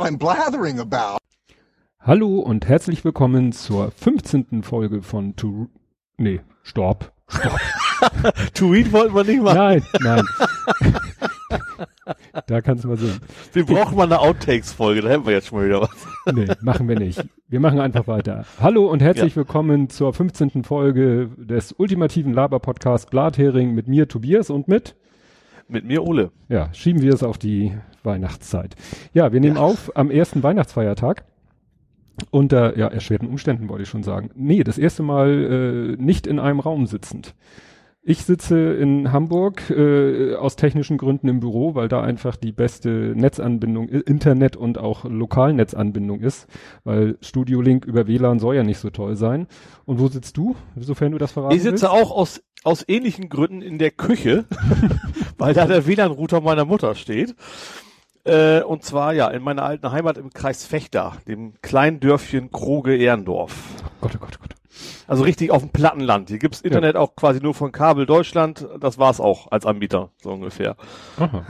what I'm blathering about. Hallo und herzlich willkommen zur 15. Folge von To... Nee, Stopp. Stopp. to Read wollten wir nicht machen. Nein, nein. da kannst du mal sehen. Wir brauchen mal eine Outtakes-Folge, da hätten wir jetzt schon mal wieder was. Nee, machen wir nicht. Wir machen einfach weiter. Hallo und herzlich ja. willkommen zur 15. Folge des ultimativen Laber-Podcasts Blathering mit mir, Tobias, und mit... Mit mir, Ole. Ja, schieben wir es auf die Weihnachtszeit. Ja, wir nehmen ja. auf am ersten Weihnachtsfeiertag. Unter ja, erschwerten Umständen wollte ich schon sagen. Nee, das erste Mal äh, nicht in einem Raum sitzend. Ich sitze in Hamburg äh, aus technischen Gründen im Büro, weil da einfach die beste Netzanbindung, Internet und auch Lokalnetzanbindung ist, weil Studio Link über WLAN soll ja nicht so toll sein. Und wo sitzt du, sofern du das verraten Ich sitze willst? auch aus, aus ähnlichen Gründen in der Küche, weil da der WLAN-Router meiner Mutter steht. Äh, und zwar ja in meiner alten Heimat im Kreis Fechter, dem kleinen Dörfchen Kroge-Ehrendorf. Gott, oh Gott, oh Gott. Also richtig auf dem Plattenland. Hier gibt's Internet ja. auch quasi nur von Kabel Deutschland. Das war's auch als Anbieter, so ungefähr. Aha.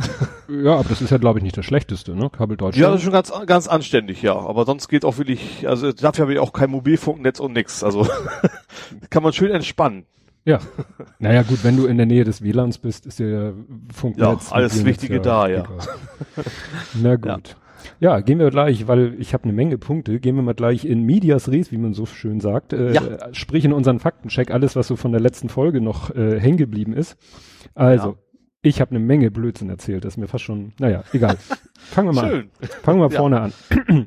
ja, aber das ist ja, glaube ich, nicht das Schlechteste, ne? Kabel Deutschland. Ja, das ist schon ganz, ganz anständig, ja. Aber sonst geht auch wirklich, also dafür habe ich auch kein Mobilfunknetz und nix. Also kann man schön entspannen. Ja. Naja, gut, wenn du in der Nähe des WLANs bist, ist ja Funknetz. Ja, alles Wichtige da, ja. Na gut. Ja. Ja. gehen wir gleich, weil ich habe eine Menge Punkte, gehen wir mal gleich in Medias Res, wie man so schön sagt. Äh, ja. Sprich in unseren Faktencheck, alles, was so von der letzten Folge noch äh, hängen geblieben ist. Also, ja. ich habe eine Menge Blödsinn erzählt, das ist mir fast schon, naja, egal. Fangen wir mal schön. an. Fangen wir vorne an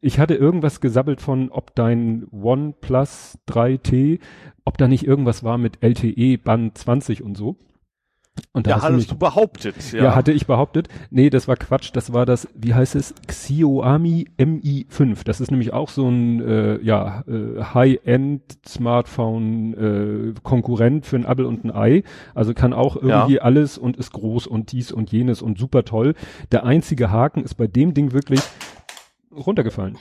ich hatte irgendwas gesabbelt von, ob dein OnePlus 3T, ob da nicht irgendwas war mit LTE Band 20 und so. Und da ja, hast hattest du, mich, du behauptet. Ja. ja, hatte ich behauptet. Nee, das war Quatsch. Das war das, wie heißt es? Xiaomi Mi5. Das ist nämlich auch so ein äh, ja, äh, High-End-Smartphone-Konkurrent äh, für ein Apple und ein Ei. Also kann auch irgendwie ja. alles und ist groß und dies und jenes und super toll. Der einzige Haken ist bei dem Ding wirklich, runtergefallen.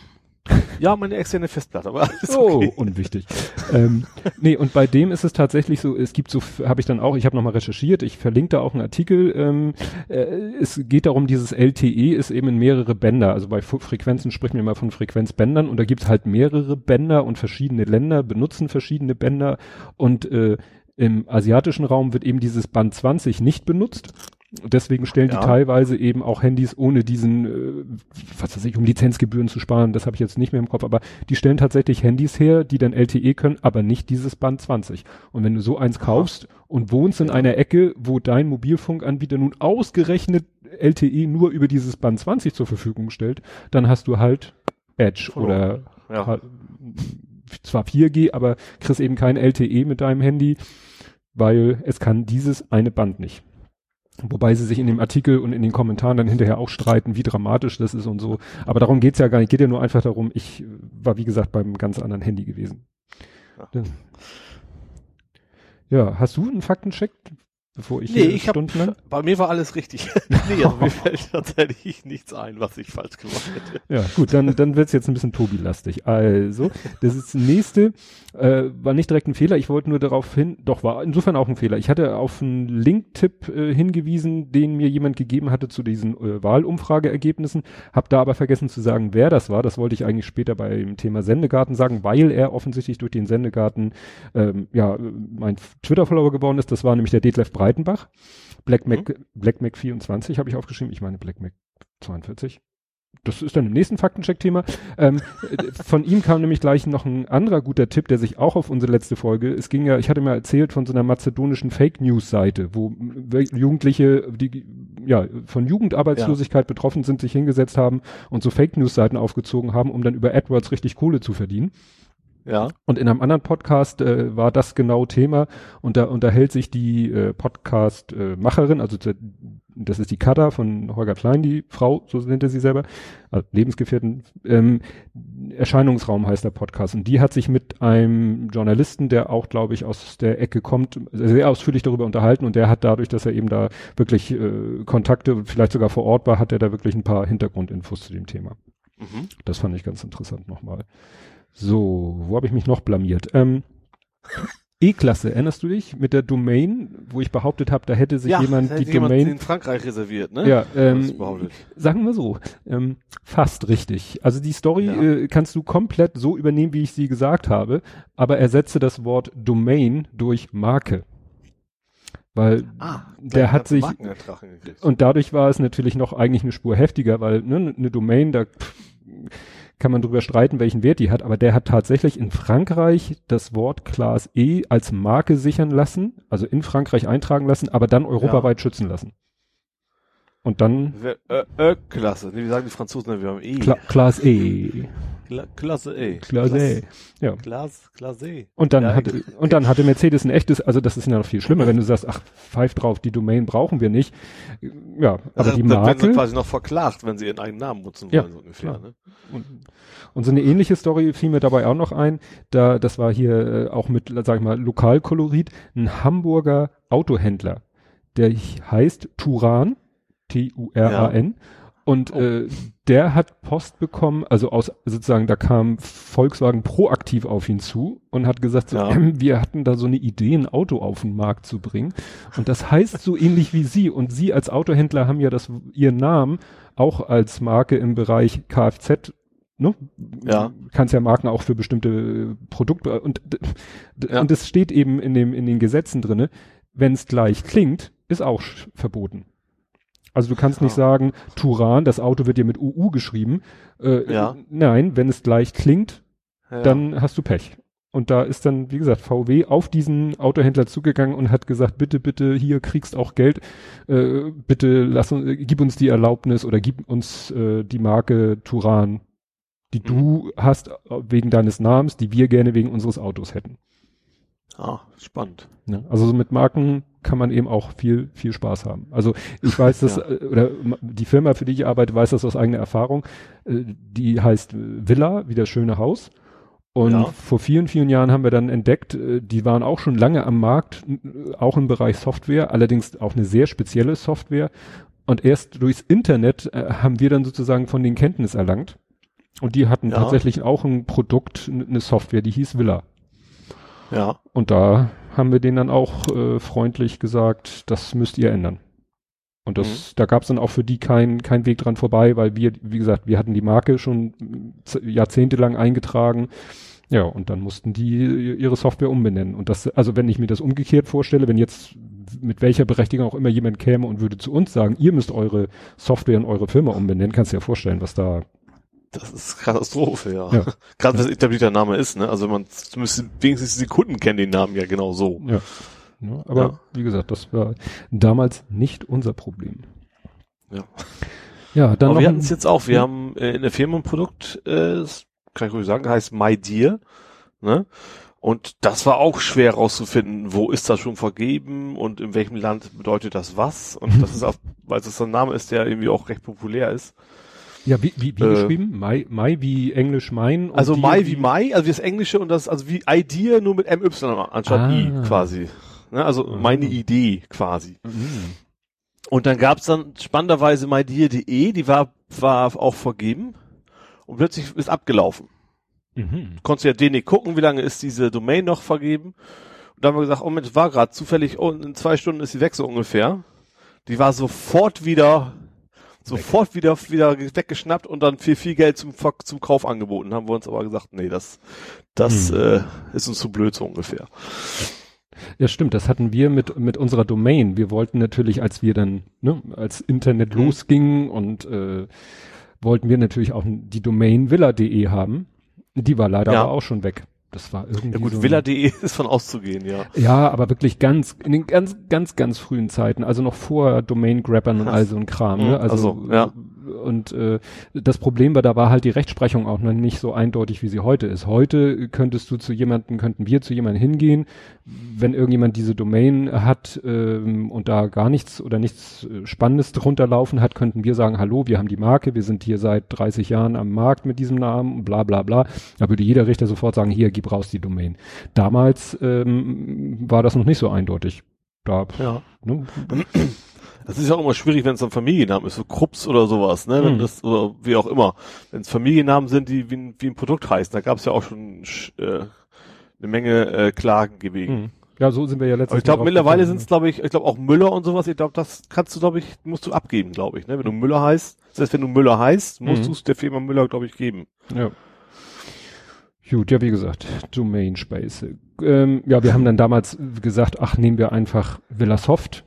Ja, meine externe Festplatte, aber alles oh, okay. Oh, unwichtig. ähm, nee, und bei dem ist es tatsächlich so, es gibt so, habe ich dann auch, ich habe nochmal recherchiert, ich verlinke da auch einen Artikel, ähm, äh, es geht darum, dieses LTE ist eben in mehrere Bänder, also bei Frequenzen sprechen wir immer von Frequenzbändern und da gibt es halt mehrere Bänder und verschiedene Länder benutzen verschiedene Bänder und äh, im asiatischen Raum wird eben dieses Band 20 nicht benutzt Deswegen stellen ja. die teilweise eben auch Handys ohne diesen, äh, was weiß ich, um Lizenzgebühren zu sparen, das habe ich jetzt nicht mehr im Kopf, aber die stellen tatsächlich Handys her, die dann LTE können, aber nicht dieses Band 20. Und wenn du so eins kaufst und wohnst in einer Ecke, wo dein Mobilfunkanbieter nun ausgerechnet LTE nur über dieses Band 20 zur Verfügung stellt, dann hast du halt Edge Verloren. oder ja. halt, zwar 4G, aber kriegst eben kein LTE mit deinem Handy, weil es kann dieses eine Band nicht. Wobei sie sich in dem Artikel und in den Kommentaren dann hinterher auch streiten, wie dramatisch das ist und so. Aber darum geht's ja gar nicht. Geht ja nur einfach darum, ich war wie gesagt beim ganz anderen Handy gewesen. Ja, ja hast du einen Faktencheck? Bevor ich nee, ich stundenlang? Hab, bei mir war alles richtig. nee, also mir fällt tatsächlich nichts ein, was ich falsch gemacht hätte. Ja, gut, dann, dann wird's jetzt ein bisschen Tobi-lastig. Also, das ist das nächste, äh, war nicht direkt ein Fehler, ich wollte nur darauf hin, doch, war insofern auch ein Fehler. Ich hatte auf einen Link-Tipp äh, hingewiesen, den mir jemand gegeben hatte zu diesen äh, Wahlumfrageergebnissen, habe da aber vergessen zu sagen, wer das war. Das wollte ich eigentlich später beim Thema Sendegarten sagen, weil er offensichtlich durch den Sendegarten ähm, ja mein Twitter-Follower geworden ist. Das war nämlich der Detlef Breit Breitenbach. Black Mac, mhm. Black Mac 24 habe ich aufgeschrieben. Ich meine Black Mac 42. Das ist dann im nächsten Faktencheck-Thema. Ähm, von ihm kam nämlich gleich noch ein anderer guter Tipp, der sich auch auf unsere letzte Folge, es ging ja, ich hatte mal erzählt von so einer mazedonischen Fake News Seite, wo Jugendliche, die ja von Jugendarbeitslosigkeit ja. betroffen sind, sich hingesetzt haben und so Fake News Seiten aufgezogen haben, um dann über AdWords richtig Kohle zu verdienen. Ja. Und in einem anderen Podcast äh, war das genau Thema und da unterhält sich die äh, Podcast-Macherin, also das ist die Kada von Holger Klein, die Frau, so nennt er sie selber, also Lebensgefährten, ähm, Erscheinungsraum heißt der Podcast und die hat sich mit einem Journalisten, der auch, glaube ich, aus der Ecke kommt, sehr ausführlich darüber unterhalten und der hat dadurch, dass er eben da wirklich äh, Kontakte, vielleicht sogar vor Ort war, hat er da wirklich ein paar Hintergrundinfos zu dem Thema. Mhm. Das fand ich ganz interessant nochmal. So, wo habe ich mich noch blamiert? Ähm, E-Klasse, erinnerst du dich? Mit der Domain, wo ich behauptet habe, da hätte sich ja, jemand da die hätte jemand Domain. in Frankreich reserviert, ne? ja, ähm, behauptet. sagen wir so, ähm, fast richtig. Also die Story Ja. äh, kannst du komplett so übernehmen, wie ich sie gesagt habe, aber ersetze das Wort Domain durch Marke. Weil Ah, der hat sich und dadurch war es natürlich noch eigentlich eine Spur heftiger, weil ne, eine Domain, da pff, kann man drüber streiten, welchen Wert die hat, aber der hat tatsächlich in Frankreich das Wort Class E als Marke sichern lassen, also in Frankreich eintragen lassen, aber dann europaweit schützen lassen. Und dann Ö, Ö, Klasse. Nee, wie sagen die Franzosen, wir haben E. Kla Class E. Kla Klasse E. Class E. Ja. Klasse, Klasse E. Und dann Ja, hatte, und dann hatte Mercedes ein echtes, also das ist ja noch viel schlimmer, wenn du sagst, ach, pfeif drauf, die Domain brauchen wir nicht. Ja, aber also, die dann werden sie Marke. quasi noch verklagt, wenn sie ihren eigenen Namen nutzen Ja, wollen, so ungefähr. klar. Ne? Und, und so eine ähnliche Story fiel mir dabei auch noch ein. Da, das war hier äh, auch mit, sag ich mal, Lokalkolorit, ein Hamburger Autohändler, der heißt Turan, T-U-R-A-N. Und Oh. äh, der hat Post bekommen, also aus sozusagen, da kam Volkswagen proaktiv auf ihn zu und hat gesagt, so, Ja. ähm, wir hatten da so eine Idee, ein Auto auf den Markt zu bringen. Und das heißt so ähnlich wie Sie. Und Sie als Autohändler haben ja das ihren Namen auch als Marke im Bereich Kfz. Ne? Ja. Kannst ja Marken auch für bestimmte Produkte und d- d- Ja. und es steht eben in dem in den Gesetzen drinne, wenn es gleich klingt, ist auch verboten. Also du kannst nicht Ah. sagen, Turan, das Auto wird ja mit UU geschrieben. Äh, Ja. Nein, wenn es gleich klingt, Ja. dann hast du Pech. Und da ist dann, wie gesagt, VW auf diesen Autohändler zugegangen und hat gesagt, bitte, bitte, hier kriegst auch Geld, äh, bitte lass uns, äh, gib uns die Erlaubnis oder gib uns äh, die Marke Turan, die Mhm. du hast äh, wegen deines Namens, die wir gerne wegen unseres Autos hätten. Ah, spannend. Ne? Also so mit Marken kann man eben auch viel, viel Spaß haben. Also ich weiß, dass, Ja. äh, oder die Firma, für die ich arbeite, weiß das aus eigener Erfahrung. Äh, die heißt äh, Villa, wie das schöne Haus. Und Ja. vor vielen, vielen Jahren haben wir dann entdeckt, die waren auch schon lange am Markt, auch im Bereich Software, allerdings auch eine sehr spezielle Software. Und erst durchs Internet haben wir dann sozusagen von den Kenntnis erlangt. Und die hatten Ja. tatsächlich auch ein Produkt, eine Software, die hieß Villa. Ja. Und da haben wir denen dann auch äh, freundlich gesagt, das müsst ihr ändern. Und das, da gab es dann auch für die kein, kein Weg dran vorbei, weil wir, wie gesagt, wir hatten die Marke schon z- jahrzehntelang eingetragen. Ja, und dann mussten die ihre Software umbenennen. Und das, also wenn ich mir das umgekehrt vorstelle, wenn jetzt mit welcher Berechtigung auch immer jemand käme und würde zu uns sagen, ihr müsst eure Software in eure Firma umbenennen, kannst du dir ja vorstellen, was da Das ist Katastrophe, ja. Ja. Gerade wenn es etablierter Name ist, ne? Also man zumindest wenigstens die Kunden kennen den Namen ja genau so. Ja. ja aber Ja. wie gesagt, das war damals nicht unser Problem. Ja. Ja, dann Aber wir hatten es jetzt auch. Wir haben äh, in der Firma ein Produkt, äh, das kann ich ruhig sagen, heißt My Dear. Ne? Und das war auch schwer rauszufinden, wo ist das schon vergeben und in welchem Land bedeutet das was. Und das ist auch, weil es so ein Name ist, der irgendwie auch recht populär ist. Ja, wie, wie, wie äh, geschrieben? Mai, Mai wie Englisch mein. Also My wie My, also wie das Englische und das, also wie Idea nur mit MY anstatt Ah. I quasi. Ne? Also Mhm. meine Idee quasi. Mhm. Und dann gab's dann spannenderweise mydear.de, die war, war auch vergeben und plötzlich ist abgelaufen. Mhm. Konntest du ja den nicht gucken, wie lange ist diese Domain noch vergeben. Und dann haben wir gesagt, oh Mensch, war gerade zufällig, oh, in zwei Stunden ist sie weg so ungefähr. Die war sofort wieder, sofort wieder, wieder weggeschnappt und dann viel, viel Geld zum, zum Kauf angeboten. Haben wir uns aber gesagt, nee, das, das Hm. äh, ist uns zu blöd so ungefähr. Ja, stimmt, das hatten wir mit, mit unserer Domain. Wir wollten natürlich, als wir dann, ne, als Internet Mhm. losging und äh, wollten wir natürlich auch die Domain villa.de haben. Die war leider Ja. aber auch schon weg. Das war irgendwie. Ja gut, so villa.de ist von auszugehen, ja. Ja, aber wirklich ganz, in den ganz, ganz, ganz frühen Zeiten, also noch vor Domain-Grabbern und all so ein Kram, Mhm, ne? Also, also, ja. Und äh, das Problem war, da war halt die Rechtsprechung auch noch nicht so eindeutig, wie sie heute ist. Heute könntest du zu jemandem, könnten wir zu jemandem hingehen, wenn irgendjemand diese Domain hat ähm, und da gar nichts oder nichts äh, Spannendes drunter laufen hat, könnten wir sagen, hallo, wir haben die Marke, wir sind hier seit 30 Jahren am Markt mit diesem Namen und bla bla bla. Da würde jeder Richter sofort sagen, hier, gib raus die Domain. Damals ähm, war das noch nicht so eindeutig. Da, Ja. ne? Das ist ja auch immer schwierig, wenn es ein Familiennamen ist, so Krups oder sowas, ne? Wenn Mhm. das, oder wie auch immer. Wenn es Familiennamen sind, die wie ein, wie ein Produkt heißen, da gab es ja auch schon sch- äh, eine Menge äh, Klagen gewesen. Mhm. Ja, so sind wir ja letztens. Aber ich glaube, mittlerweile sind es, glaube ich, ich glaube auch Müller und sowas. Ich glaube, das kannst du, glaube ich, musst du abgeben, glaube ich. Ne? Wenn du Müller heißt, das heißt, wenn du Müller heißt, musst Mhm. du es der Firma Müller, glaube ich, geben. Ja. Gut, ja, wie gesagt, Domain Space. Ähm, ja, wir haben dann damals gesagt, ach, nehmen wir einfach Villa Soft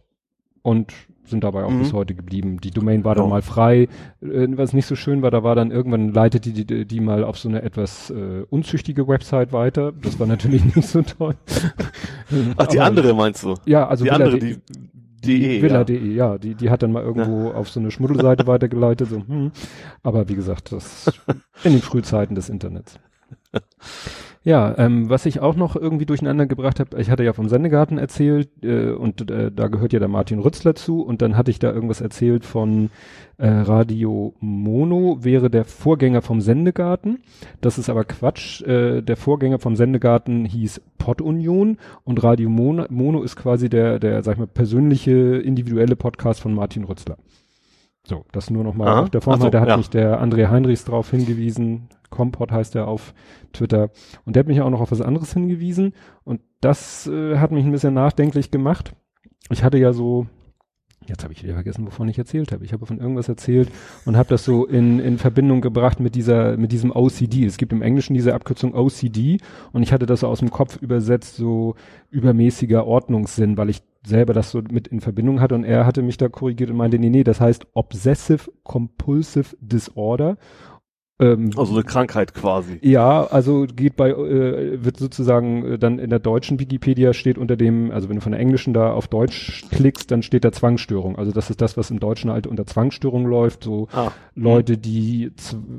und sind dabei auch Mhm. bis heute geblieben. Die Domain war dann Ja. mal frei. Äh, was nicht so schön war, da war dann irgendwann leitet die, die, die mal auf so eine etwas äh, unzüchtige Website weiter. Das war natürlich nicht so toll. Ach, die Aber- andere meinst du? Ja, also die Villa andere, de- die DE, Villa.de, ja. die, die hat dann mal irgendwo auf so eine Schmuddelseite weitergeleitet. So, hm. Aber wie gesagt, das in den Frühzeiten des Internets. Ja, ähm, was ich auch noch irgendwie durcheinander gebracht habe, ich hatte ja vom Sendegarten erzählt äh, und äh, da gehört ja der Martin Rützler zu und dann hatte ich da irgendwas erzählt von äh, Radio Mono wäre der Vorgänger vom Sendegarten. Das ist aber Quatsch. Äh, der Vorgänger vom Sendegarten hieß Pod-Union und Radio Mono, Mono ist quasi der, der, sag ich mal, persönliche, individuelle Podcast von Martin Rützler. So, das nur noch mal Aha. auf der Form. So, da hat ja. mich der André Heinrichs drauf hingewiesen. Kompott heißt er auf Twitter. Und der hat mich auch noch auf was anderes hingewiesen. Und das äh, hat mich ein bisschen nachdenklich gemacht. Ich hatte ja so, jetzt habe ich wieder vergessen, wovon ich erzählt habe. Ich habe von irgendwas erzählt und habe das so in, in Verbindung gebracht mit dieser, mit diesem OCD. Es gibt im Englischen diese Abkürzung OCD und ich hatte das so aus dem Kopf übersetzt, so übermäßiger Ordnungssinn, weil ich selber das so mit in Verbindung hatte und er hatte mich da korrigiert und meinte, nee, nee, das heißt Obsessive Compulsive Disorder. Ähm, Also eine Krankheit quasi. ja, also geht bei, äh, wird sozusagen äh, dann in der deutschen Wikipedia steht unter dem, also wenn du von der englischen da auf Deutsch klickst, dann steht da Zwangsstörung. Also das ist das, was im Deutschen halt unter Zwangsstörung läuft, so Ah. Leute, die,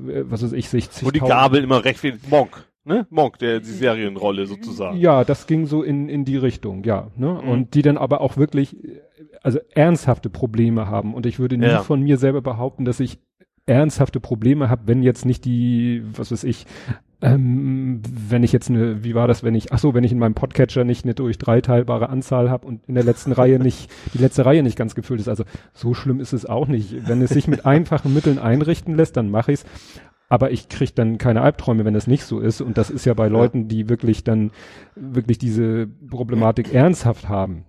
äh, was weiß ich, sich Wo die Gabel immer recht viel, Monk, ne? Monk, der, die Serienrolle sozusagen. Ja, das ging so in, in die Richtung, ja. Ne? Mhm. Und die dann aber auch wirklich, äh, also ernsthafte Probleme haben. Und ich würde nie Ja. von mir selber behaupten, dass ich ernsthafte Probleme habe, wenn jetzt nicht die, was weiß ich, ähm, wenn ich jetzt eine, wie war das, wenn ich, ach so, wenn ich in meinem Podcatcher nicht eine durch drei teilbare Anzahl habe und in der letzten Reihe nicht, die letzte Reihe nicht ganz gefüllt ist. Also so schlimm ist es auch nicht. Wenn es sich mit einfachen Mitteln einrichten lässt, dann mache ich's. Aber ich krieg dann keine Albträume, wenn das nicht so ist. Und das ist ja bei Leuten, die wirklich dann wirklich diese Problematik ernsthaft haben.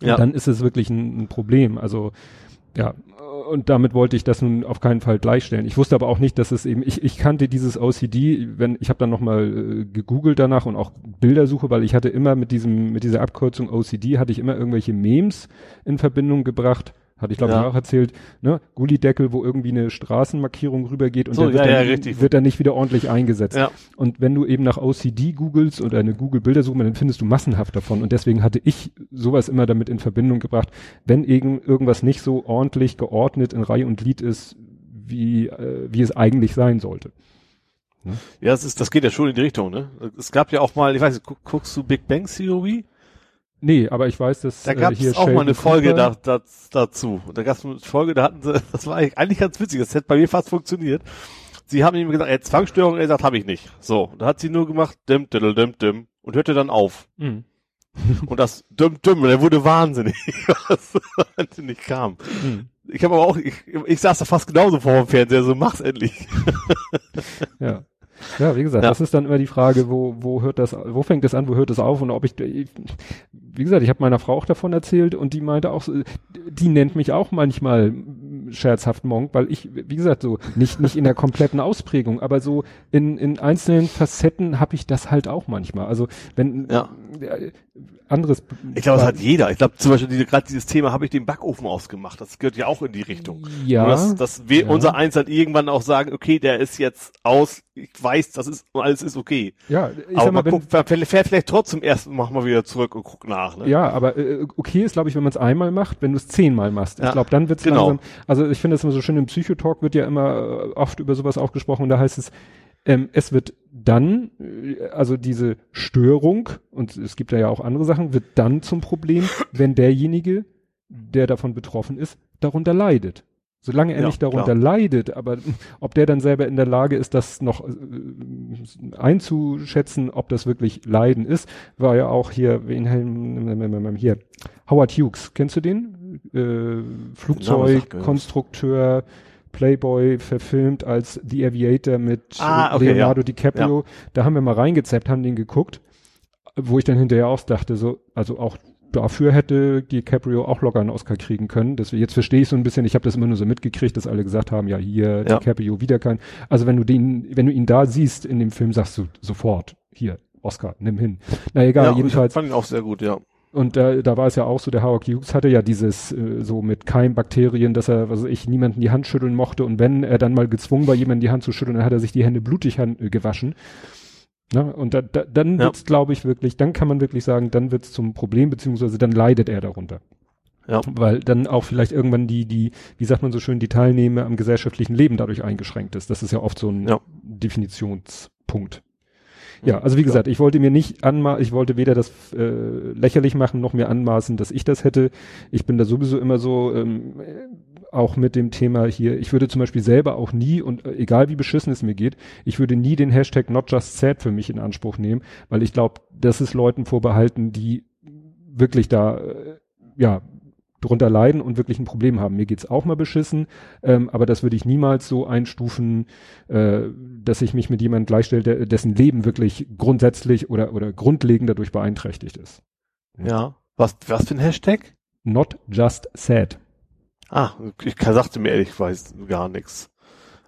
Ja. Dann ist es wirklich ein, ein Problem. Also ja, und damit wollte ich das nun auf keinen Fall gleichstellen. Ich wusste aber auch nicht, dass es eben, ich, ich kannte dieses OCD, wenn, ich habe dann nochmal äh, gegoogelt danach und auch Bildersuche, weil ich hatte immer mit diesem, mit dieser Abkürzung OCD hatte ich immer irgendwelche Memes in Verbindung gebracht. Hatte ich glaube Ja. ich auch erzählt, ne? Gullideckel, wo irgendwie eine Straßenmarkierung rübergeht und So, der wird, ja, dann, ja, richtig. wird dann nicht wieder ordentlich eingesetzt. Ja. Und wenn du eben nach OCD googelst oder eine Google-Bildersuche, dann findest du massenhaft davon. Und deswegen hatte ich sowas immer damit in Verbindung gebracht, wenn irgend, irgendwas nicht so ordentlich geordnet in Reihe und Glied ist, wie, äh, wie es eigentlich sein sollte. Ja, das ist, das geht ja schon in die Richtung, ne? Es gab ja auch mal, ich weiß nicht, guck, guckst du Big Bang Theory? Nee, aber ich weiß, dass Da gab äh, es auch mal Sheldon eine Folge da, da, dazu. Und da gab es eine Folge, da hatten sie, das war eigentlich, eigentlich ganz witzig, das hätte bei mir fast funktioniert. Sie haben ihm gesagt, er hat Zwangsstörung, er sagt, habe ich nicht. So, da hat sie nur gemacht, dim, diddle, dim, dim, und hörte dann auf. Mhm. Und das dim, dim, und er wurde wahnsinnig, was wahnsinnig kam. Mhm. Ich habe aber auch, ich, ich saß da fast genauso vor dem Fernseher, so mach's endlich. Ja. Ja, wie gesagt, Ja. das ist dann immer die Frage, wo, wo hört das, wo fängt das an, wo hört das auf und ob ich, wie gesagt, ich habe meiner Frau auch davon erzählt und die meinte auch, so, die nennt mich auch manchmal scherzhaft Monk, weil ich, wie gesagt, so nicht nicht in der kompletten Ausprägung, aber so in in einzelnen Facetten habe ich das halt auch manchmal. Also wenn Ja. äh, anderes, Ich glaube, das hat jeder. Ich glaube, zum Beispiel diese, gerade dieses Thema, habe ich den Backofen ausgemacht. Das gehört ja auch in die Richtung. ja, Nur dass, dass wir ja. unser Eins dann irgendwann auch sagen, okay, der ist jetzt aus, ich weiß, das ist, alles ist okay. ja, ich aber sag mal, wenn, guckt, man fährt vielleicht trotzdem erst mach mal wieder zurück und guckt nach, ne? Ja, aber äh, okay ist, glaube ich, wenn man es einmal macht, wenn du es zehnmal machst. Ich Ja, glaube, dann wird's genau. langsam. Also ich finde es immer so schön, im Psychotalk wird ja immer äh, oft über sowas auch gesprochen und da heißt es, ähm, es wird dann, äh, also diese Störung, und es gibt da ja auch andere Sachen, wird dann zum Problem, wenn derjenige, der davon betroffen ist, darunter leidet. Solange er Ja, nicht darunter klar. leidet, aber ob der dann selber in der Lage ist, das noch äh, einzuschätzen, ob das wirklich Leiden ist, war ja auch hier, wen hier, Howard Hughes, kennst du den? Äh, Flugzeugkonstrukteur, Playboy, verfilmt als The Aviator mit Ah, okay, Leonardo ja. DiCaprio. Da haben wir mal reingezappt, haben den geguckt. wo ich dann hinterher auch dachte, so, also auch dafür hätte DiCaprio auch locker einen Oscar kriegen können. Deswegen, jetzt verstehe ich so ein bisschen, ich habe das immer nur so mitgekriegt, dass alle gesagt haben, ja, hier, Ja. DiCaprio wieder kein. Also wenn du den, wenn du ihn da siehst in dem Film, sagst du sofort, hier, Oscar, nimm hin. Na egal, ja, jedenfalls. Ich fand ihn auch sehr gut, ja. Und da, da war es ja auch so, der Howard Hughes hatte ja dieses äh, so mit Keimbakterien, dass er, was weiß ich, niemanden die Hand schütteln mochte und wenn er dann mal gezwungen war, jemanden die Hand zu schütteln, dann hat er sich die Hände blutig hand, äh, gewaschen. Ne? Und da, da, dann Ja. wird's, glaube ich, wirklich, dann kann man wirklich sagen, dann wird's zum Problem, beziehungsweise dann leidet er darunter. Ja. Weil dann auch vielleicht irgendwann die, die, wie sagt man so schön, die Teilnehmer am gesellschaftlichen Leben dadurch eingeschränkt ist. Das ist ja oft so ein Ja. Definitionspunkt. Ja, also wie gesagt, ich wollte mir nicht anma ich wollte weder das äh, lächerlich machen, noch mir anmaßen, dass ich das hätte. Ich bin da sowieso immer so, ähm, äh, auch mit dem Thema hier, ich würde zum Beispiel selber auch nie, und äh, egal wie beschissen es mir geht, ich würde nie den Hashtag not just sad für mich in Anspruch nehmen, weil ich glaube, das ist Leuten vorbehalten, die wirklich da, äh, ja, drunter leiden und wirklich ein Problem haben. Mir geht's auch mal beschissen, ähm, aber das würde ich niemals so einstufen, äh, dass ich mich mit jemandem gleichstelle, der, dessen Leben wirklich grundsätzlich oder, oder grundlegend dadurch beeinträchtigt ist. Ja. Was, was für ein Hashtag? Not just sad. Ah, ich kann- sagte mir ehrlich weiß gar nichts.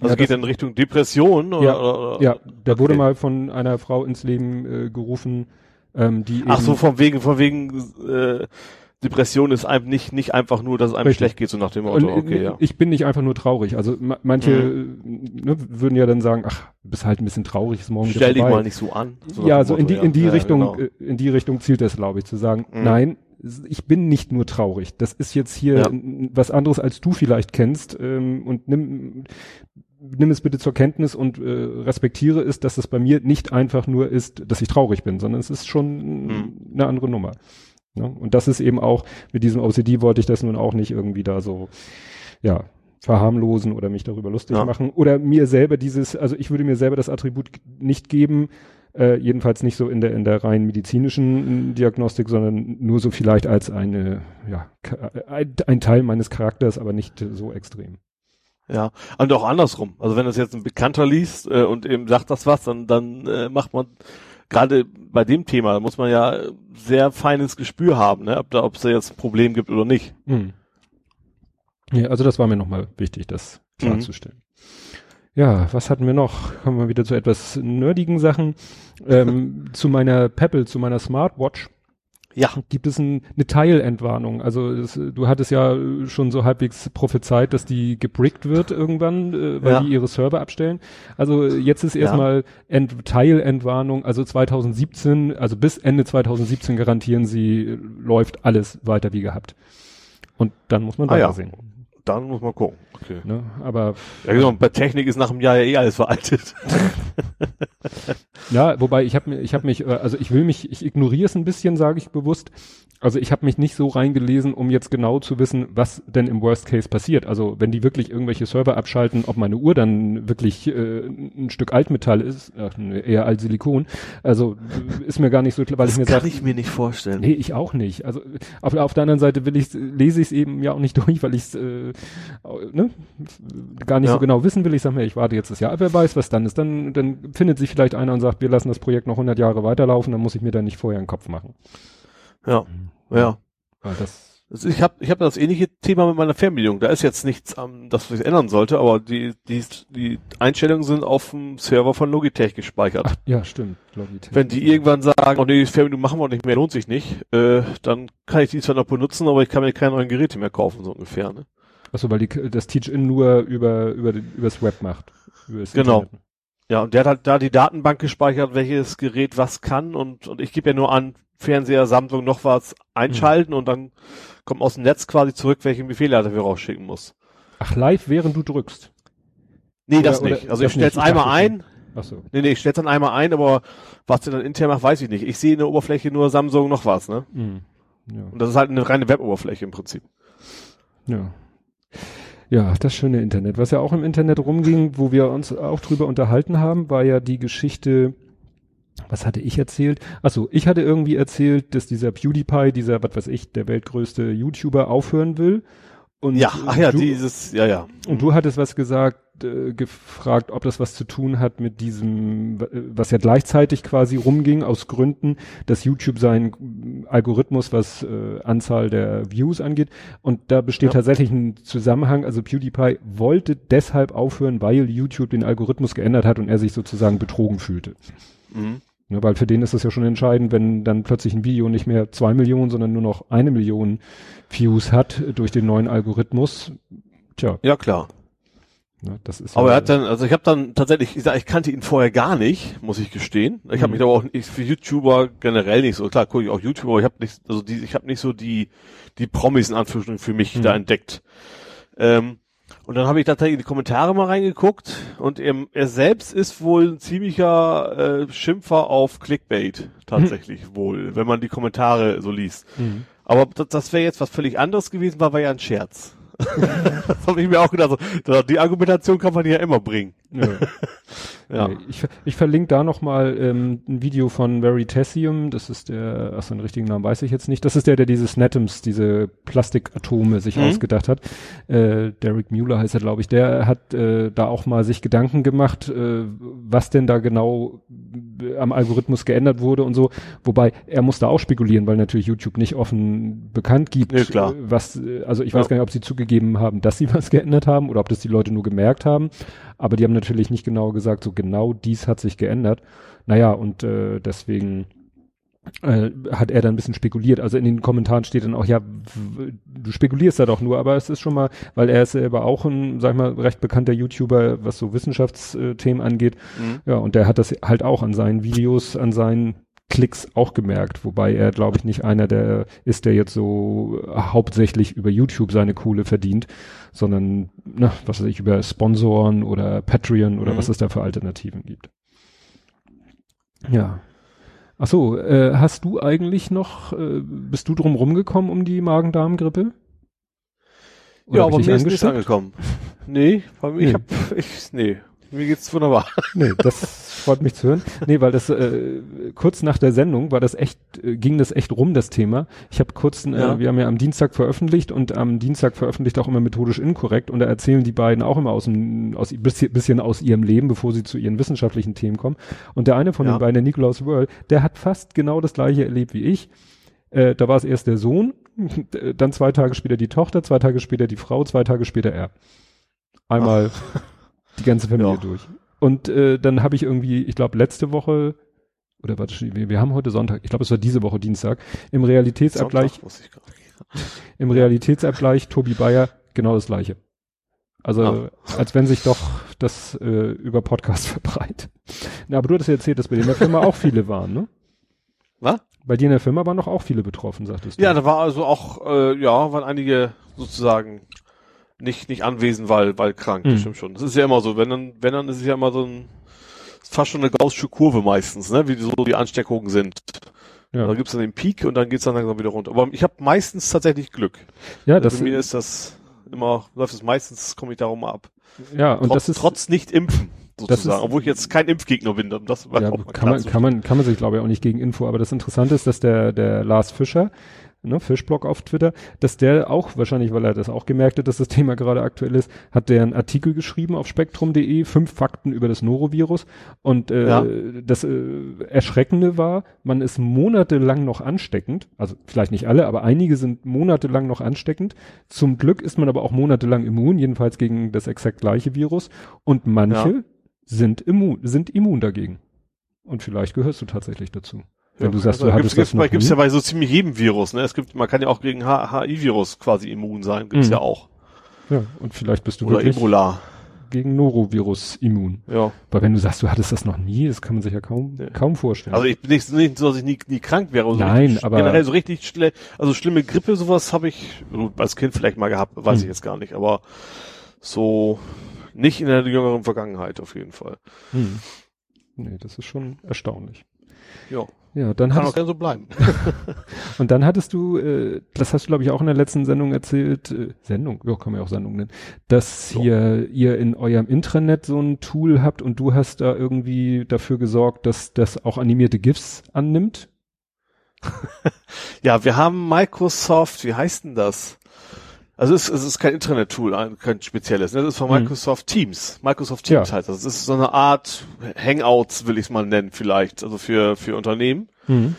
Also Ja, geht in Richtung Depression oder, Ja, oder, oder Ja, da wurde okay. mal von einer Frau ins Leben äh, gerufen, ähm, die Ach so, von wegen, von wegen äh, Depression ist einem nicht, nicht einfach nur, dass es einem Richtig. schlecht geht, so nach dem und Motto, okay, ja. ich bin nicht einfach nur traurig. Also ma manche Mhm. äh, ne, würden ja dann sagen, ach, du bist halt ein bisschen traurig, ist morgen Stell dich mal nicht so an. So ja, so in die Motto, in die ja. Richtung genau. äh, in die Richtung zielt das, glaube ich, zu sagen, Mhm. nein, ich bin nicht nur traurig. Das ist jetzt hier Ja. was anderes als du vielleicht kennst ähm, und nimm nimm es bitte zur Kenntnis und äh, respektiere es, dass es bei mir nicht einfach nur ist, dass ich traurig bin, sondern es ist schon Mhm. eine andere Nummer. Ne? Und das ist eben auch mit diesem OCD wollte ich das nun auch nicht irgendwie da so ja verharmlosen oder mich darüber lustig Ja. machen oder mir selber dieses, also ich würde mir selber das Attribut nicht geben, äh, jedenfalls nicht so in der in der rein medizinischen Diagnostik, sondern nur so vielleicht als eine ja ein, Teil meines Charakters, aber nicht so extrem. Ja, und auch andersrum. Also wenn das jetzt ein Bekannter liest äh, und eben sagt das was, dann, dann äh, macht man gerade bei dem Thema muss man ja sehr feines Gespür haben, ne? ob da ob es da jetzt ein Problem gibt oder nicht. Hm. Ja, also das war mir nochmal wichtig, das Mhm. Ja, was hatten wir noch? Kommen wir wieder zu etwas nerdigen Sachen. Ähm, zu meiner Pebble, zu meiner Smartwatch Ja, gibt es ein, eine Teilentwarnung. Also es, du hattest ja schon so halbwegs prophezeit, dass die gebrickt wird irgendwann, äh, weil Ja. die ihre Server abstellen. Also jetzt ist Ja. erstmal Ent Teilentwarnung, also 2017, also bis Ende 2017 garantieren sie, äh, läuft alles weiter wie gehabt. Und dann muss man Ah, ja. weitersehen. dann muss man gucken. Okay. Ne? Aber Ja genau, bei Technik ist nach einem Jahr ja eh alles veraltet. Ja, wobei ich habe mir, ich habe mich, äh, also ich will mich, ich ignoriere es ein bisschen, sage ich bewusst. Also ich habe mich nicht so reingelesen, um jetzt genau zu wissen, was denn im Worst Case passiert. Also wenn die wirklich irgendwelche Server abschalten, ob meine Uhr dann wirklich äh, ein Stück Altmetall ist, ach, eher als Silikon. Also äh, ist mir gar nicht so klar, weil ich mir kann sage, ich mir nicht vorstellen. Nee, ich auch nicht. Also auf, auf der anderen Seite will ich lese ich es eben ja auch nicht durch, weil ich es äh, ne, gar nicht Ja. so genau wissen will. Ich sage mir, ich warte jetzt das Jahr, wer weiß, was dann ist. Dann, dann findet sich vielleicht einer und sagt, wir lassen das Projekt noch 100 Jahre weiterlaufen, dann muss ich mir da nicht vorher einen Kopf machen. Ja, ja. Weil das, Also ich habe ich hab das ähnliche Thema mit meiner Fernbedienung. Da ist jetzt nichts, ähm, das sich ändern sollte, aber die, die, die Einstellungen sind auf dem Server von Logitech gespeichert. ach, ja, stimmt. Logitech. Wenn die irgendwann sagen, oh nee, die Fernbedienung machen wir nicht mehr, lohnt sich nicht, äh, dann kann ich die zwar noch benutzen, aber ich kann mir keine neuen Geräte mehr kaufen, so ungefähr. Ne? Achso, weil die, das Teach-In nur über, über, den- übers Web macht. Übers Genau. Internet. Ja, und der hat halt da die Datenbank gespeichert, welches Gerät was kann und, und ich gebe ja nur an, Fernseher, Samsung noch was einschalten und dann kommt aus dem Netz quasi zurück, welchen Befehl er dafür rausschicken muss. Ach, live, während du drückst. Nee, das Oder- nicht. oder- Also das ich stell's nicht, ich einmal ein, Achso. Nee, nee, ich stell's dann einmal ein, aber was der dann intern macht, weiß ich nicht. Ich sehe in der Oberfläche nur Samsung noch was, ne? Mhm. Ja. Und das ist halt eine reine Web-Oberfläche im Prinzip. Ja. Ja, das schöne Internet. Was ja auch im Internet rumging, wo wir uns auch drüber unterhalten haben, war ja die Geschichte, was hatte ich erzählt? Achso, ich hatte irgendwie erzählt, dass dieser PewDiePie, dieser, was weiß ich, der weltgrößte YouTuber aufhören will. Und Ja, ach ja, du, dieses, ja, ja. Und du hattest was gesagt, äh, gefragt, ob das was zu tun hat mit diesem, was ja gleichzeitig quasi rumging, aus Gründen, dass YouTube seinen Algorithmus, was äh, Anzahl der Views angeht. Und da besteht ja. tatsächlich ein Zusammenhang. Also PewDiePie wollte deshalb aufhören, weil YouTube den Algorithmus geändert hat und er sich sozusagen betrogen fühlte. Mhm. Ja, weil für den ist es ja schon entscheidend, wenn dann plötzlich ein Video nicht mehr zwei Millionen, sondern nur noch eine Million Views hat durch den neuen Algorithmus. Tja. Ja, klar. Ja, das ist aber ja, er hat dann, also ich habe dann tatsächlich, ich, sag, ich kannte ihn vorher gar nicht, muss ich gestehen. Ich mhm. habe mich aber auch ich, für YouTuber generell nicht so, klar gucke ich auch YouTuber, aber ich habe nicht, also die, ich habe nicht so die die Promis in Anführungsstrichen für mich mhm. da entdeckt. Ähm, und dann habe ich tatsächlich in die Kommentare mal reingeguckt und er, er selbst ist wohl ein ziemlicher äh, Schimpfer auf Clickbait, tatsächlich mhm. wohl, wenn man die Kommentare so liest. Mhm. Aber das, das wäre jetzt was völlig anderes gewesen, war, war ja ein Scherz. das habe ich mir auch gedacht. So, die Argumentation kann man ja immer bringen. Ja. ja. Ich, ich verlinke da nochmal ähm, ein Video von Veritasium. Das ist der, ach so einen richtigen Namen weiß ich jetzt nicht. Das ist der, der diese Snatoms, diese Plastikatome sich mhm. ausgedacht hat. Äh, Derek Mueller heißt er, glaube ich. Der hat äh, da auch mal sich Gedanken gemacht, äh, was denn da genau am Algorithmus geändert wurde und so. Wobei er muss da auch spekulieren, weil natürlich YouTube nicht offen bekannt gibt, ja, klar. was, also ich weiß gar nicht, ob sie zugegeben haben, dass sie was geändert haben oder ob das die Leute nur gemerkt haben. Aber die haben natürlich nicht genau gesagt, so genau dies hat sich geändert. Naja, und äh, deswegen äh, hat er dann ein bisschen spekuliert. Also in den Kommentaren steht dann auch, ja, du spekulierst da doch nur, aber es ist schon mal, weil er ist selber auch ein, sag ich mal, recht bekannter YouTuber, was so Wissenschaftsthemen angeht. Mhm. Ja, und der hat das halt auch an seinen Videos, an seinen Klicks auch gemerkt, wobei er, glaube ich, nicht einer der ist, der jetzt so hauptsächlich über YouTube seine Kohle verdient, sondern, na, was weiß ich, über Sponsoren oder Patreon oder mhm. was es da für Alternativen gibt. Ja. Ach so, äh, hast du eigentlich noch, äh, bist du drum rumgekommen um die Magen-Darm-Grippe? Ja, aber mir ist nichts angekommen. Nee, ich nee. hab, ich, nee, mir geht's wunderbar. Nee, das freut mich zu hören. Nee, weil das äh, kurz nach der Sendung war das echt, äh, ging das echt rum, das Thema. Ich habe kurz, äh, ja. wir haben ja am Dienstag veröffentlicht und am Dienstag veröffentlicht auch immer methodisch inkorrekt und da erzählen die beiden auch immer aus dem, aus bisschen, bisschen aus ihrem Leben, bevor sie zu ihren wissenschaftlichen Themen kommen. Und der eine von ja. den beiden, der Nikolaus World, der hat fast genau das gleiche erlebt wie ich. Äh, da war es erst der Sohn, dann zwei Tage später die Tochter, zwei Tage später die Frau, zwei Tage später er. Einmal. Ach die ganze Familie ja. durch. Und äh, dann habe ich irgendwie, ich glaube letzte Woche oder warte, wir, wir haben heute Sonntag, ich glaube es war diese Woche Dienstag, im Realitätsabgleich, im Realitätsabgleich Tobi Bayer genau das gleiche. Also ah. als wenn sich doch das äh, über Podcast verbreitet. Na, aber du hattest ja erzählt, dass bei dir in der Firma auch viele waren, ne? Was? Bei dir in der Firma waren noch auch viele betroffen, sagtest du. Ja, da war also auch, äh, ja, waren einige sozusagen nicht, nicht anwesend, weil, weil krank, mhm. das stimmt schon. Das ist ja immer so, wenn dann, wenn dann ist es ja immer so ein, fast schon eine gaussische Kurve meistens, ne, wie so die Ansteckungen sind. Ja. Da gibt's dann den Peak und dann geht's dann langsam wieder runter. Aber ich habe meistens tatsächlich Glück. Ja, also das Bei mir ist das immer, läuft es meistens, komme ich darum ab. Ja, und trotz, das ist trotz nicht impfen sozusagen, ist, obwohl ich jetzt kein Impfgegner bin. Das ja, kann man, kann man, kann man sich glaube ich auch nicht gegen Info, aber das Interessante ist, dass der, der Lars Fischer, ne, Fischblock auf Twitter, dass der auch, wahrscheinlich weil er das auch gemerkt hat, dass das Thema gerade aktuell ist, hat der einen Artikel geschrieben auf spektrum.de, fünf Fakten über das Norovirus und äh, ja. das äh, Erschreckende war, man ist monatelang noch ansteckend, also vielleicht nicht alle, aber einige sind monatelang noch ansteckend. Zum Glück ist man aber auch monatelang immun, jedenfalls gegen das exakt gleiche Virus und manche ja. sind immun, sind immun dagegen. Und vielleicht gehörst du tatsächlich dazu. Wenn du sagst, also, du hattest gibt's, das noch gibt's ja bei so ziemlich jedem Virus, ne? Es gibt, man kann ja auch gegen HIV-Virus quasi immun sein, gibt's mhm. ja auch. Ja, und vielleicht bist du Oder wirklich Ebola. gegen Norovirus immun. Ja. Weil wenn du sagst, du hattest das noch nie, das kann man sich ja kaum, ja. kaum vorstellen. Also ich bin nicht, nicht so, dass ich nie, nie krank wäre. Also Nein, aber. Generell so richtig schle also schlimme Grippe, sowas habe ich als Kind vielleicht mal gehabt, weiß hm. ich jetzt gar nicht, aber so nicht in der jüngeren Vergangenheit auf jeden Fall. Hm. Nee, das ist schon erstaunlich. Ja. Ja, dann Kann auch gerne so bleiben. und dann hattest du, äh, das hast du glaube ich auch in der letzten Sendung erzählt, äh, Sendung, ja, kann man ja auch Sendung nennen, dass so. hier ihr in eurem Intranet so ein Tool habt und du hast da irgendwie dafür gesorgt, dass das auch animierte GIFs annimmt. ja, wir haben Microsoft, wie heißt denn das? Also es, es ist kein Internet-Tool, kein spezielles. Das ist von mhm. Microsoft mhm. Teams. Microsoft Teams ja. heißt das. Das ist so eine Art Hangouts, will ich es mal nennen, vielleicht, also für, für Unternehmen. Mhm.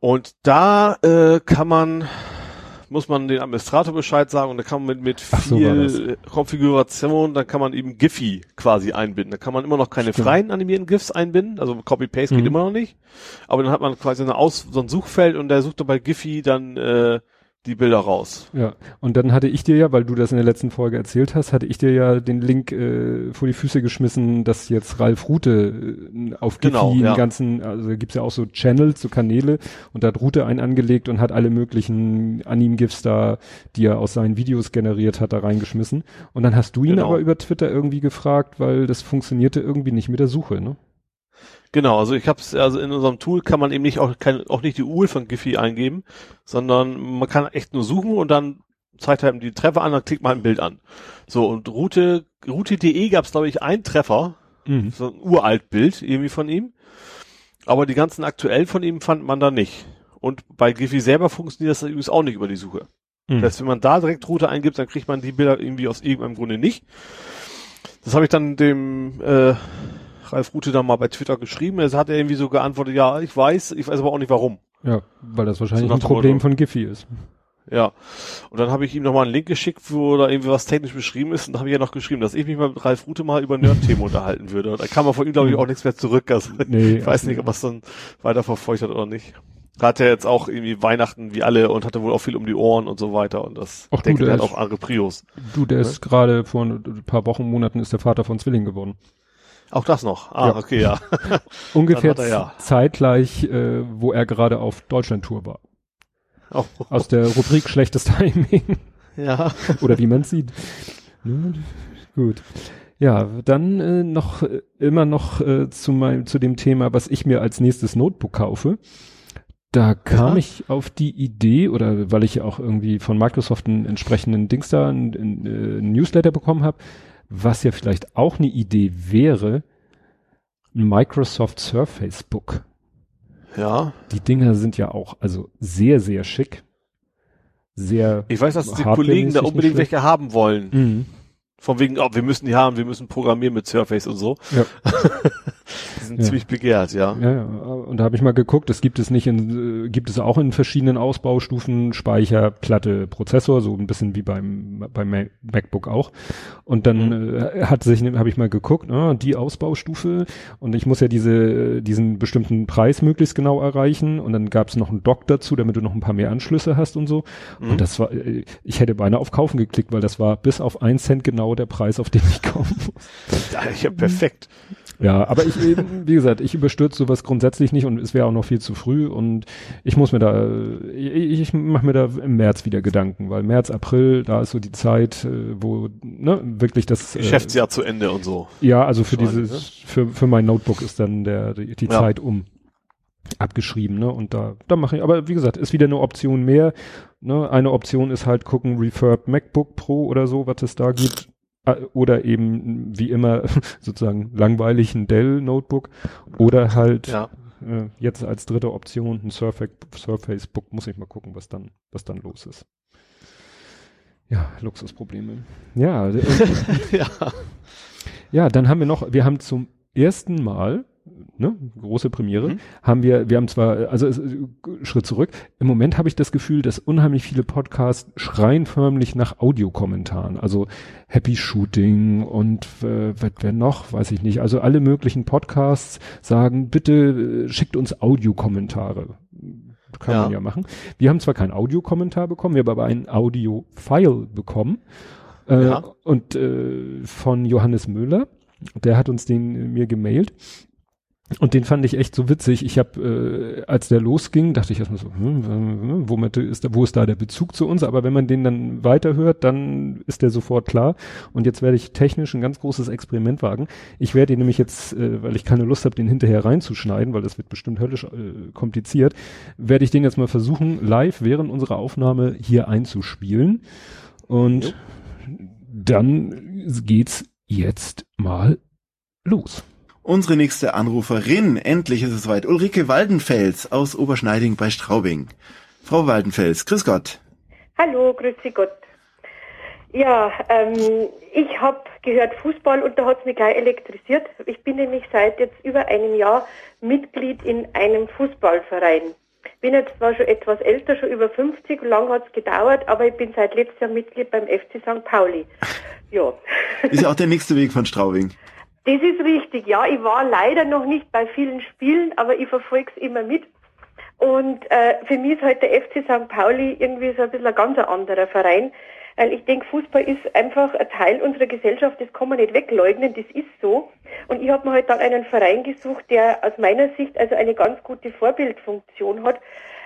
Und da äh, kann man muss man den Administrator Bescheid sagen und da kann man mit, mit viel so Konfiguration, dann kann man eben Giphy quasi einbinden. Da kann man immer noch keine Stimmt. freien animierten GIFs einbinden, also Copy-Paste mhm. geht immer noch nicht. Aber dann hat man quasi eine Aus so ein Suchfeld und der sucht dann bei Giphy dann äh, die Bilder raus. Ja, und dann hatte ich dir ja, weil du das in der letzten Folge erzählt hast, hatte ich dir ja den Link äh, vor die Füße geschmissen, dass jetzt Ralf Rute äh, auf Giphy genau, ja. ganzen, also gibt's ja auch so Channels, so Kanäle und da hat Rute einen angelegt und hat alle möglichen Anim-GIFs da, die er aus seinen Videos generiert hat, da reingeschmissen. Und dann hast du ihn genau. aber über Twitter irgendwie gefragt, weil das funktionierte irgendwie nicht mit der Suche, ne? Genau, also ich habe es, also in unserem Tool kann man eben nicht auch, kein, auch nicht die URL von Giphy eingeben, sondern man kann echt nur suchen und dann zeigt er die Treffer an, dann klickt man ein Bild an. So, und Route, Route.de gab es, glaube ich, einen Treffer, mhm. so ein uralt Bild irgendwie von ihm. Aber die ganzen aktuellen von ihm fand man da nicht. Und bei Giphy selber funktioniert das übrigens auch nicht über die Suche. Mhm. Das heißt, wenn man da direkt Route eingibt, dann kriegt man die Bilder irgendwie aus irgendeinem Grunde nicht. Das habe ich dann dem äh, Ralf Rute da mal bei Twitter geschrieben. Es hat er irgendwie so geantwortet, ja, ich weiß, ich weiß aber auch nicht warum. Ja, weil das wahrscheinlich so ein Problem Motto. von Giphy ist. Ja. Und dann habe ich ihm nochmal einen Link geschickt, wo da irgendwie was technisch beschrieben ist. Und da habe ich ja noch geschrieben, dass ich mich mal mit Ralf Rute mal über Nerd-Themen unterhalten würde. Und da kam er von ihm, glaube ich, auch nichts mehr zurück. Also nee, ich weiß nicht, ob er es dann weiter verfolgt hat oder nicht. Hat er jetzt auch irgendwie Weihnachten wie alle und hatte wohl auch viel um die Ohren und so weiter. Und das Ach, denke, du, der, der hat auch andere Prios. Du, der ne? ist gerade vor ein paar Wochen, Monaten ist der Vater von Zwillingen geworden. Auch das noch. Ah, ja. okay, ja. Ungefähr ja. zeitgleich, äh, wo er gerade auf Deutschland-Tour war. Oh. Aus der Rubrik schlechtes Timing. Ja. Oder wie man sieht. Ja, gut. Ja, dann äh, noch äh, immer noch äh, zu meinem zu dem Thema, was ich mir als nächstes Notebook kaufe. Da kam ja. ich auf die Idee, oder weil ich auch irgendwie von Microsoft einen entsprechenden Dings da, einen, einen, äh, einen Newsletter bekommen habe, was ja vielleicht auch eine Idee wäre, ein Microsoft Surface Book. Ja. Die Dinger sind ja auch also sehr, sehr schick. Sehr. Ich weiß, dass die Kollegen da unbedingt welche haben wollen. Mhm. Von wegen, oh, wir müssen die haben, wir müssen programmieren mit Surface und so. Ja. die sind ja. ziemlich begehrt, ja. Ja, ja. Und da habe ich mal geguckt, es gibt es nicht in, äh, gibt es auch in verschiedenen Ausbaustufen, Speicher, Platte, Prozessor, so ein bisschen wie beim, beim MacBook auch. Und dann mhm. äh, hat sich, habe ich mal geguckt, ah, die Ausbaustufe und ich muss ja diese, diesen bestimmten Preis möglichst genau erreichen und dann gab es noch einen Dock dazu, damit du noch ein paar mehr Anschlüsse hast und so. Mhm. Und das war, äh, ich hätte beinahe auf Kaufen geklickt, weil das war bis auf ein Cent genau genau der Preis, auf den ich kommen muss. Ja, perfekt. Ja, aber ich eben, wie gesagt, ich überstürze sowas grundsätzlich nicht und es wäre auch noch viel zu früh und ich muss mir da, ich, ich mache mir da im März wieder Gedanken, weil März, April, da ist so die Zeit, äh, wo ne, wirklich das äh, Geschäftsjahr äh, zu Ende und so. Ja, also für dieses, ne? für, für mein Notebook ist dann der die, die ja. Zeit um abgeschrieben, ne? Und da, da mache ich, aber wie gesagt, ist wieder eine Option mehr. Ne? Eine Option ist halt gucken, Refurb MacBook Pro oder so, was es da gibt. Äh, oder eben wie immer sozusagen langweilig ein Dell Notebook. Oder halt ja. äh, jetzt als dritte Option ein Surface, Surface Book. Muss ich mal gucken, was dann, was dann los ist. Ja, Luxusprobleme. Ja, äh, ja. Ja, dann haben wir noch, wir haben zum ersten Mal ne, große Premiere, mhm. haben wir, wir haben zwar, also es, Schritt zurück, im Moment habe ich das Gefühl, dass unheimlich viele Podcasts schreien förmlich nach Audiokommentaren, also Happy Shooting und äh, wer noch, weiß ich nicht, also alle möglichen Podcasts sagen, bitte äh, schickt uns Audiokommentare. Kann ja. man ja machen. Wir haben zwar keinen Audiokommentar bekommen, wir haben aber einen Audio-File bekommen. Äh, ja. Und äh, von Johannes Müller, der hat uns den äh, mir gemailt. Und den fand ich echt so witzig. Ich habe, äh, als der losging, dachte ich erstmal so, hm, hm, womit ist da, wo ist da der Bezug zu uns? Aber wenn man den dann weiterhört, dann ist der sofort klar. Und jetzt werde ich technisch ein ganz großes Experiment wagen. Ich werde ihn nämlich jetzt, äh, weil ich keine Lust habe, den hinterher reinzuschneiden, weil das wird bestimmt höllisch äh, kompliziert, werde ich den jetzt mal versuchen, live während unserer Aufnahme hier einzuspielen. Und ja. dann geht's jetzt mal los. Unsere nächste Anruferin, endlich ist es weit, Ulrike Waldenfels aus Oberschneiding bei Straubing. Frau Waldenfels, grüß Gott. Hallo, grüß Sie Gott. Ja, ähm, ich habe gehört Fußball und da hat's mich gleich elektrisiert. Ich bin nämlich seit jetzt über einem Jahr Mitglied in einem Fußballverein. Bin jetzt zwar schon etwas älter, schon über 50, lang hat's gedauert, aber ich bin seit letztem Jahr Mitglied beim FC St. Pauli. Ja. Ist ja auch der nächste Weg von Straubing. Das ist richtig, ja. Ich war leider noch nicht bei vielen Spielen, aber ich verfolge es immer mit. Und äh, für mich ist halt der FC St. Pauli irgendwie so ein bisschen ein ganz anderer Verein. Weil ich denke, Fußball ist einfach ein Teil unserer Gesellschaft, das kann man nicht wegleugnen, das ist so. Und ich habe mir halt dann einen Verein gesucht, der aus meiner Sicht also eine ganz gute Vorbildfunktion hat.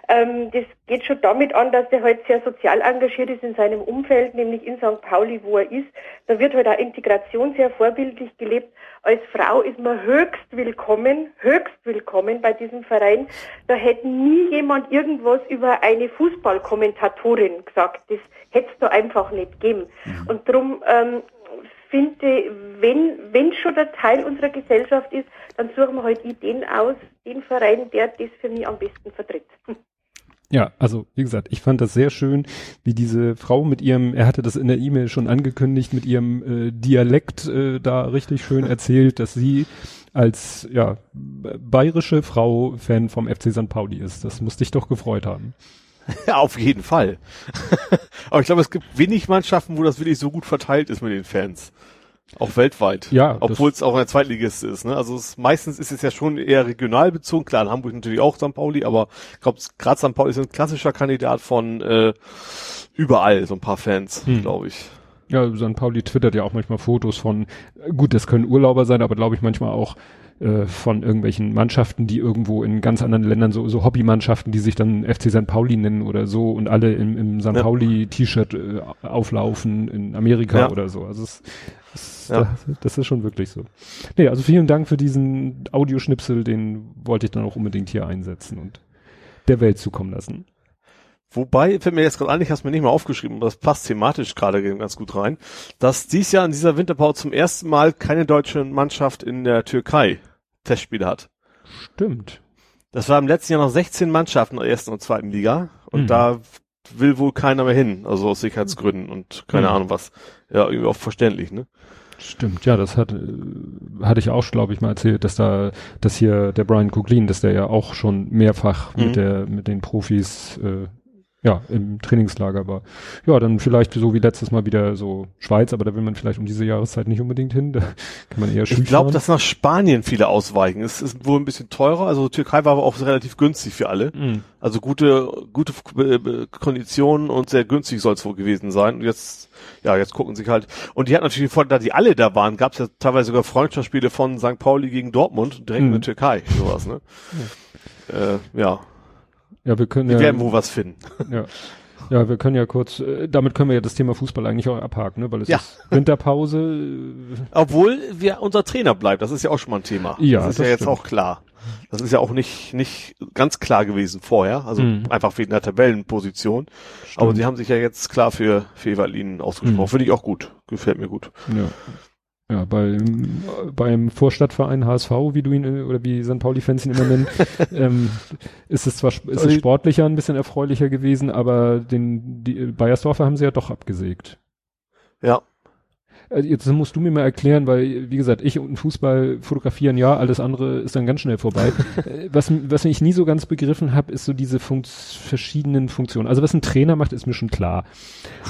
Ähm, das geht schon damit an, dass der halt sehr sozial engagiert ist in seinem Umfeld, nämlich in St. Pauli, wo er ist. Da wird halt auch Integration sehr vorbildlich gelebt. Als Frau ist man höchst willkommen, höchst willkommen bei diesem Verein. Da hätte nie jemand irgendwas über eine Fußballkommentatorin gesagt. Das hätte es da einfach nicht geben. Mhm. Und darum ähm, finde, wenn, wenn schon der Teil unserer Gesellschaft ist, dann suchen wir halt Ideen aus, den Verein, der das für mich am besten vertritt. Ja, also wie gesagt, ich fand das sehr schön, wie diese Frau mit ihrem, er hatte das in der E-Mail schon angekündigt, mit ihrem äh, Dialekt äh, da richtig schön erzählt, dass sie als ja bayerische Frau Fan vom FC St. Pauli ist. Das musste ich doch gefreut haben. Ja, auf jeden Fall. Aber ich glaube, es gibt wenig Mannschaften, wo das wirklich so gut verteilt ist mit den Fans. Auch weltweit. Ja. Obwohl es auch ein Zweitligist ist. Ne? Also es, meistens ist es ja schon eher regional bezogen. Klar, in Hamburg natürlich auch St. Pauli, aber ich glaube, gerade St. Pauli ist ein klassischer Kandidat von äh, überall, so ein paar Fans, hm. glaube ich. Ja, St. Pauli twittert ja auch manchmal Fotos von, gut, das können Urlauber sein, aber glaube ich manchmal auch äh, von irgendwelchen Mannschaften, die irgendwo in ganz anderen Ländern, so, so Hobbymannschaften, die sich dann FC St. Pauli nennen oder so und alle im, im St. Ja. Pauli-T-Shirt äh, auflaufen in Amerika ja. oder so. Also es, es, ja. das, das ist schon wirklich so. Nee, also vielen Dank für diesen Audioschnipsel, den wollte ich dann auch unbedingt hier einsetzen und der Welt zukommen lassen. Wobei, fällt mir jetzt gerade an, ich habe es mir nicht mal aufgeschrieben, aber das passt thematisch gerade ganz gut rein, dass dies Jahr in dieser Winterpause zum ersten Mal keine deutsche Mannschaft in der Türkei Testspiele hat. Stimmt. Das war im letzten Jahr noch 16 Mannschaften in der ersten und zweiten Liga und mhm. da will wohl keiner mehr hin, also aus Sicherheitsgründen und keine mhm. Ahnung was. Ja, irgendwie auch verständlich, ne? Stimmt, ja, das hat, hatte ich auch, glaube ich, mal erzählt, dass da, dass hier der Brian Cooklin, dass der ja auch schon mehrfach mhm. mit der, mit den Profis äh, ja, im Trainingslager war. Ja, dann vielleicht so wie letztes Mal wieder so Schweiz, aber da will man vielleicht um diese Jahreszeit nicht unbedingt hin. Da kann man eher Ich glaube, dass nach Spanien viele ausweichen. Es ist wohl ein bisschen teurer. Also Türkei war aber auch relativ günstig für alle. Mhm. Also gute, gute äh, Konditionen und sehr günstig soll es wohl gewesen sein. Und jetzt, ja, jetzt gucken sich halt. Und die hat natürlich vor, da die alle da waren, gab es ja teilweise sogar Freundschaftsspiele von St. Pauli gegen Dortmund direkt mhm. in der Türkei. Sowas, ne? Ja. Äh, ja. Ja, wir können wir ja. werden wo was finden. Ja. Ja, wir können ja kurz, äh, damit können wir ja das Thema Fußball eigentlich auch abhaken, ne? weil es ja. ist Winterpause. Obwohl wir unser Trainer bleibt, das ist ja auch schon mal ein Thema. Ja, das ist das ja stimmt. jetzt auch klar. Das ist ja auch nicht, nicht ganz klar gewesen vorher, also mhm. einfach wegen der Tabellenposition. Stimmt. Aber sie haben sich ja jetzt klar für, für Evalin ausgesprochen. Mhm. Finde ich auch gut. Gefällt mir gut. Ja. Ja, beim, beim Vorstadtverein HSV, wie du ihn oder wie St. Pauli-Fans ihn immer nennen, ähm, ist es zwar ist es also sportlicher ein bisschen erfreulicher gewesen, aber den die Bayersdorfer haben sie ja doch abgesägt. Ja, also jetzt musst du mir mal erklären, weil, wie gesagt, ich und Fußball fotografieren, ja, alles andere ist dann ganz schnell vorbei. Äh, was, was ich nie so ganz begriffen habe, ist so diese Funkt verschiedenen Funktionen. Also was ein Trainer macht, ist mir schon klar.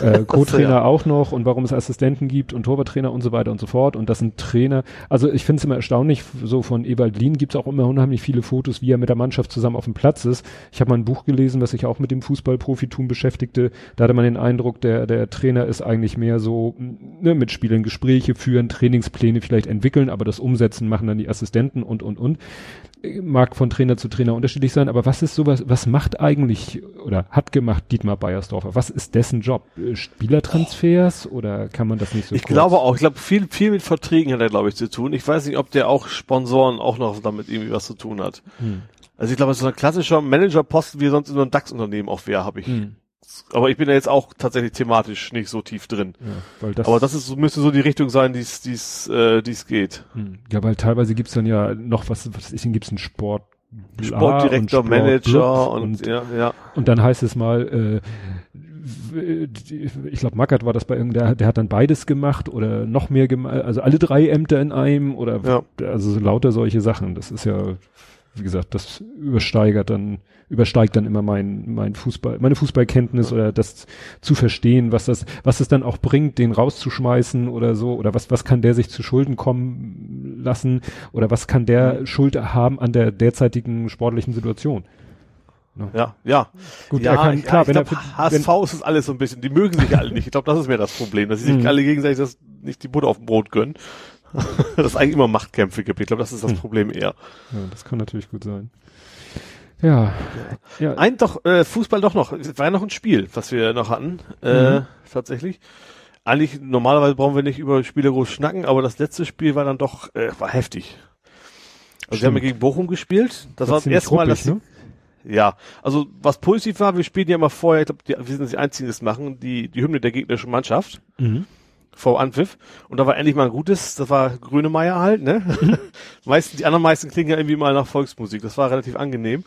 Äh, Co-Trainer ja. auch noch und warum es Assistenten gibt und Torwarttrainer und so weiter und so fort. Und das sind Trainer, also ich finde es immer erstaunlich, so von Ewald Lien gibt es auch immer unheimlich viele Fotos, wie er mit der Mannschaft zusammen auf dem Platz ist. Ich habe mal ein Buch gelesen, was sich auch mit dem Fußballprofitum beschäftigte. Da hatte man den Eindruck, der, der Trainer ist eigentlich mehr so ne, mit Spielern Gespräche führen, Trainingspläne vielleicht entwickeln, aber das Umsetzen machen dann die Assistenten und, und, und. Mag von Trainer zu Trainer unterschiedlich sein, aber was ist sowas, was macht eigentlich oder hat gemacht Dietmar Beiersdorfer? Was ist dessen Job? Spielertransfers oh. oder kann man das nicht so Ich kurz? glaube auch, ich glaube viel, viel mit Verträgen hat er, glaube ich, zu tun. Ich weiß nicht, ob der auch Sponsoren auch noch damit irgendwie was zu tun hat. Hm. Also ich glaube, so ein klassischer Managerposten, wie sonst in so einem DAX-Unternehmen auch wäre, habe ich. Hm aber ich bin ja jetzt auch tatsächlich thematisch nicht so tief drin. Ja, weil das aber das ist, müsste so die Richtung sein, die es äh, die's geht. Hm. Ja, weil teilweise gibt's dann ja noch was, was ist denn, gibt's einen Sport Sportdirektor, Sport Manager und, und, ja, ja. Und dann heißt es mal, äh, ich glaube, Mackert war das bei irgendeinem, der hat dann beides gemacht oder noch mehr gemacht, also alle drei Ämter in einem oder Ja. also lauter solche Sachen. Das ist ja, wie gesagt, das übersteigert dann, übersteigt dann immer mein, mein Fußball, meine Fußballkenntnis oder das zu verstehen, was das, was es dann auch bringt, den rauszuschmeißen oder so, oder was, was kann der sich zu Schulden kommen lassen oder was kann der Schuld haben an der derzeitigen sportlichen Situation. Ja, ja. Gut, ja, kann, klar, ich wenn er glaub, HSV ist es alles so ein bisschen, die mögen sich alle nicht. Ich glaube, das ist mir das Problem, dass sie sich Mhm. alle gegenseitig das nicht die Butter auf dem Brot gönnen. dass es eigentlich immer Machtkämpfe gibt. Ich glaube, das ist das Mhm. Problem eher. Ja, das kann natürlich gut sein. Ja. Ja. Ein doch, äh, Fußball doch noch. Es war ja noch ein Spiel, was wir noch hatten. Äh, Mhm. tatsächlich. Eigentlich, normalerweise brauchen wir nicht über Spiele groß schnacken, aber das letzte Spiel war dann doch, äh, war heftig. Also wir haben ja gegen Bochum gespielt. Das war das erste Mal, dass ne? Ja, also was positiv war, wir spielen ja immer vorher, ich glaube, wir sind die einzigen, die das machen, die, die Hymne der gegnerischen Mannschaft Mhm. Vor Anpfiff. Und da war endlich mal ein gutes, das war Grönemeyer halt, ne? meisten, die anderen meisten klingen ja irgendwie mal nach Volksmusik. Das war relativ angenehm.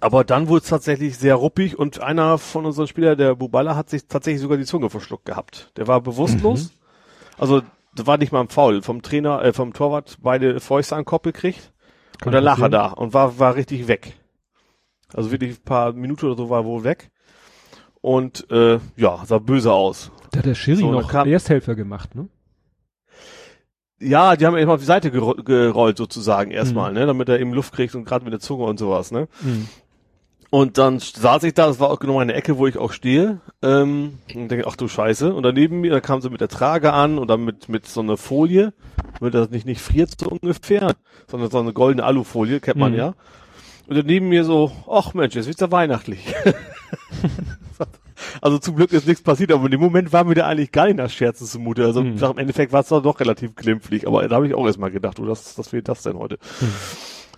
Aber dann wurde es tatsächlich sehr ruppig und einer von unseren Spielern, der Bubala, hat sich tatsächlich sogar die Zunge verschluckt gehabt. Der war bewusstlos. Also, das war nicht mal ein Foul. Vom Trainer, äh, vom Torwart beide Fäuste an den Kopf gekriegt. Kann und dann lag er da und war, war richtig weg. Also wirklich ein paar Minuten oder so war er wohl weg. Und äh, ja, sah böse aus. Da hat der Schiri So, noch kam- Ersthelfer gemacht, ne? Ja, die haben erstmal auf die Seite gero gerollt sozusagen erstmal, Mhm. ne, damit er eben Luft kriegt und gerade mit der Zunge und sowas, ne. Mhm. Und dann saß ich da, das war auch genau eine Ecke, wo ich auch stehe, ähm, und denke, ach du Scheiße. Und daneben mir, da kam sie mit der Trage an und dann mit, mit so einer Folie, damit das nicht, nicht friert so ungefähr, sondern so eine goldene Alufolie, kennt man Mhm. ja. Und daneben mir so, ach Mensch, jetzt wird's ja weihnachtlich. also zum Glück ist nichts passiert, aber in dem Moment war mir da eigentlich gar nicht nach Scherzen zumute. Also Mhm. im Endeffekt war es doch relativ glimpflich, aber da habe ich auch erstmal gedacht, oh, das, das fehlt das denn heute.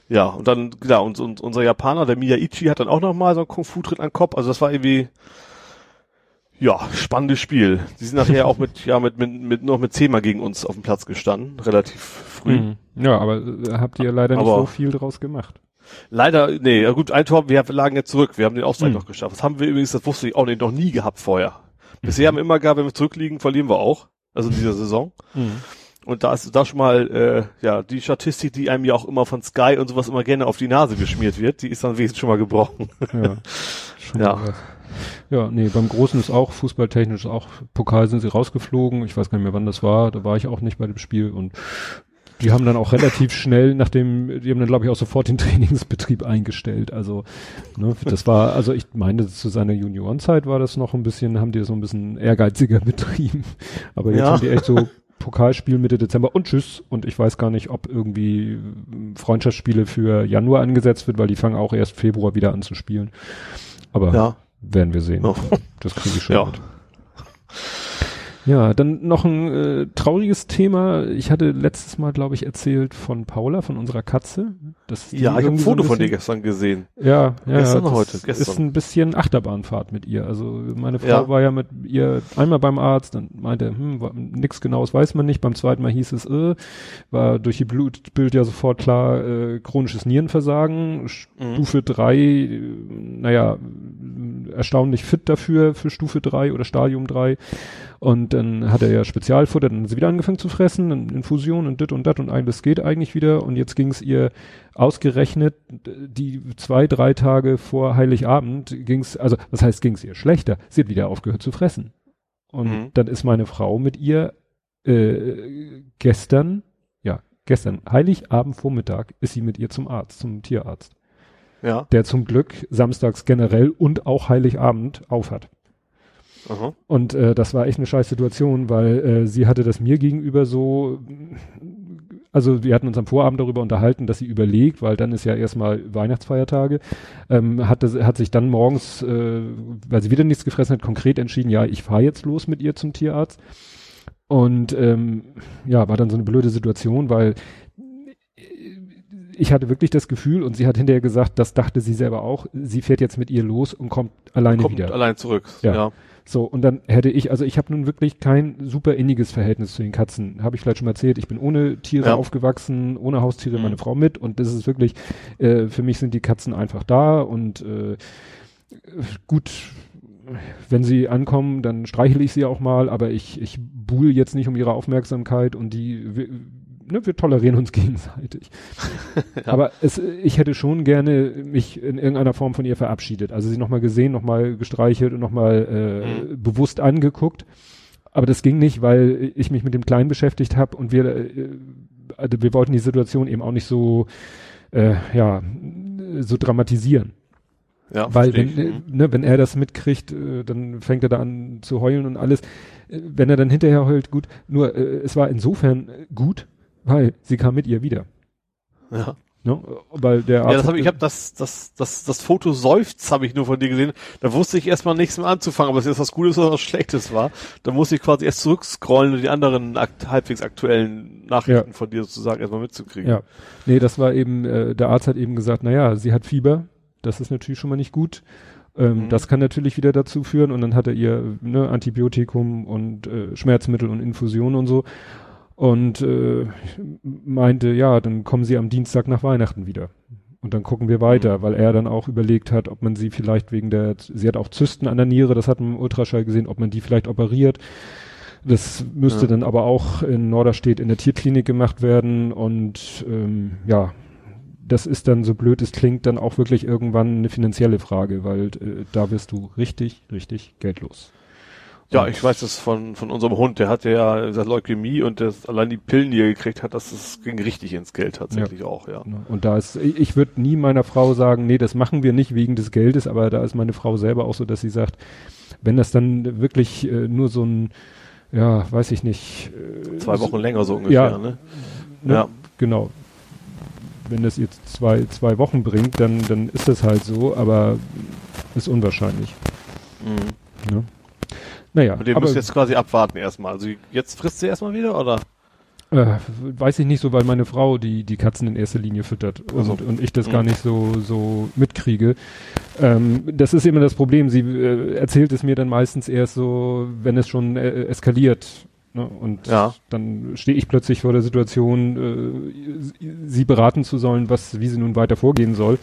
Ja, und dann, klar, und, und unser Japaner, der Miyaichi, hat dann auch noch mal so einen Kung-Fu-Tritt an den Kopf. Also das war irgendwie, ja, spannendes Spiel. Die sind nachher auch mit, ja, mit, mit, mit, noch mit zehnmal gegen uns auf dem Platz gestanden, relativ früh. Mhm. Ja, aber äh, habt ihr leider nicht Aber- so viel draus gemacht. Leider, nee, ja gut, ein Tor, wir lagen jetzt zurück, wir haben den Ausgleich Mhm. noch geschafft. Das haben wir übrigens, das wusste ich auch nicht, noch nie gehabt vorher. Bisher haben wir immer gehabt, wenn wir zurückliegen, verlieren wir auch. Also in dieser Saison. Und da ist da schon mal, äh, ja, die Statistik, die einem ja auch immer von Sky und sowas immer gerne auf die Nase geschmiert wird, die ist dann wenigstens schon mal gebrochen. Ja. Schon Ja. mal. Ja, nee, beim Großen ist auch, fußballtechnisch auch, Pokal sind sie rausgeflogen. Ich weiß gar nicht mehr, wann das war. Da war ich auch nicht bei dem Spiel und die haben dann auch relativ schnell, nachdem, die haben dann glaube ich auch sofort den Trainingsbetrieb eingestellt. Also, ne, das war, also ich meine, zu seiner Juniorenzeit war das noch ein bisschen, haben die das so ein bisschen ehrgeiziger betrieben. Aber jetzt Ja. haben die echt so Pokalspiel Mitte Dezember und tschüss. Und ich weiß gar nicht, ob irgendwie ähm, Freundschaftsspiele für Januar angesetzt wird, weil die fangen auch erst Februar wieder an zu spielen. Aber Ja. werden wir sehen. Ja. Das kriege ich schon Ja. mit. Ja, dann noch ein äh, trauriges Thema. Ich hatte letztes Mal, glaube ich, erzählt von Paula, von unserer Katze. Die Ja, ich habe ein irgendwie so Foto von dir bisschen- gestern gesehen. Ja, ja, Gestern das heute? Gestern. ist ein bisschen Achterbahnfahrt mit ihr. Also meine Frau Ja. war ja mit ihr einmal beim Arzt, dann meinte, hm, war, nix genaues weiß man nicht. Beim zweiten Mal hieß es, äh, war durch die Blutbild ja sofort klar, äh, chronisches Nierenversagen, Mhm. Stufe drei, äh, naja, erstaunlich fit dafür, für Stufe drei oder Stadium drei. Und dann hat er ja Spezialfutter, dann hat sie wieder angefangen zu fressen, dann Infusion und dit und dat und alles geht eigentlich wieder. Und jetzt ging es ihr ausgerechnet, die zwei, drei Tage vor Heiligabend ging es, also was heißt ging es ihr schlechter? Sie hat wieder aufgehört zu fressen. Und Mhm. dann ist meine Frau mit ihr äh, gestern, ja, gestern, Heiligabend Vormittag, ist sie mit ihr zum Arzt, zum Tierarzt, Ja. der zum Glück samstags generell und auch Heiligabend auf hat. Aha. Und äh, das war echt eine scheiß Situation, weil äh, sie hatte das mir gegenüber so, also wir hatten uns am Vorabend darüber unterhalten, dass sie überlegt, weil dann ist ja erstmal Weihnachtsfeiertage, ähm, hat, das, hat sich dann morgens, äh, weil sie wieder nichts gefressen hat, konkret entschieden, ja, ich fahre jetzt los mit ihr zum Tierarzt. Und ähm, ja, war dann so eine blöde Situation, weil ich hatte wirklich das Gefühl und sie hat hinterher gesagt, das dachte sie selber auch, sie fährt jetzt mit ihr los und kommt alleine Kommt wieder. allein zurück. Ja. ja. So, und dann hätte ich, also ich habe nun wirklich kein super inniges Verhältnis zu den Katzen. Habe ich vielleicht schon mal erzählt, ich bin ohne Tiere Ja. aufgewachsen, ohne Haustiere, Mhm. meine Frau mit und das ist wirklich, äh, für mich sind die Katzen einfach da und äh, gut, wenn sie ankommen, dann streichle ich sie auch mal, aber ich, ich buhl jetzt nicht um ihre Aufmerksamkeit und die, ne, wir tolerieren uns gegenseitig. ja. Aber es, ich hätte schon gerne mich in irgendeiner Form von ihr verabschiedet. Also sie nochmal gesehen, nochmal gestreichelt und nochmal äh, mhm. bewusst angeguckt. Aber das ging nicht, weil ich mich mit dem Kleinen beschäftigt habe und wir, äh, also wir wollten die Situation eben auch nicht so, äh, ja, so dramatisieren. Ja, Weil wenn, äh, ne, wenn er das mitkriegt, äh, dann fängt er da an zu heulen und alles. Äh, wenn er dann hinterher heult, gut. Nur es war insofern gut, weil sie kam mit ihr wieder. Ja. Ne? Weil der Arzt ja, das hab ich, habe das, das, das, das Foto seufzt habe ich nur von dir gesehen. Da wusste ich erstmal nichts mehr anzufangen, aber es ist was Gutes oder was Schlechtes war. Da musste ich quasi erst zurückscrollen und die anderen akt halbwegs aktuellen Nachrichten ja. von dir sozusagen erstmal mitzukriegen. Ja. Nee, das war eben, äh, der Arzt hat eben gesagt, naja, sie hat Fieber, das ist natürlich schon mal nicht gut. Ähm, mhm. Das kann natürlich wieder dazu führen und dann hat er ihr ne, Antibiotikum und äh, Schmerzmittel und Infusion und so und äh, meinte, ja, dann kommen sie am Dienstag nach Weihnachten wieder. Und dann gucken wir weiter, mhm. weil er dann auch überlegt hat, ob man sie vielleicht wegen der, sie hat auch Zysten an der Niere, das hat man im Ultraschall gesehen, ob man die vielleicht operiert. Das müsste ja. dann aber auch in Norderstedt in der Tierklinik gemacht werden und ähm, ja, das ist dann, so blöd es klingt, dann auch wirklich irgendwann eine finanzielle Frage, weil äh, da wirst du richtig, richtig geldlos. Ja, ich weiß das von, von unserem Hund, der hatte ja gesagt, Leukämie und das, allein die Pillen, die er gekriegt hat, das, das ging richtig ins Geld tatsächlich ja. auch, ja. Und da ist, ich, ich würde nie meiner Frau sagen, nee, das machen wir nicht wegen des Geldes, aber da ist meine Frau selber auch so, dass sie sagt, wenn das dann wirklich äh, nur so ein, ja, weiß ich nicht. Äh, Zwei Wochen so, länger so ungefähr, ja, ne? ne? Ja. Genau wenn das jetzt zwei, zwei Wochen bringt, dann, dann ist das halt so, aber ist unwahrscheinlich. Mhm. Ne? Naja. Und den müsst jetzt quasi abwarten erstmal. Also jetzt frisst sie erstmal wieder, oder? Äh, weiß ich nicht so, weil meine Frau die, die Katzen in erster Linie füttert und, also. und ich das mhm. gar nicht so, so mitkriege. Ähm, das ist immer das Problem. Sie äh, erzählt es mir dann meistens erst so, wenn es schon äh, eskaliert. Ne? Und ja. dann stehe ich plötzlich vor der Situation, äh, sie beraten zu sollen, was, wie sie nun weiter vorgehen soll.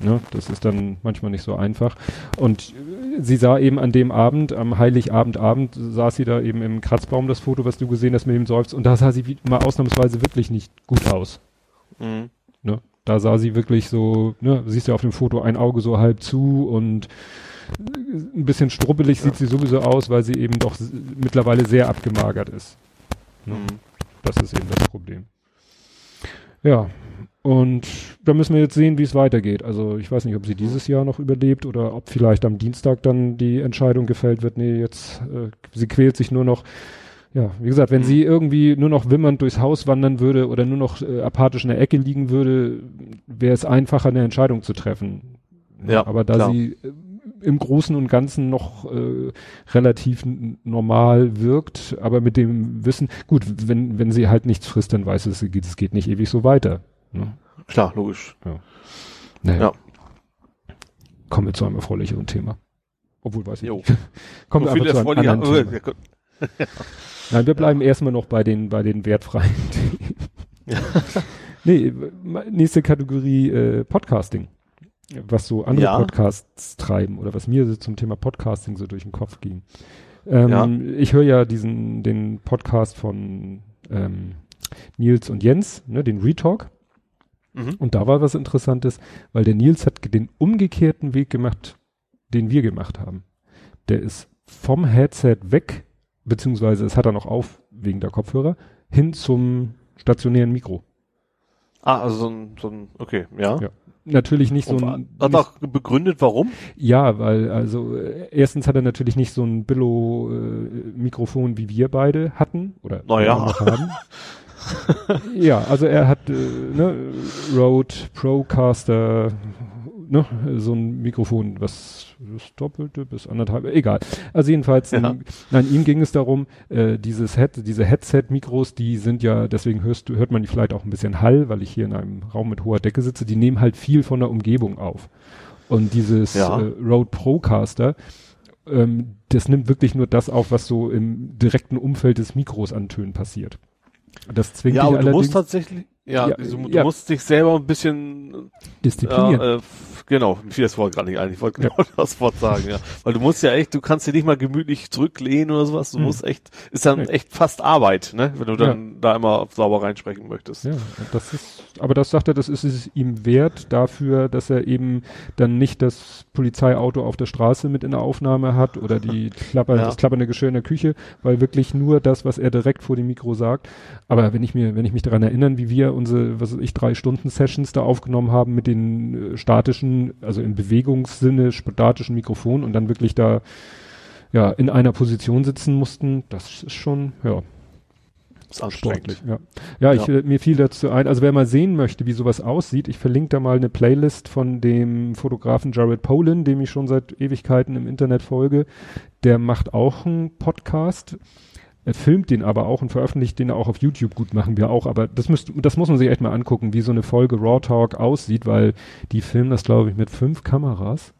Ne? Das ist dann manchmal nicht so einfach. Und sie sah eben an dem Abend, am Heiligabendabend, saß sie da eben im Kratzbaum, das Foto, was du gesehen hast mit dem Seufz, und da sah sie wie, mal ausnahmsweise wirklich nicht gut aus. Mhm. Ne? Da sah sie wirklich so, ne, siehst du auf dem Foto ein Auge so halb zu und ein bisschen strubbelig ja. sieht sie sowieso aus, weil sie eben doch mittlerweile sehr abgemagert ist. Ne? Mhm. Das ist eben das Problem. Ja, und da müssen wir jetzt sehen, wie es weitergeht. Also ich weiß nicht, ob sie dieses Jahr noch überlebt oder ob vielleicht am Dienstag dann die Entscheidung gefällt wird, nee, jetzt, äh, sie quält sich nur noch. Ja, wie gesagt, wenn sie irgendwie nur noch wimmernd durchs Haus wandern würde oder nur noch äh, apathisch in der Ecke liegen würde, wäre es einfacher, eine Entscheidung zu treffen. Ja, aber da klar. sie äh, im Großen und Ganzen noch äh, relativ normal wirkt, aber mit dem Wissen, gut, wenn, wenn sie halt nichts frisst, dann weiß es, es geht, es geht nicht ewig so weiter. Ne? Klar, logisch. Ja. Naja. ja. Kommen wir zu einem erfreulicheren Thema. Obwohl, weiß ich jo. nicht. Kommen wir einfach zu einem anderen Thema. ja. Nein, wir bleiben ja. erstmal noch bei den, bei den wertfreien Themen. Ja. nee, nächste Kategorie äh, Podcasting. Was so andere ja. Podcasts treiben oder was mir so zum Thema Podcasting so durch den Kopf ging. Ähm, ja. Ich höre ja diesen, den Podcast von ähm, Nils und Jens, ne, den Retalk. Mhm. Und da war was Interessantes, weil der Nils hat den umgekehrten Weg gemacht, den wir gemacht haben. Der ist vom Headset weg, beziehungsweise es hat er noch auf wegen der Kopfhörer, hin zum stationären Mikro. Ah, also so ein, so ein okay, ja. ja. Natürlich nicht so ein. Hat er auch begründet, warum? Ja, weil, also, äh, erstens hat er natürlich nicht so ein Billo-Mikrofon, äh, wie wir beide hatten, oder naja. haben. ja, also er hat äh, ne, Rode Procaster, ne, so ein Mikrofon, was das doppelte bis anderthalb, egal. Also jedenfalls, ja. ähm, nein, ihm ging es darum, äh, dieses Head, diese Headset-Mikros, die sind ja, deswegen hörst hört man vielleicht auch ein bisschen Hall, weil ich hier in einem Raum mit hoher Decke sitze, die nehmen halt viel von der Umgebung auf. Und dieses ja. äh, Rode Procaster, ähm, das nimmt wirklich nur das auf, was so im direkten Umfeld des Mikros an Tönen passiert. Das zwingt ja, aber du musst tatsächlich, Ja, Ja, du, du ja. musst dich selber ein bisschen disziplinieren. Ja, äh, genau, mir fiel das Wort gerade nicht ein. Ich wollte genau das Wort sagen, ja. Weil du musst ja echt, du kannst dir nicht mal gemütlich zurücklehnen oder sowas. Du Hm. musst echt, ist dann echt fast Arbeit, ne? Wenn du dann da immer sauber reinsprechen möchtest. Ja, das ist, aber das sagt er, das ist es ihm wert dafür, dass er eben dann nicht das Polizeiauto auf der Straße mit in der Aufnahme hat oder die Klapper, Ja. das klappernde Geschirr in der Küche, weil wirklich nur das, was er direkt vor dem Mikro sagt. Aber wenn ich mir, wenn ich mich daran erinnern, wie wir unsere, was weiß ich, drei Stunden Sessions da aufgenommen haben mit den äh, statischen, also im Bewegungssinne statischen Mikrofon und dann wirklich da ja in einer Position sitzen mussten, das ist schon, ja, ist anstrengend. Ja. Ja, ich, Ja. äh, mir fiel dazu ein, also wer mal sehen möchte, wie sowas aussieht, ich verlinke da mal eine Playlist von dem Fotografen Jared Polin, dem ich schon seit Ewigkeiten im Internet folge. Der macht auch einen Podcast. Er filmt den aber auch und veröffentlicht den auch auf YouTube. Gut, machen wir auch, aber das müsst, das muss man sich echt mal angucken, wie so eine Folge Raw Talk aussieht, weil die filmen das, glaube ich, mit fünf Kameras.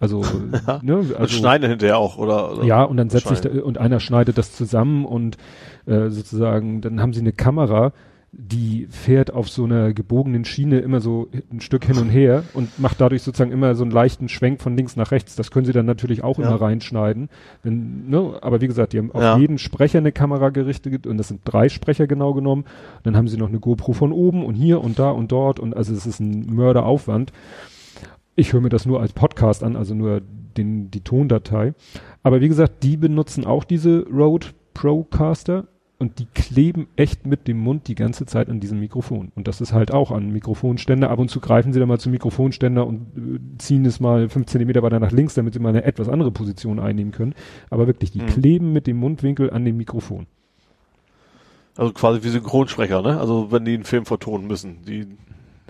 Also, ne, Und also schneiden hinterher auch, oder? oder? ja, und dann setzt sich da, und einer schneidet das zusammen und äh, sozusagen, dann haben sie eine Kamera, die fährt auf so einer gebogenen Schiene immer so ein Stück hin und her und macht dadurch sozusagen immer so einen leichten Schwenk von links nach rechts. Das können sie dann natürlich auch Ja. immer reinschneiden. Wenn, ne? Aber wie gesagt, die haben auf Ja. jeden Sprecher eine Kamera gerichtet und das sind drei Sprecher genau genommen. Dann haben sie noch eine GoPro von oben und hier und da und dort und also es ist ein Mörderaufwand. Ich höre mir das nur als Podcast an, also nur den, die Tondatei. Aber wie gesagt, die benutzen auch diese Rode Procaster und die kleben echt mit dem Mund die ganze Zeit an diesem Mikrofon. Und das ist halt auch an Mikrofonständer. Ab und zu greifen sie dann mal zum Mikrofonständer und äh, ziehen es mal fünf Zentimeter weiter nach links, damit sie mal eine etwas andere Position einnehmen können. Aber wirklich, die Mhm. kleben mit dem Mundwinkel an dem Mikrofon. Also quasi wie Synchronsprecher, ne? Also wenn die einen Film vertonen müssen, die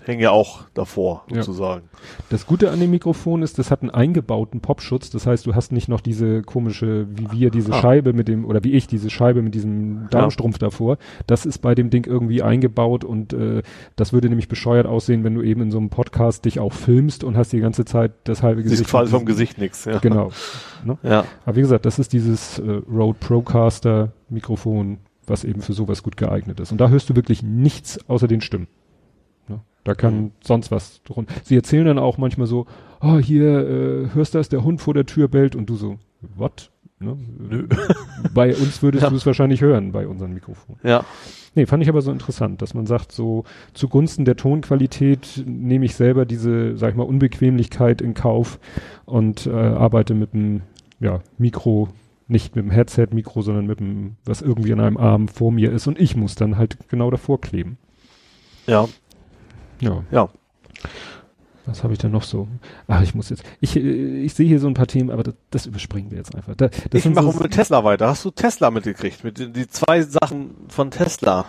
hängen ja auch davor, Ja. sozusagen. Das Gute an dem Mikrofon ist, das hat einen eingebauten Popschutz. Das heißt, du hast nicht noch diese komische, wie wir diese Ah. Scheibe mit dem, oder wie ich, diese Scheibe mit diesem Darmstrumpf davor. Das ist bei dem Ding irgendwie eingebaut und äh, das würde nämlich bescheuert aussehen, wenn du eben in so einem Podcast dich auch filmst und hast die ganze Zeit das halbe Gesicht. quasi vom Gesicht nix, ja. Genau. Ne? Ja. Aber wie gesagt, das ist dieses äh, Rode Procaster Mikrofon, was eben für sowas gut geeignet ist. Und da hörst du wirklich nichts außer den Stimmen. Da kann Mhm. sonst was drum. Sie erzählen dann auch manchmal so, oh, hier, äh, hörst du das, der Hund vor der Tür bellt und du so, what? Ne? Nö. Bei uns würdest Ja. du es wahrscheinlich hören, bei unseren Mikrofonen. Ja. Nee, fand ich aber so interessant, dass man sagt, so zugunsten der Tonqualität nehme ich selber diese, sag ich mal, Unbequemlichkeit in Kauf und äh, arbeite mit dem ja, Mikro, nicht mit dem Headset-Mikro, sondern mit dem, was irgendwie an einem Arm vor mir ist und ich muss dann halt genau davor kleben. Ja. Ja. Ja. Was habe ich denn noch so? Ach, ich muss jetzt. Ich, äh, ich sehe hier so ein paar Themen, aber das, das überspringen wir jetzt einfach. Da, das ich mache so, mit Tesla weiter. Hast du Tesla mitgekriegt? Mit den die zwei Sachen von Tesla.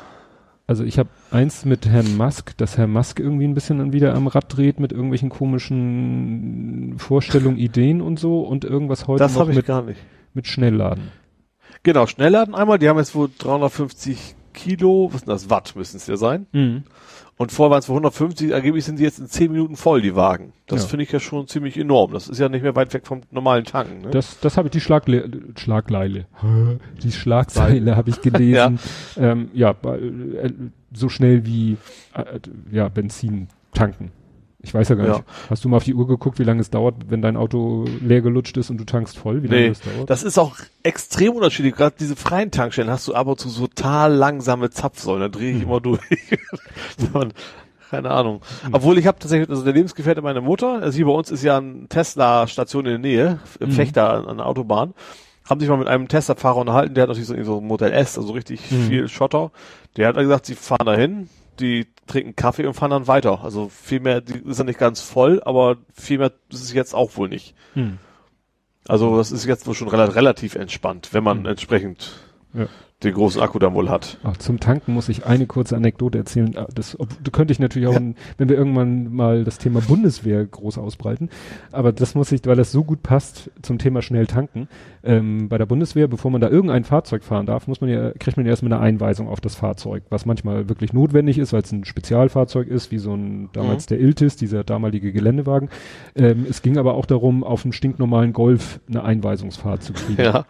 Also ich habe eins mit Herrn Musk, dass Herr Musk irgendwie ein bisschen dann wieder am Rad dreht mit irgendwelchen komischen Vorstellungen, Ideen und so und irgendwas heute Das noch habe ich mit, gar nicht. mit Schnellladen. Genau, Schnellladen einmal. Die haben jetzt wohl 350 Kilo, was ist denn das? Watt müssen es ja sein. Und vorher waren es wohl 150, angeblich sind die jetzt in 10 Minuten voll, die Wagen. Das Ja. finde ich ja schon ziemlich enorm. Das ist ja nicht mehr weit weg vom normalen Tanken. Ne? Das, das habe ich die Schlagle Schlagleile. Die Schlagzeile habe ich gelesen. ja, ähm, ja äh, so schnell wie äh, ja Benzin tanken. Ich weiß ja gar Ja. nicht. Hast du mal auf die Uhr geguckt, wie lange es dauert, wenn dein Auto leer gelutscht ist und du tankst voll? Wie lange Nee, das dauert? das ist auch extrem unterschiedlich. Gerade diese freien Tankstellen hast du ab und zu so total langsame Zapfsäulen. Da drehe ich Hm. immer durch. Keine Ahnung. Obwohl ich habe tatsächlich, also der Lebensgefährte meiner Mutter, also hier bei uns ist ja ein Tesla-Station in der Nähe, im Mhm. Fechter an, an der Autobahn, haben sich mal mit einem Tesla-Fahrer unterhalten, der hat natürlich so, so ein Modell S, also richtig Mhm. viel Schotter. Der hat dann gesagt, sie fahren dahin, die trinken Kaffee und fahren dann weiter. Also viel mehr, die ist ja nicht ganz voll, aber viel mehr ist es jetzt auch wohl nicht. Hm. Also das ist jetzt wohl schon rela- relativ entspannt, wenn man Mhm. entsprechend Ja. den großen Akku dann wohl hat. Ach, zum Tanken muss ich eine kurze Anekdote erzählen. Ah, Das ob, du könnte ich natürlich auch, ein, wenn wir irgendwann mal das Thema Bundeswehr groß ausbreiten, aber das muss ich, weil das so gut passt zum Thema schnell tanken. Ähm, bei der Bundeswehr, bevor man da irgendein Fahrzeug fahren darf, muss man ja, kriegt man ja erstmal eine Einweisung auf das Fahrzeug, was manchmal wirklich notwendig ist, weil es ein Spezialfahrzeug ist, wie so ein damals der Iltis, dieser damalige Geländewagen. Ähm, es ging aber auch darum, auf einem stinknormalen Golf eine Einweisungsfahrt zu kriegen. Ja.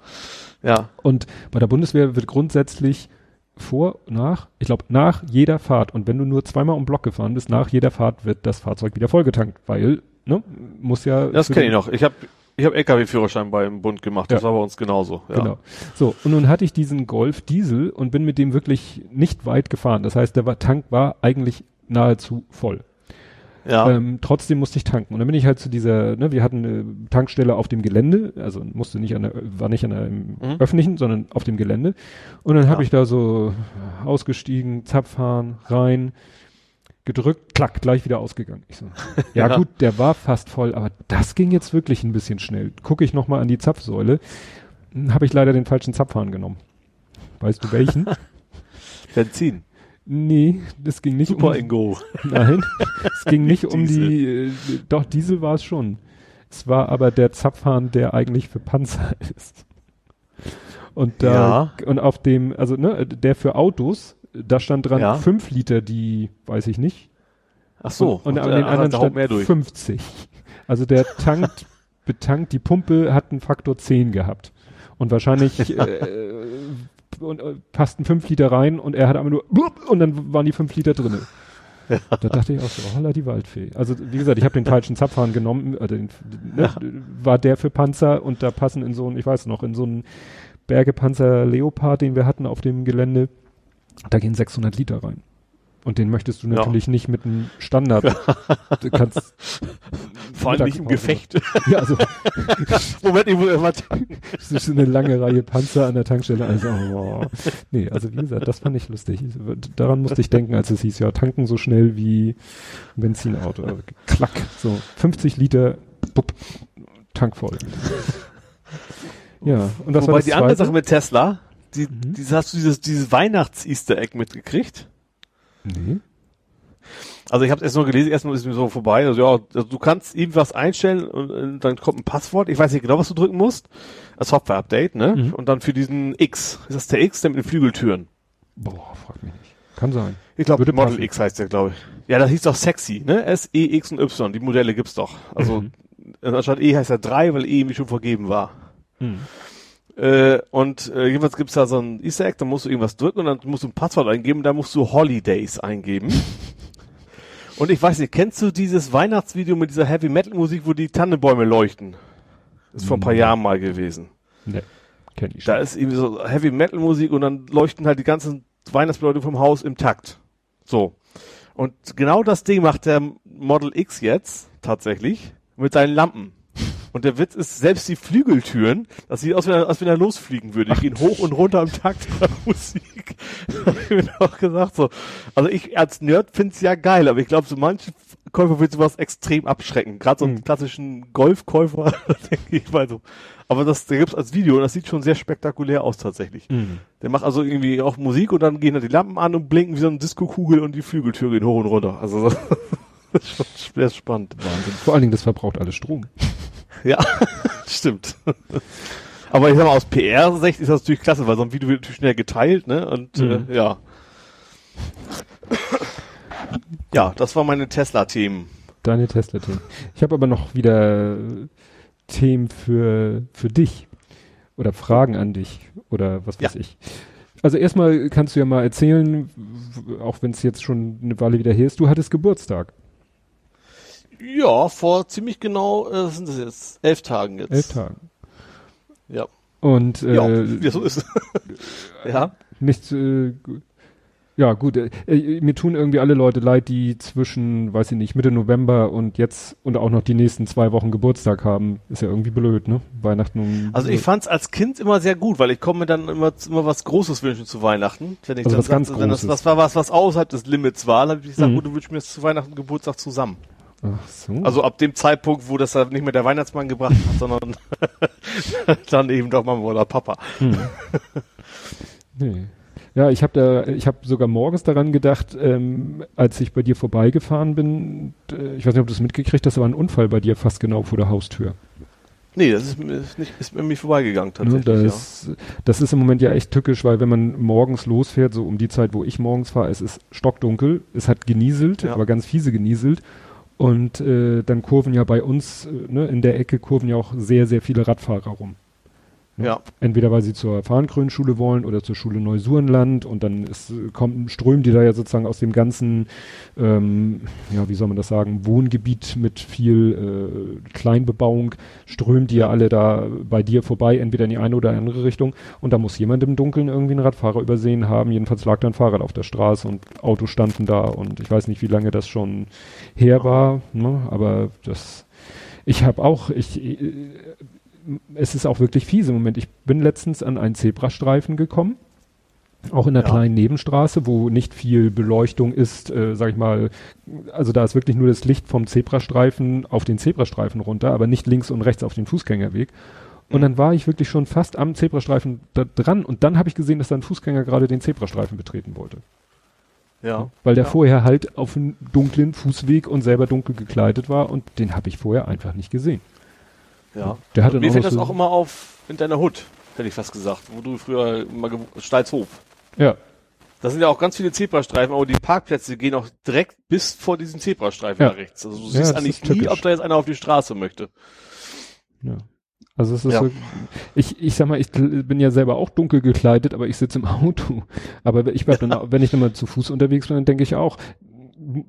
Ja. Und bei der Bundeswehr wird grundsätzlich vor, nach, ich glaube, nach jeder Fahrt und wenn du nur zweimal um Block gefahren bist, nach jeder Fahrt wird das Fahrzeug wieder vollgetankt, weil, ne, muss ja. Das kenne ich noch. Ich habe ich hab LKW-Führerschein beim Bund gemacht. Das Ja. war bei uns genauso. Ja. Genau. So, und nun hatte ich diesen Golf Diesel und bin mit dem wirklich nicht weit gefahren. Das heißt, der Tank war eigentlich nahezu voll. Ja. Ähm, trotzdem musste ich tanken. Und dann bin ich halt zu dieser, ne, wir hatten eine Tankstelle auf dem Gelände, also musste nicht an der, war nicht an der im Mhm. öffentlichen, sondern auf dem Gelände. Und dann habe Ja. ich da so ausgestiegen, Zapfhahn, rein, gedrückt, klack, gleich wieder ausgegangen. Ich so, ja, Ja. gut, der war fast voll, aber das ging jetzt wirklich ein bisschen schnell. Gucke ich nochmal an die Zapfsäule, habe ich leider den falschen Zapfhahn genommen. Weißt du welchen? Benzin. Nee, das ging nicht Super um Ingo. Nein, es ging nicht um Diesel. die, äh, doch Diesel war es schon. Es war aber der Zapfhahn, der eigentlich für Panzer ist. Und da, und auf dem, also ne, der für Autos, da stand dran Ja. 5 Liter, die, weiß ich nicht. Ach so. Und, und an der den anderen der haut stand mehr durch. 50. Also der tankt, betankt, die Pumpe hat einen Faktor 10 gehabt. Und wahrscheinlich äh, und, äh, passten 5 Liter rein und er hat aber nur blub, und dann waren die 5 Liter drinne. Da dachte ich auch so, holla die Waldfee. Also wie gesagt, ich habe den falschen Zapfhahn genommen, äh, den, ne, war der für Panzer und da passen in so einen, ich weiß noch, in so einen Bergepanzer Leopard, den wir hatten auf dem Gelände, da gehen 600 Liter rein. Und den möchtest du Ja. natürlich nicht mit einem Standard. du kannst Vor allem nicht im. Gefecht. ja, also Moment, ich muss tanken. es ist eine lange Reihe Panzer an der Tankstelle. Also, oh. nee, also wie gesagt, das fand ich lustig. Daran musste ich denken, als es hieß, ja, tanken so schnell wie ein Benzinauto. Also, klack, so 50 Liter, bupp, Tank voll. Ja, und das Wobei war das die andere Zweite. Sache mit Tesla, die, Mhm. dieses, hast du dieses, dieses Weihnachts-Easter Egg mitgekriegt? Nee. Also ich habe es erst nur gelesen, erstmal ist mir so vorbei. Also ja, also du kannst irgendwas einstellen und, äh, dann kommt ein Passwort. Ich weiß nicht genau, was du drücken musst. Ein Software-Update, ne? Mhm. Und dann für diesen X. Ist das der X, der mit den Flügeltüren? Boah, frag mich nicht. Kann sein. Ich glaube, Model passen. X heißt der, glaube ich. Ja, das hieß doch sexy, ne? S, E, X und Y. Die Modelle gibt's doch. Also Mhm. anstatt E heißt er 3, weil E irgendwie schon vergeben war. Mhm. Äh, und äh, jedenfalls gibt's da so ein Easter Egg, da musst du irgendwas drücken und dann musst du ein Passwort eingeben, da musst du Holidays eingeben. und ich weiß nicht, kennst du dieses Weihnachtsvideo mit dieser Heavy Metal Musik, wo die Tannenbäume leuchten? Ist vor ein paar. Jahren mal gewesen. Nee, kenn ich Da ist irgendwie so Heavy Metal Musik und dann leuchten halt die ganzen Weihnachtsbeleuchtung vom Haus im Takt. So. Und genau das Ding macht der Model X jetzt tatsächlich mit seinen Lampen. Und der Witz ist, selbst die Flügeltüren, das sieht aus, als wenn er losfliegen würde. Die gehen hoch und runter im Takt der Musik. Ich mir auch gesagt so. Also ich als Nerd find's ja geil, aber ich glaube, so manche Käufer wird sowas extrem abschrecken. Gerade so einen Mhm. klassischen Golfkäufer, denke ich mal so. Aber das, der gibt's als Video und das sieht schon sehr spektakulär aus tatsächlich. Mhm. Der macht also irgendwie auch Musik und dann gehen da die Lampen an und blinken wie so eine Disco-Kugel und die Flügeltür gehen hoch und runter. Also das ist schon sehr spannend. Wahnsinn. Vor allen Dingen, das verbraucht alles Strom. Ja, stimmt. Aber ich sag mal, aus PR-Sicht ist das natürlich klasse, weil so ein Video wird natürlich schnell geteilt, ne? Und Mhm. äh, ja. Ja, das waren meine Tesla-Themen. Deine Tesla-Themen. Ich habe aber noch wieder äh, Themen für, für dich. Oder Fragen an dich. Oder was weiß Ja. ich. Also erstmal kannst du ja mal erzählen, auch wenn es jetzt schon eine Weile wieder her ist, du hattest Geburtstag. Ja, vor ziemlich genau, äh, was sind das jetzt? Elf Tagen jetzt. Elf Tagen. Ja. Und äh, Ja, so ist es. ja. nicht, äh, gu- ja gut, äh, äh, mir tun irgendwie alle Leute leid, die zwischen, weiß ich nicht, Mitte November und jetzt und auch noch die nächsten zwei Wochen Geburtstag haben. Ist ja irgendwie blöd, ne? Weihnachten um Also ich fand's als Kind immer sehr gut, weil ich komme mir dann immer, immer was Großes wünschen zu Weihnachten. Wenn ich Also dann was ganz sagte, wenn das, das war was, was außerhalb des Limits war, dann habe ich gesagt, Mhm. gut, du wünschst mir das zu Weihnachten und Geburtstag zusammen. Ach so. Also ab dem Zeitpunkt, wo das nicht mehr der Weihnachtsmann gebracht hat, sondern dann eben doch Mama oder Papa. Hm. nee. Ja, ich habe da, ich habe sogar morgens daran gedacht, ähm, als ich bei dir vorbeigefahren bin. Äh, ich weiß nicht, ob du es mitgekriegt hast, aber ein Unfall bei dir fast genau vor der Haustür. Nee, das ist, mir- ist, nicht, ist mir vorbeigegangen Ne, tatsächlich. das, das ist im Moment ja echt tückisch, weil wenn man morgens losfährt, so um die Zeit, wo ich morgens fahre, es ist stockdunkel, es hat genieselt, Ja. aber ganz fiese genieselt. Und äh, dann kurven ja bei uns, äh, ne, in der Ecke kurven ja auch sehr, sehr viele Radfahrer rum. Ja. Entweder weil sie zur Fahrenkrönschule wollen oder zur Schule Neusurenland und dann ist, kommen, strömen die da ja sozusagen aus dem ganzen, ähm, ja, wie soll man das sagen, Wohngebiet mit viel äh, Kleinbebauung, strömt die ja alle da bei dir vorbei, entweder in die eine oder andere Richtung und da muss jemand im Dunkeln irgendwie einen Radfahrer übersehen haben. Jedenfalls lag da ein Fahrrad auf der Straße und Autos standen da und ich weiß nicht, wie lange das schon her war, ne? aber das ich habe auch, ich, äh, es ist auch wirklich fies im Moment. Ich bin letztens an einen Zebrastreifen gekommen. Auch in einer Ja. kleinen Nebenstraße, wo nicht viel Beleuchtung ist, äh, sag ich mal, also da ist wirklich nur das Licht vom Zebrastreifen auf den Zebrastreifen runter, aber nicht links und rechts auf den Fußgängerweg. Und Mhm. dann war ich wirklich schon fast am Zebrastreifen da dran und dann habe ich gesehen, dass da ein Fußgänger gerade den Zebrastreifen betreten wollte. Ja. Weil der Ja. vorher halt auf einem dunklen Fußweg und selber dunkel gekleidet war und den habe ich vorher einfach nicht gesehen. Ja. Der hat mir fällt das auch immer auf in deiner Hut, hätte ich fast gesagt, wo du früher gewo- Steilshof. Ja, Da sind ja auch ganz viele Zebrastreifen, aber die Parkplätze gehen auch direkt bis vor diesen Zebrastreifen Ja. nach rechts. Also du Ja, siehst eigentlich nie, ob da jetzt einer auf die Straße möchte. Ja. Also es ist Ja. so, ich, ich sag mal, ich bin ja selber auch dunkel gekleidet, aber ich sitze im Auto. Aber ich bleib dann, wenn ich dann mal zu Fuß unterwegs bin, dann denke ich auch,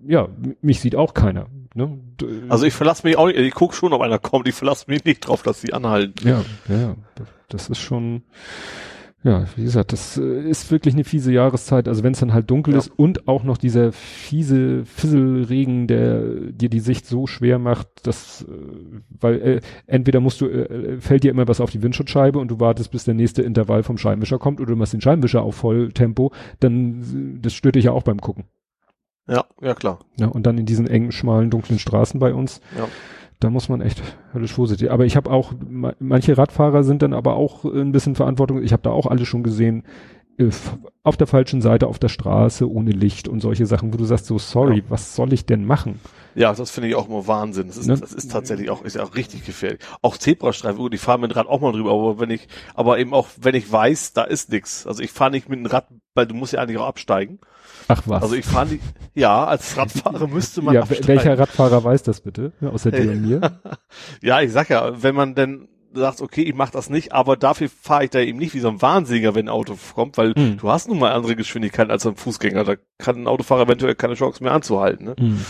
ja, mich sieht auch keiner. Ne? D- Also ich verlasse mich auch nicht, ich gucke schon, ob einer kommt, ich verlasse mich nicht drauf, dass sie anhalten. ja, ja, das ist schon, ja, wie gesagt, das äh, ist wirklich eine fiese Jahreszeit. Also wenn es dann halt dunkel Ja. ist und auch noch dieser fiese Fisselregen, der dir die Sicht so schwer macht, dass, äh, weil äh, entweder musst du, äh, fällt dir immer was auf die Windschutzscheibe und du wartest, bis der nächste Intervall vom Scheibenwischer kommt oder du machst den Scheibenwischer auf Volltempo, dann, äh, das stört dich ja auch beim Gucken. Ja, ja klar. Ja, und dann in diesen engen, schmalen, dunklen Straßen bei uns, Ja. da muss man echt höllisch vorsichtig. Aber ich habe auch, ma- manche Radfahrer sind dann aber auch äh, ein bisschen Verantwortung. Ich habe da auch alle schon gesehen, äh, auf der falschen Seite auf der Straße, ohne Licht und solche Sachen, wo du sagst so, sorry, Ja. was soll ich denn machen? Ja, das finde ich auch immer Wahnsinn. Das ist, Ne? das ist tatsächlich auch, ist ja auch richtig gefährlich. Auch Zebrastreifen, gut, ich fahre mit dem Rad auch mal drüber, aber wenn ich, aber eben auch, wenn ich weiß, da ist nix. Also ich fahre nicht mit dem Rad, weil du musst ja eigentlich auch absteigen. Ach was. Also ich fahre nicht, ja, als Radfahrer müsste man ja, absteigen. wel- welcher Radfahrer weiß das bitte? Ja, außer dir und mir. Ja, ich sag ja, wenn man denn sagt, okay, ich mache das nicht, aber dafür fahre ich da eben nicht wie so ein Wahnsinniger, wenn ein Auto kommt, weil Mhm. du hast nun mal andere Geschwindigkeiten als ein Fußgänger. Da kann ein Autofahrer eventuell keine Chance mehr anzuhalten. Ne? Hm.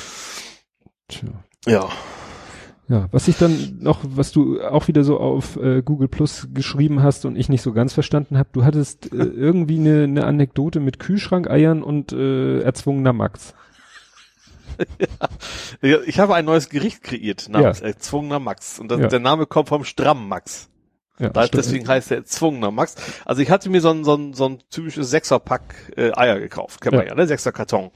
Tja. Ja. Ja, was ich dann noch, was du auch wieder so auf äh, Google Plus geschrieben hast und ich nicht so ganz verstanden habe, du hattest äh, irgendwie eine, eine Anekdote mit Kühlschrankeiern und äh, erzwungener Max. Ja, Ich habe ein neues Gericht kreiert namens Ja. Erzwungener Max. Und das, Ja. der Name kommt vom strammen Max. Ja, Da, deswegen heißt er Erzwungener Max. Also ich hatte mir so ein, so ein, so ein typisches Sechserpack äh, Eier gekauft. Kennt man Ja. ne? Sechser Karton.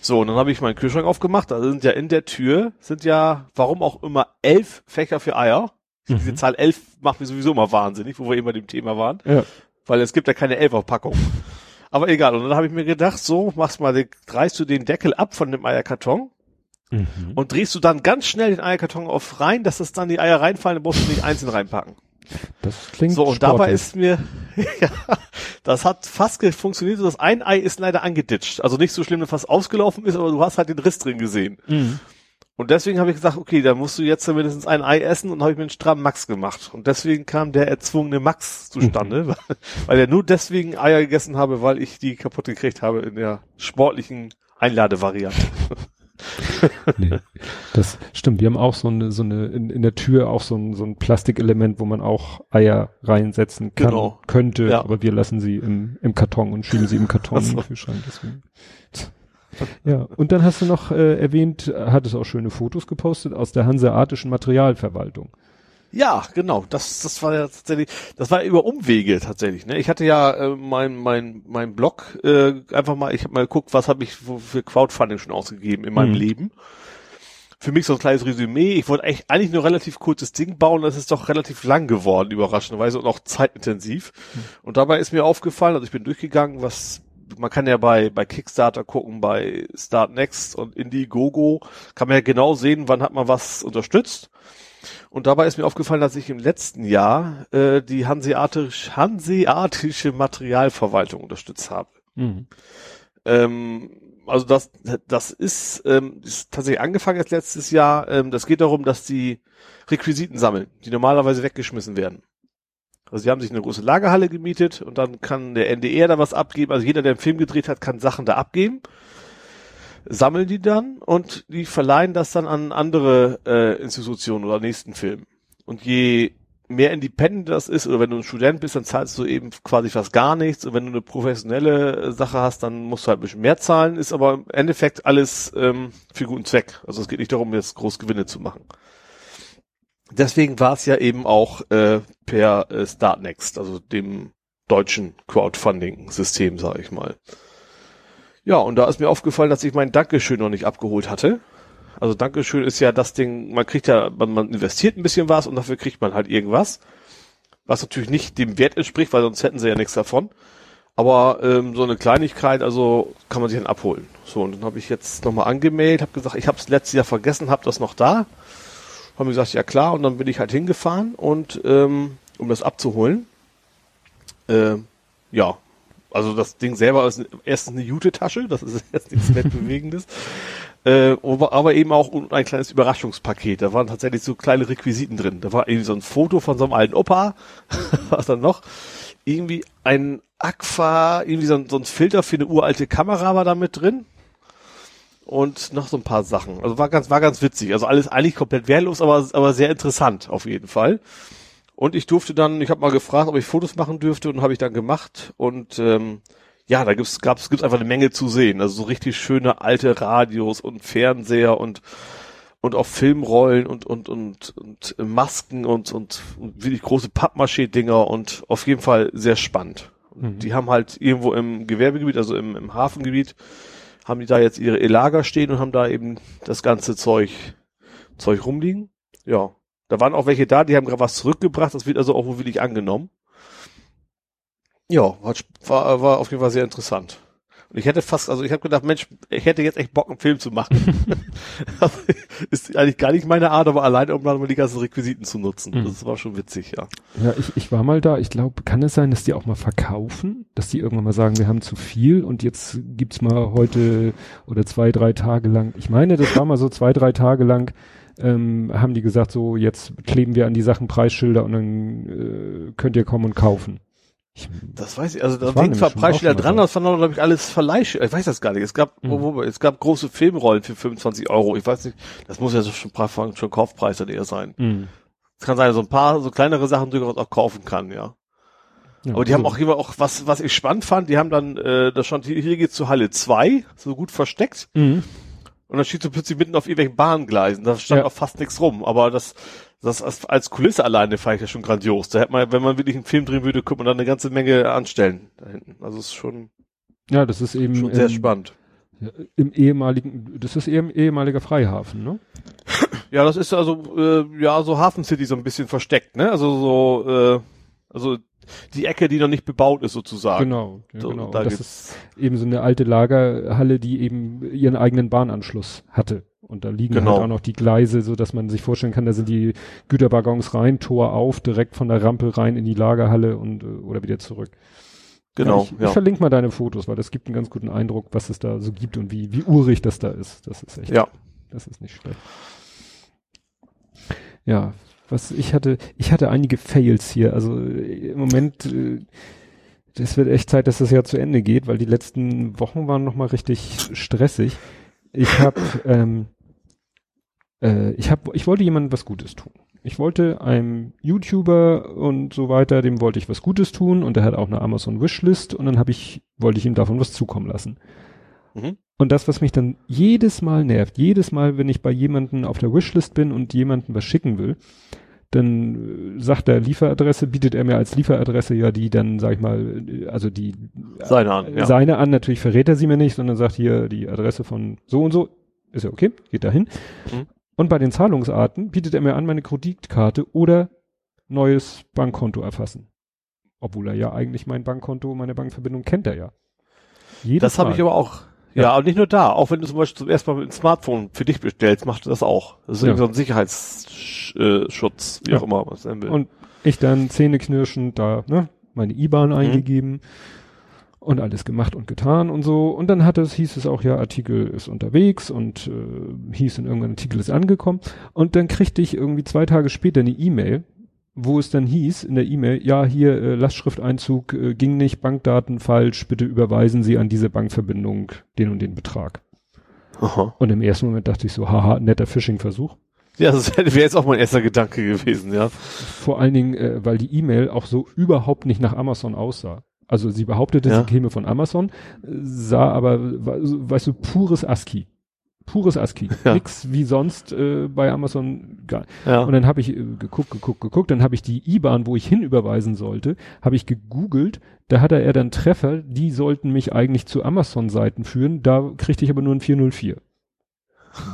So, und dann habe ich meinen Kühlschrank aufgemacht. Da sind ja in der Tür, sind ja, warum auch immer, elf Fächer für Eier. Diese Mhm. Zahl elf macht mich sowieso immer wahnsinnig, wo wir eben bei dem Thema waren. Ja. Weil es gibt ja keine Elferpackung. Aber egal. Und dann habe ich mir gedacht, so, machst mal, den- reißt du den Deckel ab von dem Eierkarton Mhm. und drehst du dann ganz schnell den Eierkarton auf rein, dass das dann die Eier reinfallen, dann musst du nicht einzeln reinpacken. Das klingt So, und sportlich. dabei ist mir, ja, das hat fast funktioniert. Das ein Ei ist leider angeditscht. Also nicht so schlimm, dass fast ausgelaufen ist, aber du hast halt den Riss drin gesehen. Mhm. Und deswegen habe ich gesagt, okay, da musst du jetzt mindestens ein Ei essen und habe ich mir einen strammen Max gemacht. Und deswegen kam der erzwungene Max zustande, Mhm. weil, weil er nur deswegen Eier gegessen habe, weil ich die kaputt gekriegt habe in der sportlichen Einladevariante. Nee, das stimmt. Wir haben auch so eine, so eine, in, in der Tür auch so ein, so ein Plastikelement, wo man auch Eier reinsetzen kann, Genau. könnte, Ja. aber wir lassen sie im, im Karton und schieben sie im Karton so. in den Kühlschrank. Deswegen. Ja, und dann hast du noch äh, erwähnt, hattest auch schöne Fotos gepostet aus der Hanseatischen Materialverwaltung. Ja, genau. Das, das war ja tatsächlich, das war über Umwege tatsächlich. Ne? Ich hatte ja äh, mein mein mein Blog äh, einfach mal, ich habe mal geguckt, was habe ich für Crowdfunding schon ausgegeben in meinem Mhm. Leben. Für mich so ein kleines Resümee. Ich wollte echt eigentlich nur ein relativ kurzes Ding bauen. Das ist doch relativ lang geworden, überraschenderweise und auch zeitintensiv. Und dabei ist mir aufgefallen, also ich bin durchgegangen, was man kann ja bei bei Kickstarter gucken, bei Start Next und Indiegogo kann man ja genau sehen, wann hat man was unterstützt. Und dabei ist mir aufgefallen, dass ich im letzten Jahr äh, die Hanseatisch, Hanseatische Materialverwaltung unterstützt habe. Mhm. Ähm, also das, das ist, ähm, ist tatsächlich angefangen jetzt letztes Jahr. Ähm, das geht darum, dass die Requisiten sammeln, die normalerweise weggeschmissen werden. Also sie haben sich eine große Lagerhalle gemietet und dann kann der NDR da was abgeben. Also jeder, der einen Film gedreht hat, kann Sachen da abgeben. Sammeln die dann und die verleihen das dann an andere äh, Institutionen oder nächsten Film. Und je mehr independent das ist, oder wenn du ein Student bist, dann zahlst du eben quasi fast gar nichts. Und wenn du eine professionelle äh, Sache hast, dann musst du halt ein bisschen mehr zahlen. Ist aber im Endeffekt alles ähm, für guten Zweck. Also es geht nicht darum, jetzt groß Gewinne zu machen. Deswegen war es ja eben auch äh, per äh, Startnext, also dem deutschen Crowdfunding-System, sage ich mal. Ja, und da ist mir aufgefallen, dass ich mein Dankeschön noch nicht abgeholt hatte. Also Dankeschön ist ja das Ding, man kriegt ja, man, man investiert ein bisschen was und dafür kriegt man halt irgendwas. Was natürlich nicht dem Wert entspricht, weil sonst hätten sie ja nichts davon. Aber ähm, so eine Kleinigkeit, also kann man sich dann abholen. So, und dann habe ich jetzt nochmal angemeldet, habe gesagt, ich habe es letztes Jahr vergessen, habe das noch da. Haben gesagt, ja klar, und dann bin ich halt hingefahren und ähm, um das abzuholen. Äh, ja, also das Ding selber ist erstens eine Jute-Tasche, das ist jetzt nichts Weltbewegendes. Äh, aber eben auch ein kleines Überraschungspaket. Da waren tatsächlich so kleine Requisiten drin. Da war irgendwie so ein Foto von so einem alten Opa. Was dann noch? Irgendwie ein Aqua, irgendwie so ein, so ein Filter für eine uralte Kamera war da mit drin. Und noch so ein paar Sachen. Also war ganz, war ganz witzig. Also alles eigentlich komplett wehrlos, aber, aber sehr interessant auf jeden Fall. Und ich durfte dann, ich habe mal gefragt, ob ich Fotos machen dürfte und habe ich dann gemacht. Und ähm, ja, da gibt's, gab's, gibt's einfach eine Menge zu sehen. Also so richtig schöne alte Radios und Fernseher und und auch Filmrollen und und und und Masken und und, und wirklich große Pappmaché-Dinger und auf jeden Fall sehr spannend. Mhm. Die haben halt irgendwo im Gewerbegebiet, also im, im Hafengebiet, haben die da jetzt ihre E-Lager stehen und haben da eben das ganze Zeug Zeug rumliegen. Ja, da waren auch welche da, die haben gerade was zurückgebracht. Das wird also auch wohl wirklich angenommen. Ja, war, war auf jeden Fall sehr interessant. Und ich hätte fast, also ich habe gedacht, Mensch, ich hätte jetzt echt Bock, einen Film zu machen. ist eigentlich gar nicht meine Art, aber allein um dann mal die ganzen Requisiten zu nutzen. Mhm. Das war schon witzig, ja. Ja, ich, ich war mal da. Ich glaube, kann es sein, dass die auch mal verkaufen? Dass die irgendwann mal sagen, wir haben zu viel und jetzt gibt's mal heute oder zwei, drei Tage lang. Ich meine, das war mal so zwei, drei Tage lang ähm, haben die gesagt, so jetzt kleben wir an die Sachen Preisschilder und dann äh, könnt ihr kommen und kaufen. Ich, das weiß ich, also da waren zwar Preisschilder dran, das waren glaube ich alles Verleihschilder, ich weiß das gar nicht. Es gab, mhm. wo, wo, es gab große Filmrollen für 25 Euro, ich weiß nicht, das muss ja so schon, schon Kaufpreis dann eher sein. Mhm. Es kann sein, so ein paar, so kleinere Sachen durchaus auch kaufen kann, ja. ja Aber die so. haben auch immer auch, was, was ich spannend fand, die haben dann, äh, da stand, hier, hier geht's zu Halle 2, so gut versteckt. Mhm. Und dann steht so plötzlich mitten auf irgendwelchen Bahngleisen, da stand ja. auch fast nichts rum, aber das, das als Kulisse alleine fand ich ja schon grandios. Da hätte man, wenn man wirklich einen Film drehen würde, könnte man da eine ganze Menge anstellen da hinten. Also es ist schon. Ja, das ist eben schon sehr im, spannend. Im ehemaligen, das ist eben ehemaliger Freihafen, ne? Ja, das ist also äh, ja so Hafen City so ein bisschen versteckt, ne? Also so, äh, also die Ecke, die noch nicht bebaut ist sozusagen. Genau, ja, so, genau. Da das ist eben so eine alte Lagerhalle, die eben ihren eigenen Bahnanschluss hatte. Und da liegen genau. halt auch noch die Gleise, so dass man sich vorstellen kann, da sind die Güterwaggons rein, Tor auf, direkt von der Rampe rein in die Lagerhalle und äh, oder wieder zurück. Genau. Ja, ich, ja. ich verlinke mal deine Fotos, weil das gibt einen ganz guten Eindruck, was es da so gibt und wie, wie urig das da ist. Das ist echt. Ja. Das ist nicht schlecht. Ja, was ich hatte, ich hatte einige Fails hier. Also äh, im Moment, äh, das wird echt Zeit, dass das Jahr zu Ende geht, weil die letzten Wochen waren nochmal richtig stressig. Ich habe ähm, äh, ich habe, ich wollte jemandem was Gutes tun. Ich wollte einem YouTuber und so weiter, dem wollte ich was Gutes tun und der hat auch eine Amazon Wishlist und dann habe ich, wollte ich ihm davon was zukommen lassen. Mhm. Und das, was mich dann jedes Mal nervt, jedes Mal, wenn ich bei jemanden auf der Wishlist bin und jemanden was schicken will, dann äh, sagt er Lieferadresse, bietet er mir als Lieferadresse ja die dann, sag ich mal, äh, also die seine an, ja. seine an, natürlich verrät er sie mir nicht, sondern sagt hier die Adresse von so und so, ist ja okay, geht dahin. Mhm. Und bei den Zahlungsarten bietet er mir an, meine Kreditkarte oder neues Bankkonto erfassen. Obwohl er ja eigentlich mein Bankkonto, meine Bankverbindung kennt er ja. Jedes das habe ich aber auch. Ja. ja, und nicht nur da. Auch wenn du zum Beispiel zum ersten Mal mit dem Smartphone für dich bestellst, macht das auch. Das ist ja. so ein Sicherheitsschutz, wie ja. auch immer was er will. Und ich dann zähneknirschend da, ne, meine IBAN mhm. eingegeben und alles gemacht und getan und so. Und dann hat es, hieß es auch, ja, Artikel ist unterwegs und äh, hieß in irgendeinem Artikel ist angekommen. Und dann kriegte ich irgendwie zwei Tage später eine E-Mail wo es dann hieß in der E-Mail, ja, hier äh, Lastschrifteinzug äh, ging nicht, Bankdaten falsch, bitte überweisen Sie an diese Bankverbindung den und den Betrag. Aha. Und im ersten Moment dachte ich so, haha, netter Phishing-Versuch. Ja, das wäre jetzt auch mein erster Gedanke gewesen, ja. Vor allen Dingen, äh, weil die E-Mail auch so überhaupt nicht nach Amazon aussah. Also sie behauptete, Ja. sie käme von Amazon, äh, sah aber, weißt du, pures ASCII. Pures ASCII. Ja. Nix wie sonst äh, bei Amazon. Gar. Ja. Und dann habe ich äh, geguckt, geguckt, geguckt. Dann habe ich die IBAN, wo ich hinüberweisen sollte, habe ich gegoogelt. Da hatte er dann Treffer, die sollten mich eigentlich zu Amazon-Seiten führen. Da kriegte ich aber nur ein 404.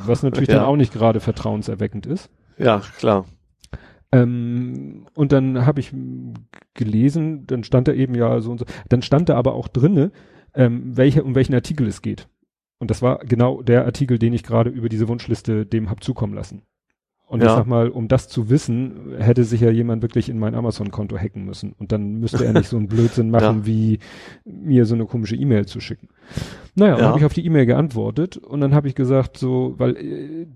Was natürlich Ja. dann auch nicht gerade vertrauenserweckend ist. ja, klar. Ähm, und dann habe ich m, gelesen, dann stand da eben ja so und so, dann stand da aber auch drinne, ähm, welche, um welchen Artikel es geht. Und das war genau der Artikel, den ich gerade über diese Wunschliste dem hab zukommen lassen. Und ich Ja. sag mal, um das zu wissen, hätte sich ja jemand wirklich in mein Amazon-Konto hacken müssen. Und dann müsste er nicht so einen Blödsinn machen, Ja. wie mir so eine komische E-Mail zu schicken. Naja, dann Ja. habe ich auf die E-Mail geantwortet und dann habe ich gesagt, so, weil äh,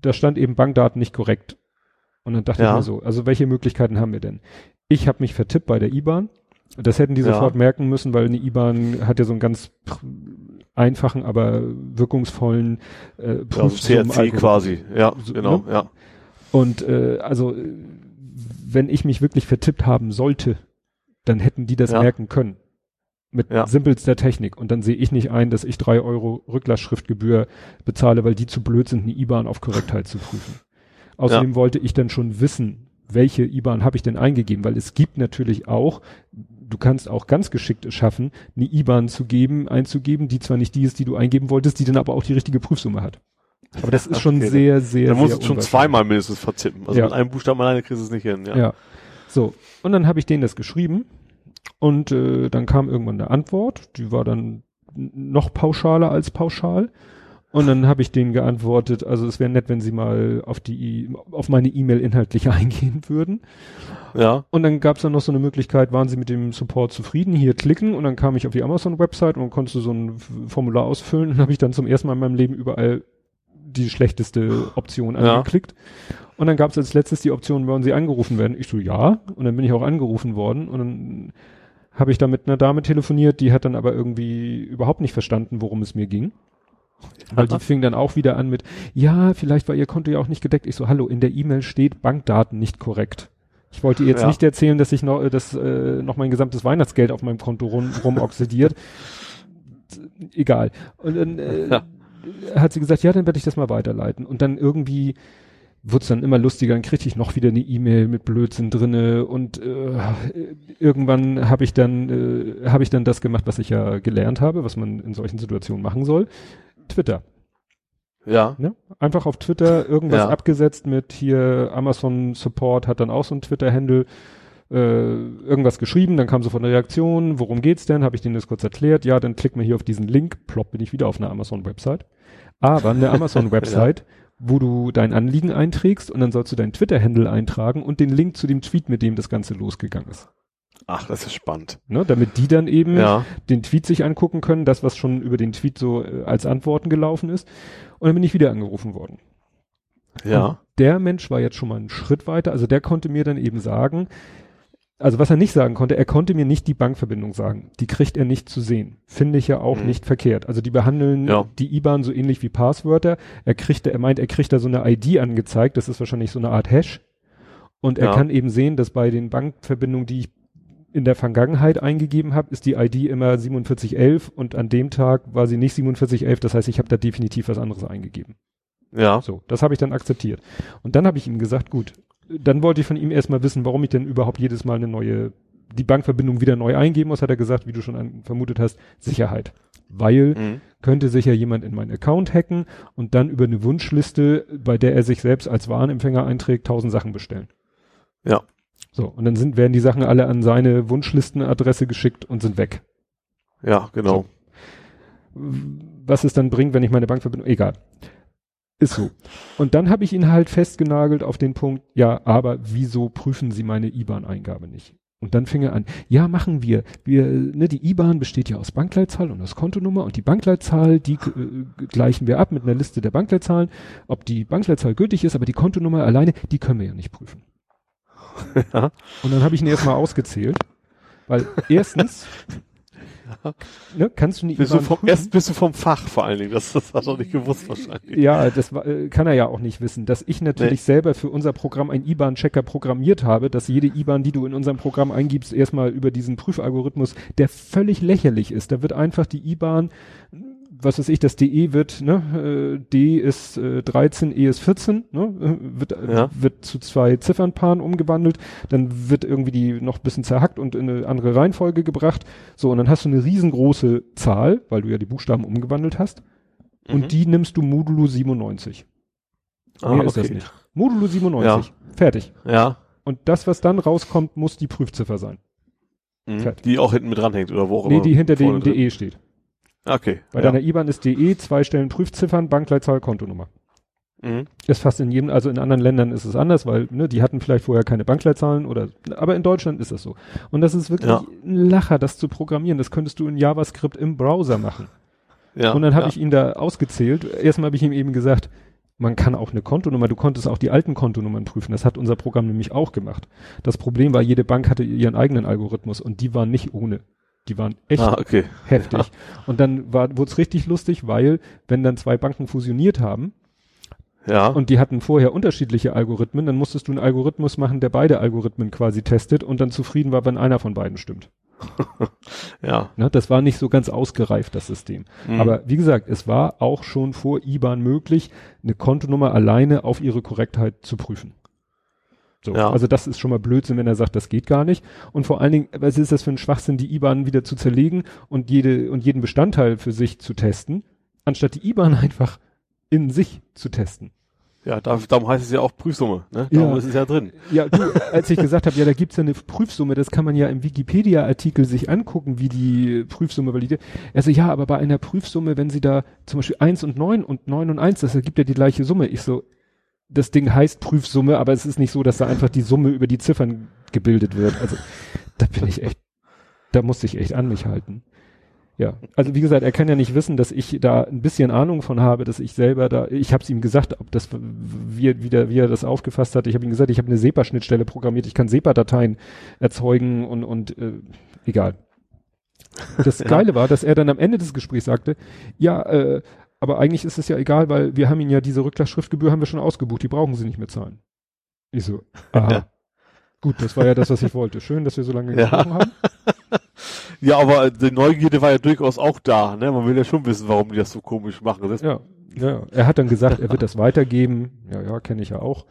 da stand eben Bankdaten nicht korrekt. Und dann dachte Ja. ich mir so, also welche Möglichkeiten haben wir denn? Ich habe mich vertippt bei der IBAN. Das hätten die sofort merken müssen, weil eine IBAN hat ja so einen ganz einfachen, aber wirkungsvollen äh, Ja, also Prüfsummen- CRC quasi. Ja, So, genau, ne? ja. Und äh, also wenn ich mich wirklich vertippt haben sollte, dann hätten die das Ja. merken können. Mit Ja. simpelster Technik. Und dann sehe ich nicht ein, dass ich drei Euro Rücklassschriftgebühr bezahle, weil die zu blöd sind, eine IBAN auf Korrektheit zu prüfen. Außerdem wollte ich dann schon wissen, welche IBAN habe ich denn eingegeben, weil es gibt natürlich auch, du kannst auch ganz geschickt es schaffen, eine IBAN zu geben, einzugeben, die zwar nicht die ist, die du eingeben wolltest, die dann aber auch die richtige Prüfsumme hat. Aber das ist schon Okay, sehr, sehr, Da musst sehr du schon zweimal mindestens vertippen. Also Ja. mit einem Buchstaben alleine kriegst du es nicht hin. Ja. Ja. So. Und dann habe ich denen das geschrieben und äh, dann kam irgendwann eine Antwort, die war dann noch pauschaler als pauschal. Und dann habe ich denen geantwortet, also es wäre nett, wenn sie mal auf die auf meine E-Mail inhaltlich eingehen würden. ja. Und dann gab es dann noch so eine Möglichkeit, waren sie mit dem Support zufrieden, hier klicken und dann kam ich auf die Amazon-Website und konntest du so ein Formular ausfüllen und habe ich dann zum ersten Mal in meinem Leben überall die schlechteste Option Ja. angeklickt. Und dann gab es als letztes die Option, wollen sie angerufen werden? Ich so, ja. Und dann bin ich auch angerufen worden und dann habe ich da mit einer Dame telefoniert, die hat dann aber irgendwie überhaupt nicht verstanden, worum es mir ging. Weil die fing dann auch wieder an mit, ja, vielleicht war ihr Konto ja auch nicht gedeckt. Ich so, hallo, in der E-Mail steht Bankdaten nicht korrekt. Ich wollte ihr jetzt Ja. nicht erzählen, dass ich noch, äh, dass, äh, noch mein gesamtes Weihnachtsgeld auf meinem Konto rum, rumoxidiert. Egal. Und dann äh, Ja. hat sie gesagt, ja, dann werde ich das mal weiterleiten. Und dann irgendwie wurde es dann immer lustiger, dann kriegte ich noch wieder eine E-Mail mit Blödsinn drinne und äh, irgendwann habe ich dann äh, habe ich dann das gemacht, was ich ja gelernt habe, was man in solchen Situationen machen soll. Twitter. Ja. Ne? Einfach auf Twitter irgendwas Ja. abgesetzt mit hier Amazon Support hat dann auch so ein Twitter-Handle äh, irgendwas geschrieben, dann kam sofort eine Reaktion, worum geht's denn? Habe ich denen das kurz erklärt, ja, dann klick mal hier auf diesen Link, plopp bin ich wieder auf einer Amazon-Website. Aber eine Amazon-Website, wo du dein Anliegen einträgst und dann sollst du deinen Twitter-Handle eintragen und den Link zu dem Tweet, mit dem das Ganze losgegangen ist. Ach, das ist spannend. Ne? Damit die dann eben Ja. den Tweet sich angucken können, das, was schon über den Tweet so äh, als Antworten gelaufen ist. Und dann bin ich wieder angerufen worden. Und Ja. der Mensch war jetzt schon mal einen Schritt weiter. Also der konnte mir dann eben sagen, also was er nicht sagen konnte, er konnte mir nicht die Bankverbindung sagen. Die kriegt er nicht zu sehen. Finde ich ja auch Mhm. nicht verkehrt. Also die behandeln Ja. die IBAN so ähnlich wie Passwörter. Er kriegt, er meint, er kriegt da so eine ID angezeigt. Das ist wahrscheinlich so eine Art Hash. Und er Ja. kann eben sehen, dass bei den Bankverbindungen, die ich in der Vergangenheit eingegeben habe, ist die ID immer 4711 und an dem Tag war sie nicht 4711. Das heißt, ich habe da definitiv was anderes eingegeben. Ja. So, das habe ich dann akzeptiert. Und dann habe ich ihm gesagt, gut, dann wollte ich von ihm erstmal wissen, warum ich denn überhaupt jedes Mal eine neue, die Bankverbindung wieder neu eingeben muss, hat er gesagt, wie du schon an, vermutet hast, Sicherheit. Weil Mhm. könnte sicher jemand in meinen Account hacken und dann über eine Wunschliste, bei der er sich selbst als Warenempfänger einträgt, tausend Sachen bestellen. Ja. So, und dann sind, werden die Sachen alle an seine Wunschlistenadresse geschickt und sind weg. Ja, genau. was es dann bringt, wenn ich meine Bankverbindung, egal. Ist so. Und dann habe ich ihn halt festgenagelt auf den Punkt, ja, aber wieso prüfen Sie meine IBAN-Eingabe nicht? Und dann fing er an, ja, machen wir. Wir, ne, die IBAN besteht ja aus Bankleitzahl und aus Kontonummer und die Bankleitzahl, die äh, gleichen wir ab mit einer Liste der Bankleitzahlen, ob die Bankleitzahl gültig ist, aber die Kontonummer alleine, die können wir ja nicht prüfen. Ja. Und dann habe ich ihn erstmal ausgezählt. Weil erstens, ne, kannst du nicht Bist du IBAN vom, prüfen? erst bist du vom Fach vor allen Dingen. Das, das hast du noch nicht gewusst wahrscheinlich. Ja, das äh, kann er ja auch nicht wissen, dass ich natürlich selber für unser Programm einen IBAN-Checker programmiert habe, dass jede IBAN, die du in unserem Programm eingibst, erstmal über diesen Prüfalgorithmus, der völlig lächerlich ist. Da wird einfach die IBAN, was weiß ich, das DE wird, ne, äh, D ist äh, 13, E ist 14, ne, wird, äh, Ja. wird zu zwei Ziffernpaaren umgewandelt, dann wird irgendwie die noch ein bisschen zerhackt und in eine andere Reihenfolge gebracht. So, und dann hast du eine riesengroße Zahl, weil du ja die Buchstaben umgewandelt hast. Mhm. Und die nimmst du modulo 97. ah, Mehr ist das nicht. Modulo 97. Fertig. Ja. Und das, was dann rauskommt, muss die Prüfziffer sein. Mhm. Die auch hinten mit dranhängt oder wo auch Nee, immer. die hinter dem. DE steht. Okay. Bei ja. deiner IBAN ist DE, zwei Stellen Prüfziffern, Bankleitzahl, Kontonummer. Mhm. Ist fast in jedem, also in anderen Ländern ist es anders, weil ne, die hatten vielleicht vorher keine Bankleitzahlen oder, aber in Deutschland ist das so. Und das ist wirklich Ja. ein Lacher, das zu programmieren. Das könntest du in JavaScript im Browser machen. Ja. Und dann habe ja. ich ihn da ausgezählt. Erstmal habe ich ihm eben gesagt, man kann auch eine Kontonummer, du konntest auch die alten Kontonummern prüfen. Das hat unser Programm nämlich auch gemacht. Das Problem war, jede Bank hatte ihren eigenen Algorithmus und die waren nicht ohne. Die waren echt Ah, okay. heftig. Und dann war, wurde es richtig lustig, weil, wenn dann zwei Banken fusioniert haben Ja. und die hatten vorher unterschiedliche Algorithmen, dann musstest du einen Algorithmus machen, der beide Algorithmen quasi testet und dann zufrieden war, wenn einer von beiden stimmt. ja. Ne, das war nicht so ganz ausgereift, das System. Mhm. Aber wie gesagt, es war auch schon vor IBAN möglich, eine Kontonummer alleine auf ihre Korrektheit zu prüfen. So, Ja. also das ist schon mal Blödsinn, wenn er sagt, das geht gar nicht. Und vor allen Dingen, was ist das für ein Schwachsinn, die IBAN wieder zu zerlegen und jede und jeden Bestandteil für sich zu testen, anstatt die IBAN einfach in sich zu testen. Ja, da, darum heißt es ja auch Prüfsumme, ne? Darum Ja. ist es ja drin. Ja, du, als ich gesagt habe, ja, da gibt's ja eine Prüfsumme, das kann man ja im Wikipedia-Artikel sich angucken, wie die Prüfsumme validiert. Also ja, aber bei einer Prüfsumme, wenn sie da zum Beispiel eins und neun und neun und eins, das ergibt ja die gleiche Summe. Ich so, das Ding heißt Prüfsumme, aber es ist nicht so, dass da einfach die Summe über die Ziffern gebildet wird. Also da bin ich echt, da musste ich echt an mich halten. Ja, also wie gesagt, er kann ja nicht wissen, dass ich da ein bisschen Ahnung von habe, dass ich selber da, ich habe es ihm gesagt, ob das wie, er- wie, der, wie er das aufgefasst hat. Ich habe ihm gesagt, ich habe eine SEPA-Schnittstelle programmiert, ich kann SEPA-Dateien erzeugen und und äh, egal. Das. Geile war, dass er dann am Ende des Gesprächs sagte, ja, äh, aber eigentlich ist es ja egal, weil wir haben ihn ja diese Rücklassschriftgebühr haben wir schon ausgebucht, die brauchen sie nicht mehr zahlen. Ich so, aha. Ja. Gut, das war ja das, was ich wollte. Schön, dass wir so lange Ja. gesprochen haben. Ja, aber die Neugierde war ja durchaus auch da, ne? Man will ja schon wissen, warum die das so komisch machen. Das, Ja, ja. Er hat dann gesagt, er wird das weitergeben. Ja, ja, kenne ich ja auch.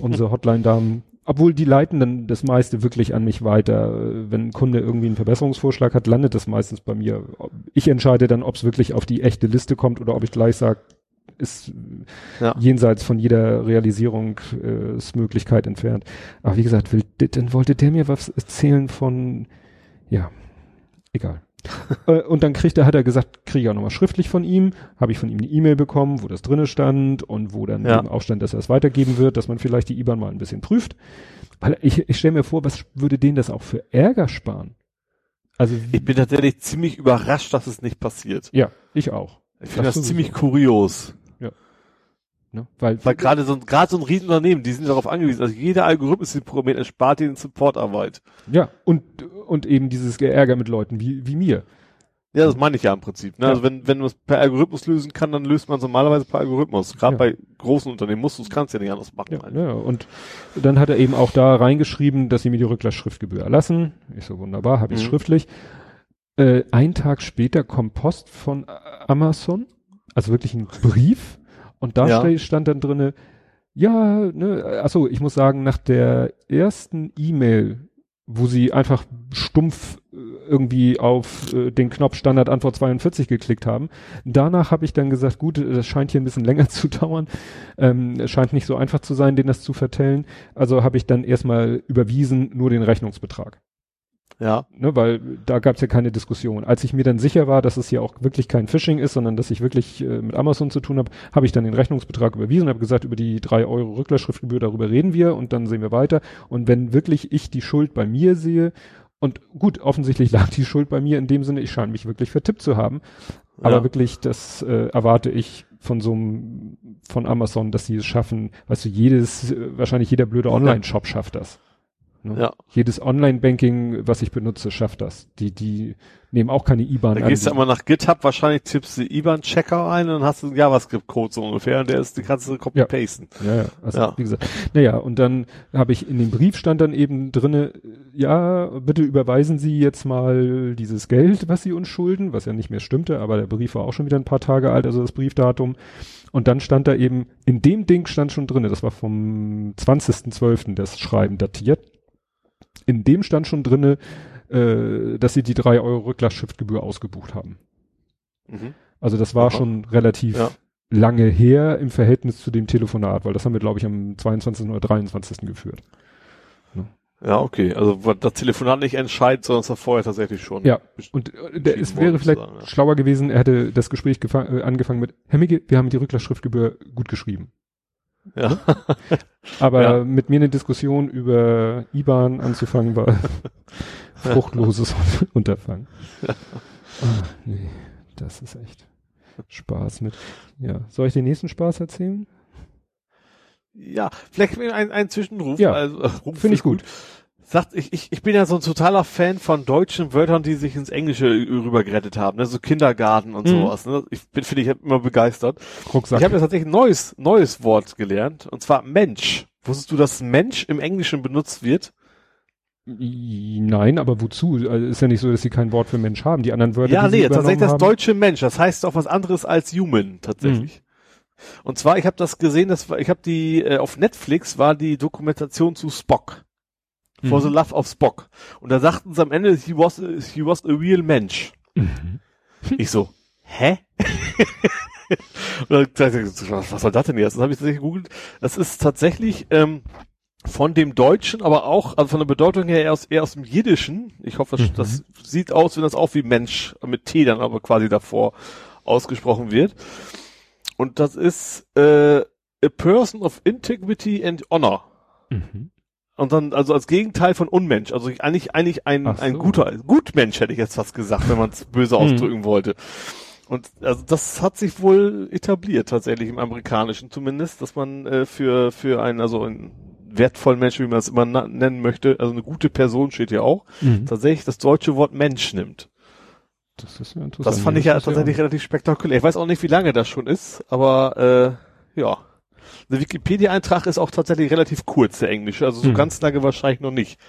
Unsere Hotline-Damen. Obwohl die leiten dann das meiste wirklich an mich weiter. Wenn ein Kunde irgendwie einen Verbesserungsvorschlag hat, landet das meistens bei mir. Ich entscheide dann, ob es wirklich auf die echte Liste kommt oder ob ich gleich sage, ist Ja. jenseits von jeder Realisierungsmöglichkeit entfernt. Aber wie gesagt, will, dann wollte der mir was erzählen von, ja, egal. Äh, und dann kriegt er, hat er gesagt, kriege ich auch nochmal schriftlich von ihm, habe ich von ihm eine E-Mail bekommen, wo das drinne stand und wo dann Ja. eben auch stand, dass er es weitergeben wird, dass man vielleicht die IBAN mal ein bisschen prüft. Weil ich, ich stelle mir vor, was würde denen das auch für Ärger sparen? Also, Ich bin tatsächlich ziemlich überrascht, dass es nicht passiert. ja, ich auch. Ich finde Das das, ziemlich kurios. Ne? Weil, Weil gerade so, gerade so ein Riesenunternehmen, die sind darauf angewiesen. Also jeder Algorithmus, den programmiert, erspart ihnen Supportarbeit. ja, und, und eben dieses Geärger mit Leuten wie, wie mir. Ja, das meine ich ja im Prinzip. Ne? Ja. Also wenn, wenn man es per Algorithmus lösen kann, dann löst man es normalerweise per Algorithmus. Gerade Ja. bei großen Unternehmen musst du es, kannst ja nicht anders machen. Ja, ja, und dann hat er eben auch da reingeschrieben, dass sie mir die Rücklassschriftgebühr erlassen. Ich so, wunderbar, habe ich Mhm. schriftlich. Äh, ein Tag später kommt Post von Amazon, also wirklich ein Brief. Und da Ja. stand dann drinne, ja, ne, achso, ich muss sagen, nach der ersten E-Mail, wo sie einfach stumpf äh, irgendwie auf äh, den Knopf Standard Antwort 42 geklickt haben. Danach habe ich dann gesagt, gut, das scheint hier ein bisschen länger zu dauern. Ähm, es scheint nicht so einfach zu sein, denen das zu vertellen. Also habe ich dann erstmal überwiesen nur den Rechnungsbetrag. Ja. Ne, weil da gab es ja keine Diskussion. Als ich mir dann sicher war, dass es hier auch wirklich kein Phishing ist, sondern dass ich wirklich äh, mit Amazon zu tun habe, habe ich dann den Rechnungsbetrag überwiesen und habe gesagt, über die drei Euro Rücklassschriftgebühr, darüber reden wir und dann sehen wir weiter. Und wenn wirklich ich die Schuld bei mir sehe, und gut, offensichtlich lag die Schuld bei mir in dem Sinne, ich scheine mich wirklich vertippt zu haben. Aber Ja. wirklich, das äh, erwarte ich von so einem, von Amazon, dass sie es schaffen. Weißt du, jedes, äh, wahrscheinlich jeder blöde Online-Shop schafft das. Ne? Ja. Jedes Online-Banking, was ich benutze, schafft das. Die, die nehmen auch keine IBAN Da an. gehst du immer nach GitHub, wahrscheinlich tippst du IBAN-Checker ein und dann hast du einen JavaScript-Code so ungefähr und der ist, die kannst du copy-pasten. Ja, ja, also Ja. wie gesagt. Naja, und dann habe ich in dem Brief stand dann eben drinne, ja, bitte überweisen Sie jetzt mal dieses Geld, was Sie uns schulden, was ja nicht mehr stimmte, aber der Brief war auch schon wieder ein paar Tage alt, also das Briefdatum. Und dann stand da eben, in dem Ding stand schon drinne, das war vom 20.12. das Schreiben datiert. In dem stand schon drinne, äh, dass sie die drei Euro Rücklastschriftgebühr ausgebucht haben. Mhm. Also das war Aha. schon relativ Ja. lange her im Verhältnis zu dem Telefonat, weil das haben wir, glaube ich, am 22. oder 23. geführt. Ja, okay. Also das Telefonat nicht entscheidend, sondern es war vorher tatsächlich schon. Ja, Und äh, der, es wäre worden, vielleicht sozusagen, ja. schlauer gewesen, er hätte das Gespräch äh, angefangen mit, Herr Migge, wir haben die Rücklassschriftgebühr gut geschrieben. Ja. Aber Ja. mit mir eine Diskussion über IBAN anzufangen war fruchtloses Unterfangen. Ah, nee, das ist echt Spaß mit. Ja, soll ich den nächsten Spaß erzählen? Ja, vielleicht ein, ein Zwischenruf. Ja, also, Finde ich ist gut. Sagt, ich, ich, ich bin ja so ein totaler Fan von deutschen Wörtern, die sich ins Englische rübergerettet haben, ne? so Kindergarten und Mhm. sowas. Ne? Ich bin, finde ich, immer begeistert. Rucksack. Ich habe jetzt tatsächlich ein neues, neues Wort gelernt, und zwar Mensch. Wusstest du, dass Mensch im Englischen benutzt wird? Nein, aber wozu? Also ist ja nicht so, dass sie kein Wort für Mensch haben. Die anderen Wörter, ja, die nee, tatsächlich das haben, deutsche Mensch. Das heißt auch was anderes als human, tatsächlich. Und zwar, ich habe das gesehen, das war, ich habe die, äh, auf Netflix war die Dokumentation zu Spock. For Mhm. the Love of Spock. Und da sagten sie am Ende, he was, he was a real Mensch. Mhm. Ich so, hä? Und dann ich, was was soll das denn jetzt? Das habe ich tatsächlich gegoogelt. Das ist tatsächlich ähm, von dem Deutschen, aber auch, also von der Bedeutung her eher aus, eher aus dem Jiddischen. Ich hoffe, das, Mhm. das sieht aus, wenn das auch wie Mensch mit T dann aber quasi davor ausgesprochen wird. Und das ist äh, a person of integrity and honor. Mhm. Und dann, also als Gegenteil von Unmensch. Also ich- eigentlich, eigentlich ein, Ach ein so. guter, Gutmensch hätte ich jetzt fast gesagt, wenn man es böse Hm. ausdrücken wollte. Und also das hat sich wohl etabliert tatsächlich im Amerikanischen zumindest, dass man äh, für, für einen, also einen wertvollen Menschen, wie man es immer nennen möchte, also eine gute Person steht ja auch, Mhm. tatsächlich das deutsche Wort Mensch nimmt. Das ist ja interessant. Das fand ich ja tatsächlich relativ spektakulär. Ich weiß auch nicht, wie lange das schon ist, aber äh, ja. Der Wikipedia-Eintrag ist auch tatsächlich relativ kurz, der englische, also so Hm. ganz lange wahrscheinlich noch nicht.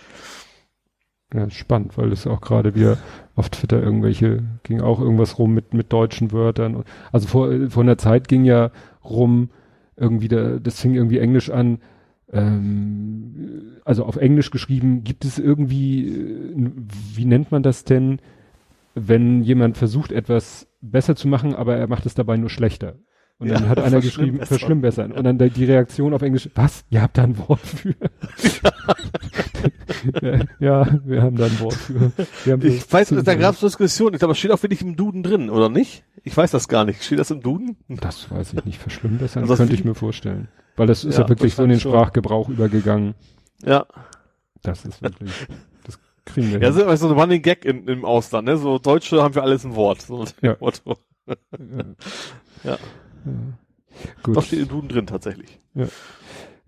Ja, spannend, weil es auch gerade wieder auf Twitter irgendwelche, ging auch irgendwas rum mit, mit deutschen Wörtern. Also vor, vor einer Zeit ging ja rum, irgendwie, da, das fing irgendwie Englisch an, ähm, also auf Englisch geschrieben, gibt es irgendwie, äh, wie nennt man das denn, wenn jemand versucht, etwas besser zu machen, aber er macht es dabei nur schlechter. Und dann Ja, hat einer geschrieben, verschlimmbessern. Und dann die Reaktion auf Englisch, was? Ihr habt da ein Wort für? ja, wir haben da ein Wort für. Ich weiß, da gab es Diskussionen. Ich glaube, das steht auch wirklich im Duden drin, oder nicht? Ich weiß das gar nicht. Steht das im Duden? Das weiß ich nicht, verschlimmbessern, Also das könnte ich mir vorstellen. Weil das ist ja, Ja, wirklich so in den schon. Sprachgebrauch übergegangen. Ja. Das ist wirklich, das kriegen wir Ja, das ist so ein Running Gag in, im Ausland, ne? So Deutsche haben wir alles ein Wort. So Ja. Ja. Ja. ja. Gut. Das steht im Duden drin tatsächlich.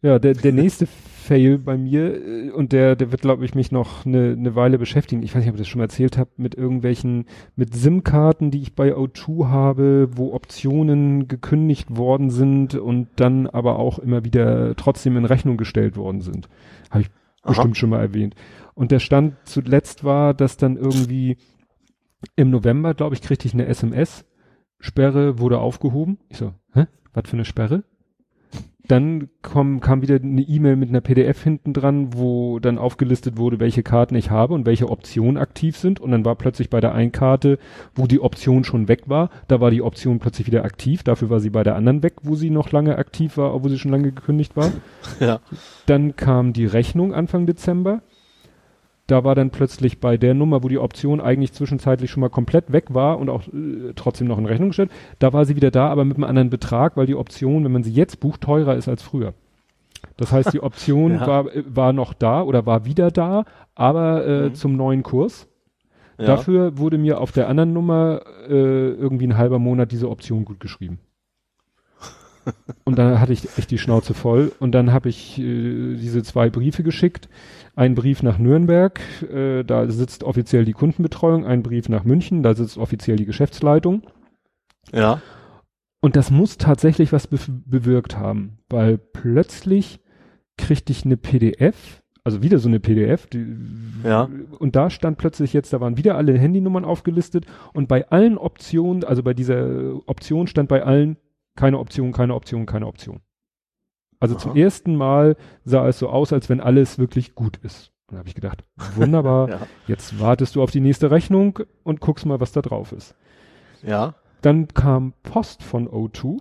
Ja, der, der nächste Fail bei mir, äh, und der, der wird, glaube ich, mich noch eine ne Weile beschäftigen. Ich weiß nicht, ob ich das schon mal erzählt habe, mit irgendwelchen, mit SIM-Karten, die ich bei O2 habe, wo Optionen gekündigt worden sind und dann aber auch immer wieder trotzdem in Rechnung gestellt worden sind. Habe ich Aha. bestimmt schon mal erwähnt. Und der Stand zuletzt war, dass dann irgendwie im November, glaube ich, kriegte ich eine SMS. Sperre wurde aufgehoben. Ich so, hä? Was für eine Sperre? Dann komm, kam wieder eine E-Mail mit einer PDF hinten dran, wo dann aufgelistet wurde, welche Karten ich habe und welche Optionen aktiv sind. Und dann war plötzlich bei der einen Karte, wo die Option schon weg war, da war die Option plötzlich wieder aktiv. Dafür war sie bei der anderen weg, wo sie noch lange aktiv war, obwohl sie schon lange gekündigt war. Ja. Dann kam die Rechnung Anfang Dezember. Da war dann plötzlich bei der Nummer, wo die Option eigentlich zwischenzeitlich schon mal komplett weg war und auch äh, trotzdem noch in Rechnung gestellt, da war sie wieder da, aber mit einem anderen Betrag, weil die Option, wenn man sie jetzt bucht, teurer ist als früher. Das heißt, die Option Ja. war, äh, war noch da oder war wieder da, aber äh, Mhm. zum neuen Kurs. ja. Dafür wurde mir auf der anderen Nummer äh, irgendwie ein halber Monat diese Option gut geschrieben. und dann hatte ich echt die Schnauze voll und dann habe ich äh, diese zwei Briefe geschickt. Ein Brief nach Nürnberg, äh, da sitzt offiziell die Kundenbetreuung, ein Brief nach München, da sitzt offiziell die Geschäftsleitung. Ja. Und das muss tatsächlich was be bewirkt haben, weil plötzlich kriegte ich eine PDF, also wieder so eine PDF, die, Ja. und da stand plötzlich jetzt, da waren wieder alle Handynummern aufgelistet und bei allen Optionen, also bei dieser Option stand bei allen keine Option, keine Option, keine Option. Also zum Aha. ersten Mal sah es so aus, als wenn alles wirklich gut ist. Und da habe ich gedacht, wunderbar, Ja. jetzt wartest du auf die nächste Rechnung und guckst mal, was da drauf ist. Ja. Dann kam Post von O2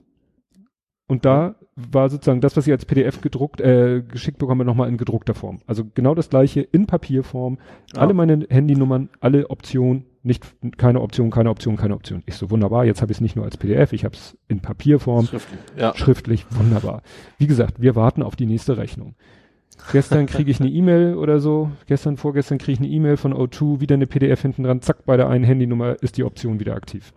und da war sozusagen das, was ich als PDF gedruckt, äh, geschickt bekomme, nochmal in gedruckter Form. Also genau das gleiche in Papierform. Ja. Alle meine Handynummern, alle Optionen, nicht keine Option, keine Option, keine Option. Ich so wunderbar, jetzt habe ich es nicht nur als PDF, ich habe es in Papierform, Schriftlich. Ja. schriftlich, wunderbar. Wie gesagt, wir warten auf die nächste Rechnung. Gestern kriege ich eine E-Mail oder so, gestern, vorgestern kriege ich eine E-Mail von O2, wieder eine PDF hinten dran, zack, bei der einen Handynummer ist die Option wieder aktiv.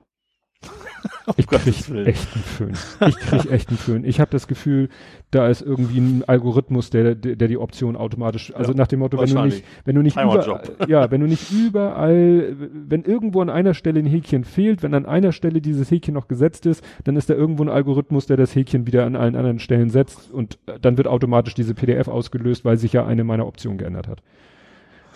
Ich krieg echt einen Föhn. Ich krieg echt einen Föhn. Ich habe das Gefühl, da ist irgendwie ein Algorithmus, der, der, der die Option automatisch, also Ja, nach dem Motto, wenn du nicht, wenn du nicht überall, ja, wenn du nicht überall, wenn irgendwo an einer Stelle ein Häkchen fehlt, wenn an einer Stelle dieses Häkchen noch gesetzt ist, dann ist da irgendwo ein Algorithmus, der das Häkchen wieder an allen anderen Stellen setzt und äh, dann wird automatisch diese PDF ausgelöst, weil sich ja eine meiner Optionen geändert hat.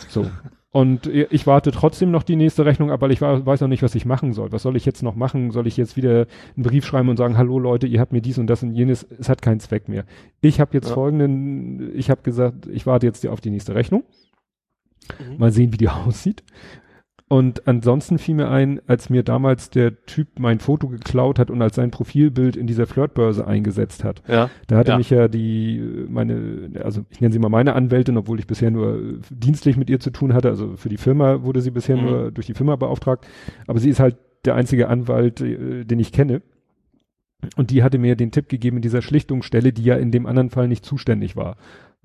So. Und ich warte trotzdem noch die nächste Rechnung ab, weil ich weiß noch nicht, was ich machen soll. Was soll ich jetzt noch machen? Soll ich jetzt wieder einen Brief schreiben und sagen, hallo Leute, ihr habt mir dies und das und jenes. Es hat keinen Zweck mehr. Ich habe jetzt Ja. folgenden, ich habe gesagt, ich warte jetzt auf die nächste Rechnung. Mhm. Mal sehen, wie die aussieht. Und ansonsten fiel mir ein, als mir damals der Typ mein Foto geklaut hat und als sein Profilbild in dieser Flirtbörse eingesetzt hat. Ja. Da hatte Ja. mich ja die, meine, also ich nenne sie mal meine Anwältin, obwohl ich bisher nur dienstlich mit ihr zu tun hatte. Also für die Firma wurde sie bisher Mhm. nur durch die Firma beauftragt. Aber sie ist halt der einzige Anwalt, äh, den ich kenne. Und die hatte mir den Tipp gegeben in dieser Schlichtungsstelle, die ja in dem anderen Fall nicht zuständig war.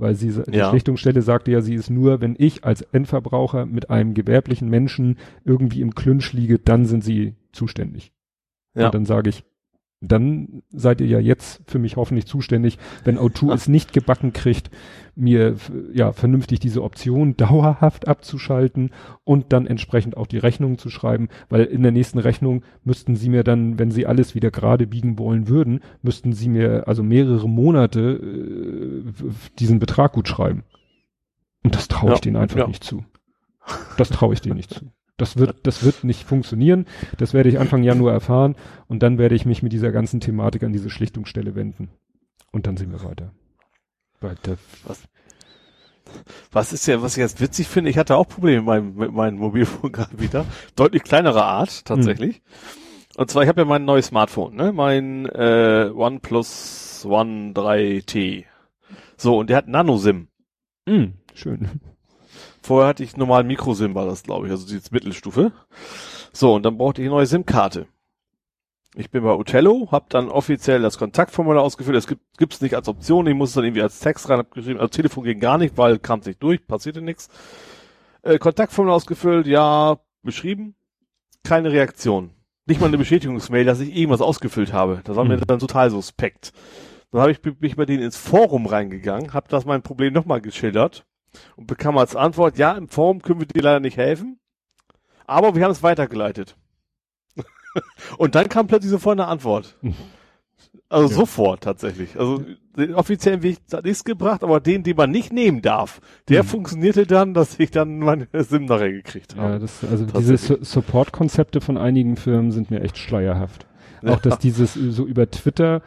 Weil sie, die Ja. Schlichtungsstelle sagte ja, sie ist nur, wenn ich als Endverbraucher mit einem gewerblichen Menschen irgendwie im Clinch liege, dann sind sie zuständig. Ja. Und dann sage ich, dann seid ihr ja jetzt für mich hoffentlich zuständig, wenn O2 es nicht gebacken kriegt, mir ja vernünftig diese Option dauerhaft abzuschalten und dann entsprechend auch die Rechnung zu schreiben, weil in der nächsten Rechnung müssten sie mir dann, wenn sie alles wieder gerade biegen wollen würden, müssten sie mir also mehrere Monate äh, diesen Betrag gut schreiben. Und das traue ich Ja, denen einfach ja. nicht zu. Das traue ich denen nicht zu. Das wird, das wird nicht funktionieren. Das werde ich Anfang Januar erfahren und dann werde ich mich mit dieser ganzen Thematik an diese Schlichtungsstelle wenden. Und dann sehen wir weiter. Weiter. Was ist ja, was ich jetzt witzig finde, ich hatte auch Probleme mit meinem, mit meinem Mobilfunkanbieter. Deutlich kleinerer Art, tatsächlich. Und zwar, ich habe ja mein neues Smartphone, ne? Mein äh, OnePlus One 3T. So, und der hat Nano-SIM. Mm, schön. Vorher hatte ich normal Micro-SIM, war das, glaube ich, also die Mittelstufe. So, und dann brauchte ich eine neue SIM-Karte. Ich bin bei Utello, habe dann offiziell das Kontaktformular ausgefüllt. Es gibt gibt's nicht als Option, ich muss es dann irgendwie als Text rein, hab geschrieben, also Telefon ging gar nicht, weil kam nicht durch, passierte nichts. Äh, Kontaktformular ausgefüllt, ja, beschrieben, keine Reaktion. Nicht mal eine Bestätigungsmail, dass ich irgendwas ausgefüllt habe. Das war mir Mhm. dann total suspekt. Dann habe ich bin ich bei denen ins Forum reingegangen, habe das mein Problem nochmal geschildert und bekam als Antwort, ja, im Forum können wir dir leider nicht helfen, aber wir haben es weitergeleitet. und dann kam plötzlich sofort eine Antwort. Also Ja. sofort tatsächlich. Also den offiziellen Weg hat nichts gebracht, aber den, den man nicht nehmen darf, der Mhm. funktionierte dann, dass ich dann meine SIM nachher gekriegt Ja, habe. das, also diese. Su Support-Konzepte von einigen Firmen sind mir echt schleierhaft. Ja. Auch dass dieses so über Twitter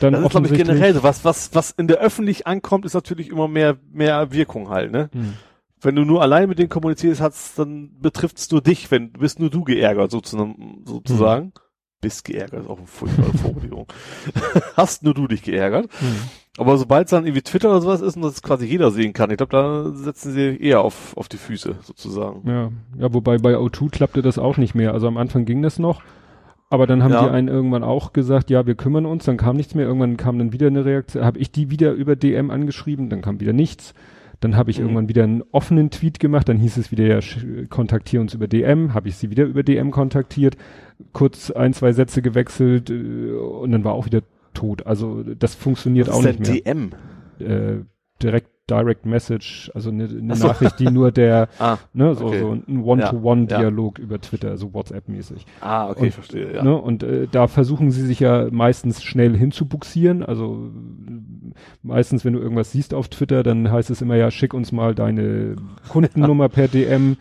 dann das ist, glaube ich, generell so. Was, was, was in der öffentlich ankommt, ist natürlich immer mehr, mehr Wirkung halt, ne? Hm. Wenn du nur allein mit denen kommunizierst, hast, dann betrifft's nur dich, wenn, bist nur du geärgert, sozusagen, sozusagen. Bist geärgert, ist auch eine furchtbare Formulierung. hast nur du dich geärgert. Hm. Aber sobald es dann irgendwie Twitter oder sowas ist und das quasi jeder sehen kann, ich glaube, da setzen sie eher auf, auf die Füße, sozusagen. Ja, ja, wobei bei O2 klappte das auch nicht mehr. Also am Anfang ging das noch, aber dann haben Ja. die einen irgendwann auch gesagt, ja, wir kümmern uns, dann kam nichts mehr, irgendwann kam dann wieder eine Reaktion, habe ich die wieder über DM angeschrieben, dann kam wieder nichts. Dann habe ich Mhm. irgendwann wieder einen offenen Tweet gemacht, dann hieß es wieder, ja, sch- kontaktier uns über DM, habe ich sie wieder über DM kontaktiert, kurz ein, zwei Sätze gewechselt äh, und dann war auch wieder tot. Also das funktioniert Was auch ist nicht mehr. DM? Äh, direkt Direct Message, also eine, Ach so. Nachricht, die nur der, Ah, ne, so, okay. so ein Ja, One-to-One-Dialog über Twitter, so WhatsApp-mäßig. ah, okay, Und, ich verstehe, ja. Ne? Und äh, da versuchen sie sich ja meistens schnell hinzubuxieren. Also meistens, wenn du irgendwas siehst auf Twitter, dann heißt es immer ja, schick uns mal deine Kundennummer per DM,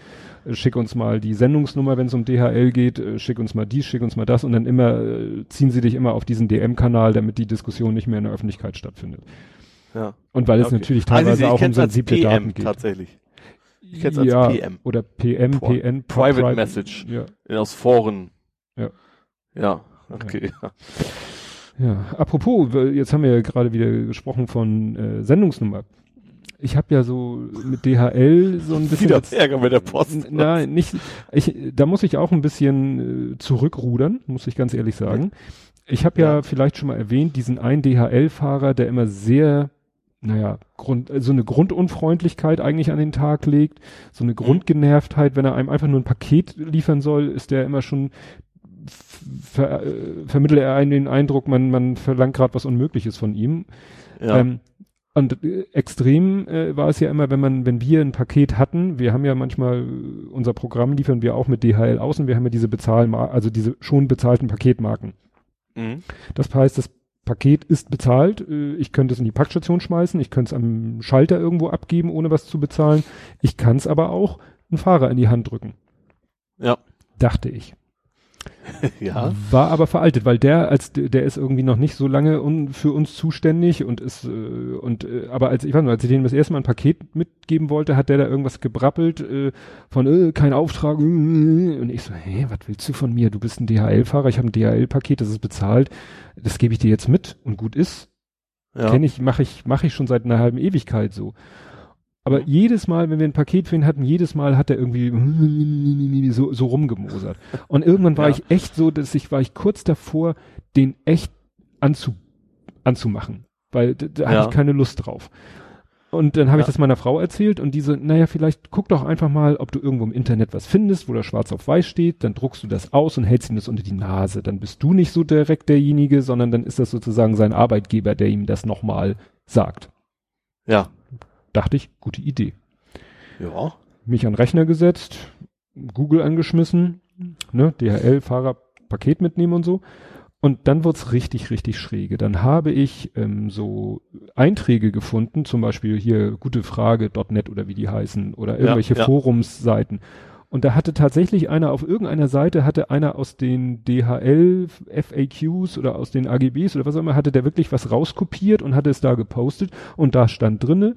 schick uns mal die Sendungsnummer, wenn es um DHL geht, äh, schick uns mal dies, schick uns mal das und dann immer äh, ziehen sie dich immer auf diesen DM-Kanal, damit die Diskussion nicht mehr in der Öffentlichkeit stattfindet. Ja. Und weil es Okay. natürlich Ah, teilweise ich auch um als sensible PM Daten geht. tatsächlich. Ich kenn's als ja, PM. Oder PM, Pri- PN, Private Pri- Message. Ja. Aus Foren. Ja. Ja, okay. Ja. Ja, apropos, jetzt haben wir ja gerade wieder gesprochen von äh, Sendungsnummer. Ich habe ja so mit DHL so ein bisschen Wieder Ärger mit der Post. Nein, nicht. Ich, da muss ich auch ein bisschen äh, zurückrudern, muss ich ganz ehrlich sagen. Ich habe ja. Ja. vielleicht schon mal erwähnt, diesen einen DHL-Fahrer, der immer sehr, naja, Grund, so eine Grundunfreundlichkeit eigentlich an den Tag legt, so eine Grundgenervtheit, wenn er einem einfach nur ein Paket liefern soll, ist der immer schon ver, äh, vermittelt er einen den Eindruck, man, man verlangt gerade was Unmögliches von ihm. Ja. Ähm, und äh, extrem äh, war es ja immer, wenn man, wenn wir ein Paket hatten, wir haben ja manchmal äh, unser Programm liefern wir auch mit DHL aus und wir haben ja diese Bezahlmarken, also diese schon bezahlten Paketmarken. mhm. Das heißt, das Paket ist bezahlt, äh, ich könnte es in die Packstation schmeißen, ich könnte es am Schalter irgendwo abgeben, ohne was zu bezahlen. Ich kann es aber auch einen Fahrer in die Hand drücken, Ja. dachte ich. ja. War aber veraltet, weil der als der ist irgendwie noch nicht so lange un, für uns zuständig und ist äh, und äh, aber als ich weiß nicht, als ich denen das erste Mal ein Paket mitgeben wollte, hat der da irgendwas gebrappelt äh, von äh, kein Auftrag äh, und ich so, hä, was willst du von mir? Du bist ein DHL-Fahrer, ich habe ein DHL-Paket, das ist bezahlt, das gebe ich dir jetzt mit und gut ist. Ja. Kenne ich, mache ich, mache ich schon seit einer halben Ewigkeit so. Aber jedes Mal, wenn wir ein Paket für ihn hatten, jedes Mal hat er irgendwie so, so rumgemosert. Und irgendwann war Ja. ich echt so, dass ich war ich kurz davor, den echt anzu, anzumachen, weil da, da Ja. hatte ich keine Lust drauf. Und dann habe ich Ja. das meiner Frau erzählt und diese, naja, vielleicht guck doch einfach mal, ob du irgendwo im Internet was findest, wo da schwarz auf weiß steht, dann druckst du das aus und hältst ihm das unter die Nase. Dann bist du nicht so direkt derjenige, sondern dann ist das sozusagen sein Arbeitgeber, der ihm das nochmal sagt. Ja. Dachte ich, gute Idee. Ja. Mich an den Rechner gesetzt, Google angeschmissen, ne, DHL, Fahrer, Paket mitnehmen und so. Und dann wird's richtig, richtig schräge. Dann habe ich ähm, so Einträge gefunden, zum Beispiel hier gute Frage.net oder wie die heißen oder irgendwelche ja. Forumsseiten. Und da hatte tatsächlich einer auf irgendeiner Seite, hatte einer aus den DHL FAQs oder aus den AGBs oder was auch immer, hatte der wirklich was rauskopiert und hatte es da gepostet und da stand drinne,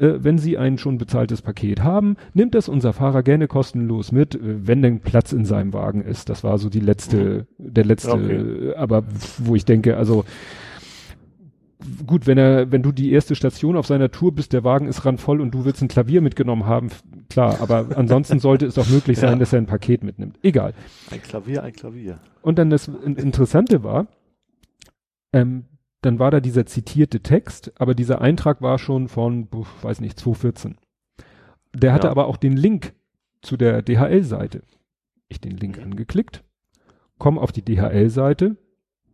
äh, wenn Sie ein schon bezahltes Paket haben, nimmt das unser Fahrer gerne kostenlos mit, äh, wenn denn Platz in seinem Wagen ist. Das war so die letzte, der letzte, Okay. aber wo ich denke, also gut, wenn er, wenn du die erste Station auf seiner Tour bist, der Wagen ist randvoll und du willst ein Klavier mitgenommen haben, klar, aber ansonsten sollte es doch möglich sein, Ja. dass er ein Paket mitnimmt. Egal. Ein Klavier, ein Klavier. Und dann das In- Interessante war, ähm, dann war da dieser zitierte Text, aber dieser Eintrag war schon von, weiß nicht, 2014. Der hatte Ja. aber auch den Link zu der DHL-Seite. Ich den Link Mhm. angeklickt, komme auf die DHL-Seite,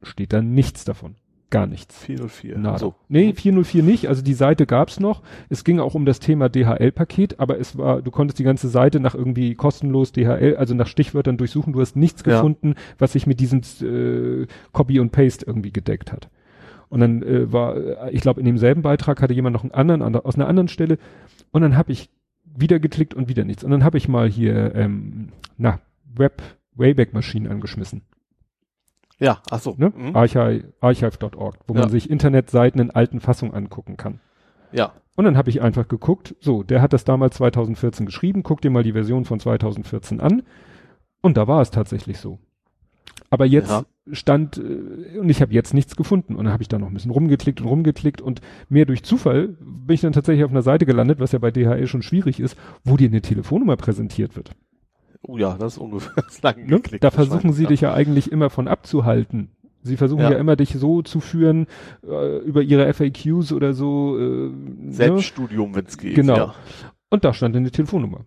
steht da nichts davon. Gar nichts. 404. Nada. So. Nee, 404 nicht. Also die Seite gab's noch. Es ging auch um das Thema DHL-Paket, aber es war, du konntest die ganze Seite nach irgendwie kostenlos DHL, also nach Stichwörtern durchsuchen. Du hast nichts Ja. gefunden, was sich mit diesem äh, Copy und Paste irgendwie gedeckt hat. Und dann äh, war, äh, ich glaube, in demselben Beitrag hatte jemand noch einen anderen, ander, aus einer anderen Stelle. Und dann habe ich wieder geklickt und wieder nichts. Und dann habe ich mal hier, ähm, na, Web, Wayback-Maschinen angeschmissen Ja, ach so. ne? Mhm. Archive, archive.org, wo Ja. man sich Internetseiten in alten Fassungen angucken kann. Ja. Und dann habe ich einfach geguckt, so, der hat das damals 2014 geschrieben, guck dir mal die Version von 2014 an. Und da war es tatsächlich so. Aber jetzt Ja. Stand, äh, und ich habe jetzt nichts gefunden. Und dann habe ich da noch ein bisschen rumgeklickt und rumgeklickt und mehr durch Zufall bin ich dann tatsächlich auf einer Seite gelandet, was ja bei DHL schon schwierig ist, wo dir eine Telefonnummer präsentiert wird. Oh ja, das ist ungefähr das lang Ne? geklickt. Da versuchen sie ja. dich ja eigentlich immer von abzuhalten. Sie versuchen ja, Ja. immer dich so zu führen äh, über ihre FAQs oder so. Äh, ne? Selbststudium, wenn es geht. Genau. Ja. Und da stand eine Telefonnummer.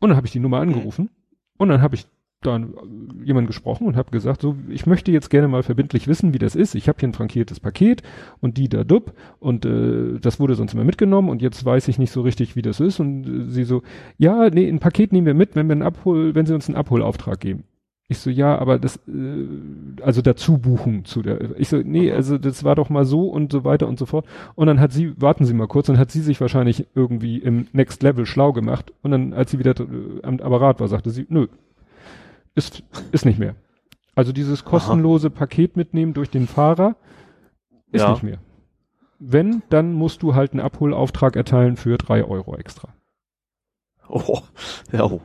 Und dann habe ich die Nummer Mhm. angerufen und dann habe ich dann äh, jemand gesprochen und habe gesagt, so, ich möchte jetzt gerne mal verbindlich wissen, wie das ist. Ich habe hier ein frankiertes Paket und die da dub und äh, das wurde sonst immer mitgenommen und jetzt weiß ich nicht so richtig, wie das ist. Und äh, sie so, ja, nee, ein Paket nehmen wir mit, wenn wir einen Abhol, wenn sie uns einen Abholauftrag geben. Ich so, ja, aber das, äh, also dazu buchen zu der. Ich so, nee, also das war doch mal so und so weiter und so fort. Und dann hat sie, warten Sie mal kurz, dann hat sie sich wahrscheinlich irgendwie im Next Level schlau gemacht. Und dann, als sie wieder äh, am Apparat war, sagte sie, nö, ist, ist nicht mehr. Also dieses kostenlose Aha. Paket mitnehmen durch den Fahrer ist ja. nicht mehr. Wenn, dann musst du halt einen Abholauftrag erteilen für drei Euro extra. Oh, ja. Ja.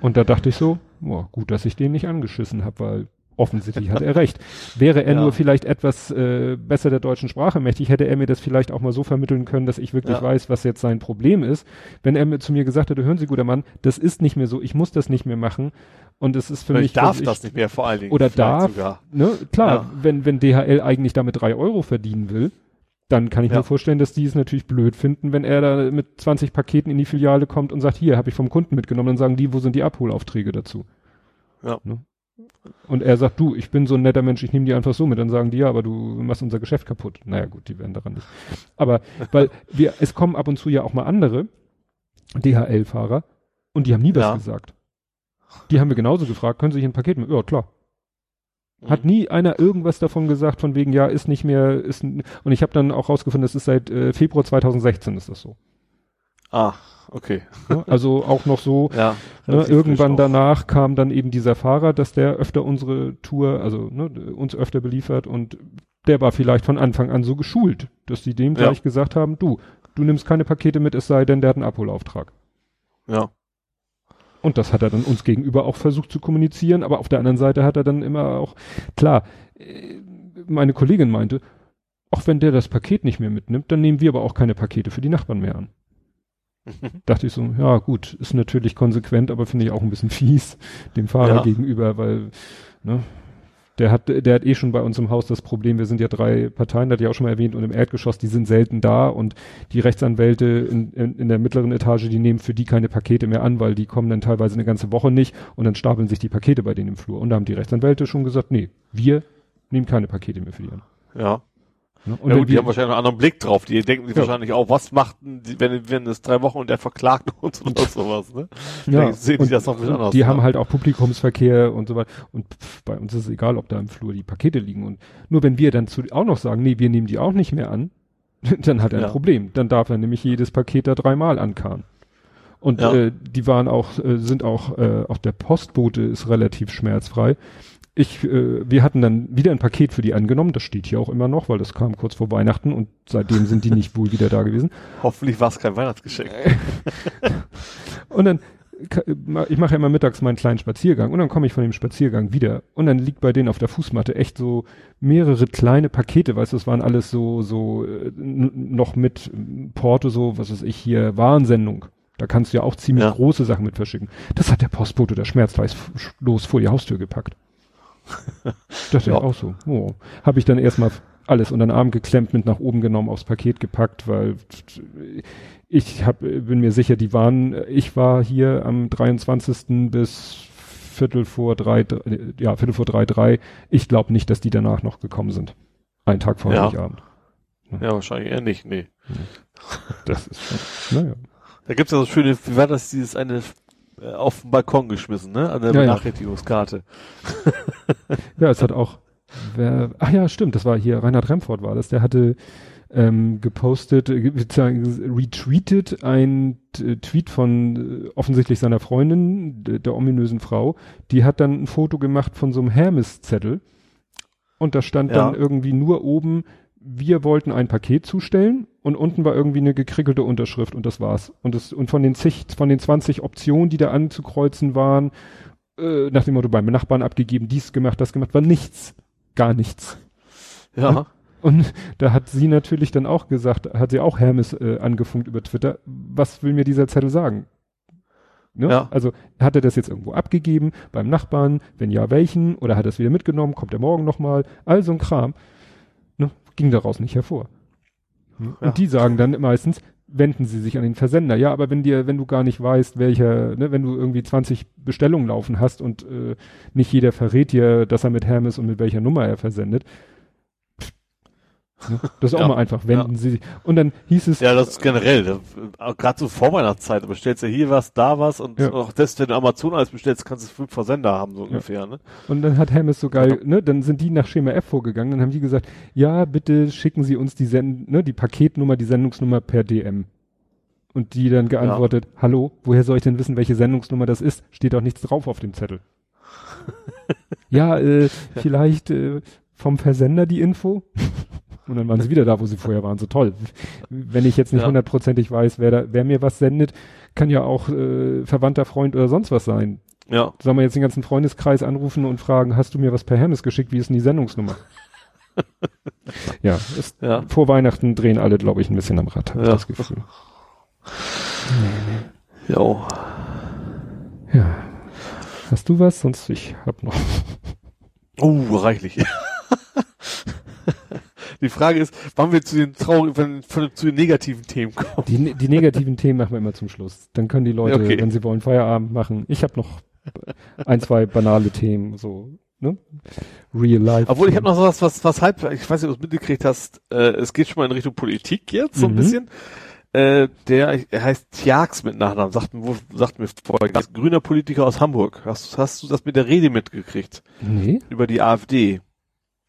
Und da dachte ich so, boah, gut, dass ich den nicht angeschissen habe, weil offensichtlich hat er recht. Wäre er ja. nur vielleicht etwas äh, besser der deutschen Sprache mächtig, hätte er mir das vielleicht auch mal so vermitteln können, dass ich wirklich ja. weiß, was jetzt sein Problem ist. Wenn er mir zu mir gesagt hätte, hören Sie, guter Mann, das ist nicht mehr so, ich muss das nicht mehr machen. Und es ist für oder mich. Ich darf ich, das nicht mehr vor allen Dingen. Oder darf, sogar. ne, klar, ja. wenn, wenn DHL eigentlich damit drei Euro verdienen will, dann kann ich mir vorstellen, dass die es natürlich blöd finden, wenn er da mit 20 Paketen in die Filiale kommt und sagt, hier, habe ich vom Kunden mitgenommen, dann sagen die, wo sind die Abholaufträge dazu? Ja. Ne? Und er sagt, du, ich bin so ein netter Mensch, ich nehme die einfach so mit. Dann sagen die, ja, aber du machst unser Geschäft kaputt. Naja, gut, die werden daran nicht. Aber, weil wir, es kommen ab und zu ja auch mal andere DHL-Fahrer und die haben nie was ja. gesagt. Die haben wir genauso gefragt, können Sie sich ein Paket mit? Ja, klar. Hat mhm. nie einer irgendwas davon gesagt, von wegen, ja, ist nicht mehr, ist, und ich habe dann auch rausgefunden, das ist seit äh, Februar 2016 ist das so. Ah, okay. Ja, also auch noch so, ja, ne, irgendwann danach kam dann eben dieser Fahrer, dass der öfter unsere Tour, also ne, uns öfter beliefert und der war vielleicht von Anfang an so geschult, dass die dem gleich gesagt haben, du, du nimmst keine Pakete mit, es sei denn, der hat einen Abholauftrag. Ja. Und das hat er dann uns gegenüber auch versucht zu kommunizieren, aber auf der anderen Seite hat er dann immer auch, klar, äh, meine Kollegin meinte, auch wenn der das Paket nicht mehr mitnimmt, dann nehmen wir aber auch keine Pakete für die Nachbarn mehr an. Dachte ich so, ja gut, ist natürlich konsequent, aber finde ich auch ein bisschen fies dem Fahrer ja. gegenüber, weil, ne, der hat, der hat eh schon bei uns im Haus das Problem, wir sind ja drei Parteien, das hatte ich auch schon mal erwähnt, und im Erdgeschoss, die sind selten da und die Rechtsanwälte in, in, in der mittleren Etage, die nehmen für die keine Pakete mehr an, weil die kommen dann teilweise eine ganze Woche nicht und dann stapeln sich die Pakete bei denen im Flur. Und da haben die Rechtsanwälte schon gesagt, nee, wir nehmen keine Pakete mehr für die an. Ja. Ne? Und ja, gut, die haben wahrscheinlich einen anderen Blick drauf. Die denken sich ja. wahrscheinlich auch, was macht, wenn, wenn es drei Wochen und der verklagt uns oder sowas, ne? Ja, sehen die das noch ein anders. Die haben halt auch Publikumsverkehr und so weiter. Und pff, bei uns ist es egal, ob da im Flur die Pakete liegen. Und nur wenn wir dann zu, auch noch sagen, nee, wir nehmen die auch nicht mehr an, dann hat er ein ja. Problem. Dann darf er nämlich jedes Paket da dreimal ankarren. Und ja. äh, die waren auch, äh, sind auch, äh, auch der Postbote ist relativ schmerzfrei ich, äh, wir hatten dann wieder ein Paket für die angenommen, das steht hier auch immer noch, weil das kam kurz vor Weihnachten und seitdem sind die nicht wohl wieder da gewesen. Hoffentlich war es kein Weihnachtsgeschenk. und dann, ich mache ja immer mittags meinen kleinen Spaziergang und dann komme ich von dem Spaziergang wieder und dann liegt bei denen auf der Fußmatte echt so mehrere kleine Pakete, weißt du, es waren alles so, so äh, noch mit Porto, so, was weiß ich, hier Warnsendung. Da kannst du ja auch ziemlich ja. große Sachen mit verschicken. Das hat der Postbote der Schmerzweis los vor die Haustür gepackt. Das ist ja. auch so. Oh. Habe ich dann erstmal alles unter den Arm geklemmt, mit nach oben genommen, aufs Paket gepackt, weil ich hab, bin mir sicher, die waren, ich war hier am 23. bis Viertel vor drei, ja, Viertel vor drei, drei. Ich glaube nicht, dass die danach noch gekommen sind. Ein Tag vor ja. Abend. Ja. ja, wahrscheinlich eher nicht, nee. Das ist schon, naja. Da gibt's ja so schöne, wie war das, dieses eine auf den Balkon geschmissen, ne? An der ja, Benachrichtigungskarte. Ja. ja, es hat auch, wer, ach ja, stimmt, das war hier, Reinhard Remford war das, der hatte ähm, gepostet, äh, retweetet ein äh, Tweet von äh, offensichtlich seiner Freundin, der, der ominösen Frau, die hat dann ein Foto gemacht von so einem Hermes-Zettel und da stand ja. dann irgendwie nur oben, wir wollten ein Paket zustellen und unten war irgendwie eine gekrickelte Unterschrift und das war's. Und das, und von den zig, von den 20 Optionen, die da anzukreuzen waren, äh, nach dem Motto beim Nachbarn abgegeben, dies gemacht, das gemacht, war nichts. Gar nichts. Ja. Und da hat sie natürlich dann auch gesagt, hat sie auch Hermes äh, angefunkt über Twitter, was will mir dieser Zettel sagen? Ne? Ja. Also hat er das jetzt irgendwo abgegeben beim Nachbarn? Wenn ja, welchen? Oder hat er es wieder mitgenommen? Kommt er morgen nochmal? All so ein Kram. Ging daraus nicht hervor. Ja. Und die sagen dann meistens, wenden Sie sich an den Versender. Ja, aber wenn dir, wenn du gar nicht weißt, welcher, ne, wenn du irgendwie 20 Bestellungen laufen hast und äh, nicht jeder verrät dir, dass er mit Hermes und mit welcher Nummer er versendet. Ne? Das ist Ja, auch mal einfach, wenden ja. Sie sich. Und dann hieß es, Ja, das ist generell. Gerade so vor Weihnachtszeit, du bestellst ja hier was, da was und Ja. auch das, wenn du Amazon alles bestellst, kannst du fünf Versender haben, so ungefähr, ne? Und dann hat Hermes so geil, ne, dann sind die nach Schema F vorgegangen, dann haben die gesagt, ja, bitte schicken Sie uns die Send ne, die Paketnummer, die Sendungsnummer per DM. Und die dann geantwortet, hallo, woher soll ich denn wissen, welche Sendungsnummer das ist? Steht auch nichts drauf auf dem Zettel. ja, äh, vielleicht äh, vom Versender die Info. Und dann waren sie wieder da, wo sie vorher waren. So toll. Wenn ich jetzt nicht Ja. hundertprozentig weiß, wer da, wer mir was sendet, kann ja auch äh, Verwandter, Freund oder sonst was sein. Ja. Sollen wir jetzt den ganzen Freundeskreis anrufen und fragen, hast du mir was per Hermes geschickt? Wie ist denn die Sendungsnummer? ja, ist, Ja. vor Weihnachten drehen alle, glaube ich, ein bisschen am Rad, habe ich Ja. das Gefühl. Jo. Ja. Hast du was? Sonst ich hab noch. Oh, reichlich. Die Frage ist, wann wir zu den traurigen, von, von, zu den negativen Themen kommen. Die, die negativen Themen machen wir immer zum Schluss. Dann können die Leute, Okay. wenn sie wollen, Feierabend machen. Ich habe noch ein, zwei banale Themen, so, ne? Real life. Obwohl, ich habe noch sowas, was, was halb, ich weiß nicht, ob du es mitgekriegt hast, äh, es geht schon mal in Richtung Politik jetzt, so ein Mhm. bisschen. Äh, der, er heißt Tjax mit Nachnamen, sagt, mir- wo, sagt mir vorher, grüner Politiker aus Hamburg. Hast, hast du das mit der Rede mitgekriegt? Nee, Über die AfD.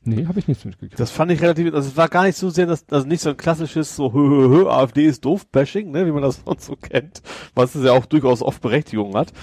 Nee, habe ich nichts mitgekriegt. Das fand ich relativ, also es war gar nicht so sehr, das, also nicht so ein klassisches so, hö, hö, hö, AfD ist doof Bashing, ne, wie man das sonst so kennt, was es ja auch durchaus oft Berechtigung hat.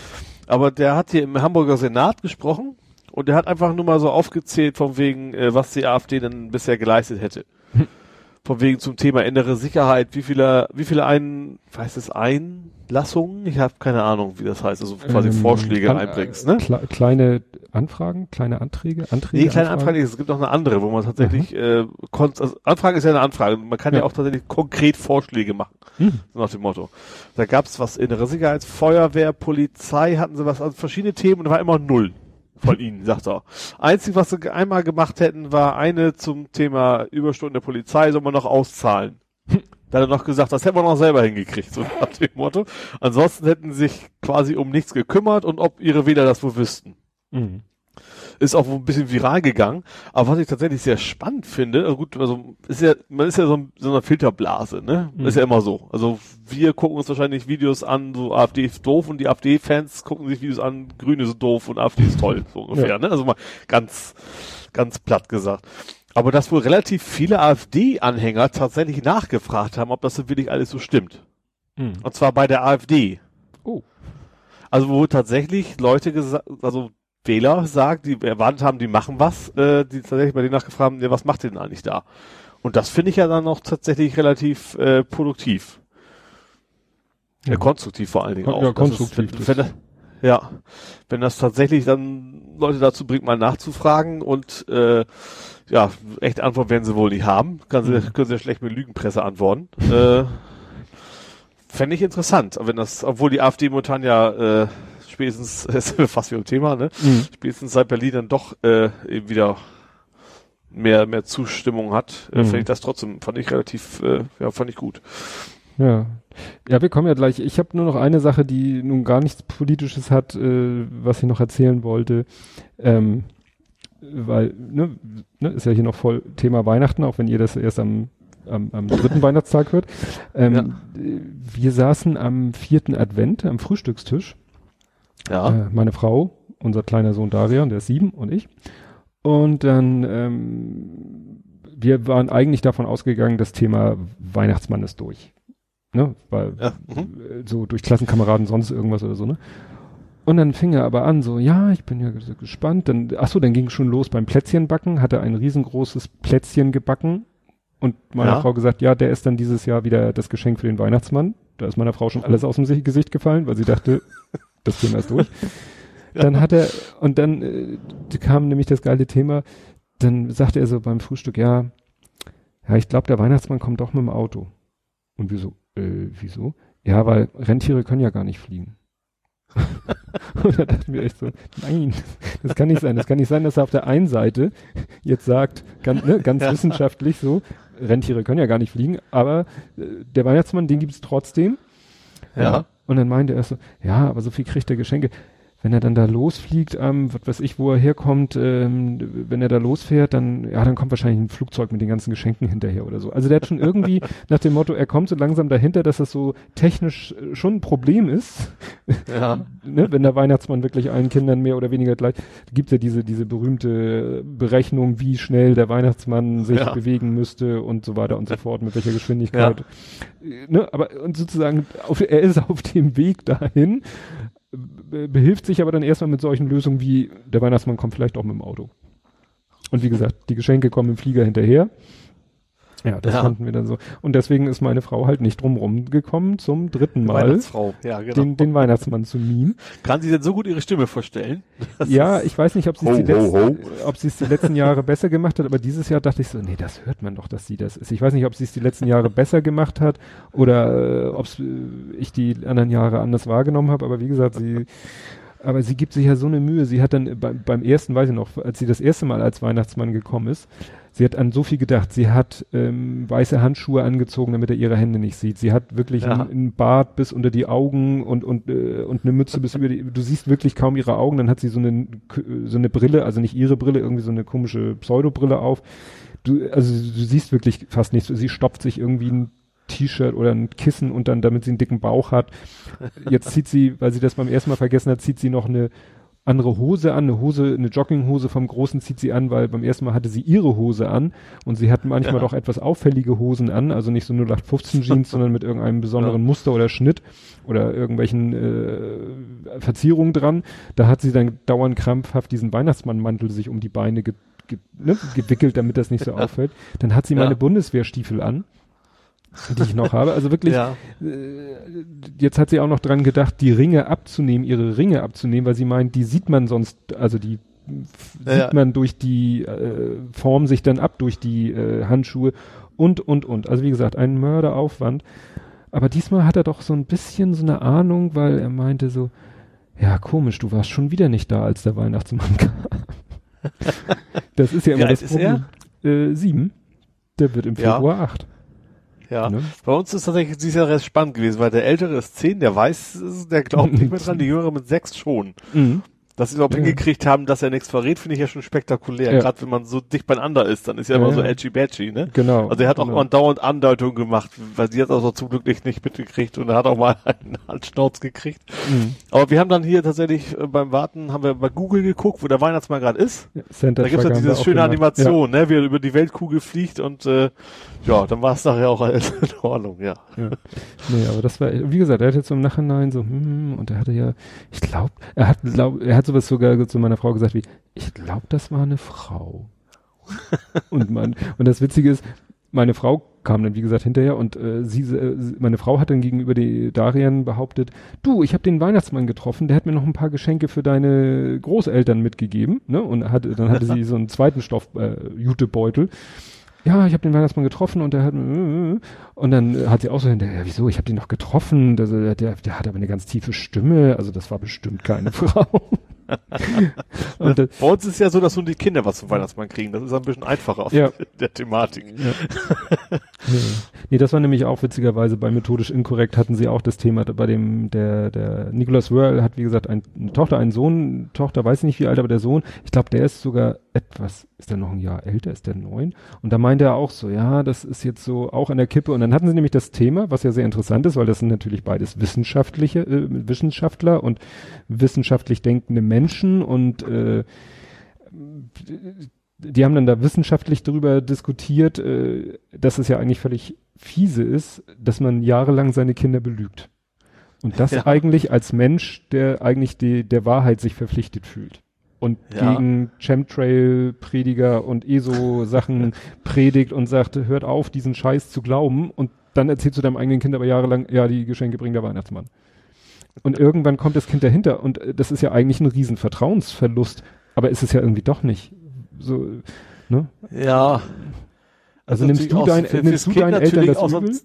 Aber der hat hier im Hamburger Senat gesprochen und der hat einfach nur mal so aufgezählt von wegen, äh, was die AfD denn bisher geleistet hätte. Hm. Von wegen zum Thema innere Sicherheit, wie viele, wie viele ein, heißt es Einlassungen? Ich habe keine Ahnung, wie das heißt, also quasi Ähm, Vorschläge kann- einbringst, äh, ne? Kle kleine Anfragen, kleine Anträge, Anträge. Nee, kleine Anfragen? Anfrage, es gibt noch eine andere, wo man tatsächlich, äh, kon also Anfrage ist ja eine Anfrage, man kann ja, Ja. auch tatsächlich konkret Vorschläge machen, Hm. so nach dem Motto. Da gab's was innere Sicherheit, Feuerwehr, Polizei, hatten sie was, also verschiedene Themen und da war immer null von ihnen, sagt er. Einzig, was sie einmal gemacht hätten, war eine zum Thema Überstunden der Polizei, soll man noch auszahlen. Da hat er noch gesagt, das hätten wir noch selber hingekriegt, so nach dem Motto. Ansonsten hätten sie sich quasi um nichts gekümmert und ob ihre Wähler das wohl wüssten Mhm. Ist auch ein bisschen viral gegangen. Aber was ich tatsächlich sehr spannend finde, also gut, also ist ja, man ist ja so, ein, so eine Filterblase, ne? Mhm. Ist ja immer so. Also wir gucken uns wahrscheinlich Videos an, so AfD ist doof und die AfD-Fans gucken sich Videos an, Grüne sind doof und AfD ist toll, so ungefähr, Ja. ne? Also mal ganz, ganz platt gesagt. Aber dass wohl relativ viele AfD-Anhänger tatsächlich nachgefragt haben, ob das denn wirklich alles so stimmt. Mhm. Und zwar bei der AfD. Oh. Also wo tatsächlich Leute gesagt, also Wähler sagt, die erwartet haben, die machen was, äh, die tatsächlich bei denen nachgefragt haben, ja, was macht ihr denn eigentlich da? Und das finde ich ja dann noch tatsächlich relativ äh, produktiv. Ja. Ja. konstruktiv vor allen Dingen auch. ja, konstruktiv, Ist, wenn, wenn das, ja, wenn das tatsächlich dann Leute dazu bringt, mal nachzufragen und äh, ja, echte Antwort werden sie wohl nicht haben. Kann sie, Mhm. können sie ja schlecht mit Lügenpresse antworten. äh, Fände ich interessant, wenn das, obwohl die AfD momentan ja äh, spätestens, ist fast wie im Thema, ne? Mhm. Spätestens seit Berlin dann doch äh, eben wieder mehr mehr Zustimmung hat, äh, Mhm. finde ich das trotzdem, fand ich relativ, äh, ja, fand ich gut. Ja. Ja, wir kommen ja gleich. Ich habe nur noch eine Sache, die nun gar nichts Politisches hat, äh, was ich noch erzählen wollte. Ähm, weil, ne, ne, ist ja hier noch voll Thema Weihnachten, auch wenn ihr das erst am, am, am dritten Weihnachtstag hört. Ähm, Ja. äh, Wir saßen am vierten Advent am Frühstückstisch. Ja. Äh, meine Frau, unser kleiner Sohn Darian, der ist sieben und ich. Und dann, ähm, wir waren eigentlich davon ausgegangen, das Thema Weihnachtsmann ist durch. Ne? Weil ja. Mhm. so durch Klassenkameraden sonst irgendwas oder so, ne? Und dann fing er aber an, so, ja, ich bin ja ges- gespannt. Dann, ach so, dann ging schon los beim Plätzchenbacken, hatte ein riesengroßes Plätzchen gebacken und meiner Ja. Frau gesagt, ja, der ist dann dieses Jahr wieder das Geschenk für den Weihnachtsmann. Da ist meiner Frau schon alles aus dem Si- Gesicht gefallen, weil sie dachte, das Thema ist durch. Dann hat er, und dann äh, kam nämlich das geile Thema, dann sagte er so beim Frühstück, ja, ja, ich glaube, der Weihnachtsmann kommt doch mit dem Auto. Und wir so, äh, wieso? Ja, weil Rentiere können ja gar nicht fliegen. und da dachten wir echt so, nein, das kann nicht sein. Das kann nicht sein, dass er auf der einen Seite jetzt sagt, ganz, ne, ganz Ja. wissenschaftlich so, Rentiere können ja gar nicht fliegen, aber äh, der Weihnachtsmann, den gibt's trotzdem. Ja. Und dann meinte er so, ja, aber so viel kriegt er Geschenke wenn er dann da losfliegt, ähm, was weiß ich, wo er herkommt, ähm, wenn er da losfährt, dann, ja, dann kommt wahrscheinlich ein Flugzeug mit den ganzen Geschenken hinterher oder so. Also der hat schon irgendwie nach dem Motto, er kommt so langsam dahinter, dass das so technisch äh, schon ein Problem ist. Ja. ne, wenn der Weihnachtsmann wirklich allen Kindern mehr oder weniger gleich, gibt ja diese, diese berühmte Berechnung, wie schnell der Weihnachtsmann sich Ja. bewegen müsste und so weiter und so fort, mit welcher Geschwindigkeit. Äh, Ne, aber, und sozusagen, auf, er ist auf dem Weg dahin, behilft sich aber dann erstmal mit solchen Lösungen wie der Weihnachtsmann kommt vielleicht auch mit dem Auto. Und wie gesagt, die Geschenke kommen im Flieger hinterher. Ja, das Ja. fanden wir dann so. Und deswegen ist meine Frau halt nicht drumrum gekommen, zum dritten Mal Weihnachtsfrau. Ja, genau. den, den Weihnachtsmann zu mimen. Kann sie denn so gut ihre Stimme vorstellen? Das Ja, ich weiß nicht, ob sie es die, letzten- ho. ob sie es die letzten Jahre besser gemacht hat, aber dieses Jahr dachte ich so, nee, das hört man doch, dass sie das ist. Ich weiß nicht, ob sie es die letzten Jahre besser gemacht hat oder äh, ob äh, ich die anderen Jahre anders wahrgenommen habe, aber wie gesagt, sie aber sie gibt sich ja so eine Mühe. Sie hat dann beim, beim ersten, weiß ich noch, als sie das erste Mal als Weihnachtsmann gekommen ist, sie hat an so viel gedacht. Sie hat ähm, weiße Handschuhe angezogen, damit er ihre Hände nicht sieht. Sie hat wirklich Ja. einen, einen Bart bis unter die Augen und und äh, und eine Mütze bis über die. Du siehst wirklich kaum ihre Augen. Dann hat sie so eine so eine Brille, also nicht ihre Brille, irgendwie so eine komische Pseudobrille auf. Du, also du siehst wirklich fast nichts. Sie stopft sich irgendwie ein T-Shirt oder ein Kissen und dann, damit sie einen dicken Bauch hat. Jetzt zieht sie, weil sie das beim ersten Mal vergessen hat, zieht sie noch eine andere Hose an, eine Hose, eine Jogginghose vom Großen zieht sie an, weil beim ersten Mal hatte sie ihre Hose an und sie hat manchmal Ja. doch etwas auffällige Hosen an, also nicht so 0815 Jeans, sondern mit irgendeinem besonderen Muster oder Schnitt oder irgendwelchen äh, Verzierungen dran. Da hat sie dann dauernd krampfhaft diesen Weihnachtsmannmantel sich um die Beine ge ge ne, gewickelt, damit das nicht so auffällt. Dann hat sie Ja. meine Bundeswehrstiefel an, die ich noch habe. Also wirklich, ja. äh, jetzt hat sie auch noch dran gedacht, die Ringe abzunehmen, ihre Ringe abzunehmen, weil sie meint, die sieht man sonst, also die Ja, sieht ja. man durch die, äh, formen sich dann ab durch die äh, Handschuhe und, und, und. Also wie gesagt, ein Mörderaufwand. Aber diesmal hat er doch so ein bisschen so eine Ahnung, weil er meinte so, ja komisch, du warst schon wieder nicht da, als der Weihnachtsmann kam. das ist ja immer das ist er? Problem. Äh, sieben. Der wird im. Februar acht. Ja. Ne? Bei uns ist tatsächlich dieses Jahr recht spannend gewesen, weil der Ältere ist zehn, der weiß, der glaubt nicht mehr dran, die Jüngere mit sechs schon. Mhm. Dass sie überhaupt Ja. hingekriegt haben, dass er nichts verrät, finde ich ja schon spektakulär. Ja. Gerade wenn man so dicht beieinander ist, dann ist ja Ja, immer so ja. edgy-badgy, ne? Genau. Also er hat auch genau. andauernd Andeutungen gemacht, weil sie hat auch so zum Glück nicht, nicht mitgekriegt und er hat auch mal einen Halsschnauz gekriegt. Mhm. Aber wir haben dann hier tatsächlich äh, beim Warten, haben wir bei Google geguckt, wo der Weihnachtsmann gerade ist. Santa Da gibt's dann diese schöne. Animation, ne, wie er über die Weltkugel fliegt und äh, ja, dann war es nachher auch alles in Ordnung, ja. Ja. Nee, aber das war, wie gesagt, er hat jetzt so im Nachhinein so, hm, und er hatte ja, ich glaube, er hat, glaub, er hat sowas sogar zu meiner Frau gesagt wie, ich glaube, das war eine Frau. und man, und das Witzige ist, meine Frau kam dann, wie gesagt, hinterher und äh, sie, äh, meine Frau hat dann gegenüber die Darian behauptet, du, ich habe den Weihnachtsmann getroffen, der hat mir noch ein paar Geschenke für deine Großeltern mitgegeben, ne? Und hatte, dann hatte sie so einen zweiten Stoff äh, Jutebeutel. Ja, ich habe den Weihnachtsmann getroffen und der hat und dann hat sie auch so hinterher, ja, wieso, ich habe den noch getroffen, der, der, der hat aber eine ganz tiefe Stimme, also das war bestimmt keine Frau. und das, Bei uns ist ja so, dass nur die Kinder was zum Weihnachtsmann kriegen. Das ist ein bisschen einfacher auf Ja. der Thematik. Ja. nee, das war nämlich auch witzigerweise bei methodisch inkorrekt hatten sie auch das Thema bei dem der der Nicholas Wörl hat wie gesagt ein, eine Tochter, einen Sohn, Tochter weiß nicht wie alt, aber der Sohn, ich glaube, der ist sogar etwas, ist der noch ein Jahr älter, ist der neun? Und da meinte er auch so, ja, das ist jetzt so auch an der Kippe. Und dann hatten sie nämlich das Thema, was ja sehr interessant ist, weil das sind natürlich beides wissenschaftliche äh, Wissenschaftler und wissenschaftlich denkende Menschen und äh, die haben dann da wissenschaftlich darüber diskutiert, äh, dass es ja eigentlich völlig fiese ist, dass man jahrelang seine Kinder belügt. Und das Ja. eigentlich als Mensch, der eigentlich die, der Wahrheit sich verpflichtet fühlt. Und Ja. gegen Chemtrail-Prediger und ESO-Sachen predigt und sagt, hört auf, diesen Scheiß zu glauben. Und dann erzählst du deinem eigenen Kind aber jahrelang, ja, die Geschenke bringt der Weihnachtsmann. Und irgendwann kommt das Kind dahinter und äh, das ist ja eigentlich ein riesen Vertrauensverlust, aber ist es ja irgendwie doch nicht. So, ne? Ja. Also nimmst natürlich du dein, für- nimmst du Kind deinen Eltern das übel?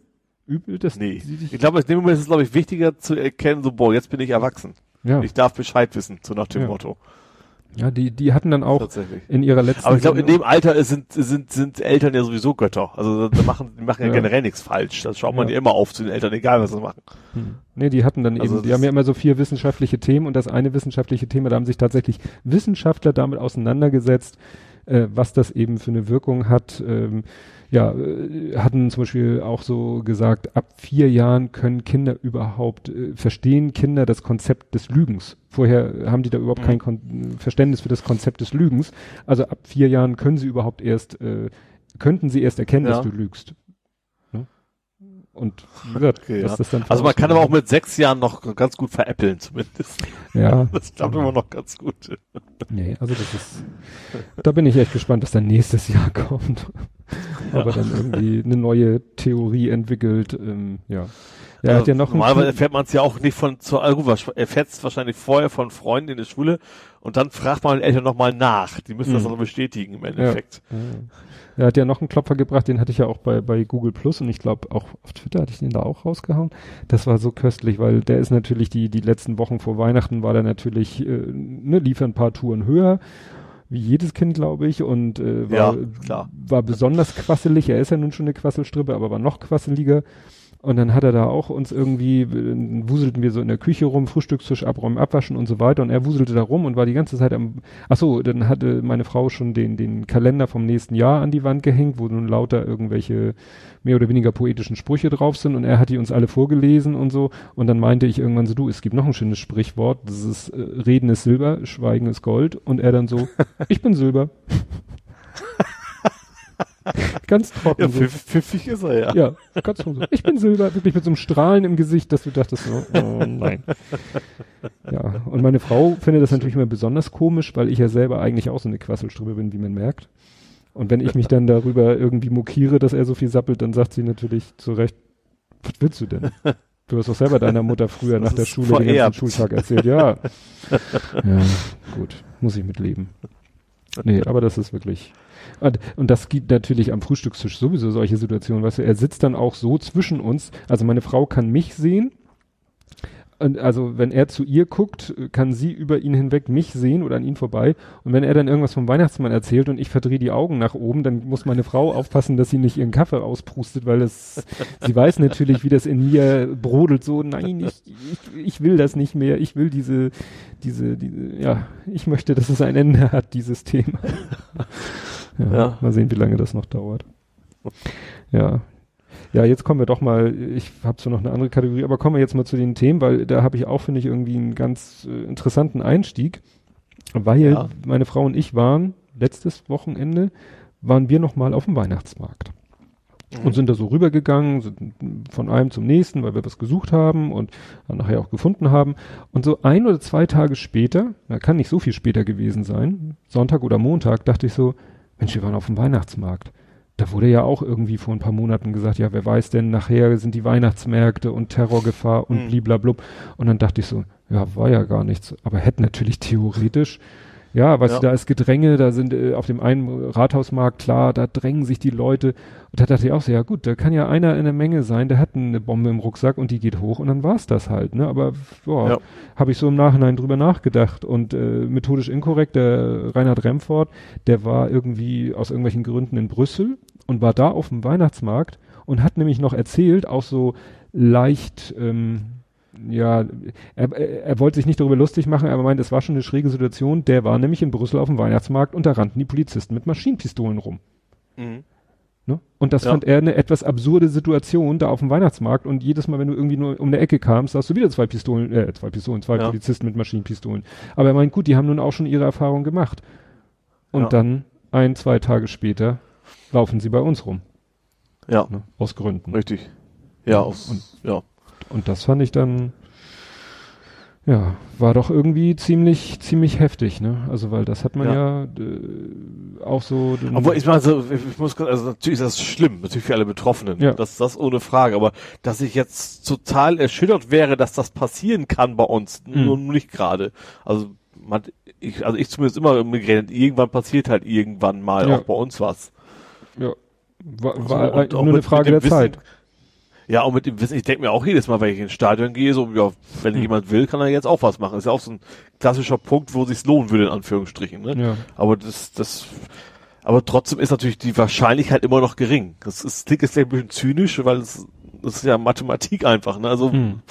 Übel, dass Nee. Ich glaube, in dem Moment ist es, glaube ich, wichtiger zu erkennen, so, boah, jetzt bin ich erwachsen. ja, Ich darf Bescheid wissen, so nach dem Ja. Motto. Ja, die, die hatten dann auch Tatsächlich. in ihrer letzten Aber ich glaube, in dem Alter sind, sind, sind Eltern ja sowieso Götter. Also da machen, die machen ja, Ja. generell nichts falsch. Da schaut man Ja. ja immer auf zu den Eltern, egal was sie machen. Nee, die hatten dann Also eben, die das- haben ja immer so vier wissenschaftliche Themen und das eine wissenschaftliche Thema, da haben sich tatsächlich Wissenschaftler damit auseinandergesetzt, äh, was das eben für eine Wirkung hat. Ähm, ja, äh, hatten zum Beispiel auch so gesagt, ab vier Jahren können Kinder überhaupt, äh, verstehen Kinder das Konzept des Lügens. Vorher haben die da überhaupt Mhm. kein Kon Verständnis für das Konzept des Lügens. Also ab vier Jahren können sie überhaupt erst, äh, könnten sie erst erkennen, Ja. dass du lügst. Und gesagt, Okay, ja. das dann Also man kann aber auch mit sechs Jahren noch ganz gut veräppeln zumindest. ja, Das klappt immer noch ganz gut. Nee, also das ist, da bin ich echt gespannt, was dann nächstes Jahr kommt. Aber dann irgendwie eine neue Theorie entwickelt, ähm, ja. Er hat ja noch Also Normalerweise erfährt man es ja auch nicht von zu also gut, wahrsch- erfährt es wahrscheinlich vorher von Freunden in der Schule und dann fragt man Eltern nochmal nach. Die müssen das Mhm. dann bestätigen im Endeffekt. er hat ja noch einen Klopfer gebracht, den hatte ich ja auch bei, bei Google Plus und ich glaube auch auf Twitter hatte ich den da auch rausgehauen. Das war so köstlich, weil der ist natürlich die, die letzten Wochen vor Weihnachten war der natürlich, äh, ne, lief ein paar Touren höher. Wie jedes Kind, glaube ich, und äh, war, Ja, klar. war besonders quasselig. Er ist ja nun schon eine Quasselstrippe, aber war noch quasseliger. Und dann hat er da auch uns irgendwie, wuselten wir so in der Küche rum, Frühstückstisch abräumen, abwaschen und so weiter. Und er wuselte da rum und war die ganze Zeit am, ach so, dann hatte meine Frau schon den, den Kalender vom nächsten Jahr an die Wand gehängt, wo nun lauter irgendwelche mehr oder weniger poetischen Sprüche drauf sind. Und er hat die uns alle vorgelesen und so. Und dann meinte ich irgendwann so, du, es gibt noch ein schönes Sprichwort, das ist, äh, Reden ist Silber, Schweigen ist Gold. Und er dann so, ich bin Silber. Ganz trocken. Ja, so. pfiff, pfiffig ist er ja. Ja, ganz so. Ich bin Silber, wirklich mit so einem Strahlen im Gesicht, dass du dachtest so, oh nein. Ja, und meine Frau findet das natürlich immer besonders komisch, weil ich ja selber eigentlich auch so eine Quasselstrippe bin, wie man merkt. Und wenn ich mich dann darüber irgendwie mokiere, dass er so viel sappelt, dann sagt sie natürlich zu Recht, was willst du denn? Du hast doch selber deiner Mutter früher Das nach der Schule den ganzen. Schultag erzählt. Ja. ja, gut, muss ich mitleben. Nee, aber das ist wirklich. Und, und das gibt natürlich am Frühstückstisch sowieso solche Situationen, weißt du, er sitzt dann auch so zwischen uns, also meine Frau kann mich sehen, und also wenn er zu ihr guckt, kann sie über ihn hinweg mich sehen oder an ihn vorbei. Und wenn er dann irgendwas vom Weihnachtsmann erzählt und ich verdrehe die Augen nach oben, dann muss meine Frau aufpassen, dass sie nicht ihren Kaffee auspustet, weil es, sie weiß natürlich, wie das in mir brodelt, so, nein, ich, ich, ich will das nicht mehr, ich will diese, diese, diese, ja, ich möchte, dass es ein Ende hat, dieses Thema. Ja, Ja. Mal sehen, wie lange das noch dauert. Ja. Ja, jetzt kommen wir doch mal, ich habe so noch eine andere Kategorie, aber kommen wir jetzt mal zu den Themen, weil da habe ich auch, finde ich, irgendwie einen ganz äh, interessanten Einstieg, weil Ja. meine Frau und ich waren, letztes Wochenende, waren wir noch mal auf dem Weihnachtsmarkt und sind da so rübergegangen, sind von einem zum nächsten, weil wir was gesucht haben und dann nachher auch gefunden haben. Und so ein oder zwei Tage später, da kann nicht so viel später gewesen sein, Sonntag oder Montag, dachte ich so, Mensch, wir waren auf dem Weihnachtsmarkt. Da wurde ja auch irgendwie vor ein paar Monaten gesagt, ja, wer weiß denn, nachher sind die Weihnachtsmärkte und Terrorgefahr und Hm. bliblablub. Und dann dachte ich so, ja, war ja gar nichts. Aber hätte natürlich theoretisch, ja, weißt Ja. du, da ist Gedränge, da sind äh, auf dem einen Rathausmarkt, klar, da drängen sich die Leute. Und da dachte ich auch so, ja gut, da kann ja einer in der Menge sein, der hat eine Bombe im Rucksack und die geht hoch und dann war's das halt, ne? Aber boah, Ja. habe ich so im Nachhinein drüber nachgedacht und äh, methodisch inkorrekt, der Reinhard Remford, der war irgendwie aus irgendwelchen Gründen in Brüssel und war da auf dem Weihnachtsmarkt und hat nämlich noch erzählt, auch so leicht, ähm, ja, er, er, wollte sich nicht darüber lustig machen, aber meint, es war schon eine schräge Situation. Der war nämlich in Brüssel auf dem Weihnachtsmarkt und da rannten die Polizisten mit Maschinenpistolen rum. Mhm. Ne? Und das Ja. fand er eine etwas absurde Situation da auf dem Weihnachtsmarkt und jedes Mal, wenn du irgendwie nur um eine Ecke kamst, hast du wieder zwei Pistolen, äh, zwei Pistolen, zwei Ja. Polizisten mit Maschinenpistolen. Aber er meint, gut, die haben nun auch schon ihre Erfahrung gemacht. Und Ja. dann ein, zwei Tage später laufen sie bei uns rum. Ja, Ne? Aus Gründen. richtig. Ja, aus, Und- ja. Und das fand ich dann, ja, war doch irgendwie ziemlich, ziemlich heftig, ne? Also, weil das hat man ja, äh, auch so. Obwohl, ich meine, so, ich muss, also natürlich ist das schlimm, natürlich für alle Betroffenen. Ja. Das, das ohne Frage. Aber dass ich jetzt total erschüttert wäre, dass das passieren kann bei uns, Mhm. nur nicht gerade. Also, man, ich, also ich zumindest immer migriert, irgendwann passiert halt irgendwann mal Ja. auch bei uns was. ja, war, So, war und auch nur eine Frage der dem Zeit. Ja, und mit dem Wissen, ich denke mir auch jedes Mal, wenn ich ins Stadion gehe, so, ja, wenn Hm. jemand will, kann er jetzt auch was machen. Ist ja auch so ein klassischer Punkt, wo sich's lohnen würde, in Anführungsstrichen, ne? Ja. Aber das, das, aber trotzdem ist natürlich die Wahrscheinlichkeit immer noch gering. Das ist, klingt jetzt vielleicht ein bisschen zynisch, weil es, das ist ja Mathematik einfach, ne? Also, Hm.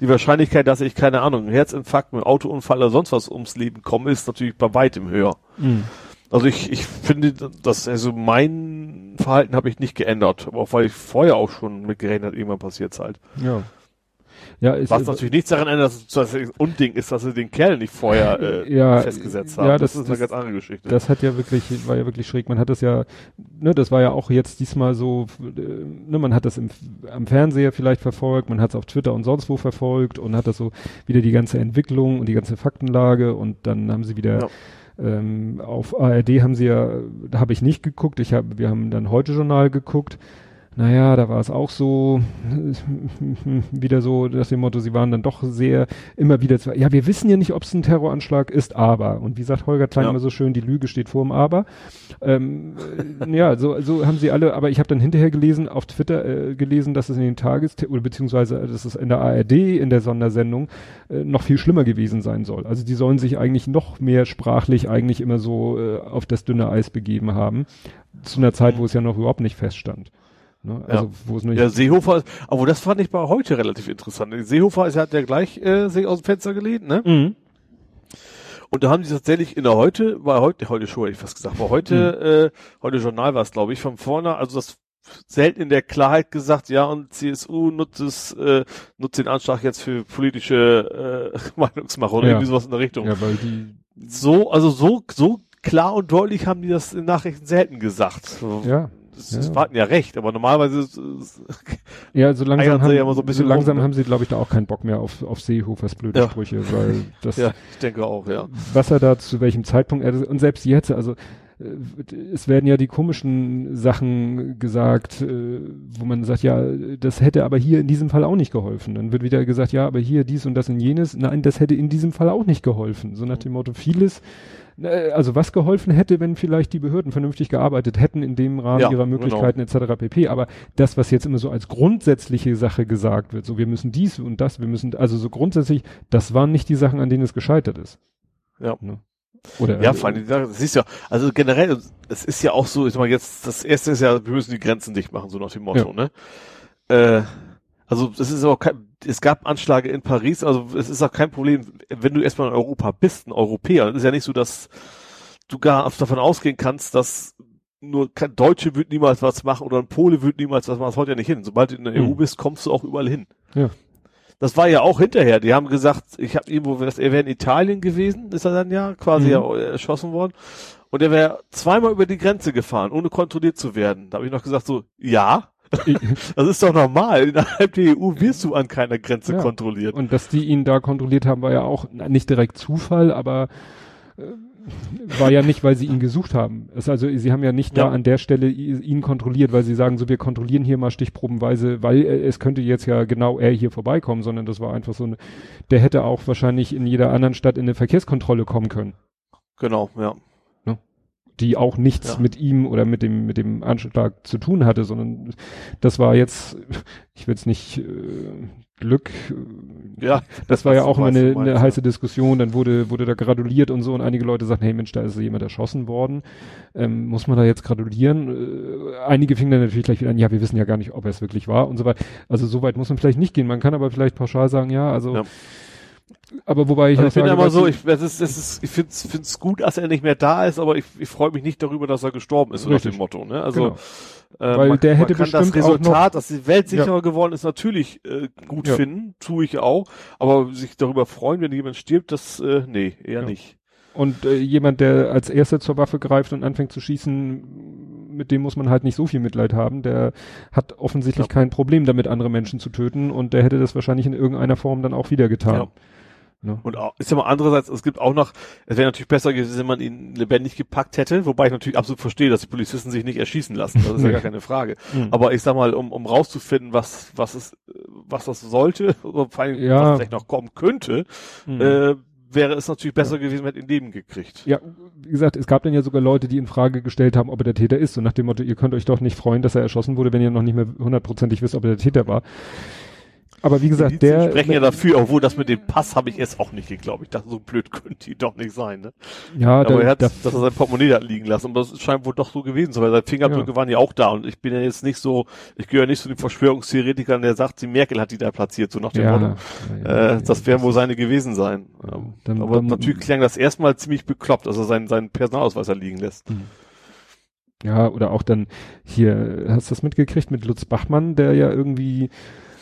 die Wahrscheinlichkeit, dass ich, keine Ahnung, einen Herzinfarkt, einen Autounfall oder sonst was ums Leben komme, ist natürlich bei weitem höher. Mhm. Also ich, ich finde, dass also mein Verhalten habe ich nicht geändert, auch weil ich vorher auch schon mit gerechnet habe, irgendwann passiert's halt. Ja. Ja, ist, Was natürlich nichts daran ändert, dass es ein Unding ist, dass sie den Kerl nicht vorher äh, Ja, festgesetzt ja, haben. das- ist eine das- ganz andere Geschichte. Das hat ja wirklich, war ja wirklich schräg. Man hat das ja, ne, das war ja auch jetzt diesmal so, äh, ne, man hat das im, am Fernseher vielleicht verfolgt, man hat es auf Twitter und sonst wo verfolgt und hat das so wieder die ganze Entwicklung und die ganze Faktenlage und dann haben sie wieder Ja. Ähm, auf ARD haben sie ja, da habe ich nicht geguckt, ich habe, wir haben dann heute Journal geguckt. Naja, da war es auch so, wieder so, nach dem Motto, sie waren dann doch sehr, immer wieder, zwar, ja, wir wissen ja nicht, ob es ein Terroranschlag ist, aber, und wie sagt Holger Klein Ja. immer so schön, die Lüge steht vor dem Aber. Ähm, äh, ja, so, so haben sie alle, aber ich habe dann hinterher gelesen, auf Twitter äh, gelesen, dass es in den Tages, oder beziehungsweise, äh, dass es in der ARD, in der Sondersendung, äh, noch viel schlimmer gewesen sein soll. Also die sollen sich eigentlich noch mehr sprachlich eigentlich immer so äh, auf das dünne Eis begeben haben, zu einer Zeit, wo es ja noch überhaupt nicht feststand. Ne? Also, Ja. wo es nur ja, Seehofer, ist- aber das fand ich bei heute relativ interessant. Seehofer ist, hat ja gleich äh, sich aus dem Fenster gelehnt, ne? Mhm. Und da haben die tatsächlich in der heute, war heute, heute Show hätte ich fast gesagt, war heute, äh, heute Journal war es, glaube ich, von vorne, also das selten in der Klarheit gesagt, ja, und CSU nutzt es, äh, nutzt den Anschlag jetzt für politische äh, Meinungsmache oder Ja. irgendwie sowas in der Richtung. Ja, weil die, So, also so, so klar und deutlich haben die das in Nachrichten selten gesagt. So, ja, Das, ja. das warten ja recht, aber normalerweise ist, ist, Ja, so langsam, haben, ja so so langsam rum, ne? haben sie, glaube ich, da auch keinen Bock mehr auf, auf Seehofers blöde Ja. Sprüche, weil das, ja, ich denke auch, ja. was er da zu welchem Zeitpunkt, er, und selbst jetzt, also äh, es werden ja die komischen Sachen gesagt, äh, wo man sagt, ja, das hätte aber hier in diesem Fall auch nicht geholfen. Dann wird wieder gesagt, ja, aber hier dies und das und jenes. Nein, das hätte in diesem Fall auch nicht geholfen. So nach dem Motto, vieles, also was geholfen hätte, wenn vielleicht die Behörden vernünftig gearbeitet hätten in dem Rahmen Ja, ihrer genau. Möglichkeiten etc. pp. Aber das, was jetzt immer so als grundsätzliche Sache gesagt wird, so wir müssen dies und das, wir müssen, also so grundsätzlich, das waren nicht die Sachen, an denen es gescheitert ist. Ja. Ne? Oder, Ja, vor allem, das ist ja, also generell, es ist ja auch so, ich sag mal jetzt, das erste ist ja, wir müssen die Grenzen dicht machen, so nach dem Motto, ne? Äh, also es ist auch kein, es gab Anschläge in Paris, also es ist auch kein Problem, wenn du erstmal in Europa bist, ein Europäer, dann ist ja nicht so, dass du gar davon ausgehen kannst, dass nur kein Deutsche wird niemals was machen oder ein Pole wird niemals was machen, das haut ja nicht hin. Sobald du in der Mhm. EU bist, kommst du auch überall hin. Ja. Das war ja auch hinterher. Die haben gesagt, ich habe irgendwo, das, er wäre in Italien gewesen, ist er dann ja quasi Mhm. ja erschossen worden. Und er wäre zweimal über die Grenze gefahren, ohne kontrolliert zu werden. Da habe ich noch gesagt so, ja, das ist doch normal. Innerhalb der EU wirst du an keiner Grenze Ja. kontrolliert. Und dass die ihn da kontrolliert haben, war ja auch nicht direkt Zufall, aber äh, war ja nicht, weil sie ihn gesucht haben. Es also, sie haben ja nicht Ja. da an der Stelle ihn kontrolliert, weil sie sagen, so wir kontrollieren hier mal stichprobenweise, weil äh, es könnte jetzt ja genau er hier vorbeikommen, sondern das war einfach so eine, der hätte auch wahrscheinlich in jeder anderen Stadt in eine Verkehrskontrolle kommen können, Genau, ja. Die auch nichts Ja. mit ihm oder mit dem, mit dem Anschlag zu tun hatte, sondern das war jetzt, ich will es nicht, äh, Glück, äh, Ja, das war ja auch meinst, eine, eine heiße Diskussion, dann wurde, wurde da gratuliert und so und einige Leute sagten, hey Mensch, da ist jemand erschossen worden, ähm, muss man da jetzt gratulieren? Äh, einige fingen dann natürlich gleich wieder an, ja, wir wissen ja gar nicht, ob er es wirklich war und so weiter. Also so weit muss man vielleicht nicht gehen, man kann aber vielleicht pauschal sagen, ja, also, Ja. Aber wobei ich Also ich sage, immer so, ich, das ist, das ist, ich find's, find's gut, dass er nicht mehr da ist, aber ich, ich freue mich nicht darüber, dass er gestorben ist, nach dem Motto, ne? Also, Genau. äh, Weil man, der hätte man kann das bestimmt auch Resultat, dass die Welt sicherer geworden ist, natürlich äh, gut Ja. finden, tue ich auch, aber sich darüber freuen, wenn jemand stirbt, das, äh, nee, eher Ja. nicht. Und äh, jemand, der als erster zur Waffe greift und anfängt zu schießen, mit dem muss man halt nicht so viel Mitleid haben. Der hat offensichtlich Ja. kein Problem damit, andere Menschen zu töten und der hätte das wahrscheinlich in irgendeiner Form dann auch wieder getan. Ja. Ne? Und auch, ist ja mal andererseits, es gibt auch noch, es wäre natürlich besser gewesen, wenn man ihn lebendig gepackt hätte, wobei ich natürlich absolut verstehe, dass die Polizisten sich nicht erschießen lassen, das ist ja gar keine Frage. Mhm. Aber ich sag mal, um, um rauszufinden, was, was es, was das sollte, oder vor allem, Ja. was vielleicht noch kommen könnte, Mhm. äh, wäre es natürlich besser gewesen, wenn er ihn Leben gekriegt. Ja, wie gesagt, es gab dann ja sogar Leute, die in Frage gestellt haben, ob er der Täter ist. Und nach dem Motto, ihr könnt euch doch nicht freuen, dass er erschossen wurde, wenn ihr noch nicht mehr hundertprozentig wisst, ob er der Täter war. Aber wie gesagt, Die der. sprechen ja dafür, obwohl das mit dem Pass habe ich jetzt auch nicht geglaubt. Ich dachte, so blöd könnte die doch nicht sein, ne? Ja, Aber da, er hat, da, dass er sein Portemonnaie da liegen lassen. Und das scheint wohl doch so gewesen zu sein. Seine Fingerabdrücke Ja. waren ja auch da. Und ich bin ja jetzt nicht so, ich gehöre nicht zu den Verschwörungstheoretikern, der sagt, die Merkel hat die da platziert, so nach dem ja, Motto. ja, Äh, das werden wohl seine gewesen sein. Ja, Ähm, dann- aber dann- natürlich klang das erstmal ziemlich bekloppt, dass er seinen, seinen Personalausweis da liegen lässt. Ja, oder auch dann hier, hast du das mitgekriegt mit Lutz Bachmann, der ja irgendwie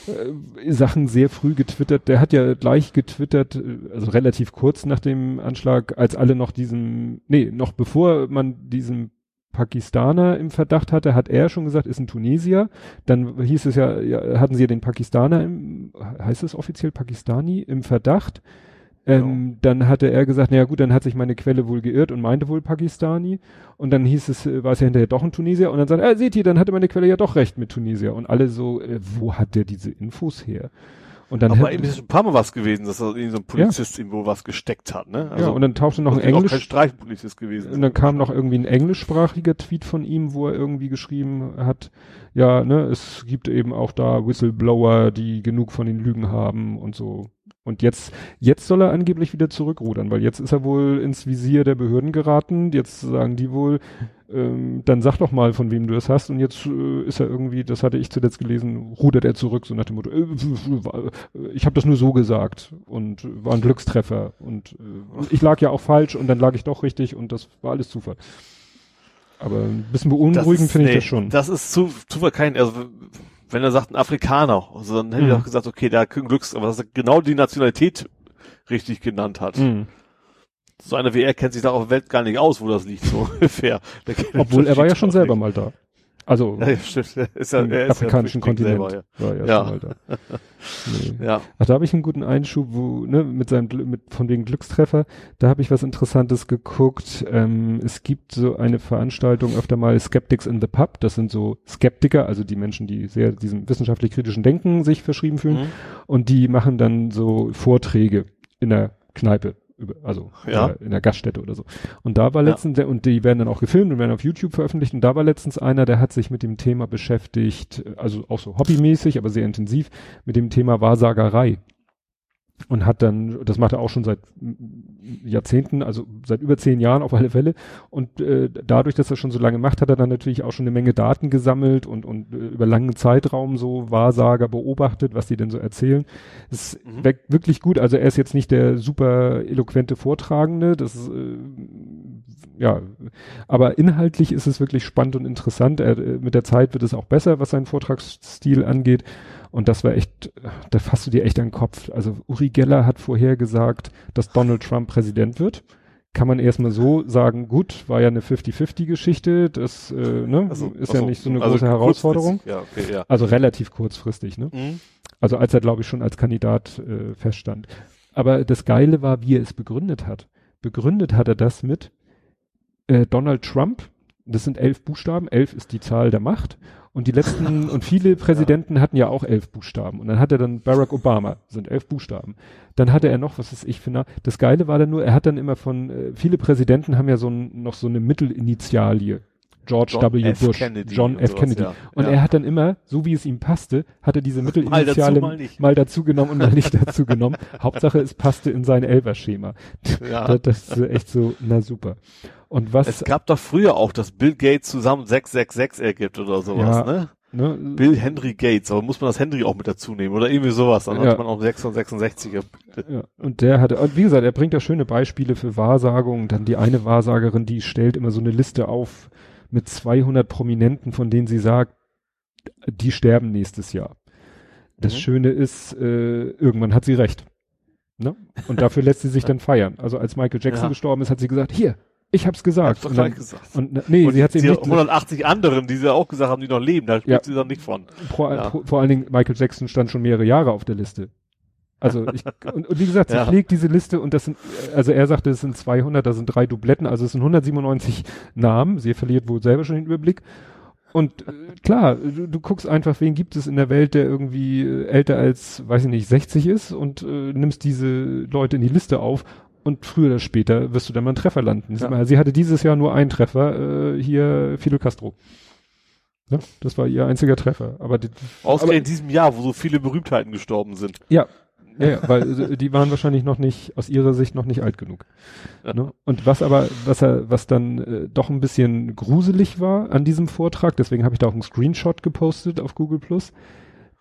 äh, Sachen sehr früh getwittert, der hat ja gleich getwittert, äh, also relativ kurz nach dem Anschlag, als alle noch diesem, nee, noch bevor man diesen Pakistaner im Verdacht hatte, hat er schon gesagt, ist ein Tunesier. Dann hieß es ja, ja hatten sie ja den Pakistaner im, heißt es offiziell Pakistani, im Verdacht. Ähm, Dann hatte er gesagt, naja gut, dann hat sich meine Quelle wohl geirrt und meinte wohl Pakistani. Und dann hieß es, äh, war es ja hinterher doch ein Tunesier. Und dann sagt er, ah, seht ihr, dann hatte meine Quelle ja doch recht mit Tunesier. Und alle so, äh, wo hat der diese Infos her? Und dann aber ihm ist ein paar Mal was gewesen, dass irgendwie so ein Polizist ihm wohl was gesteckt hat, ne? ja, und dann tauchte noch ein wird auch Englisch, kein Streifenpolizist gewesen. Und dann kam noch irgendwie ein englischsprachiger Tweet von ihm, wo er irgendwie geschrieben hat, ja, ne, es gibt eben auch da Whistleblower, die genug von den Lügen haben und so. Und jetzt, jetzt soll er angeblich wieder zurückrudern, weil jetzt ist er wohl ins Visier der Behörden geraten. Jetzt sagen die wohl, ähm, dann sag doch mal, von wem du das hast. Und jetzt äh, ist er irgendwie, das hatte ich zuletzt gelesen, rudert er zurück, so nach dem Motto, äh, ich habe das nur so gesagt und äh, war ein Glückstreffer und äh, ich lag ja auch falsch und dann lag ich doch richtig und das war alles Zufall. Aber ein bisschen beunruhigend finde ich nee, das schon. Das ist zu, zu kein, also wenn er sagt ein Afrikaner, also dann hätte ich Mhm. auch gesagt, okay, der hat kein Glücks, aber dass er genau die Nationalität richtig genannt hat. Mhm. So einer wie er kennt sich da auf der Welt gar nicht aus, wo das liegt, so ungefähr. Obwohl er war ja schon selber auch mal da. Also. Ja, ja, ist ja, im er afrikanischen ja Kontinent. selber, War ja, Ja. schon mal da. Nee. ja. ja. Ach, da habe ich einen guten Einschub, wo, ne, mit seinem, mit, von wegen Glückstreffer, da habe ich was Interessantes geguckt. Ähm, es gibt so eine Veranstaltung öfter mal Skeptics in the Pub. Das sind so Skeptiker, also die Menschen, die sehr diesem wissenschaftlich-kritischen Denken sich verschrieben fühlen. Mhm. Und die machen dann so Vorträge in der Kneipe. Über- Also Ja. in, der, in der Gaststätte oder so. Und da war Ja. letztens, der, und die werden dann auch gefilmt und werden auf YouTube veröffentlicht. Und da war letztens einer, der hat sich mit dem Thema beschäftigt, also auch so hobbymäßig, aber sehr intensiv, mit dem Thema Wahrsagerei. Und hat dann, das macht er auch schon seit Jahrzehnten, also seit über zehn Jahren auf alle Fälle. Und äh, dadurch, dass er schon so lange macht, hat er dann natürlich auch schon eine Menge Daten gesammelt und, und äh, über langen Zeitraum so Wahrsager beobachtet, was die denn so erzählen. Das ist Mhm. wirklich gut. Also er ist jetzt nicht der super eloquente Vortragende, das ist, äh, ja, aber inhaltlich ist es wirklich spannend und interessant. Er, äh, mit der Zeit wird es auch besser, was seinen Vortragsstil angeht. Und das war echt, da fasst du dir echt an den Kopf. Also Uri Geller hat vorher gesagt, dass Donald Trump Präsident wird. Kann man erstmal so sagen, gut, war ja eine 50-50-Geschichte, das äh, ne, Also, ist ach ja nicht so eine also große Herausforderung. Ja, okay, ja. Also relativ kurzfristig, ne? Mhm. Also als er, glaube ich, schon als Kandidat äh, feststand. Aber das Geile war, wie er es begründet hat. Begründet hat er das mit äh, Donald Trump. Das sind elf Buchstaben. Elf ist die Zahl der Macht. Und die letzten und viele Präsidenten hatten ja auch elf Buchstaben. Und dann hat er dann Barack Obama, sind elf Buchstaben. Dann hatte er noch, was ist ich finde, das Geile war dann nur, er hat dann immer von, äh, viele Präsidenten haben ja so ein, noch so eine Mittelinitialie. George John W. F. Bush, Kennedy John F. sowas, Kennedy. ja. Und Ja. er hat dann immer, so wie es ihm passte, hat er diese Mittelinitiale mal nicht. mal dazu genommen und mal nicht dazu genommen. Hauptsache, es passte in sein Elber-Schema. Ja. Das, das ist echt so, na super. Und was, Es gab doch früher auch, dass Bill Gates zusammen 666 ergibt oder sowas, Ja. ne? ne, Bill Henry Gates, aber muss man das Henry auch mit dazu nehmen oder irgendwie sowas, dann Ja. hat man auch 666. Ja, und der hatte, und wie gesagt, er bringt da schöne Beispiele für Wahrsagungen. Dann die eine Wahrsagerin, die stellt immer so eine Liste auf mit 200 Prominenten, von denen sie sagt, die sterben nächstes Jahr. Das Mhm. Schöne ist, äh, irgendwann hat sie recht. Ne? Und dafür lässt sie sich dann feiern. Also als Michael Jackson Ja. gestorben ist, hat sie gesagt, hier, ich hab's gesagt. Hab's doch Und dann, gesagt. und, nee, Und sie hat eben nicht 180 anderen, die sie auch gesagt haben, die noch leben, da spielt Ja. sie dann nicht von. Vor, Ja. vor, vor allen Dingen, Michael Jackson stand schon mehrere Jahre auf der Liste. Also ich, und, und wie gesagt, sie Ja. pflegt diese Liste und das sind, also er sagte, es sind 200, da sind drei Dubletten, also es sind 197 Namen. Sie verliert wohl selber schon den Überblick. Und äh, klar, du, du guckst einfach, wen gibt es in der Welt, der irgendwie äh, älter als, weiß ich nicht, 60 ist und äh, nimmst diese Leute in die Liste auf und früher oder später wirst du dann mal einen Treffer landen. Ja. Sie hatte dieses Jahr nur einen Treffer, äh, hier Fidel Castro. Ne? Das war ihr einziger Treffer. Aber Ausgerechnet in diesem Jahr, wo so viele Berühmtheiten gestorben sind. Ja, ja, weil die waren wahrscheinlich noch nicht, aus ihrer Sicht noch nicht alt genug. Ne? Und was aber, was er, was dann äh, doch ein bisschen gruselig war an diesem Vortrag, deswegen habe ich da auch einen Screenshot gepostet auf Google Plus.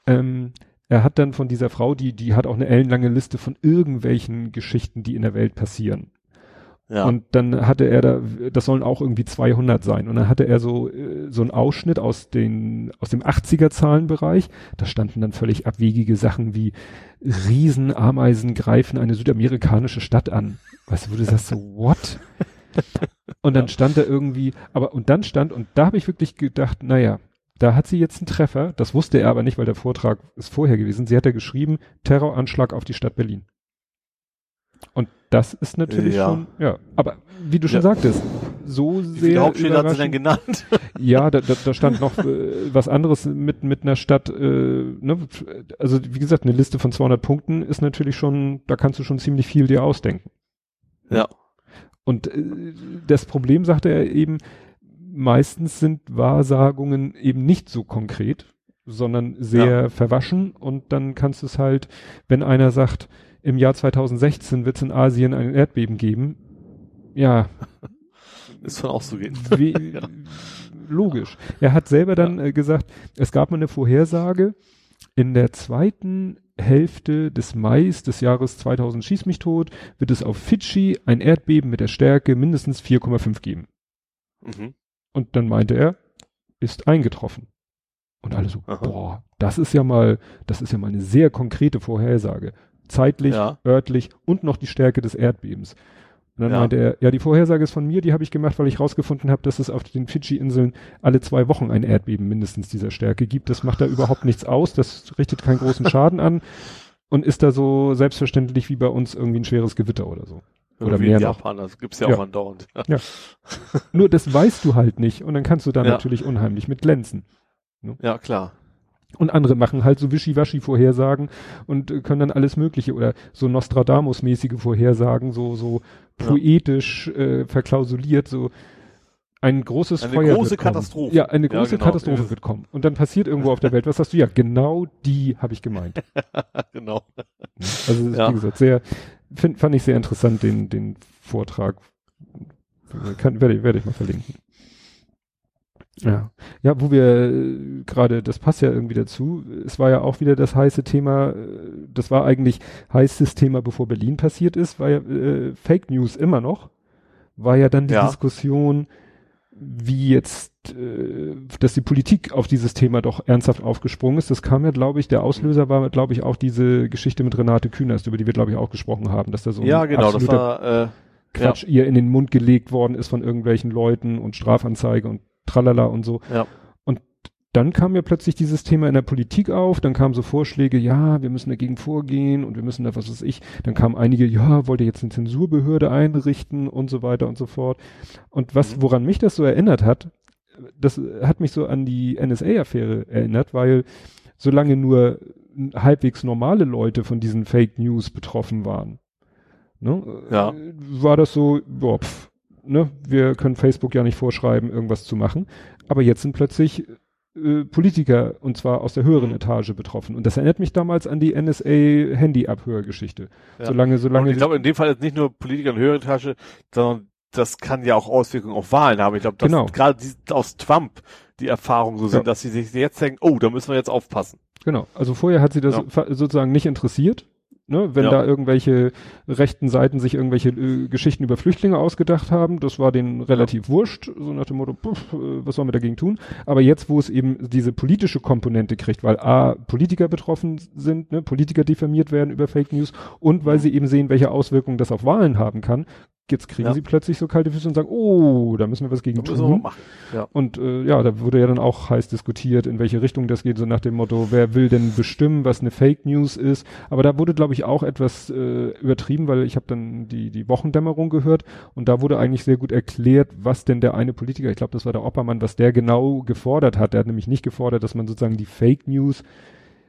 Ähm, er hat dann von dieser Frau, die, die hat auch eine ellenlange Liste von irgendwelchen Geschichten, die in der Welt passieren. Ja. Und dann hatte er da, das sollen auch irgendwie 200 sein. Und dann hatte er so, äh, so einen Ausschnitt aus den, aus dem 80er Zahlenbereich. Da standen dann völlig abwegige Sachen wie Riesenameisen greifen eine südamerikanische Stadt an. Weißt du, wo du sagst so, what? Und dann stand da irgendwie, aber, und dann stand, und da habe ich wirklich gedacht, naja, da hat sie jetzt einen Treffer. Das wusste er aber nicht, weil der Vortrag ist vorher gewesen. Sie hat ja geschrieben, Terroranschlag auf die Stadt Berlin. Und das ist natürlich ja. schon, ja. Aber wie du schon ja. sagtest, so wie sehr. Hauptstädte hat sie denn genannt? ja, da, da, da stand noch äh, was anderes mit, mit einer Stadt, äh, ne? also wie gesagt, eine Liste von 200 Punkten ist natürlich schon, da kannst du schon ziemlich viel dir ausdenken. Ja. Und äh, das Problem, sagte er eben, meistens sind Wahrsagungen eben nicht so konkret, sondern sehr ja. verwaschen und dann kannst du es halt, wenn einer sagt, im Jahr 2016 wird es in Asien ein Erdbeben geben. Ja. Ist von auszugehen. Wie, ja. Logisch. Er hat selber dann ja. äh, gesagt, es gab mal eine Vorhersage in der zweiten Hälfte des Mai des Jahres 2000 schieß mich tot, wird es auf Fidschi ein Erdbeben mit der Stärke mindestens 4,5 geben. Mhm. Und dann meinte er, ist eingetroffen. Und alle so, Aha. boah, das ist ja mal, das ist ja mal eine sehr konkrete Vorhersage zeitlich, ja. örtlich und noch die Stärke des Erdbebens. Und dann ja. meinte er, ja, die Vorhersage ist von mir, die habe ich gemacht, weil ich rausgefunden habe, dass es auf den Fidschi-Inseln alle zwei Wochen ein Erdbeben mindestens dieser Stärke gibt. Das macht da überhaupt nichts aus, das richtet keinen großen Schaden an und ist da so selbstverständlich wie bei uns irgendwie ein schweres Gewitter oder so. Oder wie mehr in Japan, das gibt's ja, ja. auch andauernd. Ja. Nur das weißt du halt nicht und dann kannst du da ja. natürlich unheimlich mit glänzen. Ne? Ja, klar. Und andere machen halt so Wischiwaschi-Vorhersagen und äh, können dann alles Mögliche oder so Nostradamus-mäßige Vorhersagen, so, so ja. poetisch äh, verklausuliert, so ein großes eine Feuer. Eine große Katastrophe. Ja, eine große ja, genau. Katastrophe ja. wird kommen. Und dann passiert irgendwo auf der Welt, was hast du? Ja, genau die habe ich gemeint. genau. Also, wie gesagt, sehr, find, fand ich sehr interessant, den, den Vortrag. Kann, werde, werde ich mal verlinken. Ja, ja, wo wir äh, gerade, das passt ja irgendwie dazu. Es war ja auch wieder das heiße Thema. Äh, das war eigentlich heißes Thema, bevor Berlin passiert ist. War ja äh, Fake News immer noch. War ja dann die ja. Diskussion, wie jetzt, äh, dass die Politik auf dieses Thema doch ernsthaft aufgesprungen ist. Das kam ja, glaube ich, der Auslöser war, glaube ich, auch diese Geschichte mit Renate Künast, über die wir, glaube ich, auch gesprochen haben, dass da so ja, genau, das war, äh, Quatsch ja. ihr in den Mund gelegt worden ist von irgendwelchen Leuten und Strafanzeige und tralala und so. Ja. Und dann kam ja plötzlich dieses Thema in der Politik auf, dann kamen so Vorschläge, ja, wir müssen dagegen vorgehen und wir müssen da, was weiß ich, dann kamen einige, ja, wollte jetzt eine Zensurbehörde einrichten und so weiter und so fort. Und was, mhm. woran mich das so erinnert hat, das hat mich so an die NSA-Affäre erinnert, weil solange nur halbwegs normale Leute von diesen Fake News betroffen waren, ne, ja. war das so, boah, pff, ne, wir können Facebook ja nicht vorschreiben, irgendwas zu machen. Aber jetzt sind plötzlich äh, Politiker, und zwar aus der höheren Etage betroffen. Und das erinnert mich damals an die NSA-Handy-Abhörgeschichte. Ja. Solange, solange. Und ich glaube, in dem Fall ist nicht nur Politiker in höherer Etage, sondern das kann ja auch Auswirkungen auf Wahlen haben. Ich glaube, dass genau. gerade aus Trump die Erfahrungen so sind, ja. dass sie sich jetzt denken, oh, da müssen wir jetzt aufpassen. Genau. Also vorher hat sie das ja. sozusagen nicht interessiert ne, wenn ja. da irgendwelche rechten Seiten sich irgendwelche äh, Geschichten über Flüchtlinge ausgedacht haben, das war denen relativ wurscht, so nach dem Motto, puff, äh, was sollen wir dagegen tun? Aber jetzt, wo es eben diese politische Komponente kriegt, weil A, Politiker betroffen sind, ne, Politiker diffamiert werden über Fake News und weil mhm. sie eben sehen, welche Auswirkungen das auf Wahlen haben kann, Jetzt kriegen ja. sie plötzlich so kalte Füße und sagen, oh, da müssen wir was gegen tun. Ja. Und äh, ja, da wurde ja dann auch heiß diskutiert, in welche Richtung das geht, so nach dem Motto, wer will denn bestimmen, was eine Fake News ist. Aber da wurde, glaube ich, auch etwas äh, übertrieben, weil ich habe dann die, die Wochendämmerung gehört und da wurde eigentlich sehr gut erklärt, was denn der eine Politiker, ich glaube, das war der Oppermann, was der genau gefordert hat. Der hat nämlich nicht gefordert, dass man sozusagen die Fake News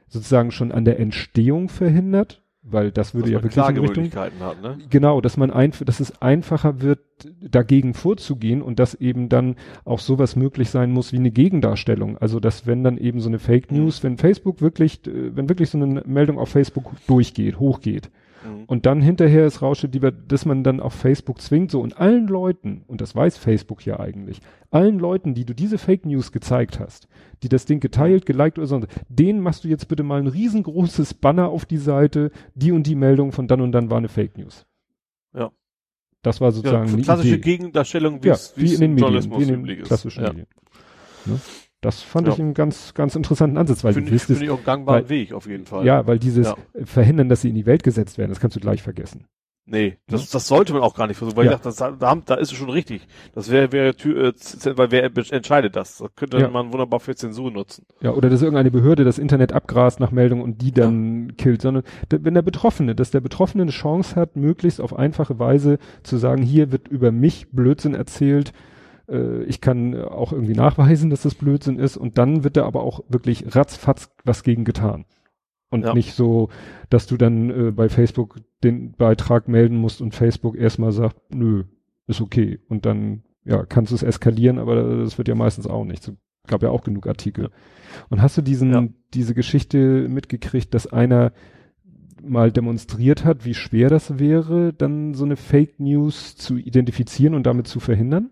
sozusagen schon an der Entstehung verhindert, weil das würde Dass ja wirklich in Richtung hat, ne? Genau, dass man einfach, dass es einfacher wird, dagegen vorzugehen und dass eben dann auch sowas möglich sein muss wie eine Gegendarstellung. Also dass wenn dann eben so eine Fake Mhm. News, wenn Facebook wirklich, äh, wenn wirklich so eine Meldung auf Facebook durchgeht, hochgeht Mhm. und dann hinterher es rauscht, die wird, dass man dann auf Facebook zwingt, so und allen Leuten, und das weiß Facebook ja eigentlich, allen Leuten, die du diese Fake News gezeigt hast, die das Ding geteilt, geliked oder sonst, denen machst du jetzt bitte mal ein riesengroßes Banner auf die Seite, die und die Meldung von dann und dann war eine Fake News. Ja. Das war Ja, sozusagen die klassische. Gegendarstellung, wie Ja, wie in den Medien, wie in den ist. klassischen ja. Medien. Ne? Das fand Ja. ich einen ganz, ganz interessanten Ansatz, weil Finde ich, finde ich auch gangbaren weil- Weg auf jeden Fall. ja, weil dieses Ja. Verhindern, dass sie in die Welt gesetzt werden, das kannst du gleich vergessen. Nee, das, das sollte man auch gar nicht versuchen, weil Ja. ich dachte, da, da ist es schon richtig. Das wäre, wäre, äh, weil wer entscheidet das? Das könnte Ja. man wunderbar für Zensur nutzen. Ja, oder dass irgendeine Behörde das Internet abgrast nach Meldung und die dann killt, sondern wenn der Betroffene, dass der Betroffene eine Chance hat, möglichst auf einfache Weise zu sagen, hier wird über mich Blödsinn erzählt, äh, ich kann auch irgendwie nachweisen, dass das Blödsinn ist und dann wird da aber auch wirklich ratzfatz was gegen getan. Und Ja. nicht so, dass du dann äh, bei Facebook den Beitrag melden musst und Facebook erstmal sagt, nö, ist okay. Und dann, ja, kannst du es eskalieren, aber das wird ja meistens auch nicht. So, gab ja auch genug Artikel. Und hast du diesen, Ja. diese Geschichte mitgekriegt, dass einer mal demonstriert hat, wie schwer das wäre, dann so eine Fake News zu identifizieren und damit zu verhindern?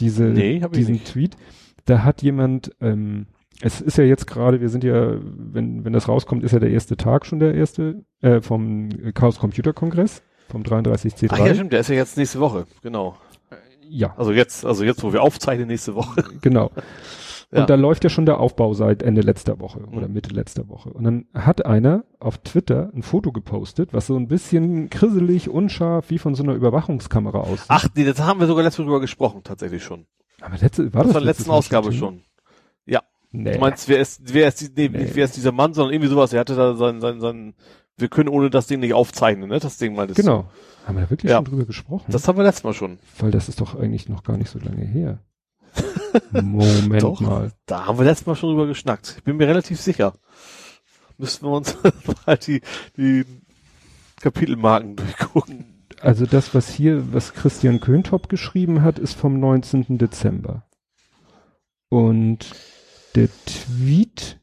Diese, Nee, diesen. Tweet. Da hat jemand, ähm, es ist ja jetzt gerade, wir sind ja, wenn, wenn das rauskommt, ist ja der erste Tag schon der erste, äh, vom Chaos Computer Kongress, vom 33C3. Ach ja, stimmt, der ist ja jetzt nächste Woche, genau. ja, Also jetzt, also jetzt, wo wir aufzeichnen, nächste Woche. genau. Ja. Und da läuft ja schon der Aufbau seit Ende letzter Woche oder Mhm. Mitte letzter Woche. Und dann hat einer auf Twitter ein Foto gepostet, was so ein bisschen krisselig, unscharf, wie von so einer Überwachungskamera aussieht. Ach, nee, das haben wir sogar letztes Mal drüber gesprochen, tatsächlich schon. aber letzte, war Das das war der letzten Ausgabe schon. Ja. Nee. Du meinst, wer ist, wer ist, nee, Nee. nicht wer ist dieser Mann, sondern irgendwie sowas. Er hatte da sein, sein, sein, wir können ohne das Ding nicht aufzeichnen, ne? Das Ding meintest genau. Haben wir da wirklich Ja. schon drüber gesprochen? Das haben wir letztes Mal schon. Weil das ist doch eigentlich noch gar nicht so lange her. Moment Doch. mal. Da haben wir letztes Mal schon drüber geschnackt. Ich bin mir relativ sicher. Müssten wir uns mal die, die Kapitelmarken durchgucken. Also das, was hier, was Christian Köntop geschrieben hat, ist vom 19. Dezember. Und der Tweet,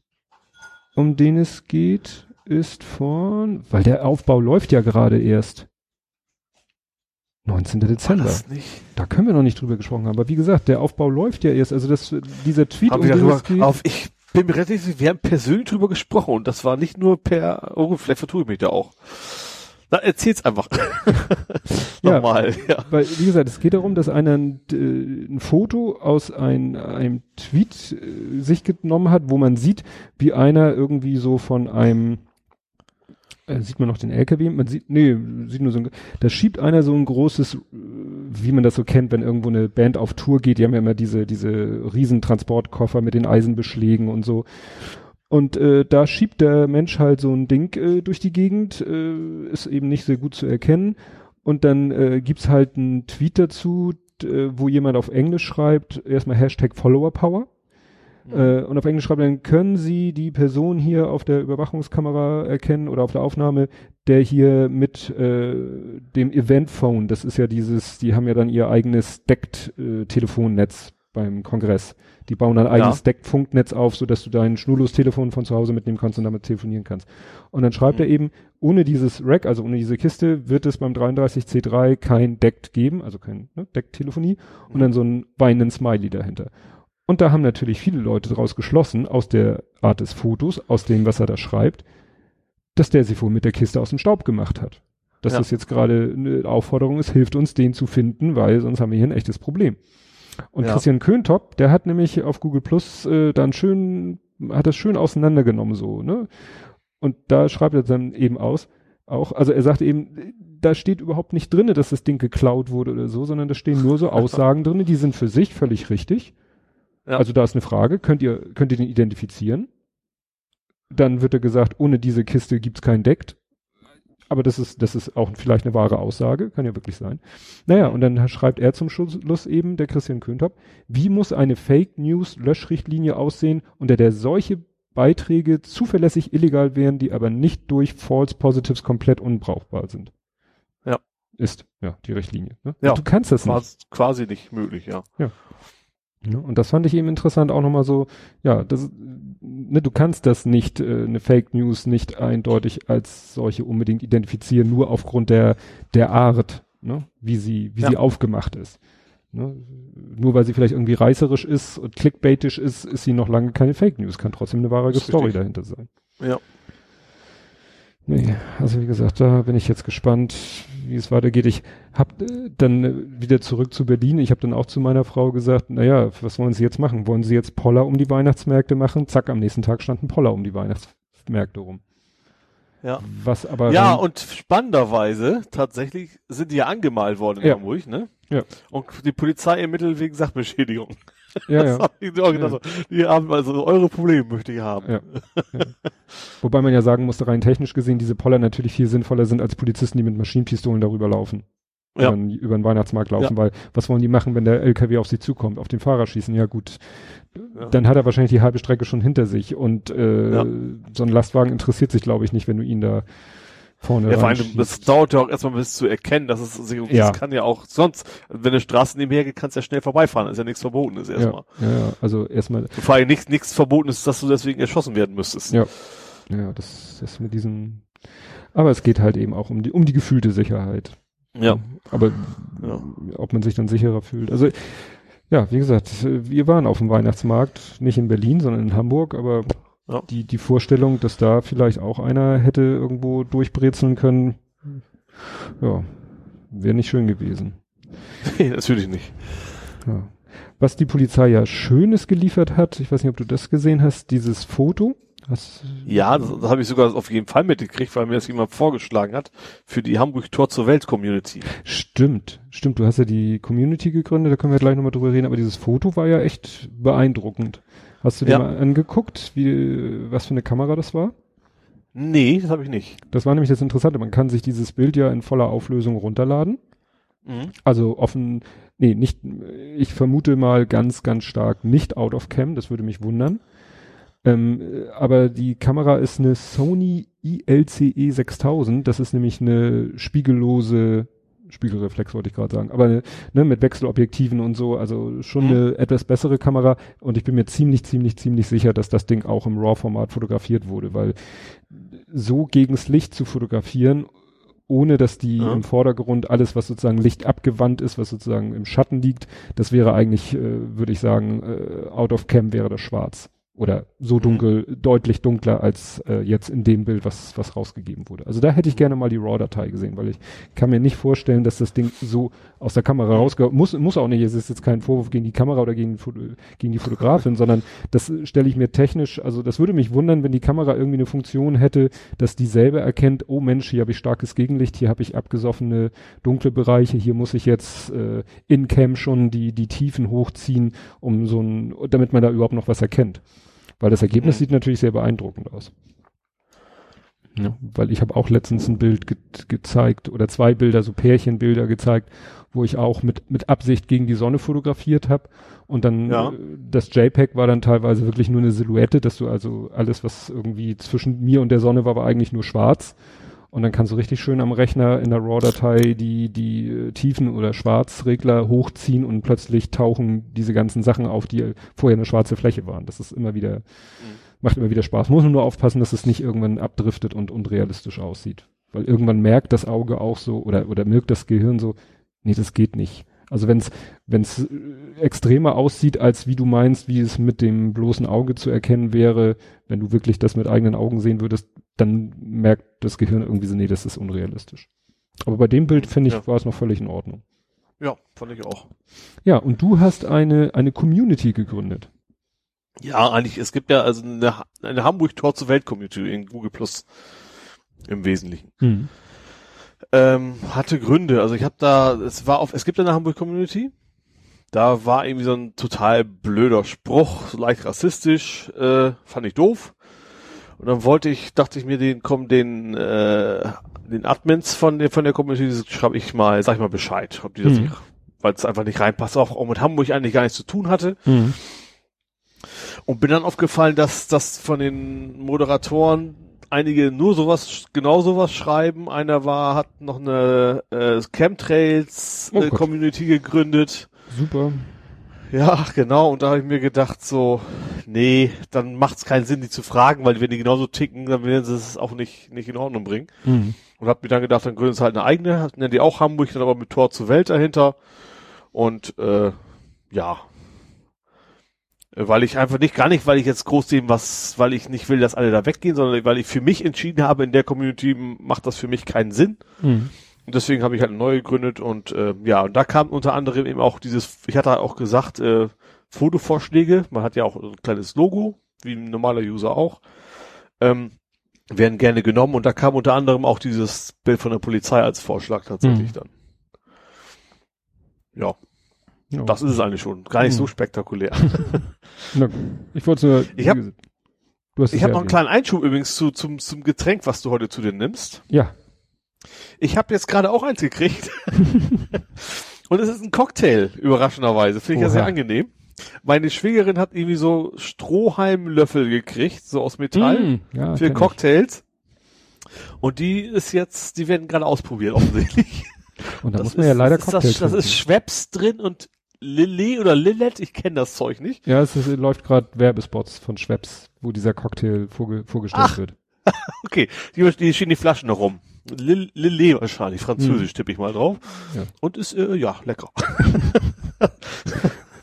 um den es geht, ist von, weil der Aufbau läuft ja gerade erst. 19. War Dezember. das nicht? Da können wir noch nicht drüber gesprochen haben. Aber wie gesagt, der Aufbau läuft ja erst. Also das, dieser Tweet, Haben um wir darüber, auf, ich bin mir relativ sicher, wir haben persönlich drüber gesprochen und das war nicht nur per, oh, vielleicht vertue ich mich da auch. Na, erzähl's einfach. Ja. Nochmal, ja. Weil, wie gesagt, es geht darum, dass einer ein, äh, ein Foto aus ein, einem Tweet äh, sich genommen hat, wo man sieht, wie einer irgendwie so von einem, äh, sieht man noch den LKW? Man sieht, nee, sieht nur so ein, da schiebt einer so ein großes, äh, wie man das so kennt, wenn irgendwo eine Band auf Tour geht, die haben ja immer diese, diese riesen Transportkoffer mit den Eisenbeschlägen und so. Und äh, da schiebt der Mensch halt so ein Ding äh, durch die Gegend, äh, ist eben nicht sehr gut zu erkennen. Und dann äh, gibt's halt einen Tweet dazu, äh, wo jemand auf Englisch schreibt, erstmal Hashtag Follower Power. Äh, und auf Englisch schreibt dann, können Sie die Person hier auf der Überwachungskamera erkennen oder auf der Aufnahme, der hier mit äh, dem Eventphone, das ist ja dieses, die haben ja dann ihr eigenes Deckt-Telefonnetz beim Kongress. Die bauen dann ein eigenes Ja. Deckt-Funknetz auf, sodass du dein Schnurlos-Telefon von zu Hause mitnehmen kannst und damit telefonieren kannst. Und dann schreibt Mhm. er eben, ohne dieses Rack, also ohne diese Kiste, wird es beim 33C3 kein Deckt geben, also kein ne, Deckt-Telefonie und Mhm. dann so einen weinenden Smiley dahinter. Und da haben natürlich viele Leute daraus geschlossen, aus der Art des Fotos, aus dem, was er da schreibt, dass der sich wohl mit der Kiste aus dem Staub gemacht hat. Dass Ja. das jetzt gerade eine Aufforderung ist, hilft uns, den zu finden, weil sonst haben wir hier ein echtes Problem. Und Ja. Christian Köntop, der hat nämlich auf Google Plus äh, dann schön, hat das schön auseinandergenommen so, ne? Und da schreibt er dann eben aus, auch, also er sagt eben, da steht überhaupt nicht drinne, dass das Ding geklaut wurde oder so, sondern da stehen nur so Aussagen drinne, die sind für sich völlig richtig. Ja. Also da ist eine Frage, könnt ihr, könnt ihr den identifizieren? Dann wird er gesagt, ohne diese Kiste gibt's kein Deckt. Aber das ist, das ist auch vielleicht eine wahre Aussage, kann ja wirklich sein. Naja, und dann schreibt er zum Schluss eben, der Christian Köntop, wie muss eine Fake News Löschrichtlinie aussehen, unter der solche Beiträge zuverlässig illegal wären, die aber nicht durch False Positives komplett unbrauchbar sind. Ja. Ist, ja, die Richtlinie. Ne? Ja. Und du kannst das nicht. Quasi, quasi nicht möglich, ja. Ne? Und das fand ich eben interessant, auch nochmal so, ja, das, ne, du kannst das nicht, äh, eine Fake News nicht eindeutig als solche unbedingt identifizieren, nur aufgrund der, der Art, ne, wie sie, wie Ja. sie aufgemacht ist. Ne? Nur weil sie vielleicht irgendwie reißerisch ist und clickbaitisch ist, ist sie noch lange keine Fake News, kann trotzdem eine wahre Story richtig. dahinter sein. Ja. Nee, also wie gesagt, da bin ich jetzt gespannt, wie es weitergeht. Ich hab äh, dann äh, wieder zurück zu Berlin. Ich habe dann auch zu meiner Frau gesagt, naja, was wollen Sie jetzt machen? Wollen Sie jetzt Poller um die Weihnachtsmärkte machen? Zack, am nächsten Tag standen Poller um die Weihnachtsmärkte rum. Ja. Was aber Ja, und spannenderweise, tatsächlich sind die ja angemalt worden in Ja. Hamburg, ne? Ja. Und die Polizei ermittelt wegen Sachbeschädigung. Ja, ja. hab ich auch gedacht, so, die haben also eure Probleme möchte ich haben. Ja. ja. Wobei man ja sagen musste, rein technisch gesehen, diese Poller natürlich viel sinnvoller sind als Polizisten, die mit Maschinenpistolen darüber laufen. Ja. Über, den- Weihnachtsmarkt laufen, weil was wollen die machen, wenn der LKW auf sie zukommt? Auf den Fahrer schießen? Ja gut. Ja. Dann hat er wahrscheinlich die halbe Strecke schon hinter sich und äh, Ja. so ein Lastwagen interessiert sich, glaube ich, nicht, wenn du ihn da vorne Ja, vor allem, das dauert ja auch erstmal bis zu erkennen, dass es sich, Ja. das kann ja auch sonst, wenn eine Straße nebenher geht, kannst du ja schnell vorbeifahren, ist ja nichts Verbotenes erstmal. ja, ja, also erstmal, Vor allem nichts, nichts Verbotenes, dass du deswegen erschossen werden müsstest. Ja. ja, das, das mit diesem, aber es geht halt eben auch um die, um die gefühlte Sicherheit. Ja. Aber Ja. ob man sich dann sicherer fühlt. Also ja, wie gesagt, wir waren auf dem Weihnachtsmarkt, nicht in Berlin, sondern in Hamburg, aber Ja. die, die Vorstellung, dass da vielleicht auch einer hätte irgendwo durchbrezeln können, ja, wäre nicht schön gewesen. Nee, natürlich nicht. Ja. Was die Polizei ja Schönes geliefert hat, ich weiß nicht, ob du das gesehen hast, dieses Foto. Hast, Ja, das, das habe ich sogar auf jeden Fall mitgekriegt, weil mir das jemand vorgeschlagen hat für die Hamburg Tor zur Welt Community. Stimmt, stimmt. Du hast ja die Community gegründet, da können wir gleich nochmal drüber reden, aber dieses Foto war ja echt beeindruckend. Hast du dir Ja. mal angeguckt, wie, was für eine Kamera das war? Nee, das habe ich nicht. Das war nämlich das Interessante. Man kann sich dieses Bild ja in voller Auflösung runterladen. Mhm. Also offen, nee, nicht, ich vermute mal ganz, ganz stark nicht out of cam, das würde mich wundern. Ähm, äh, aber die Kamera ist eine Sony ILCE 6000, das ist nämlich eine spiegellose, Spiegelreflex wollte ich gerade sagen, aber ne, mit Wechselobjektiven und so, also schon Mhm. eine etwas bessere Kamera und ich bin mir ziemlich, ziemlich, ziemlich sicher, dass das Ding auch im RAW-Format fotografiert wurde, weil so gegens Licht zu fotografieren, ohne dass die Ja. im Vordergrund alles, was sozusagen Licht abgewandt ist, was sozusagen im Schatten liegt, das wäre eigentlich, äh, würde ich sagen, äh, out of cam wäre das schwarz. Oder so Mhm. dunkel, deutlich dunkler als äh, jetzt in dem Bild, was, was rausgegeben wurde. Also da hätte ich gerne mal die RAW-Datei gesehen, weil ich kann mir nicht vorstellen, dass das Ding so aus der Kamera rausge... Muss, muss auch nicht, es ist jetzt kein Vorwurf gegen die Kamera oder gegen, gegen die Fotografin, sondern das stelle ich mir technisch, also das würde mich wundern, wenn die Kamera irgendwie eine Funktion hätte, dass die selber erkennt, oh Mensch, hier habe ich starkes Gegenlicht, hier habe ich abgesoffene dunkle Bereiche, hier muss ich jetzt äh, in Cam schon die, die Tiefen hochziehen, um so ein, damit man da überhaupt noch was erkennt. Weil das Ergebnis Mhm. sieht natürlich sehr beeindruckend aus. Ja, weil ich habe auch letztens ein Bild ge gezeigt oder zwei Bilder, so Pärchenbilder gezeigt, wo ich auch mit, mit Absicht gegen die Sonne fotografiert habe. Und dann Ja. äh, das JPEG war dann teilweise wirklich nur eine Silhouette, dass du also alles, was irgendwie zwischen mir und der Sonne war, war eigentlich nur schwarz. Und dann kannst du richtig schön am Rechner in der RAW-Datei die, die äh, Tiefen- oder Schwarzregler hochziehen und plötzlich tauchen diese ganzen Sachen auf, die vorher eine schwarze Fläche waren. Das ist immer wieder, macht immer wieder Spaß. Muss man nur aufpassen, dass es nicht irgendwann abdriftet und unrealistisch aussieht. Weil irgendwann merkt das Auge auch so oder, oder merkt das Gehirn so, nee, das geht nicht. Also wenn es wenn es extremer aussieht, als wie du meinst, wie es mit dem bloßen Auge zu erkennen wäre, wenn du wirklich das mit eigenen Augen sehen würdest, dann merkt das Gehirn irgendwie so, nee, das ist unrealistisch. Aber bei dem Bild, finde ich, Ja. war es noch völlig in Ordnung. Ja, fand ich auch. Ja, und du hast eine, eine Community gegründet. Ja, eigentlich, es gibt ja also eine, eine Hamburg Tor zur Welt Community in Google Plus im Wesentlichen. Ähm, hatte Gründe. Also ich habe da, es war auf, es gibt eine Hamburg Community. Da war irgendwie so ein total blöder Spruch, so leicht rassistisch, äh, fand ich doof. Und dann wollte ich, dachte ich mir, den kommen den, äh, den Admins von der von der Community, schreibe ich mal, sag ich mal Bescheid, ob die das Mhm. nicht, weil es einfach nicht reinpasst, auch, auch mit Hamburg eigentlich gar nichts zu tun hatte. Und bin dann aufgefallen, dass das von den Moderatoren einige nur sowas, genau sowas schreiben. Einer war, hat noch eine äh, Chemtrails Oh äh. Community gegründet. Super. Ja, genau. Und da habe ich mir gedacht, so, nee, dann macht es keinen Sinn, die zu fragen, weil wenn die genauso ticken, dann werden sie es auch nicht, nicht in Ordnung bringen. Mhm. Und habe mir dann gedacht, dann gründen sie halt eine eigene, nennen die auch Hamburg, dann aber mit Tor zur Welt dahinter. Und äh, ja. Weil ich einfach nicht, gar nicht, weil ich jetzt groß dem was, weil ich nicht will, dass alle da weggehen, sondern weil ich für mich entschieden habe, in der Community macht das für mich keinen Sinn. Mhm. Und deswegen habe ich halt eine neue gegründet und äh, ja, und da kam unter anderem eben auch dieses, ich hatte auch gesagt, äh, Fotovorschläge, man hat ja auch ein kleines Logo, wie ein normaler User auch, ähm, werden gerne genommen und da kam unter anderem auch dieses Bild von der Polizei als Vorschlag tatsächlich Mhm. dann. Ja, Ja. das ist es eigentlich schon. Gar nicht so Mhm. spektakulär. Na, ich wollte nur. Ich Ich habe ja noch einen kleinen Einschub übrigens zu, zum, zum Getränk, was du heute zu dir nimmst. erwähnt. Ich habe jetzt gerade auch eins gekriegt. Und es ist ein Cocktail, überraschenderweise. Finde ich ja sehr angenehm. Meine Schwägerin hat irgendwie so Strohhalmlöffel gekriegt, so aus Ja. Metall, Mhm. ja für kenn ich. Cocktails. Und die ist jetzt, die werden gerade ausprobiert, offensichtlich. Und da Das muss man ja ist- leider das ist Cocktail das, das ist. Schweppes drin und Lillet oder Lillet, ich kenne das Zeug nicht. Ja, es ist, läuft gerade Werbespots von Schweppes, wo dieser Cocktail vorge vorgestellt Ach. wird. Okay, die, die stehen die Flaschen noch rum. Lil- Lillet wahrscheinlich, französisch tippe ich mal drauf. Ja. Und ist, äh, ja, lecker.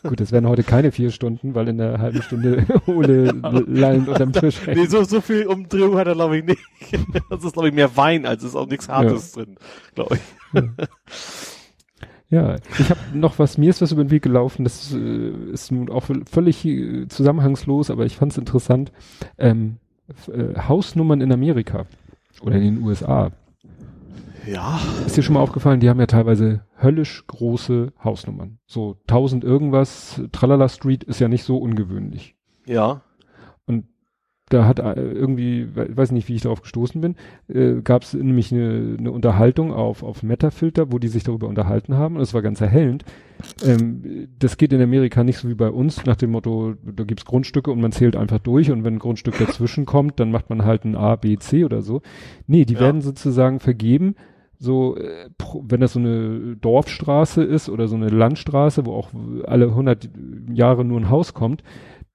Gut, es werden heute keine vier Stunden, weil in der halben Stunde Ole lallend unterm Tisch hängt. Nee, so, so viel Umdrehung hat er, glaube ich, nicht. Das ist, glaube ich, mehr Wein, als ist auch nichts Hartes drin, glaube ich. Ja, ich habe noch was, mir ist was über den Weg gelaufen, das äh, ist nun auch völlig äh, zusammenhangslos, aber ich fand es interessant. Ähm, äh, Hausnummern in Amerika oder in den USA. Ja. Ist dir schon mal aufgefallen, die haben ja teilweise höllisch große Hausnummern. So 1000 irgendwas, Tralala Street ist ja nicht so ungewöhnlich. Ja. Und da hat äh, irgendwie, we- weiß nicht, wie ich darauf gestoßen bin, äh, gab es nämlich eine, eine Unterhaltung auf, auf Metafilter, wo die sich darüber unterhalten haben. Und es war ganz erhellend. Ähm, das geht in Amerika nicht so wie bei uns, nach dem Motto, da gibt's Grundstücke und man zählt einfach durch und wenn ein Grundstück dazwischen kommt, dann macht man halt ein A, B, C oder so. Nee, die Ja. werden sozusagen vergeben, so, äh, wenn das so eine Dorfstraße ist oder so eine Landstraße, wo auch alle 100 Jahre nur ein Haus kommt,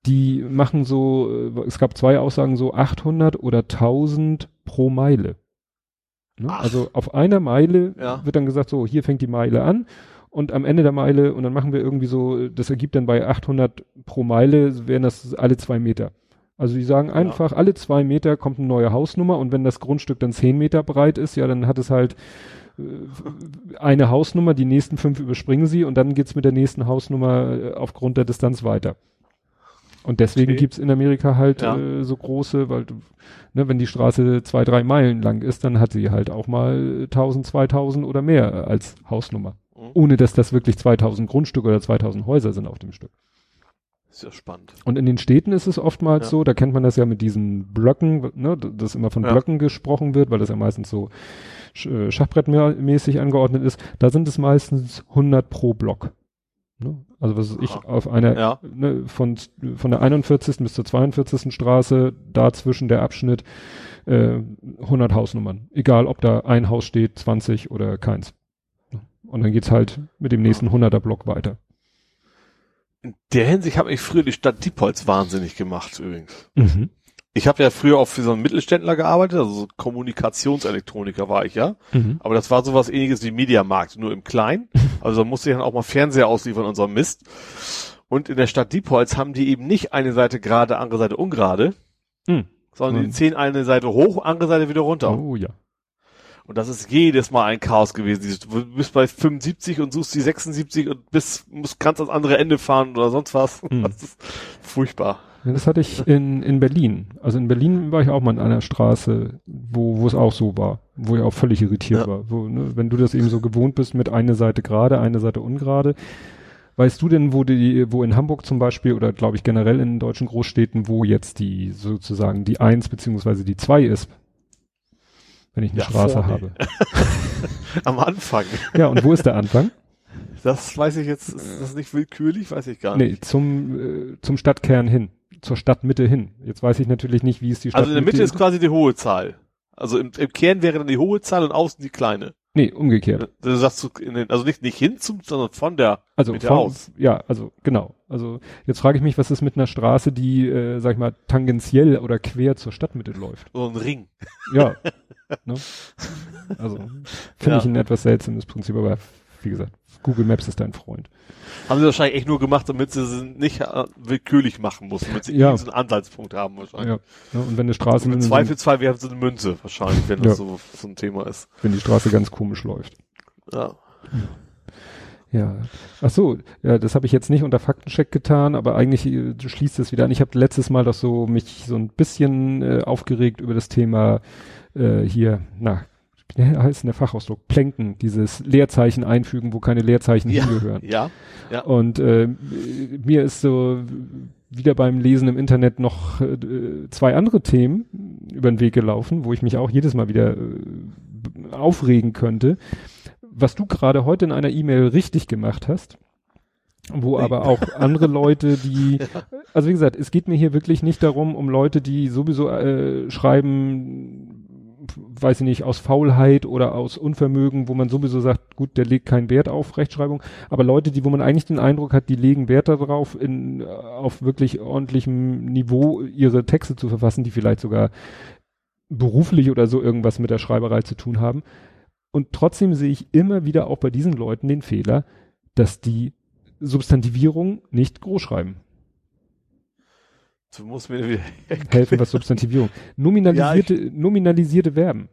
die machen so, äh, es gab zwei Aussagen, so 800 oder 1000 pro Meile. Ne? Also auf einer Meile Ja. wird dann gesagt, so, hier fängt die Meile an und am Ende der Meile, und dann machen wir irgendwie so, das ergibt dann bei 800 pro Meile, wären das alle zwei Meter. Also die sagen einfach, alle zwei Meter kommt eine neue Hausnummer und wenn das Grundstück dann zehn Meter breit ist, ja, dann hat es halt äh, eine Hausnummer, die nächsten fünf überspringen sie und dann geht's mit der nächsten Hausnummer äh, aufgrund der Distanz weiter. Und deswegen Okay. gibt's in Amerika halt Ja. äh, so große, weil du, ne, wenn die Straße zwei, drei Meilen lang ist, dann hat sie halt auch mal 1000, 2000 oder mehr als Hausnummer. Mhm. Ohne dass das wirklich 2000 Grundstücke oder 2000 Häuser sind auf dem Stück. Ist ja spannend. Und in den Städten ist es oftmals Ja. so, da kennt man das ja mit diesen Blöcken, ne, dass immer von Ja. Blöcken gesprochen wird, weil das ja meistens so äh, Schachbrettmäßig angeordnet ist. Da sind es meistens 100 pro Block. Ne? Also was ich, Aha. auf einer, Ja. ne, von, von der 41. bis zur 42. Straße, dazwischen der Abschnitt, äh, 100 Hausnummern. Egal, ob da ein Haus steht, 20 oder keins. Und dann geht's halt mit dem nächsten 100er Block weiter. In der Hinsicht habe ich früher die Stadt Diepholz wahnsinnig gemacht, übrigens. Mhm. Ich habe ja früher auch für so einen Mittelständler gearbeitet, also so Kommunikationselektroniker war ich ja. Mhm. Aber das war sowas ähnliches wie Mediamarkt, nur im Kleinen. Also da musste ich dann auch mal Fernseher ausliefern und so Mist. Und in der Stadt Diepholz haben die eben nicht eine Seite gerade, andere Seite ungerade, Mhm. sondern Mhm. die ziehen eine Seite hoch, andere Seite wieder runter. Oh ja. Und das ist jedes Mal ein Chaos gewesen. Du bist bei 75 und suchst die 76 und bist, musst ganz ans andere Ende fahren oder sonst was. Mhm. Das ist furchtbar. Ja, das hatte ich in, in Berlin. Also in Berlin war ich auch mal in einer Straße, wo, wo es auch so war, wo ich auch völlig irritiert Ja. war. Wo, ne, wenn du das eben so gewohnt bist mit einer Seite gerade, eine Seite ungerade. Weißt du denn, wo die, wo in Hamburg zum Beispiel oder glaube ich generell in deutschen Großstädten, wo jetzt die sozusagen die Eins beziehungsweise die Zwei ist? Wenn ich eine Ja, Straße vorne. habe. Am Anfang. Ja, und wo ist der Anfang? Das weiß ich jetzt, ist das nicht willkürlich? Weiß ich gar nicht. Nee, zum, äh, zum Stadtkern hin. zur Stadtmitte hin. Jetzt weiß ich natürlich nicht, wie es die Stadtmitte Also in der Mitte ist quasi die hohe Zahl. Also im, im Kern wäre dann die hohe Zahl und außen die kleine. Nee, umgekehrt. Du sagst du in den, also nicht, nicht hin zum, sondern von der Also Mitte von, aus. ja, also genau. Also jetzt frage ich mich, was ist mit einer Straße, die, äh, sag ich mal, tangentiell oder quer zur Stadtmitte läuft? So ein Ring. Ja. ne? Also finde Ja. ich ein etwas seltsames Prinzip, aber wie gesagt, Google Maps ist dein Freund. Haben sie wahrscheinlich echt nur gemacht, damit sie es nicht äh, willkürlich machen mussten, damit sie Ja. irgendwie so einen Anhaltspunkt haben Ja. wahrscheinlich. Ne? Und wenn eine Straße, Und im Zweifelsfall wäre es eine Münze wahrscheinlich, wenn das Ja. so, so ein Thema ist. wenn die Straße ganz komisch läuft. Ja. Ja. Ach so, ja, das habe ich jetzt nicht unter Faktencheck getan, aber eigentlich äh, schließt es wieder an. Ich habe letztes Mal doch so mich so ein bisschen äh, aufgeregt über das Thema äh, hier, na, heißt der Fachausdruck? Plänken, dieses Leerzeichen einfügen, wo keine Leerzeichen Ja. hingehören. Ja. Ja. Und äh, mir ist so wieder beim Lesen im Internet noch äh, zwei andere Themen über den Weg gelaufen, wo ich mich auch jedes Mal wieder äh, aufregen könnte. Was du gerade heute in einer E-Mail richtig gemacht hast, wo Nee. aber auch andere Leute, die, also wie gesagt, es geht mir hier wirklich nicht darum, um Leute, die sowieso äh, schreiben, weiß ich nicht, aus Faulheit oder aus Unvermögen, wo man sowieso sagt, gut, der legt keinen Wert auf Rechtschreibung, aber Leute, die, wo man eigentlich den Eindruck hat, die legen Wert darauf, in, auf wirklich ordentlichem Niveau ihre Texte zu verfassen, die vielleicht sogar beruflich oder so irgendwas mit der Schreiberei zu tun haben. Und trotzdem sehe ich immer wieder auch bei diesen Leuten den Fehler, dass die Substantivierung nicht groß schreiben. Du musst mir wieder Helfen, was Substantivierung. Nominalisierte, nominalisierte Verben.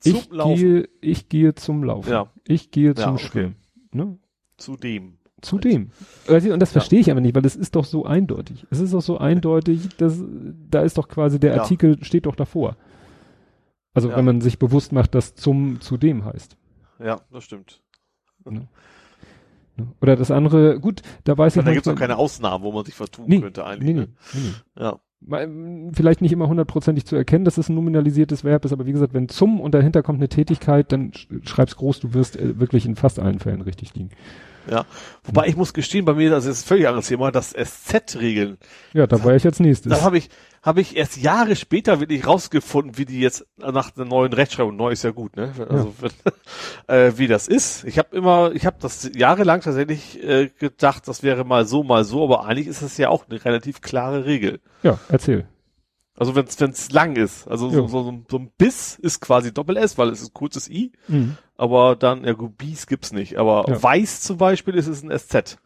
zum Ich Laufen. gehe, ich gehe zum Laufen. Ja. Ich gehe Ja, zum okay. Schwimmen. Ne? Zu dem. Zudem. Also, Und das Ja. verstehe ich aber nicht, weil es ist doch so eindeutig. Es ist doch so eindeutig, dass da ist doch quasi der Ja. Artikel steht doch davor. Also Ja. wenn man sich bewusst macht, dass zum zudem heißt. Ja, das stimmt. Ne? Oder das andere, gut, da weiß ich da gibt es auch keine Ausnahmen, wo man sich vertun Nee, könnte Nee, eigentlich. nee, ne? nee, nee. Ja. Vielleicht nicht immer hundertprozentig zu erkennen, dass es ein nominalisiertes Verb ist, aber wie gesagt, wenn zum und dahinter kommt eine Tätigkeit, dann sch- schreib's groß, du wirst äh, wirklich in fast allen Fällen richtig liegen. Wobei ich muss gestehen, bei mir, das ist ein völlig anderes Thema, das SZ-Regeln. Ja, da war ich als nächstes. Das habe ich, habe ich erst Jahre später wirklich rausgefunden, wie die jetzt nach der neuen Rechtschreibung, neu ist ja gut, ne? Also äh, wie das ist. Ich habe immer, ich habe das jahrelang tatsächlich äh, gedacht, das wäre mal so, mal so, aber eigentlich ist das ja auch eine relativ klare Regel. ja, erzähl. Also wenn es lang ist, also so, Ja. so, so, so ein Biss ist quasi Doppel S, weil es ist ein kurzes I, Mhm. aber dann, ja gut, Bis gibt's nicht, aber Ja. Weiß zum Beispiel ist es ein SZ.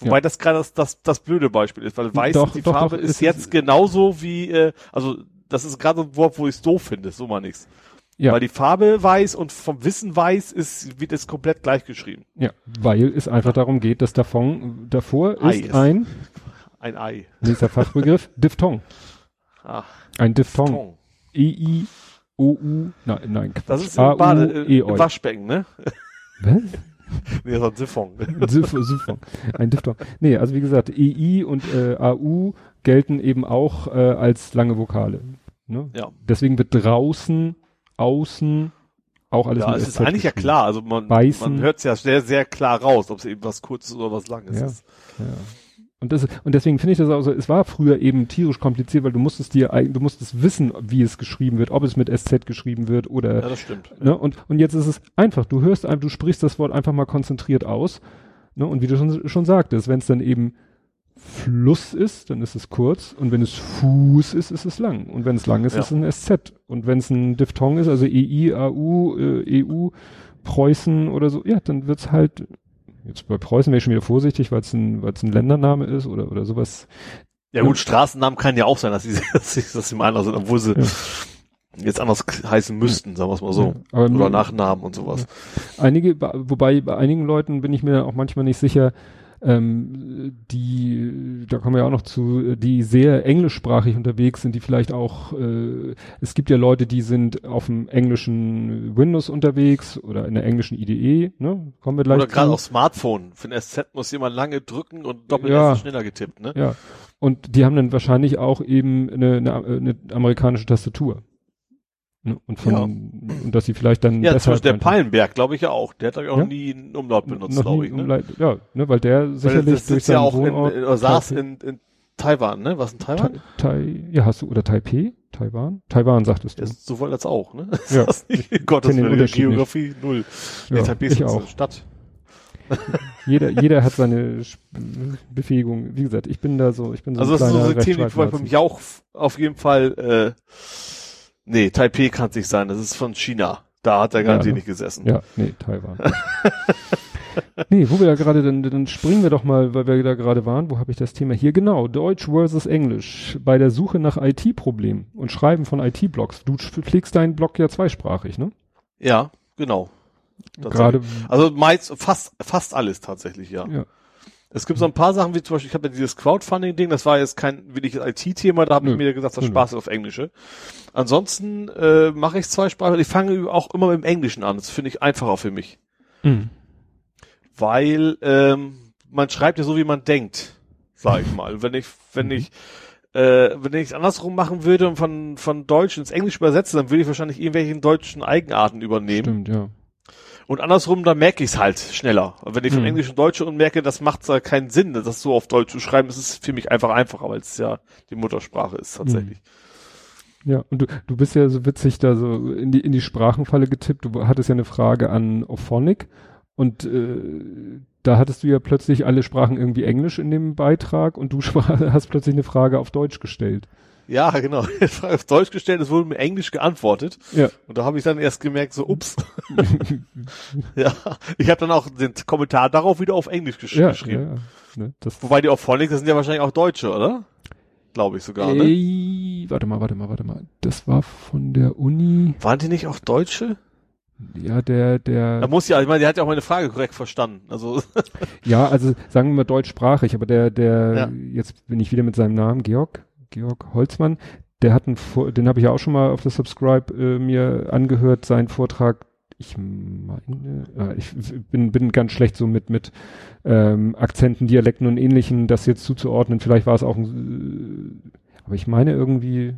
Wobei Ja. das gerade das, das, das blöde Beispiel ist, weil Weiß, Doch, die doch, Farbe doch, ist es jetzt ist- genauso wie, äh, also das ist gerade ein Wort, wo ich es doof finde, so mal nichts. Ja. Weil die Farbe weiß und vom Wissen weiß ist, wird es komplett gleich geschrieben. Ja, weil es einfach darum geht, dass davon, davor Ei ist ist. ein, Ein Ei. nächster Fachbegriff, Diphthong. Ah, Ein Diphthong. Ton. E-I, O-U, nein, nein, Quatsch. Das ist im, Bade, E, im. Waschbecken, ne? Was? Nee, das ein Siphon. Syph- Syphon. Ein Diphthong. Nee, also wie gesagt, EI und äh, AU gelten eben auch äh, als lange Vokale. Ne? Ja. Deswegen wird draußen, außen auch alles Ja, es ist eigentlich ja klar, also man, Beißen. man hört es ja sehr, sehr klar raus, ob es eben was Kurzes oder was Langes Ja. ist. Ja. Und, das, und deswegen finde ich das auch so, es war früher eben tierisch kompliziert, weil du musstest dir, du musstest wissen, wie es geschrieben wird, ob es mit SZ geschrieben wird oder Ja, das stimmt. Ne? Und, und jetzt ist es einfach, du hörst einfach, du sprichst das Wort einfach mal konzentriert aus. Ne? Und wie du schon, schon sagtest, wenn es dann eben Fluss ist, dann ist es kurz. Und wenn es Fuß ist, ist es lang. Und wenn es lang ist, Ja. ist es ein SZ. Und wenn es ein Diphthong ist, also EI, AU, äh, EU, Preußen oder so, ja, dann wird's halt, jetzt bei Preußen wäre ich schon wieder vorsichtig, weil es ein, weil's ein Ländername ist oder, oder sowas. Ja gut, Straßennamen kann ja auch sein, dass sie, dass sie, dass sie mal anders sind, obwohl sie Ja. jetzt anders heißen müssten, sagen wir es mal so. Ja, Oder Nachnamen und sowas. Einige, wobei bei einigen Leuten bin ich mir auch manchmal nicht sicher, ähm, die, da kommen wir ja auch noch zu, die sehr englischsprachig unterwegs sind, die vielleicht auch, äh, es gibt ja Leute, die sind auf dem englischen Windows unterwegs oder in der englischen IDE, ne? Kommen wir gleich Oder gerade auf Smartphone. Für ein SZ muss jemand lange drücken und doppelt Ja. schneller getippt, ne? Ja. Und die haben dann wahrscheinlich auch eben eine, eine, eine amerikanische Tastatur. Ne? Und von, Ja. und dass sie vielleicht dann Ja, zum besser Beispiel der könnte. Pallenberg, glaube ich ja auch. Der hat doch auch Ja? nie einen Umlaut benutzt, glaube ich. Ne? Umleit- Ja, ne, weil der Weil sicherlich das durch sitzt ja seinen auch in, Wohnort in, oder saß in, in Taiwan, ne? Was in Taiwan? Tai, ja, hast du, oder Taipei? Taiwan? Taiwan, sagtest du. Ja, so wollen das auch, ne? Ja. Das nicht, Gottes kenn den Willen, Unterschied nicht. Geografie null. Ja, nee, Taipei ist ich eine auch. Stadt. Jeder, jeder hat seine Befähigung. Wie gesagt, ich bin da so, ich bin so Also ein das ist so ein Thema, wie beim. Jauch auf jeden Fall, äh, nee, Taipei kann es nicht sein, das ist von China. Da hat er Ja, garantiert ne? nicht gesessen. Ja, nee, Taiwan. nee, wo wir da gerade, dann, dann springen wir doch mal, weil wir da gerade waren, wo habe ich das Thema? Hier genau, Deutsch versus Englisch bei der Suche nach IT-Problemen und Schreiben von IT-Blogs. Du pflegst deinen Blog ja zweisprachig, ne? Ja, genau. Gerade, Also meist, fast, fast alles tatsächlich, ja. ja. Es gibt so ein paar Sachen, wie zum Beispiel, ich habe ja dieses Crowdfunding-Ding, das war jetzt kein wirkliches IT-Thema, da habe ich mir gesagt, das Nö. Spaß ist auf Englische. Ansonsten äh, mache ich zweisprachig, ich fange auch immer mit dem Englischen an, das finde ich einfacher für mich. Mhm. Weil ähm, man schreibt ja so, wie man denkt, sag ich mal. Wenn ich, wenn Mhm. ich äh, wenn ich es andersrum machen würde und von, von Deutsch ins Englisch übersetze, dann würde ich wahrscheinlich irgendwelchen deutschen Eigenarten übernehmen. Stimmt, ja. Und andersrum, da merke ich es halt schneller. Wenn ich vom Hm. Englischen Deutsche und merke, das macht da keinen Sinn, das so auf Deutsch zu schreiben, ist es für mich einfach einfacher, weil es ja die Muttersprache ist tatsächlich. Ja, und du, du bist ja so witzig da so in die, in die Sprachenfalle getippt. Du hattest ja eine Frage an Ophonic und äh, da hattest du ja plötzlich alle Sprachen irgendwie Englisch in dem Beitrag und du hast plötzlich eine Frage auf Deutsch gestellt. Ja, genau. Die Frage auf Deutsch gestellt, es wurde mir Englisch geantwortet. Ja. Und da habe ich dann erst gemerkt, so, ups. ja, ich habe dann auch den Kommentar darauf wieder auf Englisch gesch Ja, geschrieben. ja, ne, Wobei die Auphonics, das sind ja wahrscheinlich auch Deutsche, oder? Glaube ich sogar, ne? Ey, warte mal, warte mal, warte mal. Das war von der Uni. Waren die nicht auch Deutsche? Ja, der, Da der, muss ja, ich meine, der hat ja auch meine Frage korrekt verstanden. Also, ja, also sagen wir mal deutschsprachig, aber der, der, Ja. jetzt bin ich wieder mit seinem Namen, Georg, Georg Holzmann, der hat einen, Vor- den habe ich ja auch schon mal auf der Subscribe äh, mir angehört, seinen Vortrag. Ich meine, äh, ich bin, bin ganz schlecht so mit, mit ähm, Akzenten, Dialekten und ähnlichen, das jetzt zuzuordnen. Vielleicht war es auch ein, äh, aber ich meine irgendwie,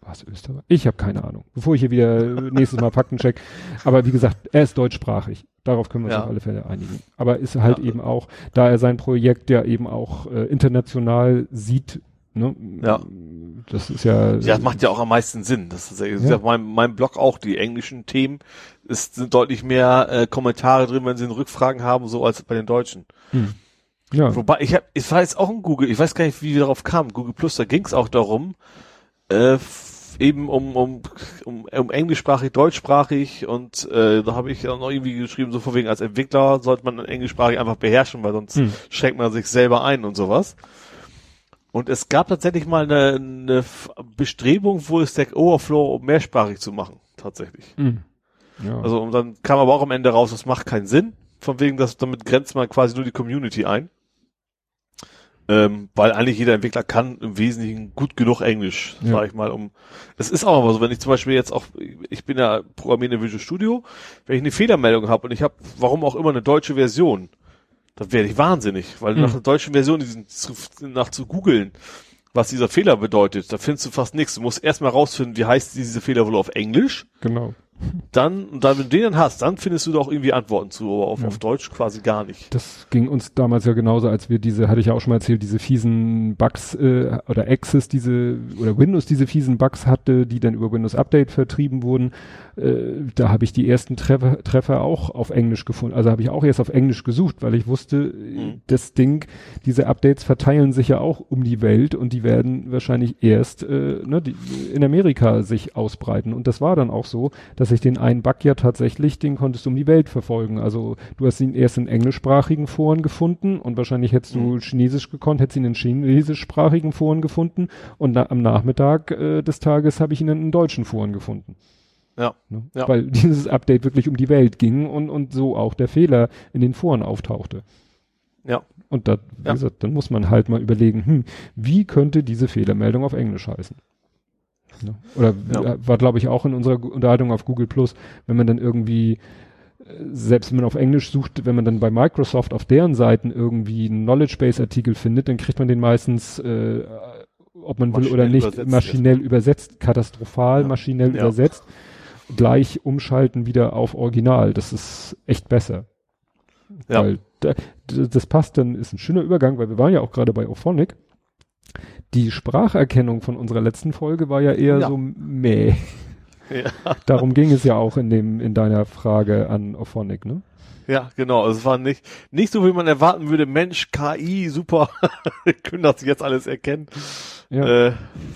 war es Österreich? Ich habe keine Ahnung. Bevor ich hier wieder äh, nächstes Mal Fakten check. Aber wie gesagt, er ist deutschsprachig. Darauf können wir uns Ja. auf alle Fälle einigen. Aber ist halt Ja. eben auch, da er sein Projekt ja eben auch äh, international sieht, ne? Ja. Das ist ja. ja, das macht ja auch am meisten Sinn. Das ist ja, Ja. mein, mein Blog auch, die englischen Themen. Es sind deutlich mehr äh, Kommentare drin, wenn sie Rückfragen haben, so als bei den Deutschen. Hm. Ja. Wobei, ich hab, ich war jetzt auch in Google, ich weiß gar nicht, wie wir darauf kamen. Google Plus, da ging es auch darum, äh, eben um, um, um, um englischsprachig, deutschsprachig und äh, da habe ich dann noch irgendwie geschrieben, so von wegen als Entwickler sollte man englischsprachig einfach beherrschen, weil sonst Hm. schränkt man sich selber ein und sowas. Und es gab tatsächlich mal eine, eine Bestrebung, wohl Stack Overflow mehrsprachig zu machen, tatsächlich. Hm. Ja. Also und dann kam aber auch am Ende raus, das macht keinen Sinn. Von wegen, dass damit grenzt man quasi nur die Community ein. Ähm, weil eigentlich jeder Entwickler kann im Wesentlichen gut genug Englisch, Ja. sag ich mal, um. Es ist auch aber so, wenn ich zum Beispiel jetzt auch, ich bin ja Programmierer in Visual Studio, wenn ich eine Fehlermeldung habe und ich habe, warum auch immer, eine deutsche Version, dann werde ich wahnsinnig, weil Hm. nach einer deutschen Version, diesen zu, nach zu googeln, was dieser Fehler bedeutet, da findest du fast nichts. Du musst erstmal rausfinden, wie heißt diese Fehler wohl auf Englisch genau. Dann, und dann, wenn du den dann hast, dann findest du da auch irgendwie Antworten zu, aber auf, Ja. auf Deutsch quasi gar nicht. Das ging uns damals ja genauso, als wir diese, hatte ich ja auch schon mal erzählt, diese fiesen Bugs äh, oder Access diese oder Windows diese fiesen Bugs hatte, die dann über Windows Update vertrieben wurden. Äh, da habe ich die ersten Treffer, Treffer auch auf Englisch gefunden. Also habe ich auch erst auf Englisch gesucht, weil ich wusste, äh, Mhm. das Ding, diese Updates verteilen sich ja auch um die Welt und die werden wahrscheinlich erst äh, ne, die, in Amerika sich ausbreiten. Und das war dann auch so, dass ich den einen Bug ja tatsächlich, den konntest du um die Welt verfolgen. Also du hast ihn erst in englischsprachigen Foren gefunden und wahrscheinlich hättest du Mhm. Chinesisch gekonnt, hättest ihn in chinesischsprachigen Foren gefunden und na, am Nachmittag äh, des Tages habe ich ihn in deutschen Foren gefunden. Ja. Ne? Ja. Weil dieses Update wirklich um die Welt ging und, und so auch der Fehler in den Foren auftauchte. Ja. Und da, wie Ja. gesagt, dann muss man halt mal überlegen, hm, wie könnte diese Fehlermeldung auf Englisch heißen? Ne? Oder Ja. äh, war, glaube ich, auch in unserer Unterhaltung auf Google Plus, wenn man dann irgendwie, äh, selbst wenn man auf Englisch sucht, wenn man dann bei Microsoft auf deren Seiten irgendwie einen Knowledge Base Artikel findet, dann kriegt man den meistens, äh, ob man will oder nicht, übersetzt maschinell übersetzt, katastrophal Ja. maschinell Ja. übersetzt. gleich umschalten wieder auf Original. Das ist echt besser. Ja. Weil da, das passt dann, ist ein schöner Übergang, weil wir waren ja auch gerade bei Ophonic. Die Spracherkennung von unserer letzten Folge war ja eher Ja. so meh. Ja. Darum ging es ja auch in dem, in deiner Frage an Ophonic, ne? Ja, genau. Also es war nicht, nicht so, wie man erwarten würde. Mensch, KI, super. Können das jetzt alles erkennen. Ja. Äh,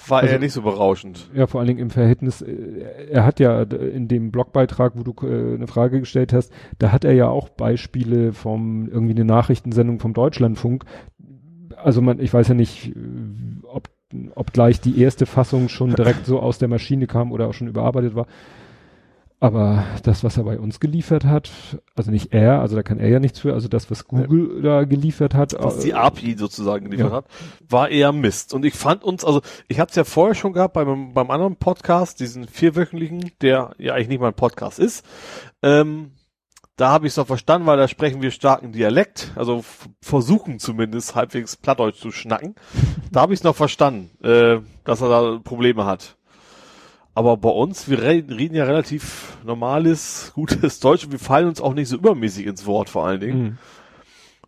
war Also- eher nicht so berauschend. Ja, vor allen Dingen im Verhältnis, äh, er hat ja in dem Blogbeitrag, wo du äh, eine Frage gestellt hast, da hat er ja auch Beispiele vom, irgendwie eine Nachrichtensendung vom Deutschlandfunk. Also man, ich weiß ja nicht, äh, ob, ob gleich die erste Fassung schon direkt so aus der Maschine kam oder auch schon überarbeitet war. Aber das, was er bei uns geliefert hat, also nicht er, also da kann er ja nichts für, also das, was Google da geliefert hat. was äh, die API sozusagen geliefert ja. hat, war eher Mist. Und ich fand uns, also ich hatte es ja vorher schon gehabt beim, beim anderen Podcast, diesen vierwöchentlichen, der ja eigentlich nicht mal ein Podcast ist. Ähm, da habe ich es noch verstanden, weil da sprechen wir starken Dialekt, also versuchen zumindest halbwegs Plattdeutsch zu schnacken. Da habe ich es noch verstanden, äh, dass er da Probleme hat. Aber bei uns, wir reden, reden ja relativ normales, gutes Deutsch und wir fallen uns auch nicht so übermäßig ins Wort vor allen Dingen mh.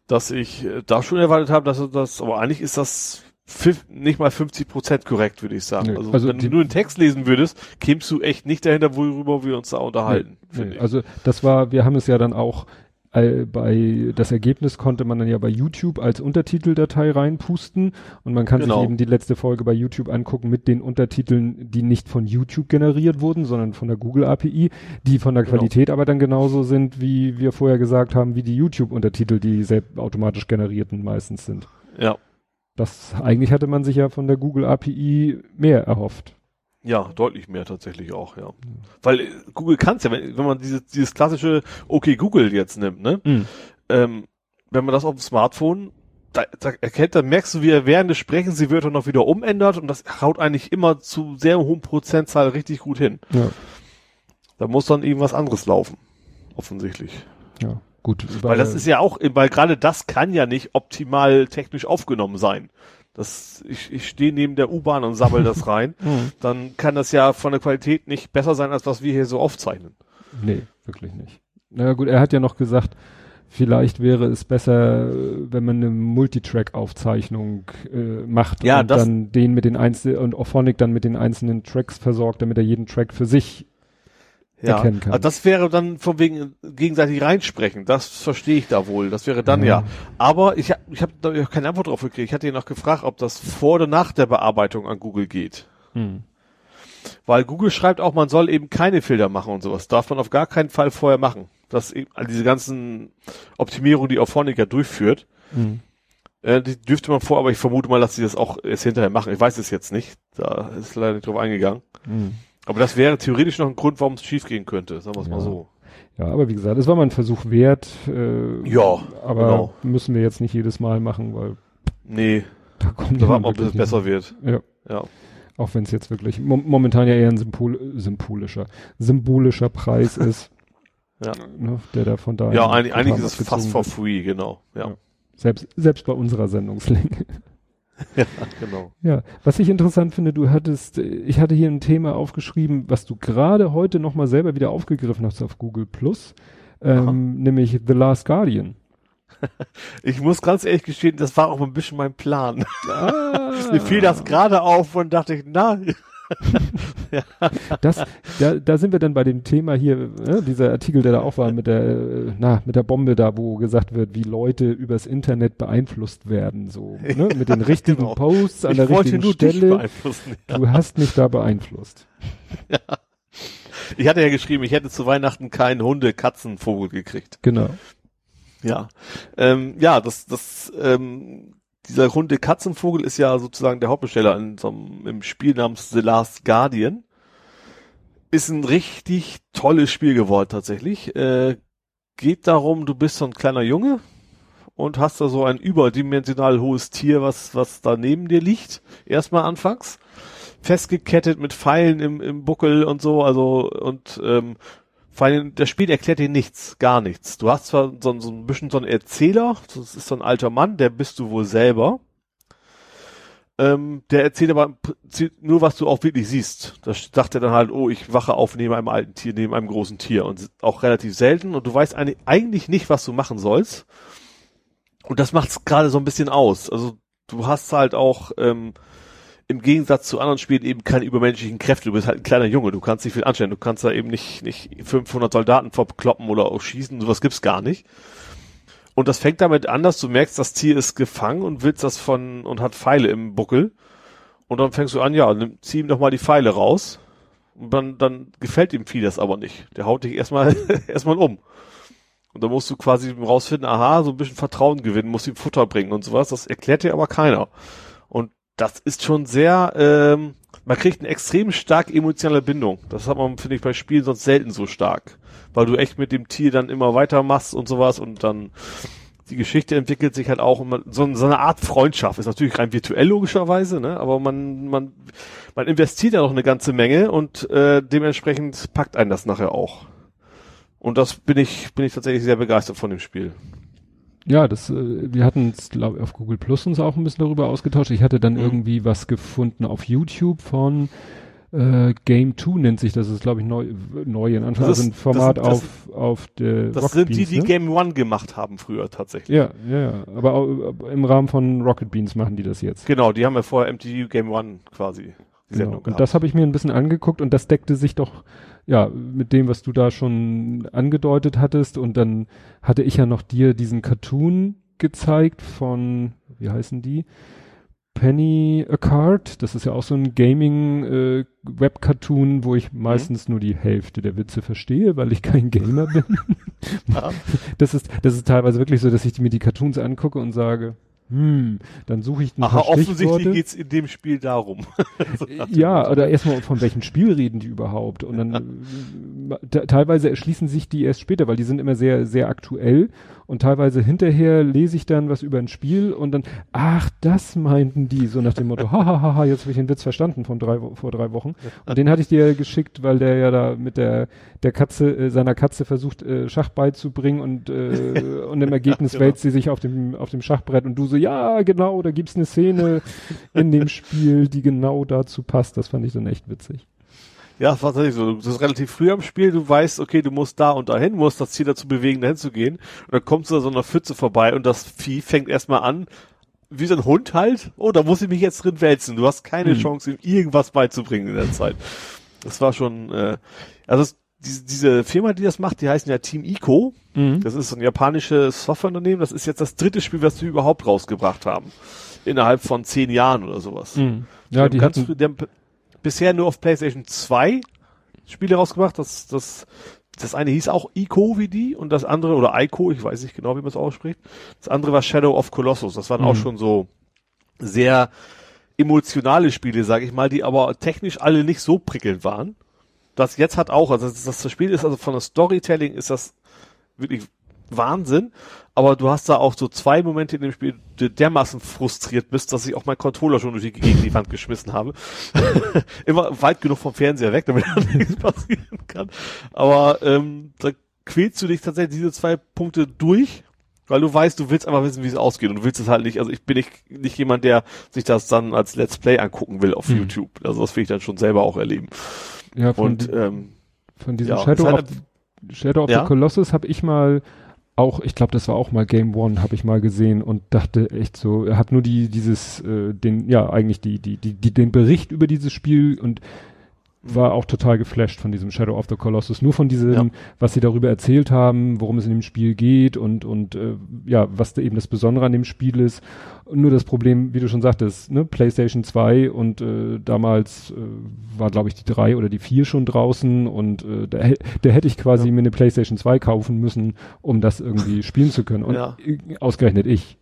dass ich äh, da schon erwartet habe, dass das, aber eigentlich ist das nicht mal 50 Prozent korrekt, würde ich sagen. Nee, also, also wenn du nur einen Text lesen würdest, kämst du echt nicht dahinter, worüber wir uns da unterhalten. Nee, ich. also das war, wir haben es ja dann auch äh, bei, das Ergebnis konnte man dann ja bei YouTube als Untertiteldatei reinpusten und man kann Genau. sich eben die letzte Folge bei YouTube angucken mit den Untertiteln, die nicht von YouTube generiert wurden, sondern von der Google API, die von der Genau. Qualität aber dann genauso sind, wie wir vorher gesagt haben, wie die YouTube-Untertitel, die selbst automatisch generierten meistens sind. ja, Das, eigentlich hatte man sich ja von der Google API mehr erhofft. ja, deutlich mehr tatsächlich auch, ja. Weil äh, Google kann's ja, wenn, wenn man dieses, dieses klassische Okay Google jetzt nimmt, ne? Ähm, wenn man das auf dem Smartphone da, da erkennt, dann merkst du, wie er während des Sprechens die Wörter noch wieder umändert und das haut eigentlich immer zu sehr hohen Prozentzahl richtig gut hin. Ja, Da muss dann irgendwas anderes laufen. Offensichtlich. ja, gut. Weil das ist ja auch, weil gerade das kann ja nicht optimal technisch aufgenommen sein. Das, ich, ich stehe neben der U-Bahn und sammel das rein. Mhm. Dann kann das ja von der Qualität nicht besser sein, als was wir hier so aufzeichnen. Nee, wirklich nicht. Na ja, gut, er hat ja noch gesagt, vielleicht wäre es besser, wenn man eine Multitrack-Aufzeichnung äh, macht Ja, und dann den mit den einzelnen und Auphonic dann mit den einzelnen Tracks versorgt, damit er jeden Track für sich Ja, erkennen kann. also das wäre dann von wegen gegenseitig reinsprechen. Das verstehe ich da wohl. Das wäre dann Ja. ja. Aber ich, hab- ich habe da keine Antwort drauf gekriegt. Ich hatte ihn noch gefragt, ob das vor oder nach der Bearbeitung an Google geht. Hm. Weil Google schreibt auch, man soll eben keine Filter machen und sowas. Darf man auf gar keinen Fall vorher machen. Das eben, all diese ganzen Optimierungen, die Auphonic durchführt, Hm. äh, die dürfte man vor, aber ich vermute mal, dass sie das auch erst hinterher machen. Ich weiß es jetzt nicht. Da ist leider nicht drauf eingegangen. Hm. Aber das wäre theoretisch noch ein Grund, warum es schief gehen könnte. Sagen wir es Ja. mal so. Ja, aber wie gesagt, es war mal ein Versuch wert. Äh, Ja, aber genau. müssen wir jetzt nicht jedes Mal machen, weil Nee, da kommt da warten wir, bis es besser wird. Ja. Ja. Auch wenn es jetzt wirklich mom momentan ja eher ein symbol symbolischer, symbolischer Preis ist. Ja. Ne, der da von da. Ja, eigentlich, eigentlich ist es fast for free, genau. Ja, Ja. Selbst, selbst bei unserer Sendungslänge. ja genau. ja, was ich interessant finde, du hattest, ich hatte hier ein Thema aufgeschrieben, was du gerade heute nochmal selber wieder aufgegriffen hast auf Google Plus, ähm, nämlich The Last Guardian. Ich muss ganz ehrlich gestehen, das war auch ein bisschen mein Plan. Ah, Mir fiel das gerade auf und dachte ich, na, Das, da, da sind wir dann bei dem Thema hier, äh, dieser Artikel, der da auch war mit der, na, mit der Bombe da, wo gesagt wird, wie Leute übers Internet beeinflusst werden, so, ne, mit den richtigen Genau. Posts an ich der richtigen nur dich Stelle. beeinflussen. Du hast mich da beeinflusst. Ich hatte ja geschrieben, ich hätte zu Weihnachten keinen Hunde, Katzen, Vogel gekriegt. Genau. Ja, ähm, ja, das, das, ähm, dieser Hunde Katzenvogel ist ja sozusagen der Hauptbesteller in so einem, im Spiel namens The Last Guardian. Ist ein richtig tolles Spiel geworden tatsächlich. Äh, geht darum, du bist so ein kleiner Junge und hast da so ein überdimensional hohes Tier, was, was da neben dir liegt. Erstmal anfangs. Festgekettet mit Pfeilen im, im Buckel und so, also, und, ähm, vor allem, das Spiel erklärt dir nichts, gar nichts. Du hast zwar so, so ein bisschen so einen Erzähler, das ist so ein alter Mann, der bist du wohl selber. Ähm, der erzählt aber nur, was du auch wirklich siehst. Da sagt er dann halt, oh, ich wache auf neben einem alten Tier, neben einem großen Tier und auch relativ selten und du weißt eigentlich nicht, was du machen sollst. Und das macht's gerade so ein bisschen aus. Also du hast halt auch ähm, im Gegensatz zu anderen Spielen eben keine übermenschlichen Kräfte. Du bist halt ein kleiner Junge, du kannst nicht viel anstellen. Du kannst da eben nicht, nicht 500 Soldaten verkloppen oder auch schießen, sowas gibt's gar nicht. Und das fängt damit an, dass du merkst, das Tier ist gefangen und willst das von, und hat Pfeile im Buckel. Und dann fängst du an, ja, nimm, zieh ihm doch mal die Pfeile raus. Und dann, dann gefällt ihm Vieh das aber nicht. Der haut dich erstmal, erstmal um. Und dann musst du quasi rausfinden, aha, so ein bisschen Vertrauen gewinnen, musst ihm Futter bringen und sowas. Das erklärt dir aber keiner. Und das ist schon sehr, ähm, man kriegt eine extrem stark emotionale Bindung. Das hat man, finde ich, bei Spielen sonst selten so stark. Weil du echt mit dem Tier dann immer weitermachst und sowas und dann die Geschichte entwickelt sich halt auch immer so, so eine Art Freundschaft. Ist natürlich rein virtuell logischerweise, ne? Aber man, man, man investiert ja noch eine ganze Menge und äh, dementsprechend packt einen das nachher auch. Und das bin ich, bin ich tatsächlich sehr begeistert von dem Spiel. Ja, das, äh, wir hatten es, glaube ich, auf Google Plus uns auch ein bisschen darüber ausgetauscht. Ich hatte dann mhm. irgendwie was gefunden auf YouTube von äh, Game 2 nennt sich das, ist glaube ich neu, neu in Anführungszeichen, also ein Format das, das, auf, auf der Das Rocket sind Beans, die, die ne? Game One gemacht haben früher tatsächlich. Ja, ja, ja. Aber auch, im Rahmen von Rocket Beans machen die das jetzt. Genau, die haben ja vorher MTV Game One quasi. Genau. Und das habe ich mir ein bisschen angeguckt und das deckte sich doch ja, mit dem, was du da schon angedeutet hattest. Und dann hatte ich ja noch dir diesen Cartoon gezeigt von, wie heißen die? Penny a Card. Das ist ja auch so ein Gaming äh, wo ich mhm. meistens nur die Hälfte der Witze verstehe, weil ich kein Gamer bin. das ist, das ist teilweise wirklich so, dass ich mir die Cartoons angucke und sage, hm, dann suche ich Aha, offensichtlich geht's in dem Spiel darum. ja, oder erstmal von welchem Spiel reden die überhaupt? Und dann teilweise erschließen sich die erst später, weil die sind immer sehr, sehr aktuell und teilweise hinterher lese ich dann was über ein Spiel und dann, ach, das meinten die, so nach dem Motto, hahaha, ha, ha, jetzt habe ich den Witz verstanden von drei, vor drei Wochen. Und den hatte ich dir geschickt, weil der ja da mit der, der Katze, äh, seiner Katze versucht, äh, Schach beizubringen und, äh, und im Ergebnis genau. wälzt sie sich auf dem, auf dem Schachbrett und du so, ja, genau, da gibt's eine Szene in dem Spiel, die genau dazu passt. Das fand ich dann echt witzig. Ja, das war tatsächlich so. Du bist relativ früh am Spiel, du weißt, okay, du musst da und dahin, musst das Ziel dazu bewegen, dahin zu gehen. Und dann kommst du da so einer Pfütze vorbei und das Vieh fängt erstmal an, wie so ein Hund halt. Oh, da muss ich mich jetzt drin wälzen. Du hast keine mhm. Chance, ihm irgendwas beizubringen in der Zeit. Das war schon, äh, also es, diese, diese Firma, die das macht, die heißen ja Team Ico. Mhm. Das ist ein japanisches Softwareunternehmen. Das ist jetzt das dritte Spiel, was sie überhaupt rausgebracht haben. Innerhalb von zehn Jahren oder sowas. Mhm. Ja, die, die hatten, die haben, bisher nur auf PlayStation 2 Spiele rausgebracht. Das, das, das eine hieß auch Ico wie die und das andere, oder Ico, ich weiß nicht genau, wie man es ausspricht. Das andere war Shadow of Colossus. Das waren mhm. auch schon so sehr emotionale Spiele, sage ich mal, die aber technisch alle nicht so prickelnd waren. Das jetzt hat auch, also das, das Spiel ist also von der Storytelling ist das wirklich Wahnsinn. Aber du hast da auch so zwei Momente in dem Spiel, die dermaßen frustriert bist, dass ich auch meinen Controller schon durch die, gegen die Wand geschmissen habe. Immer weit genug vom Fernseher weg, damit nichts passieren kann. Aber ähm, da quälst du dich tatsächlich diese zwei Punkte durch, weil du weißt, du willst einfach wissen, wie es ausgeht und du willst es halt nicht. Also ich bin nicht, nicht jemand, der sich das dann als Let's Play angucken will auf mhm. YouTube. Also das will ich dann schon selber auch erleben. Ja, von, und, ähm, von diesem ja, Shadow, halt, of, Shadow of ja? the Colossus habe ich mal auch, ich glaube, das war auch mal Game One, habe ich mal gesehen und dachte echt so, er hat nur die dieses äh, den ja eigentlich die die die, die den Bericht über dieses Spiel und war auch total geflasht von diesem Shadow of the Colossus. Nur von diesem, ja. was sie darüber erzählt haben, worum es in dem Spiel geht und, und äh, ja, was da eben das Besondere an dem Spiel ist. Und nur das Problem, wie du schon sagtest, ne, PlayStation 2 und äh, damals äh, war, glaube ich, die 3 oder die 4 schon draußen und äh, da, da hätte ich quasi ja. mir eine PlayStation 2 kaufen müssen, um das irgendwie spielen zu können. Und ja. ausgerechnet ich.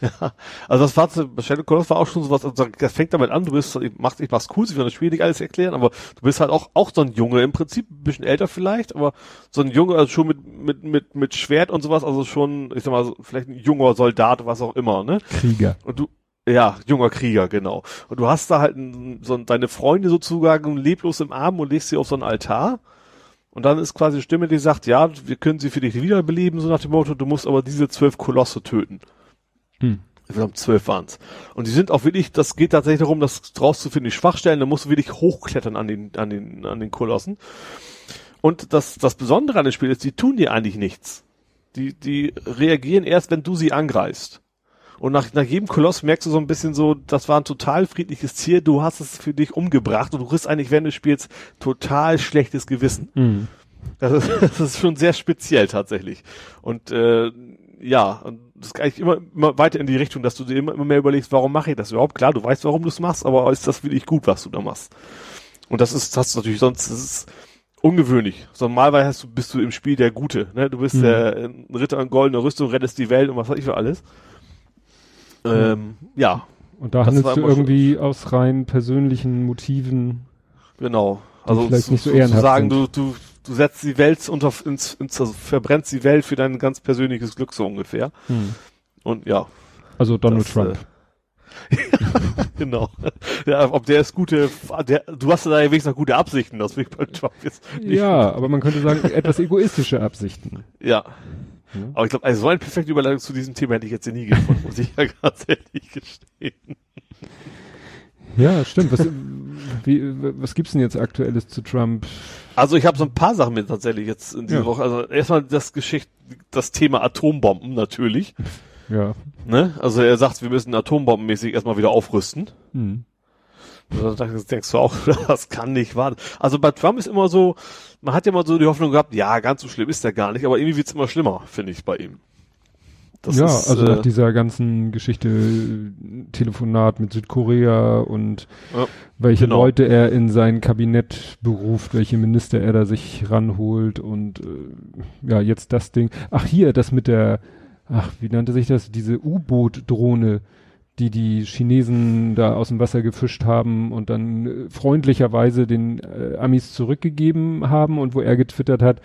Ja, also das war zu Shadow Colossus war auch schon sowas, also das fängt damit an, du bist, ich mach, ich mach's cool, ich will das Spiel nicht alles erklären, aber du bist halt auch, auch so ein Junge, im Prinzip ein bisschen älter vielleicht, aber so ein Junge, also schon mit, mit, mit, mit Schwert und sowas, also schon, ich sag mal, vielleicht ein junger Soldat, was auch immer, ne? Krieger. Und du, ja, junger Krieger, genau. Und du hast da halt ein, so deine Freunde sozusagen leblos im Arm und legst sie auf so einen Altar. Und dann ist quasi eine Stimme, die sagt, ja, wir können sie für dich wiederbeleben, so nach dem Motto, du musst aber diese zwölf Kolosse töten. Hm. Ich glaube, zwölf waren's. Und die sind auch wirklich, das geht tatsächlich darum, das rauszufinden, die Schwachstellen, da musst du wirklich hochklettern an den, an den, an den Kolossen. Und das, das Besondere an dem Spiel ist, die tun dir eigentlich nichts. Die, die reagieren erst, wenn du sie angreifst. Und nach, nach jedem Koloss merkst du so ein bisschen so, das war ein total friedliches Ziel, du hast es für dich umgebracht und du kriegst eigentlich während des Spiels total schlechtes Gewissen. Mhm. Das ist, das ist schon sehr speziell tatsächlich. Und äh, ja, und das geht eigentlich immer, immer weiter in die Richtung, dass du dir immer, immer mehr überlegst, warum mache ich das überhaupt? Klar, du weißt, warum du es machst, aber ist das wirklich gut, was du da machst? Und das ist, das ist natürlich sonst, das ist ungewöhnlich. So normalerweise hast du, bist du im Spiel der Gute, ne? Du bist Mhm. der Ritter in goldener Rüstung, rettest die Welt und was weiß ich für alles. Ähm, ja, Und da handelst du immer schon- irgendwie aus rein persönlichen Motiven. genau. Also vielleicht zu, nicht so zu, sagen, sind. du, du setzt die Welt unter, ins, ins, also verbrennst die Welt für dein ganz persönliches Glück so ungefähr. Und ja, Also Donald Das, Trump. genau. Ja, ob der ist gute, der, du hast da ja wenigstens noch gute Absichten, das will ich bei Trump jetzt nicht. ja, aber man könnte sagen, etwas egoistische Absichten. Ja. Ja. Aber ich glaube, also so eine perfekte Überleitung zu diesem Thema hätte ich jetzt hier nie gefunden, muss ich ja ganz ehrlich gestehen. Ja, stimmt. Was, wie, was gibt's denn jetzt aktuelles zu Trump? Also ich habe so ein paar Sachen mit tatsächlich jetzt in dieser Ja. Woche. Also erstmal das Geschicht, das Thema Atombomben natürlich. Ja. Ne? Also er sagt, wir müssen atombombenmäßig erstmal wieder aufrüsten. Hm. Und dann denkst du auch, das kann nicht wahr. Also bei Trump ist immer so, man hat ja immer so die Hoffnung gehabt, ja, ganz so schlimm ist er gar nicht, aber irgendwie wird's immer schlimmer, finde ich bei ihm. Das ja, ist, also äh, nach dieser ganzen Geschichte äh, Telefonat mit Südkorea und Ja, welche genau. Leute er in sein Kabinett beruft, welche Minister er da sich ranholt und äh, ja, jetzt das Ding. Ach hier, das mit der, ach, wie nannte sich das? Diese U-Boot-Drohne, die die Chinesen da aus dem Wasser gefischt haben und dann äh, freundlicherweise den äh, Amis zurückgegeben haben und wo er getwittert hat,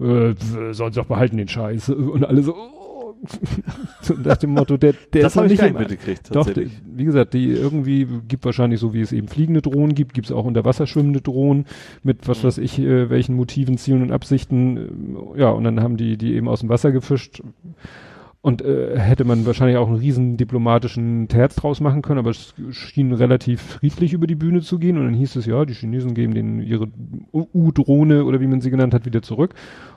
äh, sollen sie doch behalten den Scheiß und alle so nach dem Motto, der, der das ist noch nicht im, mitgekriegt, doch, die- wie gesagt, die irgendwie gibt wahrscheinlich so, wie es eben fliegende Drohnen gibt, gibt es auch unter Wasser schwimmende Drohnen mit was Mhm. weiß ich, äh, welchen Motiven, Zielen und Absichten. äh, Ja, und dann haben die die eben aus dem Wasser gefischt. Und äh, hätte man wahrscheinlich auch einen riesen diplomatischen Terz draus machen können, aber es schien relativ friedlich über die Bühne zu gehen. Und dann hieß es, ja, die Chinesen geben denen ihre U-Drohne oder wie man sie genannt hat, wieder zurück.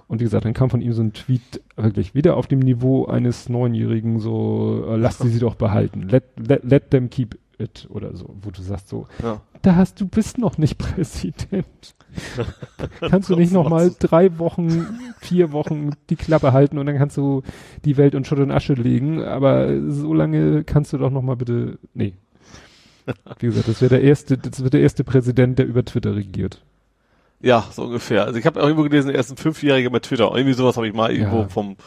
Und wie gesagt, dann kam von ihm so ein Tweet, wirklich wieder auf dem Niveau eines Neunjährigen, so, äh, lass die sie doch behalten. Let, let, let them keep it oder so, wo du sagst so, Ja. da hast du bist noch nicht Präsident. kannst du nicht noch mal drei Wochen, vier Wochen die Klappe halten und dann kannst du die Welt in Schutt und Asche legen, aber so lange kannst du doch noch mal bitte, nee. Wie gesagt, das wäre der erste, das wird der erste Präsident, der über Twitter regiert. Ja, so ungefähr. Also ich habe auch irgendwo gelesen, er ist ein Fünfjähriger mit Twitter. Irgendwie sowas habe ich mal irgendwo Ja. vom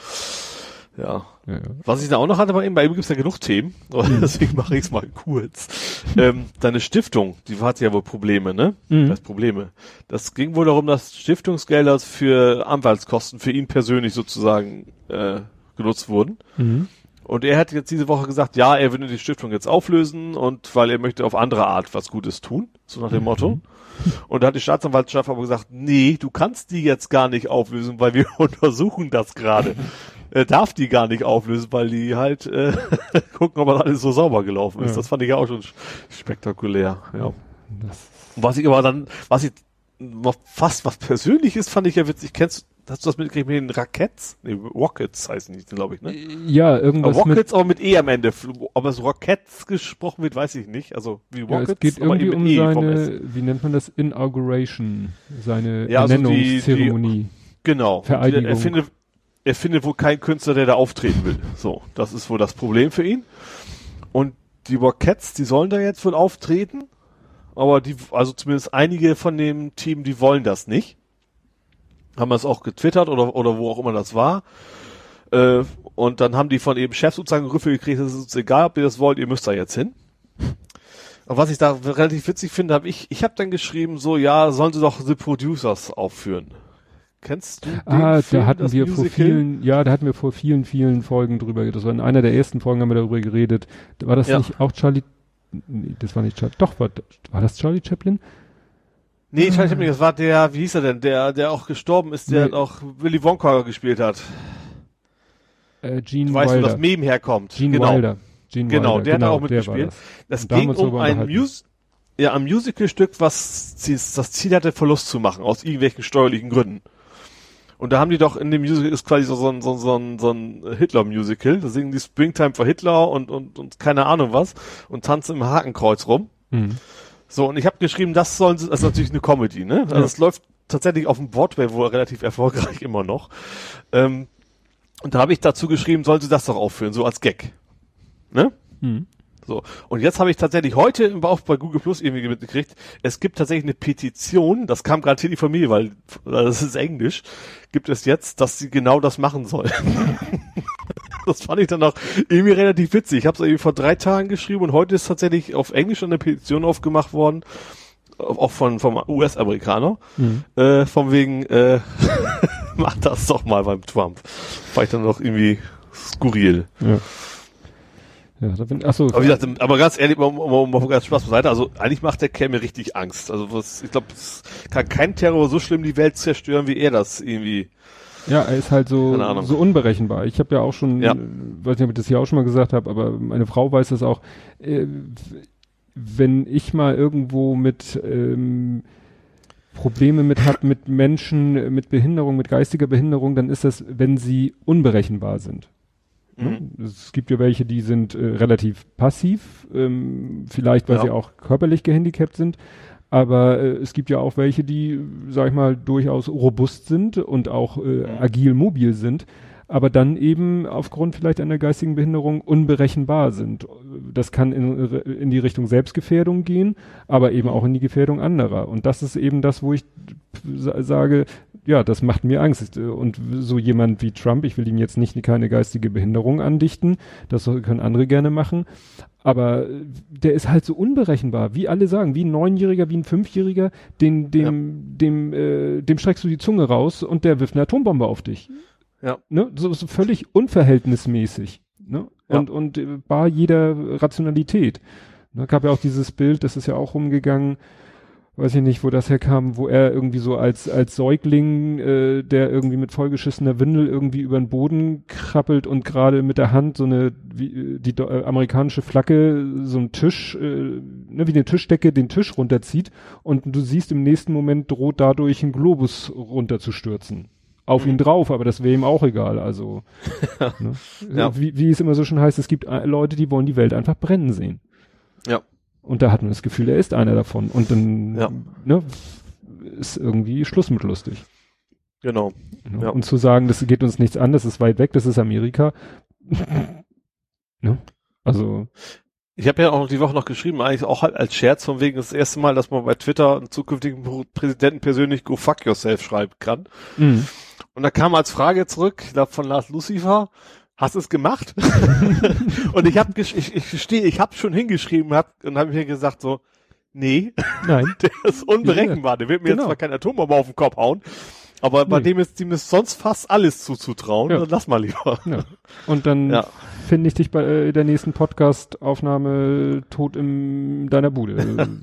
ja. Ja, ja. Was ich da auch noch hatte bei ihm, bei ihm gibt's ja genug Themen, Mhm. deswegen mache ich es mal kurz. ähm, deine Stiftung, die hatte ja wohl Probleme, ne? Mhm. Das Probleme. Das ging wohl darum, dass Stiftungsgelder für Anwaltskosten für ihn persönlich sozusagen äh, genutzt wurden. Mhm. Und er hat jetzt diese Woche gesagt, ja, er würde die Stiftung jetzt auflösen und weil er möchte auf andere Art was Gutes tun, so nach dem Motto. Und da hat die Staatsanwaltschaft aber gesagt, nee, du kannst die jetzt gar nicht auflösen, weil wir untersuchen das gerade. Er darf die gar nicht auflösen, weil die halt äh, gucken, ob das alles so sauber gelaufen ist. Ja. Das fand ich ja auch schon spektakulär. Ja. Das, Was ich aber dann, was ich noch fast was Persönliches fand ich ja witzig. Kennst hast du das mitgekriegt mit den Rakets? Nee, Rockets heißen die, glaube ich, ne? ja, Aber irgendwas mit, Rockets, aber mit E am Ende. Ob es Rockets gesprochen wird, weiß ich nicht. Also wie ja, Rockets, es geht aber irgendwie eben um mit E vom S. seine, wie nennt man das, Inauguration, seine Ja, also die- Ernennungszeremonie. Genau. Vereidigung. Er findet, er findet wohl keinen Künstler, der da auftreten will. So, das ist wohl das Problem für ihn. Und die Rockets, die sollen da jetzt wohl auftreten. Aber die, also zumindest einige von dem Team, die wollen das nicht. Haben es auch getwittert oder, oder wo auch immer das war. Äh, und dann haben die von eben Chefs sozusagen Rüffel gekriegt, es ist uns egal, ob ihr das wollt, ihr müsst da jetzt hin. Und was ich da relativ witzig finde, habe ich, ich habe dann geschrieben, so, ja, sollen sie doch The Producers aufführen. Kennst du den Ah, Film, da hatten das wir vor Musical? vielen, ja, da hatten wir vor vielen, vielen Folgen drüber, geredet. das war in einer der ersten Folgen haben wir darüber geredet. War das Ja. nicht auch Charlie, nee, das war nicht Charlie, doch, war, war das Charlie Chaplin? Nee, ich weiß nicht, das war der, wie hieß er denn, der, der auch gestorben ist, der Nee. auch Willy Wonka gespielt hat. Äh, Gene Du weißt, wo Wilder. das Meme herkommt. Gene genau. Wilder. Gene Genau, Wilder, der hat auch mitgespielt. Das, Das ging um ein. Mus ja, ein Musicalstück, was das Ziel hatte, Verlust zu machen, aus irgendwelchen steuerlichen Gründen. Und da haben die doch in dem Musical ist quasi so, so ein, so, ein- so ein, so ein Hitler-Musical. Da singen die Springtime for Hitler und, und, und keine Ahnung was und tanzen im Hakenkreuz rum. Mhm. So, und ich habe geschrieben, das sollen sie, das ist natürlich eine Comedy, ne? Also Ja. es läuft tatsächlich auf dem Broadway wohl relativ erfolgreich immer noch. Ähm, und da habe ich dazu geschrieben, sollen sie das doch aufführen, so als Gag. Ne? Mhm. So. Und jetzt habe ich tatsächlich heute im Bauch bei Google Plus irgendwie mitgekriegt, es gibt tatsächlich eine Petition, das kam gerade hier die Familie, weil weil das ist Englisch, gibt es jetzt, dass sie genau das machen sollen. das fand ich dann auch irgendwie relativ witzig. Ich habe es irgendwie vor drei Tagen geschrieben und heute ist tatsächlich auf Englisch eine Petition aufgemacht worden, auch von vom US-Amerikaner, Mhm. äh, von wegen, äh, mach das doch mal beim Trump. War ich dann noch irgendwie skurril. Ja. Ja, da bin, ach so. Aber wie gesagt, aber ganz ehrlich, um, um, um ganz Spaß beiseite, also eigentlich macht der Kerl mir richtig Angst. Also was, ich glaube, es kann kein Terror so schlimm die Welt zerstören, wie er das irgendwie. Ja, er ist halt so, so unberechenbar. Ich habe ja auch schon, Ja. weiß nicht, ob ich das hier auch schon mal gesagt habe, aber meine Frau weiß das auch. Äh, wenn ich mal irgendwo mit ähm, Probleme mit hab mit Menschen mit Behinderung, mit geistiger Behinderung, dann ist das, wenn sie unberechenbar sind. Ne? Mhm. Es gibt ja welche, die sind äh, relativ passiv, ähm, vielleicht weil Ja. sie auch körperlich gehandicapt sind. Aber äh, es gibt ja auch welche, die, sag ich mal, durchaus robust sind und auch äh, agil mobil sind, aber dann eben aufgrund vielleicht einer geistigen Behinderung unberechenbar sind. Das kann in, in die Richtung Selbstgefährdung gehen, aber eben auch in die Gefährdung anderer. Und das ist eben das, wo ich sa- sage, ja, das macht mir Angst. Und so jemand wie Trump, ich will ihm jetzt nicht keine geistige Behinderung andichten, das können andere gerne machen, aber der ist halt so unberechenbar, wie alle sagen, wie ein Neunjähriger, wie ein Fünfjähriger, den, dem, dem, äh, dem streckst du die Zunge raus und der wirft eine Atombombe auf dich. Ja. Ne? So, so völlig unverhältnismäßig. Ne? Ja. Und, und äh, bar jeder Rationalität. Da gab ja auch dieses Bild, das ist ja auch rumgegangen, weiß ich nicht, wo das herkam, wo er irgendwie so als, als Säugling, äh, der irgendwie mit vollgeschissener Windel irgendwie über den Boden krabbelt und gerade mit der Hand so eine, wie, äh, die äh, amerikanische Flagge, so ein Tisch, äh, ne, wie eine Tischdecke den Tisch runterzieht und du siehst im nächsten Moment droht dadurch ein Globus runterzustürzen. Auf ihn drauf, aber das wäre ihm auch egal, also. ne? Ja. wie, wie es immer so schon heißt, es gibt äh, Leute, die wollen die Welt einfach brennen sehen. Ja. Und da hat man das Gefühl, er ist einer davon. Und dann Ja. ne, ist irgendwie Schluss mit lustig. Genau. Ne? Ja. Und zu sagen, das geht uns nichts an, das ist weit weg, das ist Amerika. ne? Also, Ich habe ja auch noch die Woche noch geschrieben, eigentlich auch halt als Scherz, von wegen das erste Mal, dass man bei Twitter einen zukünftigen Pr- Präsidenten persönlich go fuck yourself schreiben kann. mh. Und da kam als Frage zurück, ich glaube von Lars Lucifer, hast du es gemacht? und ich habe ich, ich gestehe, ich habe schon hingeschrieben hab, und habe mir gesagt so, nee, nein. der ist unberechenbar, der wird mir Genau. jetzt zwar keine Atombombe auf den Kopf hauen, aber bei Nee. dem ist dem ist sonst fast alles zuzutrauen, Ja. dann lass mal lieber. Ja. Und dann Ja. finde ich dich bei äh, der nächsten Podcast-Aufnahme tot in deiner Bude.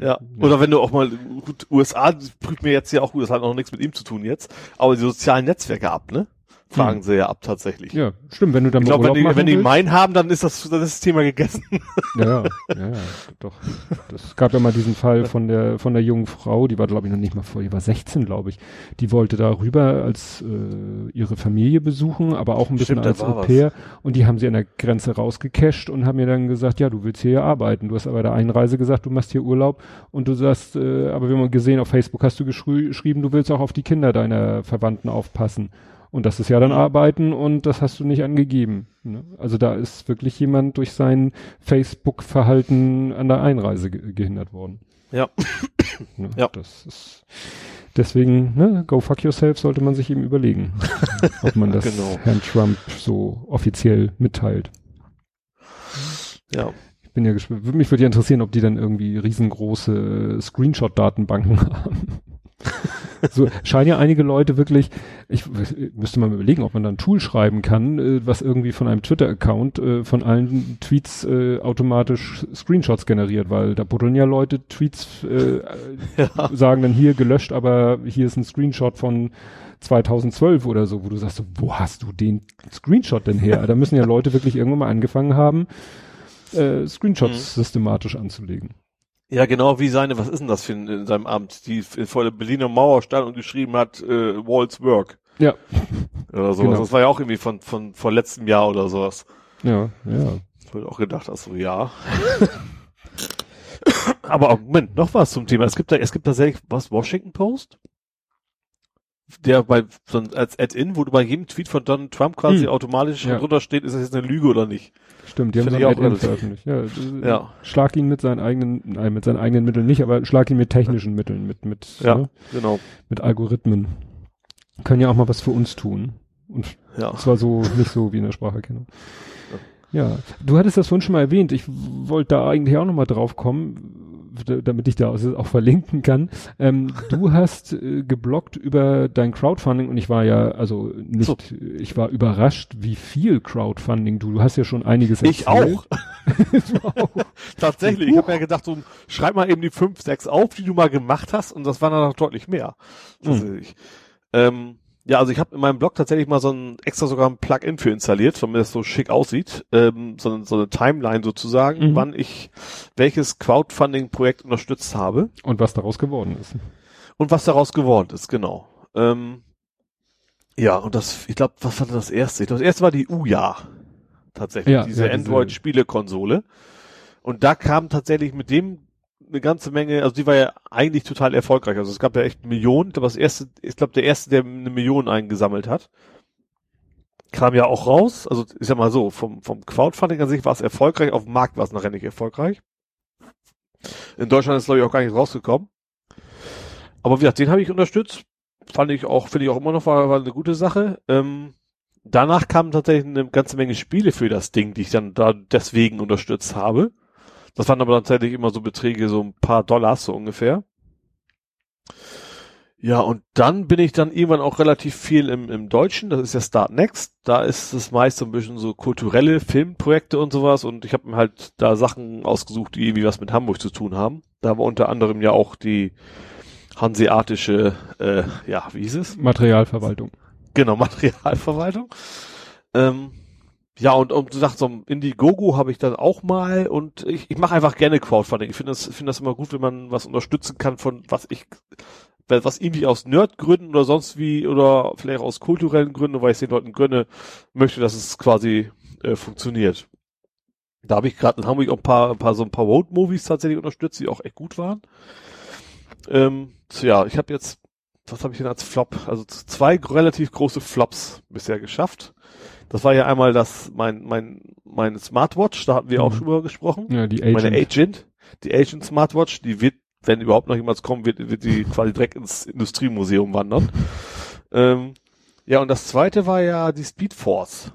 Ja. Oder wenn du auch mal, gut, USA prüft mir jetzt ja auch gut, das hat noch nichts mit ihm zu tun jetzt, aber die sozialen Netzwerke ab, ne? Fragen Hm. sie ja ab tatsächlich. ja, stimmt, wenn du dann Ich mal glaube, wenn Urlaub die, wenn die meinen haben, dann ist das, dann ist das Thema gegessen. Ja, ja, ja, doch. Das gab ja mal diesen Fall von der von der jungen Frau, die war glaube ich noch nicht mal vor, die war 16, glaube ich. Die wollte da rüber als äh, ihre Familie besuchen, aber auch ein bisschen Stimmt, als Au pair. Und die haben sie an der Grenze rausgecasht und haben mir dann gesagt, ja, du willst hier ja arbeiten. Du hast aber der Einreise gesagt, du machst hier Urlaub und du sagst, äh, aber wir haben gesehen, auf Facebook hast du geschrieben, du willst auch auf die Kinder deiner Verwandten aufpassen. Und das ist ja dann Arbeiten und das hast du nicht angegeben. Ne? Also da ist wirklich jemand durch sein Facebook-Verhalten an der Einreise ge gehindert worden. Ja. Ne? Ja. Das ist deswegen, ne, go fuck yourself sollte man sich eben überlegen, ob man das Genau. Herrn Trump so offiziell mitteilt. Ja. Ich bin ja gespannt. Mich würde ja interessieren, ob die dann irgendwie riesengroße Screenshot-Datenbanken haben. so scheinen ja einige Leute wirklich, ich müsste mal überlegen, ob man da ein Tool schreiben kann, äh, was irgendwie von einem Twitter-Account äh, von allen Tweets äh, automatisch Screenshots generiert, weil da buddeln ja Leute Tweets, äh, sagen dann hier gelöscht, aber hier ist ein Screenshot von 2012 oder so, wo du sagst, wo hast du den Screenshot denn her? da müssen ja Leute wirklich irgendwann mal angefangen haben, äh, Screenshots Mhm. systematisch anzulegen. Ja, genau wie seine, was ist denn das für ein, in seinem Amt, die vor der Berliner Mauer stand und geschrieben hat, äh, Walls Work. Ja. Oder sowas. Genau. Das war ja auch irgendwie von, von, von letztem Jahr oder sowas. Ja, ja. Ich habe auch gedacht, ach so, ja. Aber Moment, noch was zum Thema. Es gibt da, es gibt tatsächlich, was, Washington Post? Der bei, so ein- als Add-in, wo du bei jedem Tweet von Donald Trump quasi Hm. automatisch Ja. drunter steht, ist das jetzt eine Lüge oder nicht? Stimmt, die haben so ein Add-in veröffentlicht. Ja, Ja. Schlag ihn mit seinen eigenen, nein, mit seinen eigenen Mitteln nicht, aber schlag ihn mit technischen Mitteln, mit, mit, Ja. ne, Genau. mit Algorithmen. Können ja auch mal was für uns tun. Und Ja. zwar so, nicht so wie in der Spracherkennung. Ja, du hattest das vorhin schon mal erwähnt. Ich wollte da eigentlich auch nochmal drauf kommen, damit ich da auch verlinken kann. Ähm, du hast äh, geblockt über dein Crowdfunding und ich war ja, also nicht, ich war überrascht, wie viel Crowdfunding du, du hast ja schon einiges Ich erzählt. auch. Tatsächlich. Ich habe ja gedacht, so, schreib mal eben die fünf, sechs auf, die du mal gemacht hast, und das waren dann noch deutlich mehr. Tatsächlich. Ähm, ja, also ich habe in meinem Blog tatsächlich mal so ein extra sogar ein Plugin für installiert, damit das so schick aussieht. Ähm, so, eine- so eine Timeline sozusagen, Mhm. wann ich welches Crowdfunding-Projekt unterstützt habe Und was daraus geworden ist. und was daraus geworden ist, genau. Ähm, ja, und das, ich glaube, was war das erste? Ich glaub, das erste war die Uja. Tatsächlich, Ja, diese ja, diese- Android-Spielekonsole. Und da kam tatsächlich mit dem eine ganze Menge, also die war ja eigentlich total erfolgreich. Also es gab ja echt Millionen, aber das erste, ich glaube, der erste, der eine Million eingesammelt hat, kam ja auch raus. Also ich sag mal so, vom, vom Crowdfunding an sich war es erfolgreich, auf dem Markt war es nachher nicht erfolgreich. In Deutschland ist, glaube ich, auch gar nicht rausgekommen. Aber wie gesagt, den habe ich unterstützt. Fand ich auch, finde ich auch immer noch, war, war eine gute Sache. Ähm, danach kamen tatsächlich eine ganze Menge Spiele für das Ding, die ich dann da deswegen unterstützt habe. Das waren aber tatsächlich immer so Beträge, so ein paar Dollars so ungefähr. Ja, und dann bin ich dann irgendwann auch relativ viel im, im Deutschen, das ist ja Start Next. Da ist es meist so ein bisschen so kulturelle Filmprojekte und sowas und ich habe mir halt da Sachen ausgesucht, die irgendwie was mit Hamburg zu tun haben. Da war unter anderem ja auch die hanseatische, äh, ja, wie hieß es? Materialverwaltung. Genau, Materialverwaltung. Ähm, ja, und um du sagst, so ein Indiegogo habe ich dann auch mal und ich, ich mache einfach gerne Crowdfunding. Ich finde das, finde das immer gut, wenn man was unterstützen kann von was ich, was irgendwie aus Nerdgründen oder sonst wie oder vielleicht aus kulturellen Gründen, weil ich es den Leuten gönne, möchte, dass es quasi äh, funktioniert. Da habe ich gerade in Hamburg auch ein paar, ein paar so ein paar Road-Movies tatsächlich unterstützt, die auch echt gut waren. Ähm, so, ja, ich habe jetzt, was habe ich denn als Flop? Also zwei relativ große Flops bisher geschafft. Das war ja einmal das, mein, mein, mein Smartwatch, da hatten wir auch Mhm. schon drüber gesprochen. Ja, die Agent. Meine Agent, die Agent Smartwatch, die wird, wenn überhaupt noch jemals kommen wird, wird die quasi direkt ins Industriemuseum wandern. Ähm, ja, und das zweite war ja die Speedforce.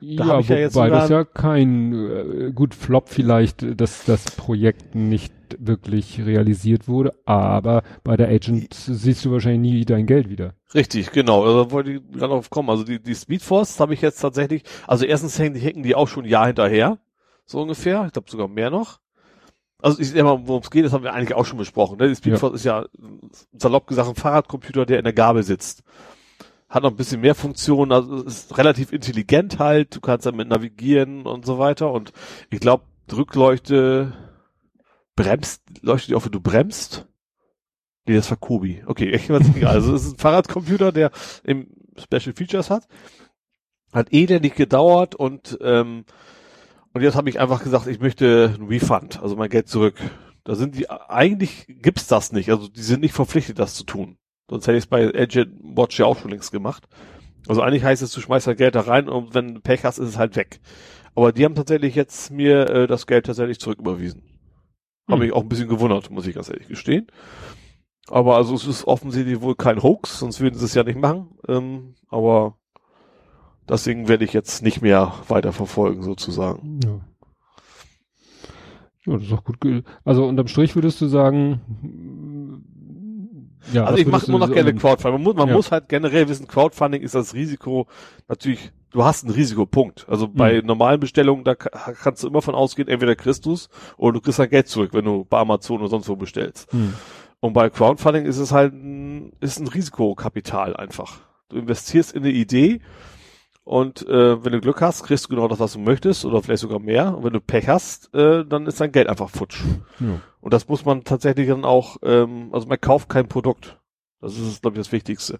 ja, ich ja jetzt wobei sogar- das ja kein, äh, gut, Flop vielleicht, dass das Projekt nicht wirklich realisiert wurde, aber bei der Agent siehst du wahrscheinlich nie dein Geld wieder. Richtig, genau. Also da wollte ich gerade drauf kommen. Also die, die Speedforce habe ich jetzt tatsächlich, also erstens hängen die, hängen die auch schon ein Jahr hinterher, so ungefähr. Ich glaube sogar mehr noch. Also ich sag mal, worum es geht, das haben wir eigentlich auch schon besprochen. Ne? Die Speedforce ist ja salopp gesagt ein Fahrradcomputer, der in der Gabel sitzt. Hat noch ein bisschen mehr Funktionen, also ist relativ intelligent halt, du kannst damit navigieren und so weiter. Und ich glaube, Rückleuchte bremst, leuchtet dir auf, wenn du bremst. Nee, das war Kobi. Okay, ich weiß nicht. Also es ist ein Fahrradcomputer, der im Special Features hat. Hat elendig gedauert und ähm, und jetzt habe ich einfach gesagt, ich möchte ein Refund, also mein Geld zurück. Da sind die eigentlich gibt's das nicht, also die sind nicht verpflichtet, das zu tun. Sonst hätte ich es bei Agent Watch ja auch schon längst gemacht. Also eigentlich heißt es, du schmeißt halt Geld da rein und wenn du Pech hast, ist es halt weg. Aber die haben tatsächlich jetzt mir äh, das Geld tatsächlich zurücküberwiesen. Habe Hm. mich auch ein bisschen gewundert, muss ich ganz ehrlich gestehen. Aber also es ist offensichtlich wohl kein Hoax, sonst würden sie es ja nicht machen. Ähm, aber deswegen werde ich jetzt nicht mehr weiter verfolgen, sozusagen. Ja. Ja, das ist auch gut. Also unterm Strich würdest du sagen, ja, also ich mache du noch gerne Crowdfunding. Man, muss, man Ja. muss halt generell wissen, Crowdfunding ist das Risiko natürlich, du hast ein Risikopunkt. Also bei Mhm. normalen Bestellungen, da ka- kannst du immer von ausgehen, entweder kriegst du's oder du kriegst dein Geld zurück, wenn du bei Amazon oder sonst wo bestellst. Hm. Und bei Crowdfunding ist es halt ein, ist ein Risikokapital einfach. Du investierst in eine Idee Und äh, wenn du Glück hast, kriegst du genau das, was du möchtest, oder vielleicht sogar mehr. Und wenn du Pech hast, äh, dann ist dein Geld einfach futsch. Ja. Und das muss man tatsächlich dann auch, ähm, also man kauft kein Produkt. Das ist, glaube ich, das Wichtigste.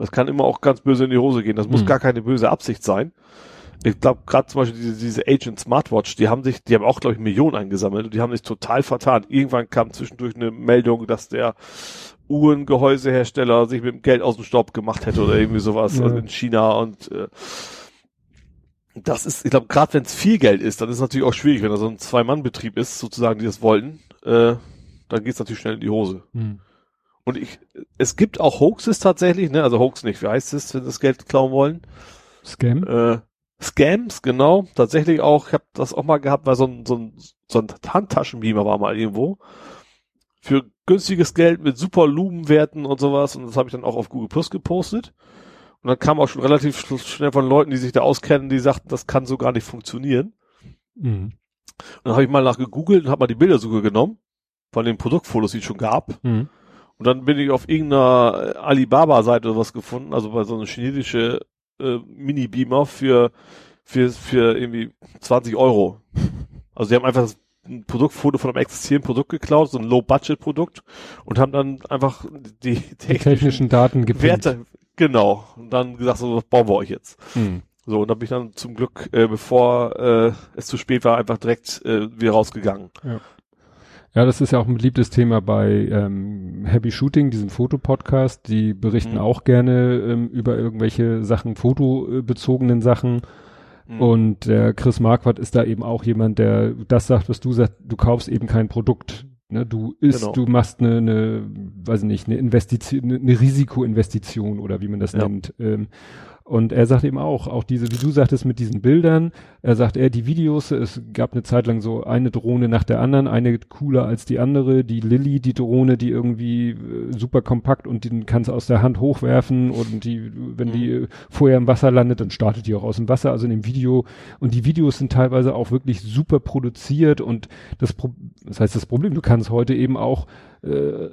Das kann immer auch ganz böse in die Hose gehen. Das muss Mhm. gar keine böse Absicht sein. Ich glaube, gerade zum Beispiel diese, diese Agent Smartwatch, die haben sich, die haben auch, glaube ich, Millionen eingesammelt und die haben sich total vertan. Irgendwann kam zwischendurch eine Meldung, dass der Uhrengehäusehersteller sich mit dem Geld aus dem Staub gemacht hätte oder irgendwie sowas Ja. also in China und äh, das ist, ich glaube, gerade wenn es viel Geld ist, dann ist es natürlich auch schwierig, wenn da so ein Zwei-Mann-Betrieb ist, sozusagen, die das wollten, äh, dann geht es natürlich schnell in die Hose. Hm. Und ich, es gibt auch Hoaxes tatsächlich, ne, also Hoax nicht, wie heißt es, wenn sie das Geld klauen wollen? Scam? Äh, Scams, genau, tatsächlich auch, ich habe das auch mal gehabt, weil so ein, so ein, so ein Handtaschenbeamer war mal irgendwo. Für günstiges Geld mit super Lumenwerten und sowas und das habe ich dann auch auf Google Plus gepostet. Und dann kam auch schon relativ sch- schnell von Leuten, die sich da auskennen, die sagten, das kann so gar nicht funktionieren. Mhm. Und dann habe ich mal nach gegoogelt und habe mal die Bildersuche genommen von den Produktfotos, die es schon gab. Mhm. Und dann bin ich auf irgendeiner äh, Alibaba-Seite oder was gefunden, also bei so einer chinesische äh, Mini-Beamer für, für, für irgendwie 20 Euro. Also die haben einfach ein Produktfoto von einem existierenden Produkt geklaut, so ein Low-Budget-Produkt und haben dann einfach die, Die technischen Daten gepinnt. Werte, genau, und dann gesagt, so, das bauen wir euch jetzt. Mhm. So, und dann bin ich dann zum Glück, äh, bevor äh, es zu spät war, einfach direkt äh, wieder rausgegangen. Ja, das ist ja auch ein beliebtes Thema bei ähm, Happy Shooting, diesem Fotopodcast. Die berichten Mhm. auch gerne ähm, über irgendwelche Sachen, fotobezogenen Sachen. Mhm. Und der Chris Marquardt ist da eben auch jemand, der das sagt, was du sagst, du kaufst eben kein Produkt. Ne? Du isst, Genau. du machst eine, eine, weiß ich nicht, eine Investition, eine, eine Risikoinvestition oder wie man das Ja. nennt. Ähm, und er sagt eben auch, auch diese, wie du sagtest, mit diesen Bildern, er sagt, er, die Videos, es gab eine Zeit lang so eine Drohne nach der anderen, eine cooler als die andere, die Lilly, die Drohne, die irgendwie äh, super kompakt und den kannst du aus der Hand hochwerfen und die, wenn die äh, vorher im Wasser landet, dann startet die auch aus dem Wasser, also in dem Video. Und die Videos sind teilweise auch wirklich super produziert und das, Pro das heißt, das Problem, du kannst heute eben auch äh,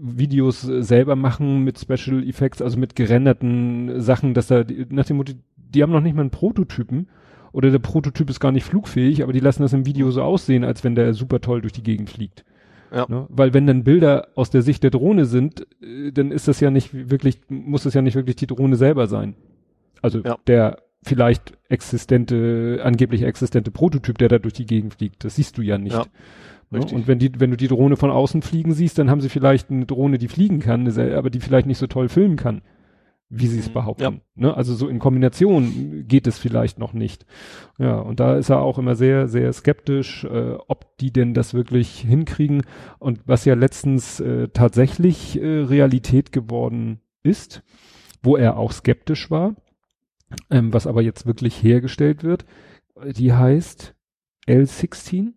Videos selber machen mit Special Effects, also mit gerenderten Sachen, dass da die- nach dem Motto, die haben noch nicht mal einen Prototypen oder der Prototyp ist gar nicht flugfähig, aber die lassen das im Video so aussehen, als wenn der super toll durch die Gegend fliegt. Ja. Ne? Weil wenn dann Bilder aus der Sicht der Drohne sind, äh, dann ist das ja nicht wirklich, muss das ja nicht wirklich die Drohne selber sein. Also Ja. der vielleicht existente, angeblich existente Prototyp, der da durch die Gegend fliegt. Das siehst du ja nicht. Ja. Ne? Und wenn die, wenn du die Drohne von außen fliegen siehst, dann haben sie vielleicht eine Drohne, die fliegen kann, aber die vielleicht nicht so toll filmen kann, wie sie es Mhm. behaupten. Ne? Also so in Kombination geht es vielleicht noch nicht. Ja, und da ist er auch immer sehr, sehr skeptisch, äh, ob die denn das wirklich hinkriegen. Und was ja letztens äh, tatsächlich äh, Realität geworden ist, wo er auch skeptisch war, ähm, was aber jetzt wirklich hergestellt wird, äh, die heißt L16.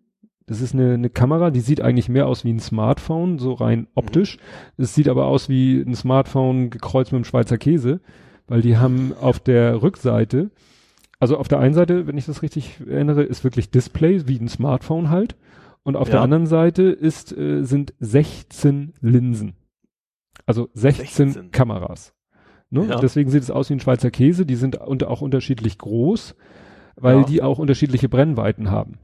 Das ist eine, eine Kamera, die sieht eigentlich mehr aus wie ein Smartphone, so rein optisch. Es sieht aber aus wie ein Smartphone gekreuzt mit einem Schweizer Käse, weil die haben auf der Rückseite, also auf der einen Seite, wenn ich das richtig erinnere, ist wirklich Display, wie ein Smartphone halt. Und auf Ja. der anderen Seite ist, äh, sind 16 Linsen. Also 16, 16. Kameras. Ne? Ja. Deswegen sieht es aus wie ein Schweizer Käse. Die sind unter, auch unterschiedlich groß, weil Ja. die auch unterschiedliche Brennweiten haben.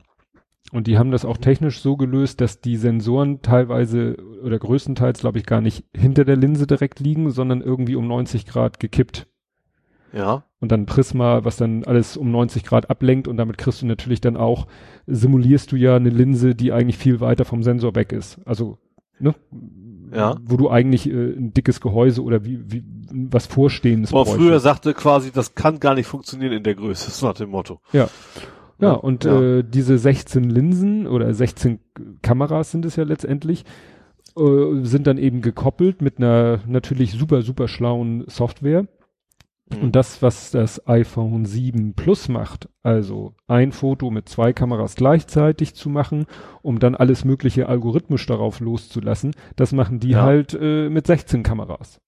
Und die haben das auch technisch so gelöst, dass die Sensoren teilweise oder größtenteils, glaube ich, gar nicht hinter der Linse direkt liegen, sondern irgendwie um 90 Grad gekippt. Ja. Und dann Prisma, was dann alles um 90 Grad ablenkt und damit kriegst du natürlich dann auch, simulierst du ja eine Linse, die eigentlich viel weiter vom Sensor weg ist. Also, ne? Ja. Wo du eigentlich äh, ein dickes Gehäuse oder wie, wie was Vorstehendes Aber bräuchtest. früher sagte quasi, das kann gar nicht funktionieren in der Größe, so nach dem Motto. Ja. Ja, und Ja. Äh, diese 16 Linsen oder 16 Kameras sind es ja letztendlich, äh, sind dann eben gekoppelt mit einer natürlich super, super schlauen Software. Mhm. Und das, was das iPhone 7 Plus macht, also ein Foto mit zwei Kameras gleichzeitig zu machen, um dann alles mögliche algorithmisch darauf loszulassen, das machen die Ja. halt äh, mit 16 Kameras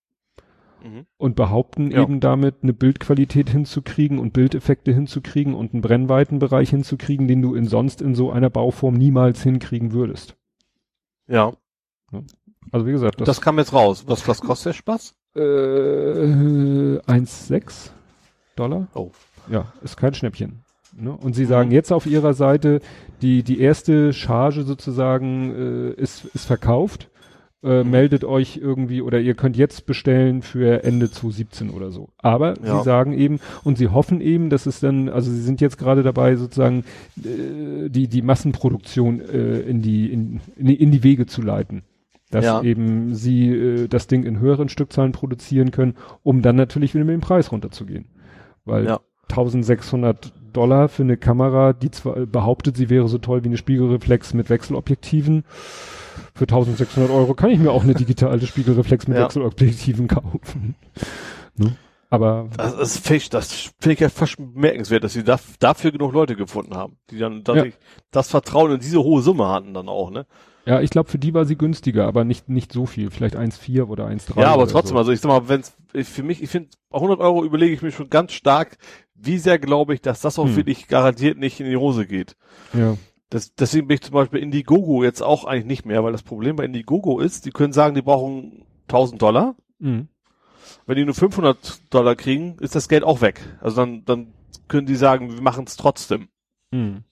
Mhm. und behaupten Ja. eben damit eine Bildqualität hinzukriegen und Bildeffekte hinzukriegen und einen Brennweitenbereich hinzukriegen, den du in sonst in so einer Bauform niemals hinkriegen würdest. Ja. Also wie gesagt, Das, das, kam jetzt raus. Was, was kostet der Spaß? äh, 1,6. Dollar. Oh. Ja, ist kein Schnäppchen. Ne? Und sie sagen jetzt auf ihrer Seite, die, die erste Charge sozusagen äh, ist, ist verkauft. Äh, meldet euch irgendwie oder ihr könnt jetzt bestellen für Ende 2017 oder so. Aber Ja. sie sagen eben und sie hoffen eben, dass es dann, also sie sind jetzt gerade dabei sozusagen äh, die die Massenproduktion äh, in die in, in, die- in die Wege zu leiten, dass Ja. eben sie äh, das Ding in höheren Stückzahlen produzieren können, um dann natürlich wieder mit dem Preis runterzugehen, weil Ja. 1600 Dollar für eine Kamera, die zwar behauptet, sie wäre so toll wie eine Spiegelreflex mit Wechselobjektiven. Für 1600 Euro kann ich mir auch eine digitale Spiegelreflex mit Ja. Wechselobjektiven kaufen. Ne? Aber Das, das finde ich, das finde ich ja fast bemerkenswert, dass sie da, dafür genug Leute gefunden haben, die dann tatsächlich das Vertrauen in diese hohe Summe hatten dann auch, ne? ja, ich glaube, für die war sie günstiger, aber nicht, nicht so viel. Vielleicht 1,4 oder 1,3. Ja, aber trotzdem, so. also ich sag mal, wenn's für mich, ich finde, bei 100 Euro überlege ich mir schon ganz stark, wie sehr glaube ich, dass das auch Hm. wirklich garantiert nicht in die Hose geht. Ja. Das, deswegen bin ich zum Beispiel Indiegogo jetzt auch eigentlich nicht mehr, weil das Problem bei Indiegogo ist, die können sagen, die brauchen 1000 Dollar. Mhm. Wenn die nur 500 Dollar kriegen, ist das Geld auch weg. Also dann, dann können die sagen, wir machen es trotzdem. Mhm.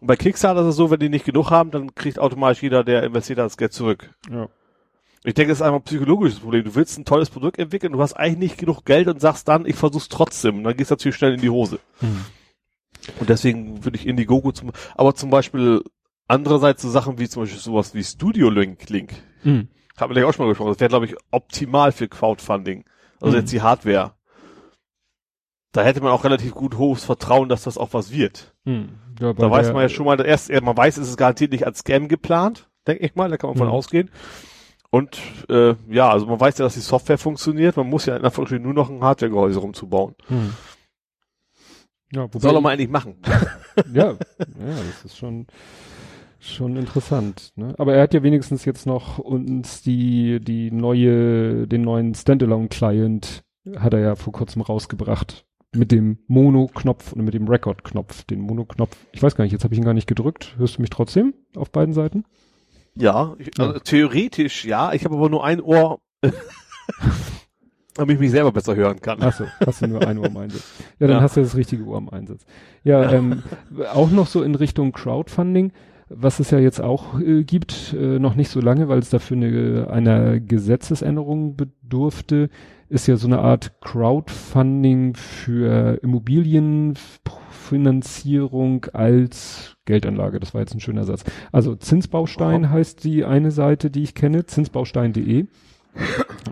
Und bei Kickstarter ist es so, wenn die nicht genug haben, dann kriegt automatisch jeder, der investiert hat, das Geld zurück. Ja. Ich denke, das ist einfach ein psychologisches Problem. Du willst ein tolles Produkt entwickeln, du hast eigentlich nicht genug Geld und sagst dann, ich versuch's trotzdem. Und dann gehst du natürlich schnell in die Hose. Mhm. Und deswegen würde ich Indiegogo zum, aber zum Beispiel andererseits so Sachen wie zum Beispiel sowas wie Studio Link, Link. Mhm. Haben wir gleich auch schon mal gesprochen. Das wäre, glaube ich, optimal für Crowdfunding. Also Mhm. jetzt die Hardware. Da hätte man auch relativ gut hohes Vertrauen, dass das auch was wird. Mhm. Ja, Da weiß der- man ja schon mal, erst, man weiß, es ist garantiert nicht als Scam geplant, denke ich mal, da kann man von Mhm. ausgehen. Und äh, ja, also man weiß ja, dass die Software funktioniert, man muss ja in Anführungsstrichen nur noch ein Hardwaregehäuse rumzubauen. Mhm. Ja, wobei, Soll er mal eigentlich machen. ja, ja, das ist schon, schon interessant. Ne? Aber er hat ja wenigstens jetzt noch uns die, die neue, den neuen Standalone-Client hat er ja vor kurzem rausgebracht. Mit dem Mono-Knopf und mit dem Record-Knopf. Den Mono-Knopf, ich weiß gar nicht, jetzt habe ich ihn gar nicht gedrückt. Hörst du mich trotzdem auf beiden Seiten? Ja, ich, also theoretisch ja, ich habe aber nur ein Ohr, damit ich mich selber besser hören kann. Ach so, hast du nur ein Ohr im Einsatz. Ja, dann Ja. hast du das richtige Ohr im Einsatz. Ja, ähm, auch noch so in Richtung Crowdfunding, was es ja jetzt auch äh, gibt, äh, noch nicht so lange, weil es dafür eine, einer Gesetzesänderung bedurfte, ist ja so eine Art Crowdfunding für Immobilienfinanzierung als Geldanlage. Das war jetzt ein schöner Satz. Also Zinsbaustein Aha. heißt die eine Seite, die ich kenne, zinsbaustein.de.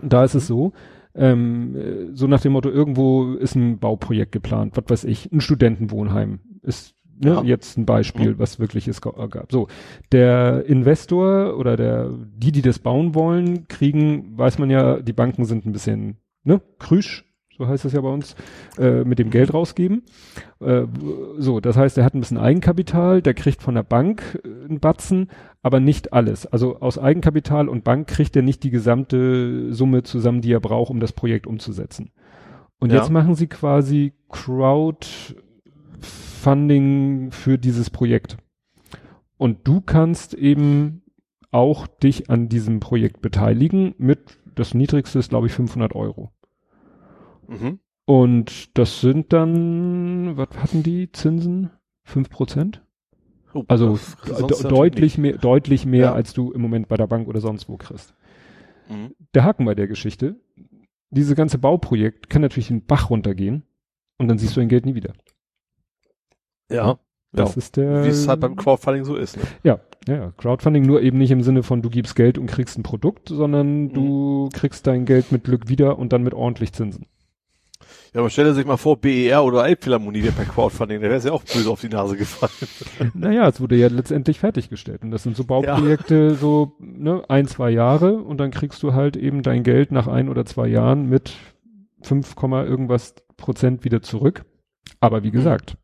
Da ist es so, ähm, äh, so nach dem Motto, irgendwo ist ein Bauprojekt geplant, was weiß ich, ein Studentenwohnheim ist ne, Ja. jetzt ein Beispiel, was wirklich es ga- gab. So, der Investor oder der, die, die das bauen wollen, kriegen, weiß man ja, die Banken sind ein bisschen, ne, krüsch, so heißt es ja bei uns, äh, mit dem Geld rausgeben. Äh, so, das heißt, er hat ein bisschen Eigenkapital, der kriegt von der Bank äh, einen Batzen, aber nicht alles. Also aus Eigenkapital und Bank kriegt er nicht die gesamte Summe zusammen, die er braucht, um das Projekt umzusetzen. Und Ja. jetzt machen sie quasi Crowdfunding für dieses Projekt. Und du kannst eben auch dich an diesem Projekt beteiligen mit, das niedrigste ist glaube ich 500 Euro. Mhm. Und das sind dann, was hatten die Zinsen? 5 Prozent? Oh, Also deutlich mehr, deutlich mehr, Ja. als du im Moment bei der Bank oder sonst wo kriegst. Mhm. Der Haken bei der Geschichte, diese ganze Bauprojekt kann natürlich in den Bach runtergehen und dann siehst du dein Geld nie wieder. Ja, Das ja. ist der. wie es halt beim Crowdfunding so ist. Ne? Ja, ja, Crowdfunding nur eben nicht im Sinne von du gibst Geld und kriegst ein Produkt, sondern Mhm. du kriegst dein Geld mit Glück wieder und dann mit ordentlich Zinsen. Ja, aber stell dir sich mal vor, BER oder Elbphilharmonie wäre bei Crowdfunding, da wäre es ja auch böse auf die Nase gefallen. Naja, es wurde ja letztendlich fertiggestellt. Und das sind so Bauprojekte, so ne, ein, zwei Jahre und dann kriegst du halt eben dein Geld nach ein oder zwei Jahren mit 5, Komma irgendwas Prozent wieder zurück. Aber wie gesagt,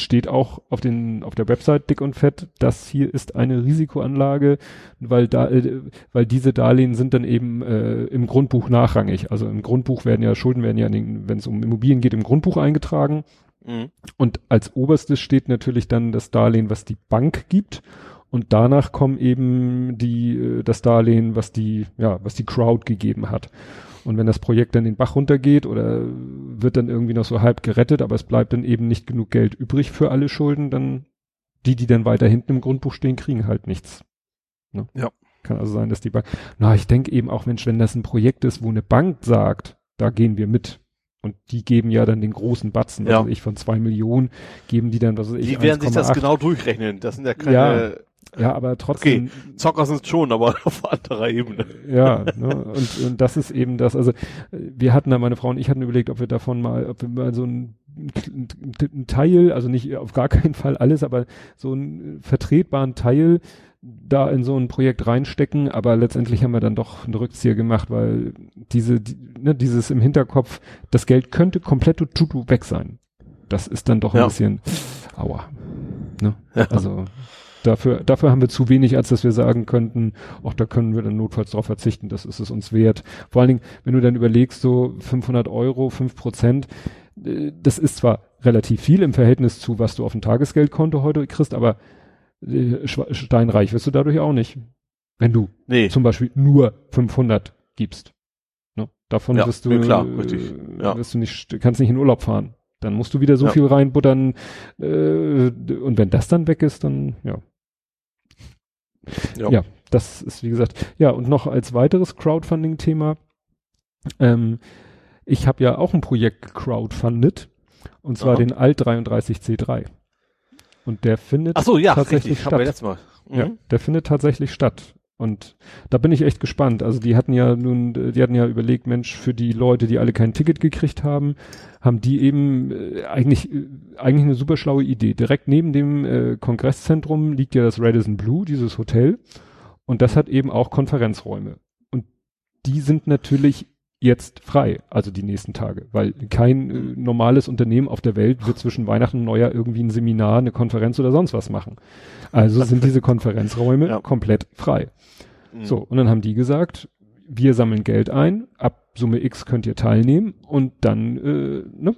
steht auch auf den auf der Website dick und fett, das hier ist eine Risikoanlage, weil da äh, weil diese Darlehen sind dann eben äh, im Grundbuch nachrangig. Also im Grundbuch werden ja Schulden werden ja, wenn es um Immobilien geht, im Grundbuch eingetragen. Mhm. Und als oberstes steht natürlich dann das Darlehen, was die Bank gibt. Und danach kommen eben die, äh, das Darlehen, was die, ja, was die Crowd gegeben hat. Und wenn das Projekt dann den Bach runtergeht oder wird dann irgendwie noch so halb gerettet, aber es bleibt dann eben nicht genug Geld übrig für alle Schulden, dann die, die dann weiter hinten im Grundbuch stehen, kriegen halt nichts. Ne? Ja. Kann also sein, dass die Bank. Na, ich denke eben auch, Mensch, wenn das ein Projekt ist, wo eine Bank sagt, da gehen wir mit. Und die geben ja dann den großen Batzen, Ja. weiß ich, von zwei Millionen, geben die dann, was weiß ich, Die werden sich das 1,8. genau durchrechnen. Das sind ja keine Ja. Aber trotzdem, Zocker sind schon, aber auf anderer Ebene. ja, ne? und, und das ist eben das, also wir hatten da, meine Frau und ich hatten überlegt, ob wir davon mal, ob wir mal so ein, ein, ein Teil, also nicht auf gar keinen Fall alles, aber so einen vertretbaren Teil da in so ein Projekt reinstecken, aber letztendlich haben wir dann doch einen Rückzieher gemacht, weil diese, die, ne, dieses im Hinterkopf, das Geld könnte komplett tutu weg sein. Das ist dann doch ein Ja. bisschen, aua. Ne? Ja. Also dafür, dafür haben wir zu wenig, als dass wir sagen könnten, auch da können wir dann notfalls darauf verzichten, das ist es uns wert. Vor allen Dingen, wenn du dann überlegst, so 500 Euro, 5 Prozent, äh, das ist zwar relativ viel im Verhältnis zu, was du auf dem Tagesgeldkonto heute kriegst, aber äh, steinreich wirst du dadurch auch nicht. Wenn du Nee. zum Beispiel nur 500 gibst. Ne? Davon Ja, wirst du, nee, klar, äh, richtig, ja. wirst du nicht, kannst nicht in Urlaub fahren. Dann musst du wieder so Ja. viel reinbuttern, äh, und wenn das dann weg ist, dann, ja. Ja. Ja, das ist wie gesagt, ja, und noch als weiteres Crowdfunding-Thema, ähm, ich habe ja auch ein Projekt crowdfundet, und zwar Aha. den Alt 33C3. Und der findet Ach so, ja, tatsächlich richtig. Statt. letztes Mal. Mhm. Ja, der findet tatsächlich statt. Und da bin ich echt gespannt. Also die hatten ja nun, die hatten ja überlegt, Mensch, für die Leute, die alle kein Ticket gekriegt haben, haben die eben äh, eigentlich äh, eigentlich eine super schlaue Idee. Direkt neben dem äh, Kongresszentrum liegt ja das Radisson Blue, dieses Hotel, und das hat eben auch Konferenzräume. Und die sind natürlich jetzt frei, also die nächsten Tage, weil kein äh, normales Unternehmen auf der Welt wird zwischen Weihnachten und Neujahr irgendwie ein Seminar, eine Konferenz oder sonst was machen. Also sind diese Konferenzräume Ja. komplett frei. Mhm. So, und dann haben die gesagt, wir sammeln Geld ein, ab Summe X könnt ihr teilnehmen und dann, äh, ne,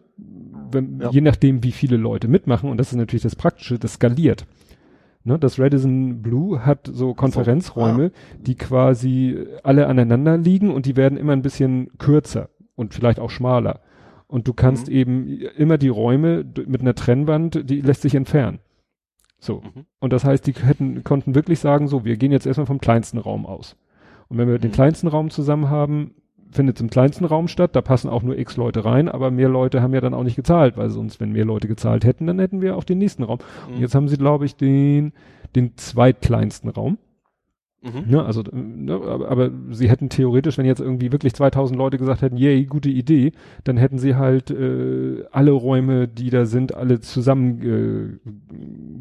wenn, Ja. je nachdem, wie viele Leute mitmachen, und das ist natürlich das Praktische, das skaliert. Ne, das Radisson Blue hat so Konferenzräume, die quasi alle aneinander liegen und die werden immer ein bisschen kürzer und vielleicht auch schmaler. Und du kannst Mhm. eben immer die Räume mit einer Trennwand, die lässt sich entfernen. So. Mhm. Und das heißt, die hätten, konnten wirklich sagen, so, wir gehen jetzt erstmal vom kleinsten Raum aus. Und wenn wir den Mhm. kleinsten Raum zusammen haben, findet es im kleinsten Raum statt, da passen auch nur x Leute rein, aber mehr Leute haben ja dann auch nicht gezahlt, weil sonst, wenn mehr Leute gezahlt hätten, dann hätten wir auch den nächsten Raum. Und Mhm. jetzt haben sie, glaube ich, den, den zweitkleinsten Raum. Mhm. Ne, also, ne, aber, aber sie hätten theoretisch, wenn jetzt irgendwie wirklich 2000 Leute gesagt hätten, yay, gute Idee, dann hätten sie halt äh, alle Räume, die da sind, alle zusammen äh,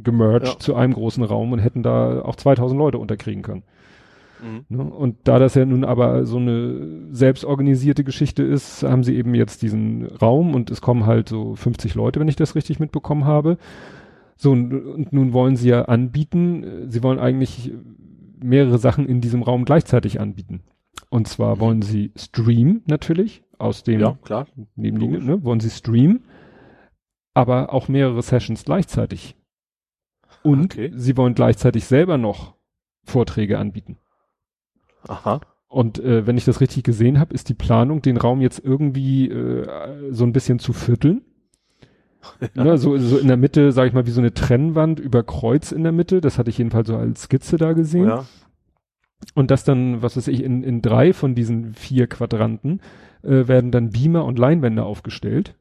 gemerged Ja. zu einem großen Raum und hätten da auch 2000 Leute unterkriegen können. Mhm. Ne? Und da das ja nun aber so eine selbstorganisierte Geschichte ist, haben sie eben jetzt diesen Raum und es kommen halt so 50 Leute, wenn ich das richtig mitbekommen habe. So, und, und nun wollen sie ja anbieten, äh, sie wollen eigentlich mehrere Sachen in diesem Raum gleichzeitig anbieten. Und zwar Mhm. wollen sie streamen natürlich aus dem Ja, klar. nebenliegenden, ne? wollen sie streamen, aber auch mehrere Sessions gleichzeitig. Und Okay. sie wollen gleichzeitig selber noch Vorträge anbieten. Aha. Und äh, wenn ich das richtig gesehen habe, ist die Planung, den Raum jetzt irgendwie äh, so ein bisschen zu vierteln. Ne, so, so in der Mitte, sage ich mal, wie so eine Trennwand über Kreuz in der Mitte. Das hatte ich jedenfalls so als Skizze da gesehen. Ja. Und das dann, was weiß ich, in, in drei von diesen vier Quadranten äh, werden dann Beamer und Leinwände aufgestellt.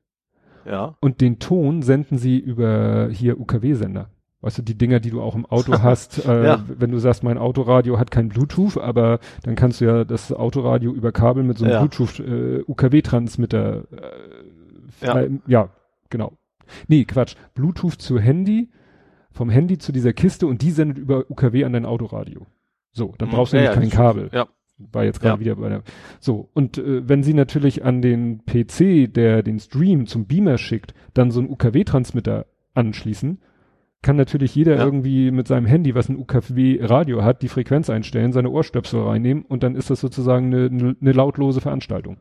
Ja. Und den Ton senden sie über hier UKW-Sender. Weißt du, die Dinger, die du auch im Auto hast, äh, Ja. wenn du sagst, mein Autoradio hat kein Bluetooth, aber dann kannst du ja das Autoradio über Kabel mit so einem Ja. Bluetooth äh, UKW-Transmitter äh, Ja. ja. ja, genau. Nee, Quatsch. Bluetooth zu Handy, vom Handy zu dieser Kiste und die sendet über UKW an dein Autoradio. So, dann Mhm. brauchst du Ja, nämlich kein Kabel. Ja. War jetzt gerade wieder bei der. So, und äh, wenn sie natürlich an den PC, der den Stream zum Beamer schickt, dann so einen UKW-Transmitter anschließen, kann natürlich jeder Ja. irgendwie mit seinem Handy, was ein UKW-Radio hat, die Frequenz einstellen, seine Ohrstöpsel reinnehmen und dann ist das sozusagen eine, eine, lautlose Veranstaltung.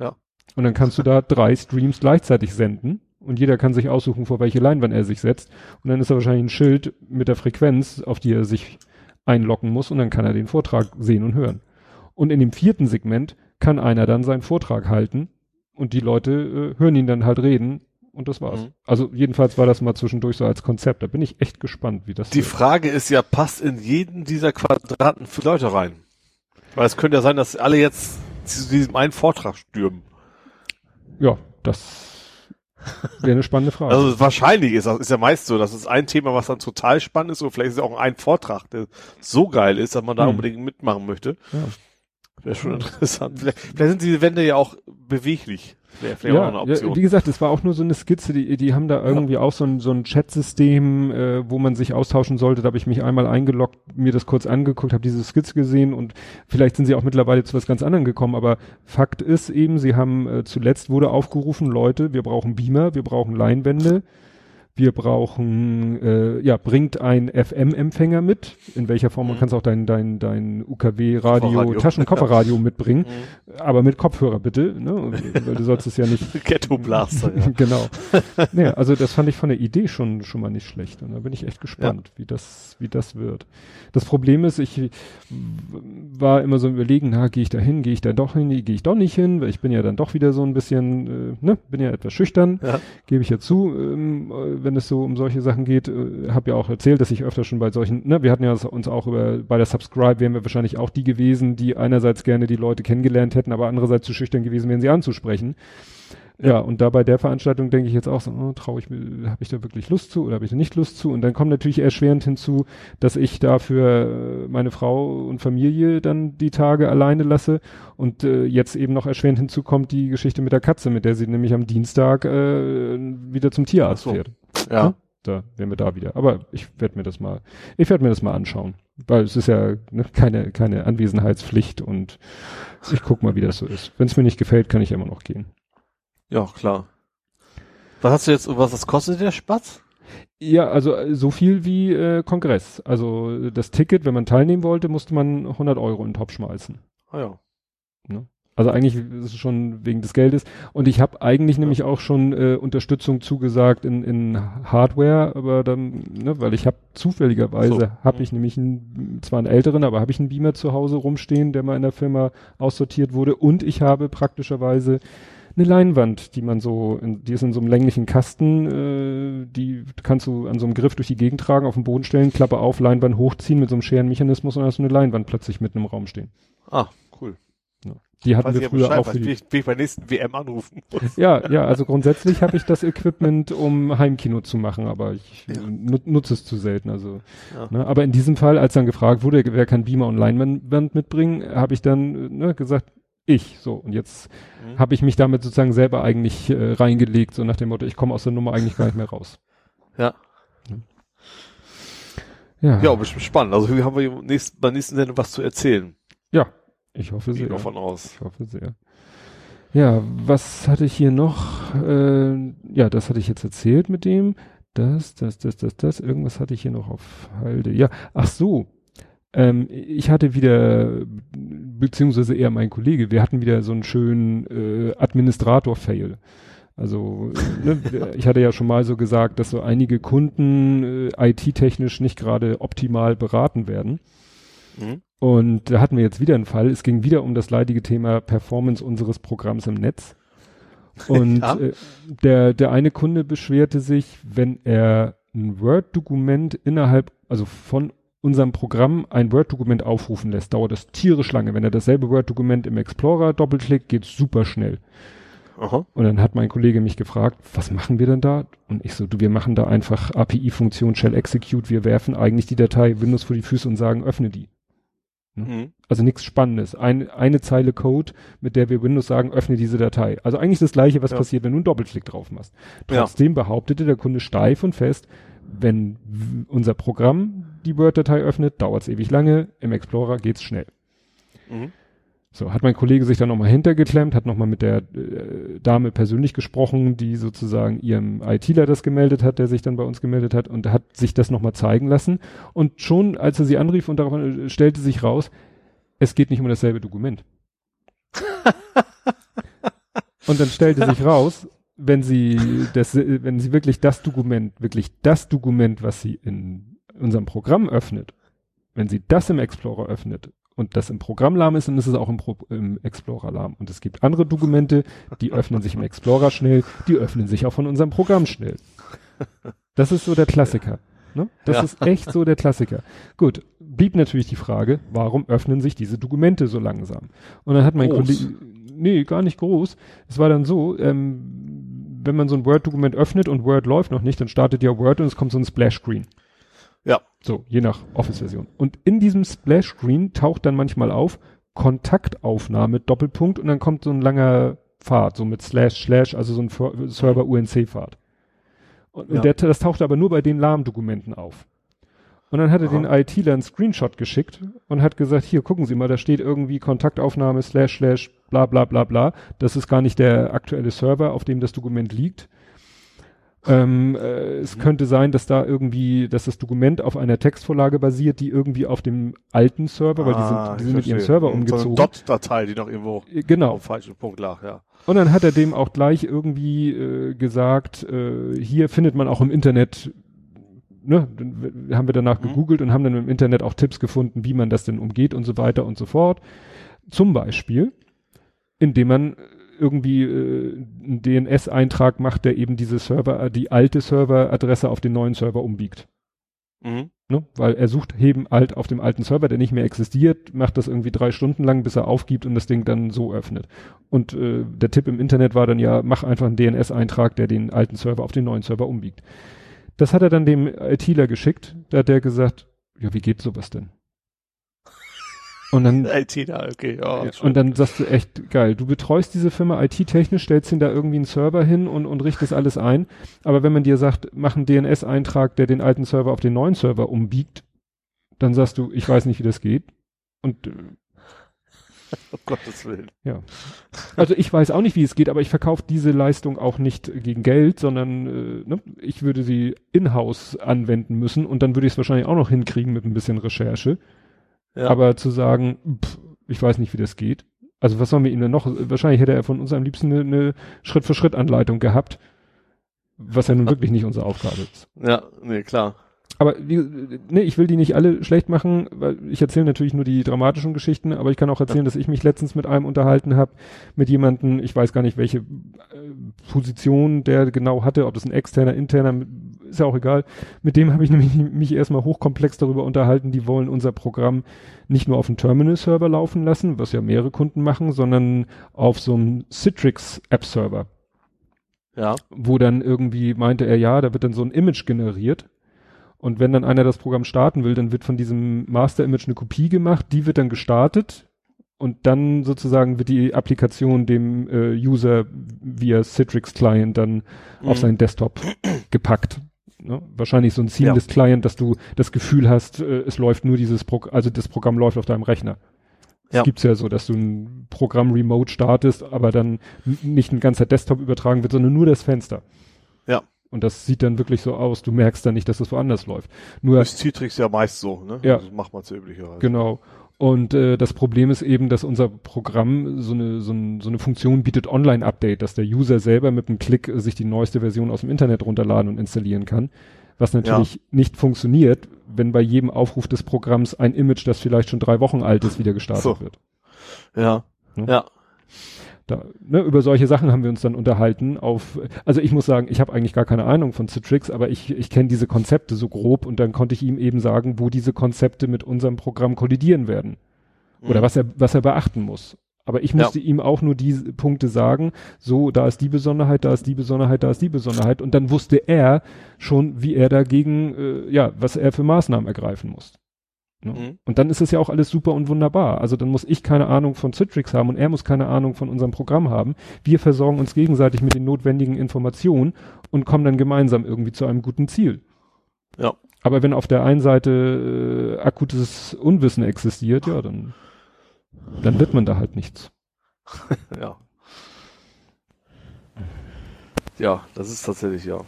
Ja. Und dann kannst du da drei Streams gleichzeitig senden und jeder kann sich aussuchen, vor welche Leinwand er sich setzt. Und dann ist da wahrscheinlich ein Schild mit der Frequenz, auf die er sich einloggen muss und dann kann er den Vortrag sehen und hören. Und in dem vierten Segment kann einer dann seinen Vortrag halten und die Leute äh, hören ihn dann halt reden und das war's. Mhm. Also jedenfalls war das mal zwischendurch so als Konzept. Da bin ich echt gespannt, wie das Die wird. Frage ist ja, passt in jeden dieser Quadraten für Leute rein? Weil es könnte ja sein, dass alle jetzt zu diesem einen Vortrag stürmen. Ja, das wäre eine spannende Frage. Also wahrscheinlich ist das ist ja meist so, dass es ein Thema, was dann total spannend ist, oder vielleicht ist es auch ein Vortrag, der so geil ist, dass man da Hm. unbedingt mitmachen möchte. ja. Wäre schon interessant. Vielleicht, vielleicht sind diese Wände ja auch beweglich. Wäre vielleicht auch Ja, noch eine Option. ja, wie gesagt, es war auch nur so eine Skizze, die, die haben da irgendwie auch so ein, so ein Chat-System, äh, wo man sich austauschen sollte. Da habe ich mich einmal eingeloggt, mir das kurz angeguckt, habe diese Skizze gesehen und vielleicht sind sie auch mittlerweile zu was ganz anderem gekommen. Aber Fakt ist eben, sie haben äh, zuletzt wurde aufgerufen, Leute, wir brauchen Beamer, wir brauchen Leinwände, wir brauchen, äh, ja, bringt ein FM-Empfänger mit, in welcher Form, man Mhm. kannst auch dein, dein, dein UKW-Radio, Kofferradio. Taschenkofferradio mitbringen, Mhm. aber mit Kopfhörer bitte, ne? weil du sollst es ja nicht Ghetto Blaster, ja. genau. nee, also das fand ich von der Idee schon schon mal nicht schlecht und da bin ich echt gespannt, wie das wie das wird. Das Problem ist, ich war immer so im Überlegen, na, gehe ich da hin, gehe ich da doch hin, gehe ich doch nicht hin, weil ich bin ja dann doch wieder so ein bisschen, äh, ne, bin ja etwas schüchtern, Ja. gebe ich ja zu, ähm, äh, wenn es so um solche Sachen geht, äh, habe ja auch erzählt, dass ich öfter schon bei solchen, ne, wir hatten ja uns auch über bei der Subscribe wären wir wahrscheinlich auch die gewesen, die einerseits gerne die Leute kennengelernt hätten, aber andererseits zu schüchtern gewesen wären, sie anzusprechen. Ja, und da bei der Veranstaltung denke ich jetzt auch so, oh, traue ich mir, habe ich da wirklich Lust zu oder habe ich da nicht Lust zu? Und dann kommt natürlich erschwerend hinzu, dass ich dafür äh, meine Frau und Familie dann die Tage alleine lasse und äh, jetzt eben noch erschwerend hinzu kommt die Geschichte mit der Katze, mit der sie nämlich am Dienstag äh, wieder zum Tierarzt so. fährt. Ja. Da wären wir da wieder. Aber ich werde mir das mal, ich werde mir das mal anschauen, weil es ist ja ne, keine keine Anwesenheitspflicht und ich guck mal, wie das so ist. Wenn es mir nicht gefällt, kann ich immer noch gehen. Ja, klar. Was hast du jetzt, was das kostet der Spatz? Ja, also äh, so viel wie äh, Kongress. Also das Ticket, wenn man teilnehmen wollte, musste man 100 Euro in den Topf schmeißen. Ah ja. Also eigentlich ist es schon wegen des Geldes. Und ich habe eigentlich nämlich auch schon äh, Unterstützung zugesagt in, in Hardware, aber dann, ne, weil ich habe zufälligerweise, So. habe ich nämlich einen, zwar einen älteren, aber habe ich einen Beamer zu Hause rumstehen, der mal in der Firma aussortiert wurde. Und ich habe praktischerweise eine Leinwand, die man so, in, die ist in so einem länglichen Kasten, äh, die kannst du an so einem Griff durch die Gegend tragen, auf den Boden stellen, Klappe auf, Leinwand hochziehen mit so einem Scherenmechanismus und dann hast du eine Leinwand plötzlich mitten im Raum stehen. Ah. Die hatten Weiß wir früher Bescheid, auch für die wie ich, bei nächsten WM anrufen muss. Ja, ja, also grundsätzlich habe ich das Equipment, um Heimkino zu machen, aber ich Ja. nu nutze es zu selten. Also, Ja. ne, aber in diesem Fall, als dann gefragt wurde, wer kann Beamer und Leinwand mitbringen, habe ich dann ne, gesagt, ich. So und jetzt Mhm. habe ich mich damit sozusagen selber eigentlich äh, reingelegt, so nach dem Motto, ich komme aus der Nummer eigentlich gar nicht mehr raus. Ja. Ja, Ja, bestimmt spannend. Also haben wir nächsten, beim nächsten Sendung was zu erzählen. ja ich hoffe sehr. ich mal von aus. Ich hoffe sehr. Ja, was hatte ich hier noch? Äh, ja, das hatte ich jetzt erzählt mit dem. Das, das, das, das, das. Irgendwas hatte ich hier noch auf Halde. Ja, ach so. Ähm, ich hatte wieder, beziehungsweise eher mein Kollege, wir hatten wieder so einen schönen äh, Administrator-Fail. Also, äh, ne, ich hatte ja schon mal so gesagt, dass so einige Kunden äh, IT-technisch nicht gerade optimal beraten werden. Mhm. Und da hatten wir jetzt wieder einen Fall. Es ging wieder um das leidige Thema Performance unseres Programms im Netz. Und Ja. äh, der, der eine Kunde beschwerte sich, wenn er ein Word-Dokument innerhalb, also von unserem Programm ein Word-Dokument aufrufen lässt, dauert das tierisch lange. Wenn er dasselbe Word-Dokument im Explorer doppelklickt, geht's super schnell. Aha. Und dann hat mein Kollege mich gefragt, was machen wir denn da? Und ich so, du, wir machen da einfach API-Funktion Shell Execute. Wir werfen eigentlich die Datei Windows vor die Füße und sagen, öffne die. Mhm. Also nichts Spannendes. Ein, eine Zeile Code, mit der wir Windows sagen, öffne diese Datei. Also eigentlich das gleiche, was Ja. passiert, wenn du einen Doppelklick drauf machst. Ja. Trotzdem behauptete der Kunde steif und fest, wenn unser Programm die Word-Datei öffnet, dauert es ewig lange, im Explorer geht's schnell. Mhm. So, hat mein Kollege sich dann nochmal hintergeklemmt, hat nochmal mit der äh, Dame persönlich gesprochen, die sozusagen ihrem ITler das gemeldet hat, der sich dann bei uns gemeldet hat und hat sich das nochmal zeigen lassen. Und schon, als er sie anrief und darauf äh, stellte sich raus, es geht nicht um dasselbe Dokument. und dann stellte sich raus, wenn sie das, äh, wenn sie wirklich das Dokument, wirklich das Dokument, was sie in unserem Programm öffnet, wenn sie das im Explorer öffnet und das im Programm lahm ist, dann ist es auch im, Pro im Explorer lahm. Und es gibt andere Dokumente, die öffnen sich im Explorer schnell, die öffnen sich auch von unserem Programm schnell. Das ist so der Klassiker. Ne? Das Ja. ist echt so der Klassiker. Gut, blieb natürlich die Frage, warum öffnen sich diese Dokumente so langsam? Und dann hat mein. Kollege, nee, gar nicht groß. Es war dann so, ähm, wenn man so ein Word-Dokument öffnet und Word läuft noch nicht, dann startet ja Word und es kommt so ein Splash-Screen. So, je nach Office-Version. Und in diesem Splash-Screen taucht dann manchmal auf Kontaktaufnahme, Doppelpunkt, und dann kommt so ein langer Pfad, so mit Slash, Slash, also so ein Server-UNC-Pfad. Und, Ja. und der, das taucht aber nur bei den LAM-Dokumenten auf. Und dann hat er Aha. den ITler einen Screenshot geschickt und hat gesagt, hier, gucken Sie mal, da steht irgendwie Kontaktaufnahme, Slash, Slash, bla, bla, bla, bla. Das ist gar nicht der aktuelle Server, auf dem das Dokument liegt. Ähm, äh, es könnte sein, dass da irgendwie, dass das Dokument auf einer Textvorlage basiert, die irgendwie auf dem alten Server, weil die Ah, sind, die ich sind mit ihrem. Server So eine umgezogen. Dot-Datei, die noch irgendwo Äh, Genau. auf dem falschen Punkt lag, ja. Und dann hat er dem auch gleich irgendwie äh, gesagt, äh, hier findet man auch im Internet, ne, haben wir danach Mhm. gegoogelt und haben dann im Internet auch Tipps gefunden, wie man das denn umgeht und so weiter und so fort. Zum Beispiel, indem man irgendwie äh, einen DNS-Eintrag macht, der eben diese Server, die alte Serveradresse auf den neuen Server umbiegt. Mhm. Ne? Weil er sucht Heben alt auf dem alten Server, der nicht mehr existiert, macht das irgendwie drei Stunden lang, bis er aufgibt und das Ding dann so öffnet. Und äh, der Tipp im Internet war dann ja, mach einfach einen DNS-Eintrag, der den alten Server auf den neuen Server umbiegt. Das hat er dann dem ITler geschickt, da hat der gesagt, ja, wie geht sowas denn? Und dann IT da, okay, ja. ja, und dann sagst du echt geil, du betreust diese Firma IT-technisch, stellst ihn da irgendwie einen Server hin und, und richtest alles ein. Aber wenn man dir sagt, mach einen DNS-Eintrag, der den alten Server auf den neuen Server umbiegt, dann sagst du, ich weiß nicht, wie das geht. Und äh, um Gottes Willen. also ich weiß auch nicht, wie es geht, aber ich verkaufe diese Leistung auch nicht gegen Geld, sondern äh, ne, ich würde sie in-house anwenden müssen und dann würde ich es wahrscheinlich auch noch hinkriegen mit ein bisschen Recherche. Ja. Aber zu sagen, pff, ich weiß nicht, wie das geht. Also was sollen wir ihm denn noch? Wahrscheinlich hätte er von uns am liebsten eine, eine Schritt-für-Schritt-Anleitung gehabt, was ja nun wirklich nicht unsere Aufgabe ist. ja, nee, klar. Aber wie, nee, ich will die nicht alle schlecht machen, weil ich erzähle natürlich nur die dramatischen Geschichten, aber ich kann auch erzählen, dass ich mich letztens mit einem unterhalten habe, mit jemandem, ich weiß gar nicht, welche äh, Position der genau hatte, ob das ein externer, interner, ist ja auch egal. Mit dem habe ich nämlich mich erstmal hochkomplex darüber unterhalten, die wollen unser Programm nicht nur auf dem Terminal-Server laufen lassen, was ja mehrere Kunden machen, sondern auf so einem Citrix-App-Server Ja. wo dann irgendwie meinte er, ja, da wird dann so ein Image generiert. Und wenn dann einer das Programm starten will, dann wird von diesem Master-Image eine Kopie gemacht, die wird dann gestartet und dann sozusagen wird die Applikation dem äh, User via Citrix Client dann auf Mhm. seinen Desktop gepackt. Ne? Wahrscheinlich so ein Seamless Client, dass du das Gefühl hast, äh, es läuft nur dieses Programm, also das Programm läuft auf deinem Rechner. Es Ja. gibt's ja so, dass du ein Programm remote startest, aber dann nicht ein ganzer Desktop übertragen wird, sondern nur das Fenster. Ja. Und das sieht dann wirklich so aus. Du merkst dann nicht, dass das woanders läuft. Nur, Das ist Citrix ja meist so, ne? Ja. Also macht man es üblicherweise. genau. Und äh, das Problem ist eben, dass unser Programm so eine, so, ein, so eine Funktion bietet Online-Update, dass der User selber mit einem Klick äh, sich die neueste Version aus dem Internet runterladen und installieren kann. Was natürlich nicht funktioniert, wenn bei jedem Aufruf des Programms ein Image, das vielleicht schon drei Wochen alt ist, wieder gestartet So. wird. Ja. Ne? Ja. Da, ne, über solche Sachen haben wir uns dann unterhalten. Auf, also ich muss sagen, ich habe eigentlich gar keine Ahnung von Citrix, aber ich, ich kenne diese Konzepte so grob und dann konnte ich ihm eben sagen, wo diese Konzepte mit unserem Programm kollidieren werden oder Mhm. was er was er beachten muss. Aber ich Ja. musste ihm auch nur diese Punkte sagen, so, da ist die Besonderheit, da ist die Besonderheit, da ist die Besonderheit und dann wusste er schon, wie er dagegen, äh, ja, was er für Maßnahmen ergreifen muss. Ne? Mhm. Und dann ist es ja auch alles super und wunderbar. Also dann muss ich keine Ahnung von Citrix haben und er muss keine Ahnung von unserem Programm haben. Wir versorgen uns gegenseitig mit den notwendigen Informationen und kommen dann gemeinsam irgendwie zu einem guten Ziel. Ja. Aber wenn auf der einen Seite äh, akutes Unwissen existiert, ja, dann, dann wird man da halt nichts. Ja. Ja, das ist tatsächlich ja.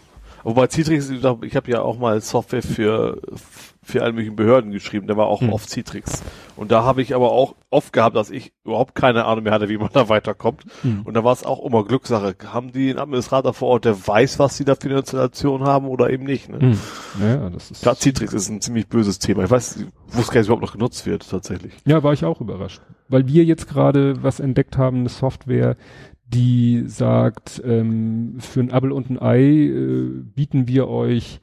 Wobei Citrix, ich habe ja auch mal Software für für alle möglichen Behörden geschrieben. Der war auch Hm. auf Citrix. Und da habe ich aber auch oft gehabt, dass ich überhaupt keine Ahnung mehr hatte, wie man da weiterkommt. Hm. Und da war es auch immer Glückssache. Haben die einen Administrator vor Ort, der weiß, was sie da für eine Installation haben oder eben nicht. Ne? Hm. Naja, das ist. Klar, Citrix ist ein ziemlich böses Thema. Ich weiß, ich wusste gar nicht, überhaupt noch genutzt wird, tatsächlich. Ja, war ich auch überrascht. Weil wir jetzt gerade was entdeckt haben, eine Software, die sagt, ähm, für ein Apple und ein Ei äh, bieten wir euch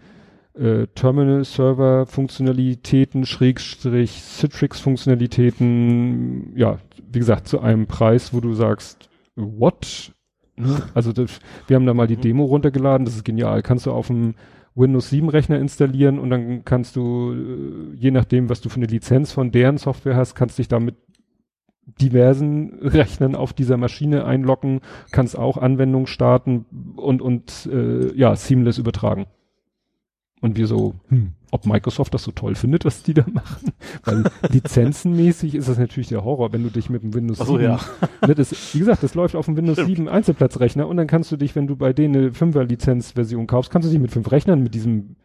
äh, Terminal-Server-Funktionalitäten, Schrägstrich, Citrix-Funktionalitäten, ja, wie gesagt, zu einem Preis, wo du sagst, what? Ne? Also das, wir haben da mal die Mhm. Demo runtergeladen, das ist genial. Kannst du auf dem Windows 7 Rechner installieren und dann kannst du, äh, je nachdem, was du für eine Lizenz von deren Software hast, kannst dich damit diversen Rechnern auf dieser Maschine einloggen, kannst auch Anwendungen starten und, und äh, ja, seamless übertragen. Und wir so, hm, ob Microsoft das so toll findet, was die da machen. Weil lizenzenmäßig ist das natürlich der Horror, wenn du dich mit dem Windows Ach so, 7, ja. ne, das, wie gesagt, das läuft auf dem Windows Stimmt. 7 Einzelplatzrechner und dann kannst du dich, wenn du bei denen eine 5er Lizenzversion kaufst, kannst du dich mit fünf Rechnern mit diesem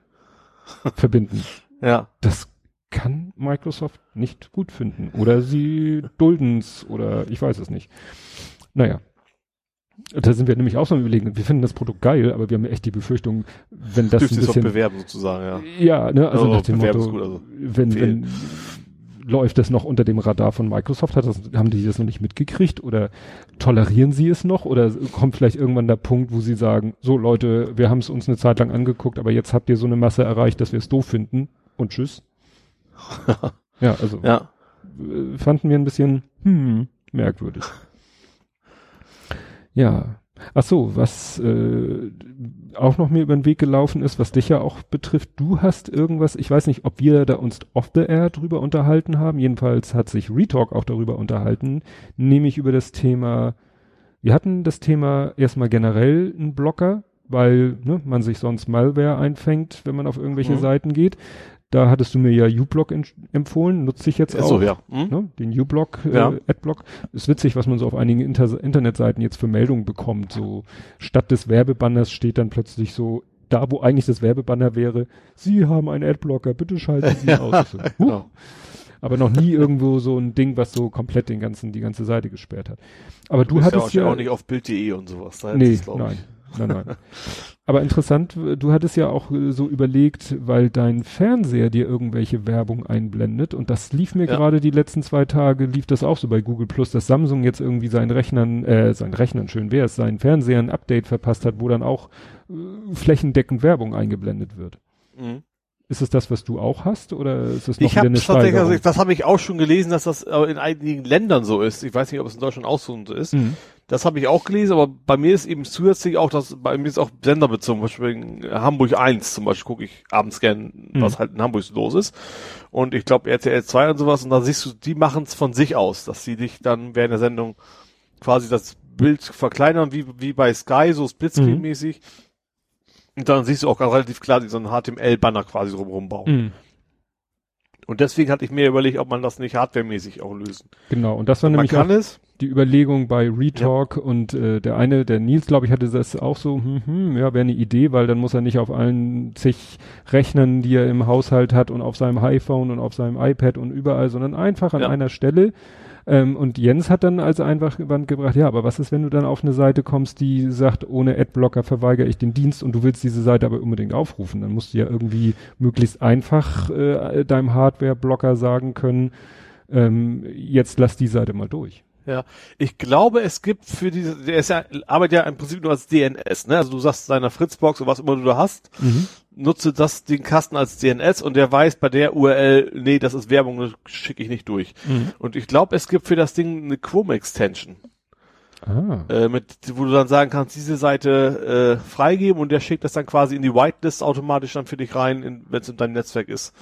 verbinden. Ja. Das kann Microsoft nicht gut finden. Oder sie dulden's oder ich weiß es nicht. Naja. Da sind wir nämlich auch so überlegen, wir finden das Produkt geil, aber wir haben echt die Befürchtung, wenn das Dürfte ein bisschen, bewerben sozusagen, ja. ja, ne, also Oh, nach dem Motto, ist gut, also wenn, wenn läuft das noch unter dem Radar von Microsoft, hat das, haben die das noch nicht mitgekriegt oder tolerieren sie es noch oder kommt vielleicht irgendwann der Punkt, wo sie sagen, so Leute, wir haben es uns eine Zeit lang angeguckt, aber jetzt habt ihr so eine Masse erreicht, dass wir es doof finden und tschüss. ja, also Ja. äh, fanden wir ein bisschen hm, merkwürdig. Ja. Ach so, was äh, auch noch mir über den Weg gelaufen ist, was dich ja auch betrifft, du hast irgendwas, ich weiß nicht, ob wir da uns off the air drüber unterhalten haben, jedenfalls hat sich Retalk auch darüber unterhalten, nämlich über das Thema, wir hatten das Thema erstmal generell einen Blocker, weil ne, man sich sonst Malware einfängt, wenn man auf irgendwelche Mhm. Seiten geht. Da hattest du mir ja uBlock empfohlen, nutze ich jetzt auch. so, ja. Hm? Ne, den uBlock, Ja. äh, Adblock. Ist witzig, was man so auf einigen Inter Internetseiten jetzt für Meldungen bekommt. So statt des Werbebanners steht dann plötzlich so, da wo eigentlich das Werbebanner wäre, Sie haben einen Adblocker, bitte schalten Sie ihn aus. So, huch. Genau. Aber noch nie irgendwo so ein Ding, was so komplett den ganzen, die ganze Seite gesperrt hat. Aber du, bist hattest ja ja, auch nicht auf Bild.de und sowas. Da nee, nein, ich. Nein, nein. Aber interessant, du hattest ja auch äh, so überlegt, weil dein Fernseher dir irgendwelche Werbung einblendet und das lief mir Ja. gerade die letzten zwei Tage, lief das auch so bei Google Plus, dass Samsung jetzt irgendwie seinen Rechnern, äh, seinen Rechnern, schön wär's, seinen Fernseher ein Update verpasst hat, wo dann auch äh, flächendeckend Werbung eingeblendet wird. Mhm. Ist es das, was du auch hast oder ist es noch Ich wieder habe eine tatsächlich, also das habe ich auch schon gelesen, dass das äh, in einigen Ländern so ist. Ich weiß nicht, ob es in Deutschland auch so ist. Mhm. Das habe ich auch gelesen, aber bei mir ist eben zusätzlich auch, dass bei mir ist auch senderbezogen. Zum Beispiel Hamburg 1 zum Beispiel gucke ich abends gern, was halt in Hamburg los ist. Und ich glaube RTL 2 und sowas. Und da siehst du, die machen es von sich aus, dass sie dich dann während der Sendung quasi das Bild verkleinern, wie, wie bei Sky, so Splitscreen-mäßig. Und dann siehst du auch relativ klar, die so einen HTML-Banner quasi drumherum bauen. Mhm. Und deswegen hatte ich mir überlegt, ob man das nicht hardwaremäßig auch lösen. Genau, und das war Man nämlich kann auch es. Die Überlegung bei Retalk und äh, der eine, der Nils, glaube ich, hatte das auch so, hm, hm, ja, wäre eine Idee, weil dann muss er nicht auf allen zig Rechnern, die er im Haushalt hat und auf seinem iPhone und auf seinem iPad und überall, sondern einfach an Ja. einer Stelle. Ähm, und Jens hat dann als Einwand gebracht, ja, aber was ist, wenn du dann auf eine Seite kommst, die sagt, ohne Adblocker verweigere ich den Dienst und du willst diese Seite aber unbedingt aufrufen, dann musst du ja irgendwie möglichst einfach äh, deinem Hardware-Blocker sagen können, ähm, jetzt lass die Seite mal durch. Ja, ich glaube, es gibt für diese, der ist ja, arbeitet ja im Prinzip nur als DNS, ne? Also du sagst deiner Fritzbox oder was immer du da hast, nutze das, den Kasten als DNS und der weiß bei der URL, nee, das ist Werbung, das schicke ich nicht durch. Und ich glaube, es gibt für das Ding eine Chrome-Extension, Ah. äh, mit, wo du dann sagen kannst, diese Seite äh, freigeben und der schickt das dann quasi in die Whitelist automatisch dann für dich rein, wenn es in deinem Netzwerk ist.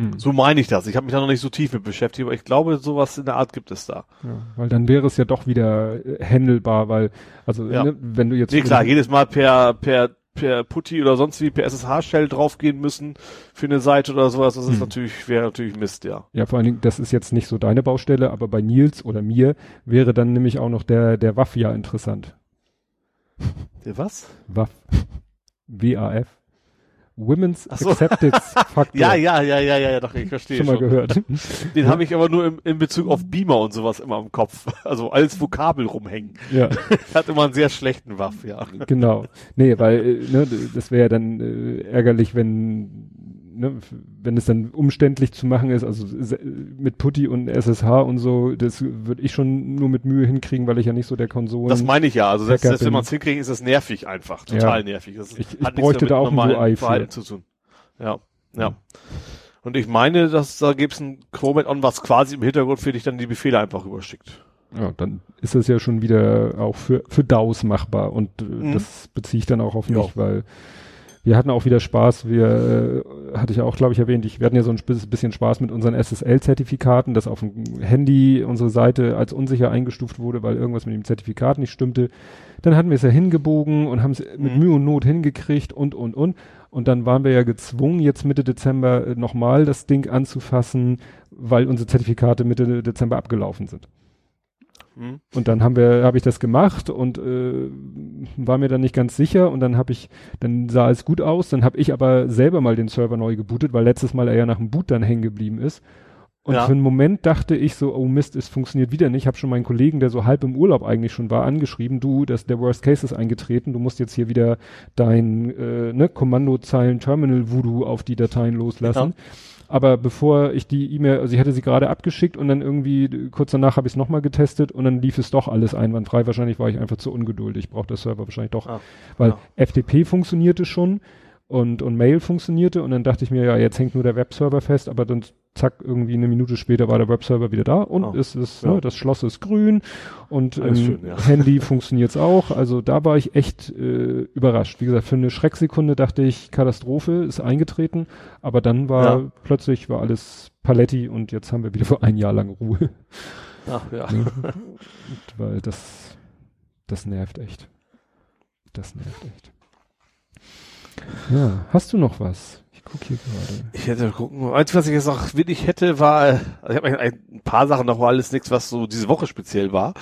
Hm. So meine ich das. Ich habe mich da noch nicht so tief mit beschäftigt, aber ich glaube, sowas in der Art gibt es da. Ja, weil dann wäre es ja doch wieder äh, handelbar, weil, also Ja. ne, wenn du jetzt Nee, klar, jedes Mal per, per, per Putty oder sonst wie per SSH-Shell draufgehen müssen für eine Seite oder sowas, das ist Hm. natürlich, wäre natürlich Mist, ja. ja vor allen Dingen, das ist jetzt nicht so deine Baustelle, aber bei Nils oder mir wäre dann nämlich auch noch der der WAF ja interessant. Der was? WAF, WAF, Women's so. Acceptance Factor. Ja, ja, ja, ja, ja, doch, ich verstehe Schon mal gehört. Den habe ich aber nur im, in Bezug auf Beamer und sowas immer im Kopf. Also als Vokabel rumhängen. ja, Hat immer einen sehr schlechten Waff, ja. genau. Nee, weil, äh, ne, das wäre ja dann äh, ärgerlich, wenn, ne, wenn es dann umständlich zu machen ist, also mit Putty und SSH und so, das würde ich schon nur mit Mühe hinkriegen, weil ich ja nicht so der Konsolen. Das meine ich ja. Also selbst, selbst wenn man es hinkriegt, ist das nervig einfach. Total Ja. nervig. Das Ich- ich bräuchte da auch ein UI für. Zu tun. Ja, ja. Und ich meine, dass da gibt's ein Chrome-on, was quasi im Hintergrund für dich dann die Befehle einfach rüberschickt. Ja, dann ist das ja schon wieder auch für, für DAOs machbar und äh, Mhm. das beziehe ich dann auch auf Ja. mich, weil wir hatten auch wieder Spaß. Wir, äh, hatte ich auch, glaube ich, erwähnt, ich, wir hatten ja so ein bisschen Spaß mit unseren SSL-Zertifikaten, dass auf dem Handy unsere Seite als unsicher eingestuft wurde, weil irgendwas mit dem Zertifikat nicht stimmte. Dann hatten wir es ja hingebogen und haben es mit Mhm. Mühe und Not hingekriegt und, und, und. Und dann waren wir ja gezwungen, jetzt Mitte Dezember äh, nochmal das Ding anzufassen, weil unsere Zertifikate Mitte Dezember abgelaufen sind. Hm? Und dann haben wir, habe ich das gemacht und äh, war mir dann nicht ganz sicher und dann habe ich, dann sah es gut aus, dann habe ich aber selber mal den Server neu gebootet, weil letztes Mal er ja nach dem Boot dann hängen geblieben ist. Und Ja. für einen Moment dachte ich so, oh Mist, es funktioniert wieder nicht. Ich habe schon meinen Kollegen, der so halb im Urlaub eigentlich schon war, angeschrieben, du, das, der Worst Case ist eingetreten, du musst jetzt hier wieder dein äh, ne, Kommandozeilen Terminal Voodoo auf die Dateien loslassen. Aber bevor ich die E-Mail, also ich hatte sie gerade abgeschickt und dann irgendwie kurz danach habe ich es nochmal getestet und dann lief es doch alles einwandfrei. Wahrscheinlich war ich einfach zu ungeduldig. Ich brauche der Server wahrscheinlich doch. Ah, weil ja. FTP funktionierte schon und, und Mail funktionierte und dann dachte ich mir, ja, jetzt hängt nur der Webserver fest, aber dann zack, irgendwie eine Minute später war der Webserver wieder da und Ah, es ist, ja. ne, das Schloss ist grün und ähm, schön, ja. Handy funktioniert's auch. Also da war ich echt äh, überrascht. Wie gesagt, für eine Schrecksekunde dachte ich, Katastrophe ist eingetreten, aber dann war Ja. plötzlich war alles Paletti und jetzt haben wir wieder für ein Jahr lang Ruhe. Ach ja. Ne? Weil das, das nervt echt. Das nervt echt. Ja, hast du noch was? Ich gucke hier gerade. Ich hätte gucken. Eins, was ich jetzt noch wirklich hätte, war, also ich habe ein, paar Sachen noch, war alles nichts, was so diese Woche speziell war.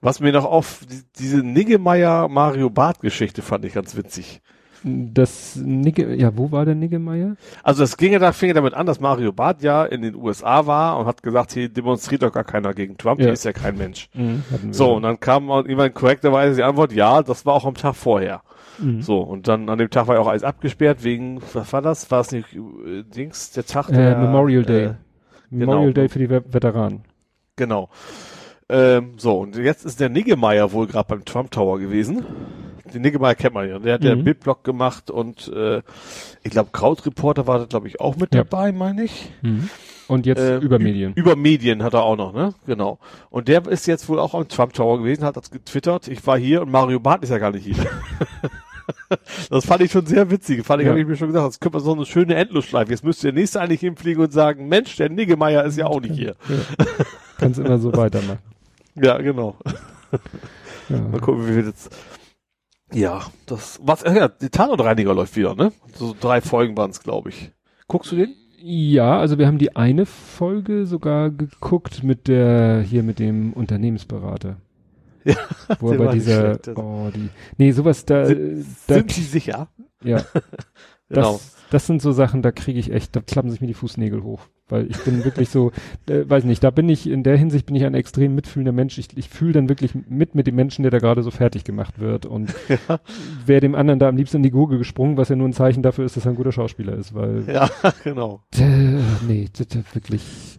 Was mir noch auf die, diese Niggemeier Mario Bart Geschichte fand ich ganz witzig. Das Nigge, ja, wo war der Niggemeier? Also das ginge da, fing damit an, dass Mario Barth ja in den USA war und hat gesagt, hier demonstriert doch gar keiner gegen Trump, Ja. hier ist ja kein Mensch. Wir So, ja. und dann kam irgendwann korrekterweise die Antwort, ja, das war auch am Tag vorher. Mhm. So, und dann an dem Tag war ja auch alles abgesperrt wegen, was war das? War es nicht äh, Dings, der Tag Äh, der Memorial Day. Äh, Memorial genau. Day für die Ve- Veteranen. genau. Ähm, so, und jetzt ist der Niggemeier wohl gerade beim Trump Tower gewesen. Den Niggemeier kennt man ja. Der hat ja Mhm. einen Bildblock gemacht und äh, ich glaube, Krautreporter war da, glaube ich, auch mit Ja. dabei, meine ich. Und jetzt Äh, über Medien. Über Medien hat er auch noch, ne? Genau. Und der ist jetzt wohl auch am Trump Tower gewesen, hat das getwittert. Ich war hier und Mario Barth ist ja gar nicht hier. das fand ich schon sehr witzig. Fand ich, Ja. habe ich mir schon gesagt, das könnte man so eine schöne Endlosschleife. Jetzt müsste der nächste eigentlich hinfliegen und sagen, Mensch, der Niggemeier ist ja auch nicht hier. Kannst immer so weitermachen. Ja, genau. Ja. Mal gucken, wie wir jetzt. Ja, das, was, ja, die Tatortreiniger läuft wieder, ne? So drei Folgen waren es, glaube ich. Guckst du den? Ja, also wir haben die eine Folge sogar geguckt mit der, hier mit dem Unternehmensberater. Ja, Wo er bei dieser, oh, die, nee, sowas da, Sind, da sind Sie sicher? ja, Genau. das, das sind so Sachen, da kriege ich echt, da klappen sich mir die Fußnägel hoch. Weil ich bin wirklich so, äh, weiß nicht, da bin ich, in der Hinsicht bin ich ein extrem mitfühlender Mensch. Ich, ich fühle dann wirklich mit mit dem Menschen, der da gerade so fertig gemacht wird. Und wäre dem anderen da am liebsten in die Gurgel gesprungen, was ja nur ein Zeichen dafür ist, dass er ein guter Schauspieler ist, weil Ja, genau. äh, nee, das, das wirklich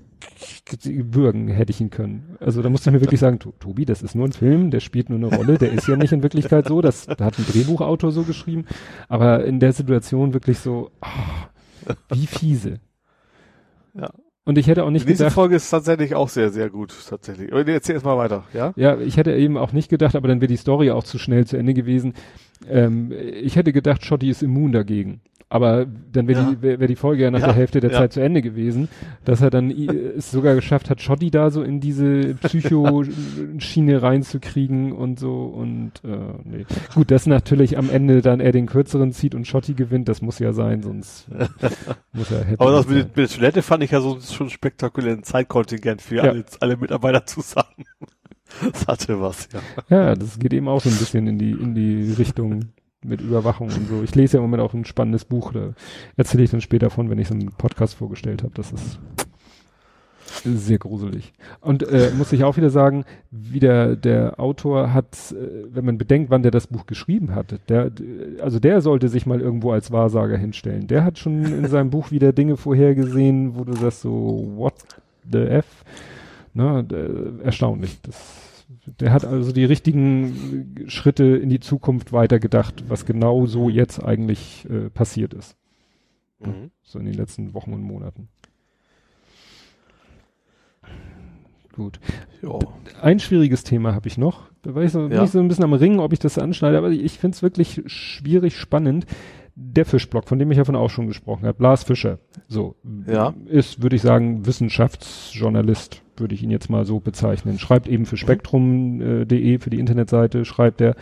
würgen hätte ich ihn können. Also da musste ich mir wirklich sagen, "To- Tobi, das ist nur ein Film, der spielt nur eine Rolle, der ist ja nicht in Wirklichkeit so, das da hat ein Drehbuchautor so geschrieben, aber in der Situation wirklich so, ah, wie fiese. Ja. Und ich hätte auch nicht Diese gedacht, Folge ist tatsächlich auch sehr, sehr gut, tatsächlich. Aber erzähl erst mal weiter, ja? ja, ich hätte eben auch nicht gedacht, aber dann wäre die Story auch zu schnell zu Ende gewesen. Ähm, ich hätte gedacht, Schotti ist immun dagegen. Aber dann wäre Ja. die, wär, wär die Folge ja nach Ja, der Hälfte der ja. Zeit zu Ende gewesen, dass er dann es sogar geschafft hat, Schotti da so in diese Psycho-Schiene reinzukriegen und so und äh, nee. Gut, dass natürlich am Ende dann er den kürzeren zieht und Schotti gewinnt, das muss ja sein, sonst muss er happy Aber das mit, mit der Toilette fand ich ja so schon spektakulären Zeitkontingent für alle, alle Mitarbeiter zusammen. Das hatte was, ja. Ja, das geht eben auch so ein bisschen in die, in die Richtung mit Überwachung und so. Ich lese ja im Moment auch ein spannendes Buch, da erzähle ich dann später von, wenn ich so einen Podcast vorgestellt habe. Das ist sehr gruselig. Und äh, muss ich auch wieder sagen, wie der, der Autor hat, äh, wenn man bedenkt, wann der das Buch geschrieben hat, der, also der sollte sich mal irgendwo als Wahrsager hinstellen. Der hat schon in seinem Buch wieder Dinge vorhergesehen, wo du sagst so, what the F? Na, äh, erstaunlich. Das, der hat also die richtigen Schritte in die Zukunft weitergedacht, was genau so jetzt eigentlich äh, passiert ist. Mhm. So in den letzten Wochen und Monaten. Gut. Ja. Ein schwieriges Thema habe ich noch. Da war ich so, bin Ja. ich so ein bisschen am Ringen, ob ich das anschneide, aber ich finde es wirklich schwierig spannend. Der Fischblock, von dem ich ja von auch schon gesprochen habe, Lars Fischer, so, Ja. ist, würde ich sagen, Wissenschaftsjournalist, würde ich ihn jetzt mal so bezeichnen. Schreibt eben für spektrum.de, für die Internetseite, schreibt er.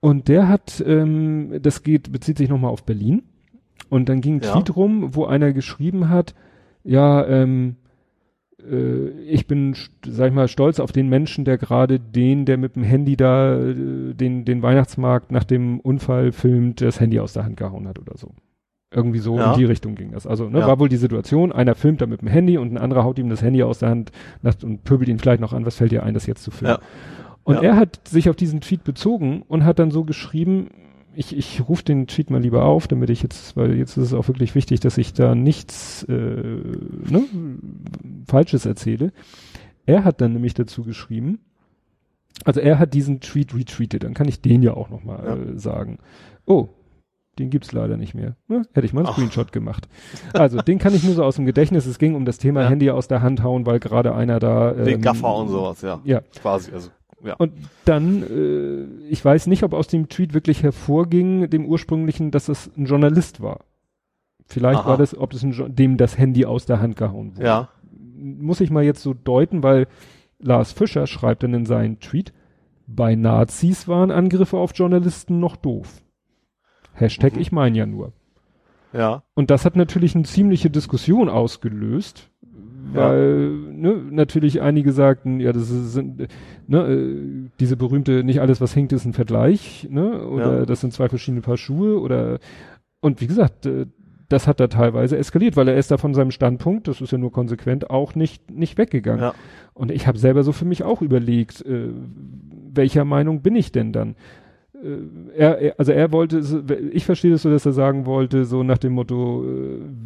Und der hat, ähm, das geht, bezieht sich nochmal auf Berlin. Und dann ging ein Ja. Tweet rum, wo einer geschrieben hat, ja, ähm, äh, ich bin, sag ich mal, stolz auf den Menschen, der gerade den, der mit dem Handy da äh, den, den Weihnachtsmarkt nach dem Unfall filmt, das Handy aus der Hand gehauen hat oder so. Irgendwie so Ja. in die Richtung ging das. Also, ne, Ja. war wohl die Situation, einer filmt da mit dem Handy und ein anderer haut ihm das Handy aus der Hand und pöbelt ihn vielleicht noch an, was fällt dir ein, das jetzt zu filmen. Ja. Und er hat sich auf diesen Tweet bezogen und hat dann so geschrieben, ich, ich rufe den Tweet mal lieber auf, damit ich jetzt, weil jetzt ist es auch wirklich wichtig, dass ich da nichts äh, ne, Falsches erzähle. Er hat dann nämlich dazu geschrieben, also er hat diesen Tweet retweetet, dann kann ich den ja auch nochmal Ja. äh, sagen. Oh, den gibt's leider nicht mehr. Ne? Hätte ich mal einen Ach. Screenshot gemacht. Also, den kann ich nur so aus dem Gedächtnis. Es ging um das Thema Ja. Handy aus der Hand hauen, weil gerade einer da. Den ähm, Gaffer und sowas, ja. Ja. Quasi, also, ja. Und dann, äh, ich weiß nicht, ob aus dem Tweet wirklich hervorging, dem ursprünglichen, dass es ein Journalist war. Vielleicht Aha. war das, ob es ein, dem das Handy aus der Hand gehauen wurde. Ja. Muss ich mal jetzt so deuten, weil Lars Fischer schreibt dann in seinen Tweet, bei Nazis waren Angriffe auf Journalisten noch doof. Hashtag Mhm. ich mein ja nur. Ja. Und das hat natürlich eine ziemliche Diskussion ausgelöst, Ja. weil ne, natürlich einige sagten, ja, das sind, ne, äh, diese berühmte, nicht alles, was hinkt, ist ein Vergleich, ne, oder Ja. das sind zwei verschiedene Paar Schuhe, oder, und wie gesagt, äh, das hat da teilweise eskaliert, weil er ist da von seinem Standpunkt, das ist ja nur konsequent, auch nicht, nicht weggegangen. Ja. Und ich habe selber so für mich auch überlegt, äh, welcher Meinung bin ich denn dann? Äh, er, also er wollte, ich verstehe das so, dass er sagen wollte, so nach dem Motto,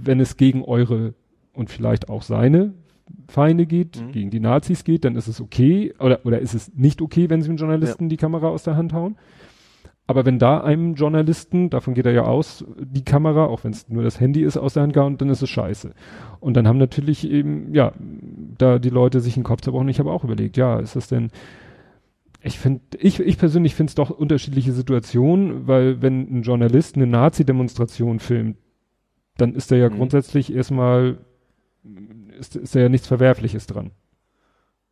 wenn es gegen eure und vielleicht auch seine Feinde geht, Mhm. gegen die Nazis geht, dann ist es okay, oder, oder ist es nicht okay, wenn sie einem Journalisten die Kamera aus der Hand hauen. Aber wenn da einem Journalisten, davon geht er ja aus, die Kamera, auch wenn es nur das Handy ist, aus der Hand gehauen, dann ist es scheiße. Und dann haben natürlich eben, ja, da die Leute sich den Kopf zerbrochen. Ich habe auch überlegt, ja, ist das denn, ich finde, ich, ich persönlich finde es doch unterschiedliche Situationen, weil wenn ein Journalist eine Nazi-Demonstration filmt, dann ist da ja Mhm. grundsätzlich erstmal, ist, ist da ja nichts Verwerfliches dran.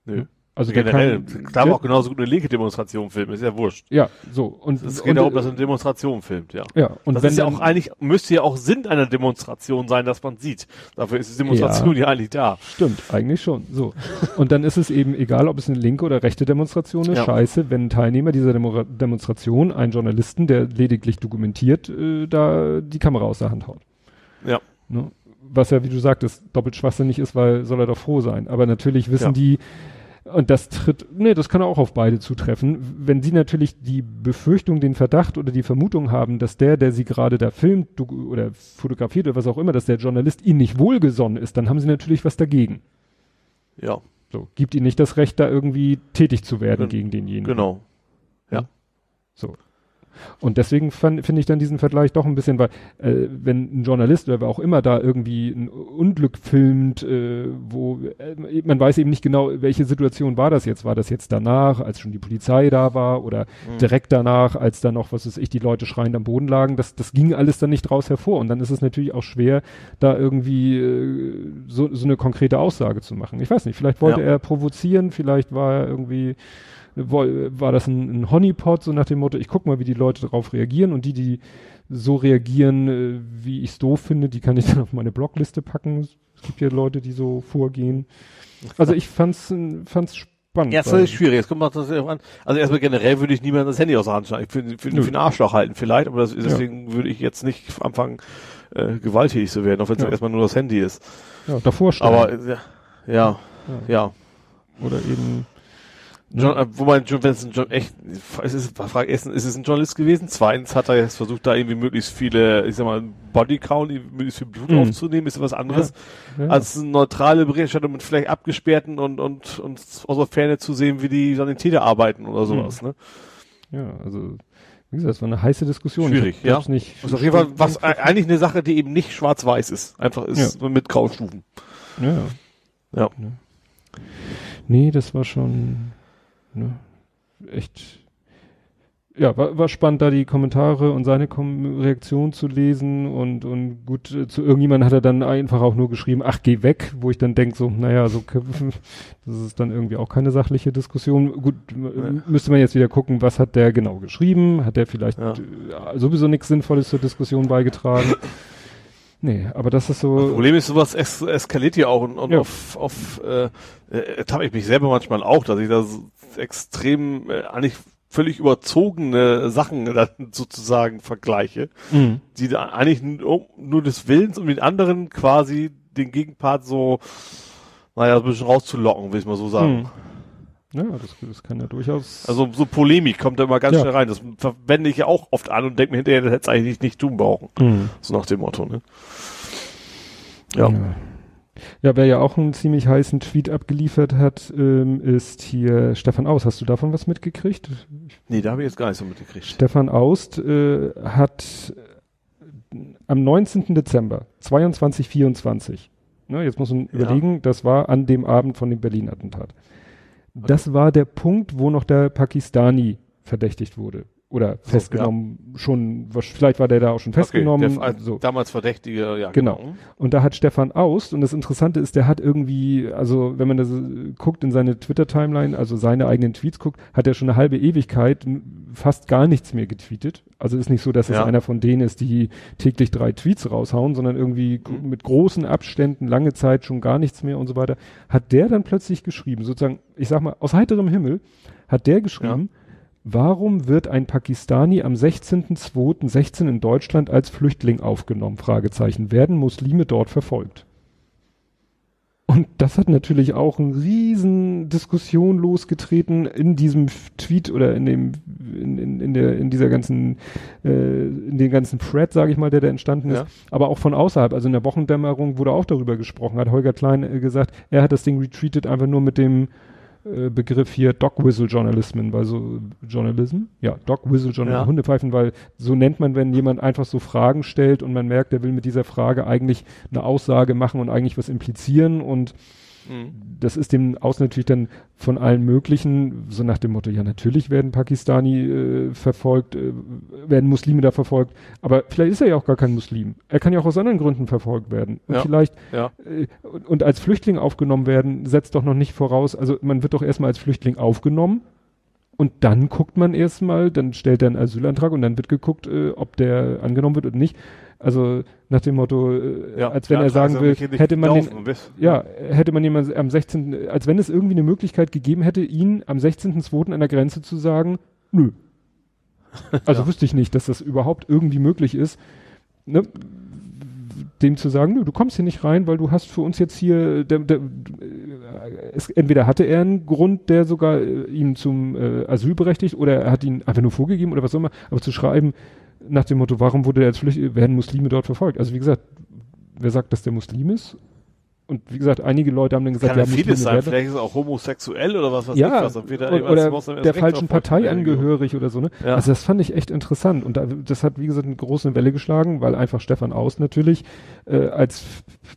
Nö. Also der Generell. kann- Da aber auch genauso gut eine linke Demonstration filmen, ist ja wurscht. Ja, so. Und Es und, geht darum, dass eine Demonstration filmt, ja. ja, und das wenn ist ja auch eigentlich, müsste ja auch Sinn einer Demonstration sein, dass man sieht. Dafür ist die Demonstration ja, eigentlich da. Stimmt, eigentlich schon. So. Und dann ist es eben egal, ob es eine linke oder rechte Demonstration ist. Ja. Scheiße, wenn ein Teilnehmer dieser Demo Demonstration, ein Journalisten, der lediglich dokumentiert, äh, da die Kamera aus der Hand haut. Ja. Ne? Was ja, wie du sagtest, doppelt schwachsinnig ist, weil soll er doch froh sein. Aber natürlich wissen Ja. die, und das tritt, nee, das kann auch auf beide zutreffen. Wenn sie natürlich die Befürchtung, den Verdacht oder die Vermutung haben, dass der, der sie gerade da filmt doku- oder fotografiert oder was auch immer, dass der Journalist ihnen nicht wohlgesonnen ist, dann haben sie natürlich was dagegen. Ja, So, gibt ihnen nicht das Recht, da irgendwie tätig zu werden Gen- gegen denjenigen. genau. So. Und deswegen finde ich dann diesen Vergleich doch ein bisschen, weil äh, wenn ein Journalist oder wer auch immer da irgendwie ein Unglück filmt, äh, wo äh, man weiß eben nicht genau, welche Situation war das jetzt. War das jetzt danach, als schon die Polizei da war oder Mhm. direkt danach, als dann noch, was weiß ich, die Leute schreiend am Boden lagen. Das, das ging alles dann nicht draus hervor. Und dann ist es natürlich auch schwer, da irgendwie äh, so, so eine konkrete Aussage zu machen. Ich weiß nicht, vielleicht wollte Ja. er provozieren, vielleicht war er irgendwie war das ein, ein Honeypot, so nach dem Motto, ich guck mal, wie die Leute darauf reagieren und die, die so reagieren, äh, wie ich es doof finde, die kann ich dann auf meine Blogliste packen. Es gibt ja Leute, die so vorgehen. Also ich fand's, fand's spannend. Ja, das ist schwierig. Jetzt kommt man das an. Also erstmal generell würde ich niemandem das Handy aus der Hand schlagen. Ich finde, für, für einen Arschloch halten vielleicht, aber das, deswegen würde ich jetzt nicht anfangen, äh, gewalttätig zu werden, auch wenn es Ja. erstmal nur das Handy ist. ja, davor stehen. Aber ja, ja, ja. oder eben John, äh, wobei John Benson John echt, es ist, frage erstens, ist es ein Journalist gewesen? Zweitens hat er jetzt versucht, da irgendwie möglichst viele, ich sag mal, Bodycount, möglichst viel Blut Mhm. aufzunehmen, ist was anderes, ja. als eine neutrale Berichterstattung mit vielleicht abgesperrten und, und, und aus der Ferne zu sehen, wie die Sanitäter arbeiten oder sowas, ne? ja, also wie gesagt, es war eine heiße Diskussion. Schwierig, Ich ja. Nicht ist auf jeden Fall was, eigentlich eine Sache, die eben nicht schwarz-weiß ist. Einfach ist mit Graustufen. Ja. Ja. Nee, das war schon ne, echt. Ja, war, war spannend, da die Kommentare und seine Kom Reaktion zu lesen und, und gut, äh, zu irgendjemand hat er dann einfach auch nur geschrieben, ach, geh weg, wo ich dann denk so, naja, so, das ist dann irgendwie auch keine sachliche Diskussion. Gut, m- müsste man jetzt wieder gucken, was hat der genau geschrieben? Hat der vielleicht Ja. äh, sowieso nichts Sinnvolles zur Diskussion beigetragen? nee, aber das ist so. Problem ist, sowas es eskaliert ja auch und, und Ja. auf, auf äh, äh, ertappe ich mich selber manchmal auch, dass ich da so extrem äh, eigentlich völlig überzogene Sachen dann sozusagen vergleiche, Mhm. die da eigentlich nur, nur des Willens, um den anderen quasi den Gegenpart so, naja, ein bisschen rauszulocken, will ich mal so sagen. Mhm. Ja, das, das kann ja durchaus. Also so Polemik kommt da immer ganz Ja. schnell rein. Das verwende ich ja auch oft an und denke mir hinterher, das hätte es eigentlich nicht tun brauchen. Mhm. So nach dem Motto, ne? Ja. Ja. Ja, wer ja auch einen ziemlich heißen Tweet abgeliefert hat, ähm, ist hier Stefan Aus. Hast du davon was mitgekriegt? Nee, da habe ich jetzt gar nicht so mitgekriegt. Stefan Aust äh, hat äh, am 19. Dezember 2224, ne, jetzt muss man Ja. überlegen, das war an dem Abend von dem Berlin-Attentat. Das war der Punkt, wo noch der Pakistani verdächtigt wurde. Oder festgenommen, schon, was- vielleicht war der da auch schon festgenommen. Okay, der, so. Damals Verdächtige, ja. Genau. Und da hat Stefan Aust, und das Interessante ist, der hat irgendwie, also wenn man das guckt in seine Twitter-Timeline, also seine eigenen Tweets guckt, hat er schon eine halbe Ewigkeit fast gar nichts mehr getweetet. Also ist nicht so, dass es Ja. einer von denen ist, die täglich drei Tweets raushauen, sondern irgendwie g- mit großen Abständen, lange Zeit schon gar nichts mehr und so weiter. Hat der dann plötzlich geschrieben, sozusagen, ich sag mal, aus heiterem Himmel, hat der geschrieben, Warum wird ein Pakistani am 16.02.16 in Deutschland als Flüchtling aufgenommen? Fragezeichen. Werden Muslime dort verfolgt? Und das hat natürlich auch eine riesen Diskussion losgetreten in diesem Tweet oder in dem in, in, in der in dieser ganzen äh, in den ganzen Thread, sage ich mal, der da entstanden Ja. ist, aber auch von außerhalb. Also in der Wochendämmerung wurde auch darüber gesprochen. Hat Holger Klein äh, gesagt, er hat das Ding retweetet einfach nur mit dem äh, Begriff hier Dog Whistle Journalism, weil so Journalism, ja, Dog Whistle Journalism, Ja. Hundepfeifen, weil so nennt man, wenn jemand einfach so Fragen stellt und man merkt, er will mit dieser Frage eigentlich eine Aussage machen und eigentlich was implizieren und Mhm. das ist dem Außen natürlich dann von allen möglichen, so nach dem Motto, ja natürlich werden Pakistani äh, verfolgt, äh, werden Muslime da verfolgt, aber vielleicht ist er ja auch gar kein Muslim. Er kann ja auch aus anderen Gründen verfolgt werden. Und Ja. vielleicht Ja. äh, und, und als Flüchtling aufgenommen werden, setzt doch noch nicht voraus, also man wird doch erstmal als Flüchtling aufgenommen und dann guckt man erstmal, dann stellt er einen Asylantrag und dann wird geguckt, äh, ob der angenommen wird oder nicht. Also nach dem Motto, äh, Ja. als wenn Ja, er sagen also will, hätte man den, ja, hätte man jemand am 16., als wenn es irgendwie eine Möglichkeit gegeben hätte, ihn am 16.02. an der Grenze zu sagen, nö. Also wüsste ich nicht, dass das überhaupt irgendwie möglich ist, ne? Dem zu sagen, du kommst hier nicht rein, weil du hast für uns jetzt hier, der, der, äh, es, entweder hatte er einen Grund, der sogar äh, ihn zum äh, Asyl berechtigt, oder er hat ihn einfach nur vorgegeben oder was auch immer, aber zu schreiben nach dem Motto, warum wurde er als Flüchtling, werden Muslime dort verfolgt? Also wie gesagt, wer sagt, dass der Muslim ist? Und wie gesagt, einige Leute haben dann gesagt, Kann ja vieles sein. Vielleicht ist er auch homosexuell oder was weiß ich ja, was. Ob wir da oder, der recht falschen Partei angehörig oder so, ne? Ja. Also das fand ich echt interessant und da, das hat, wie gesagt, eine große Welle geschlagen, weil einfach Stefan Aus natürlich äh, als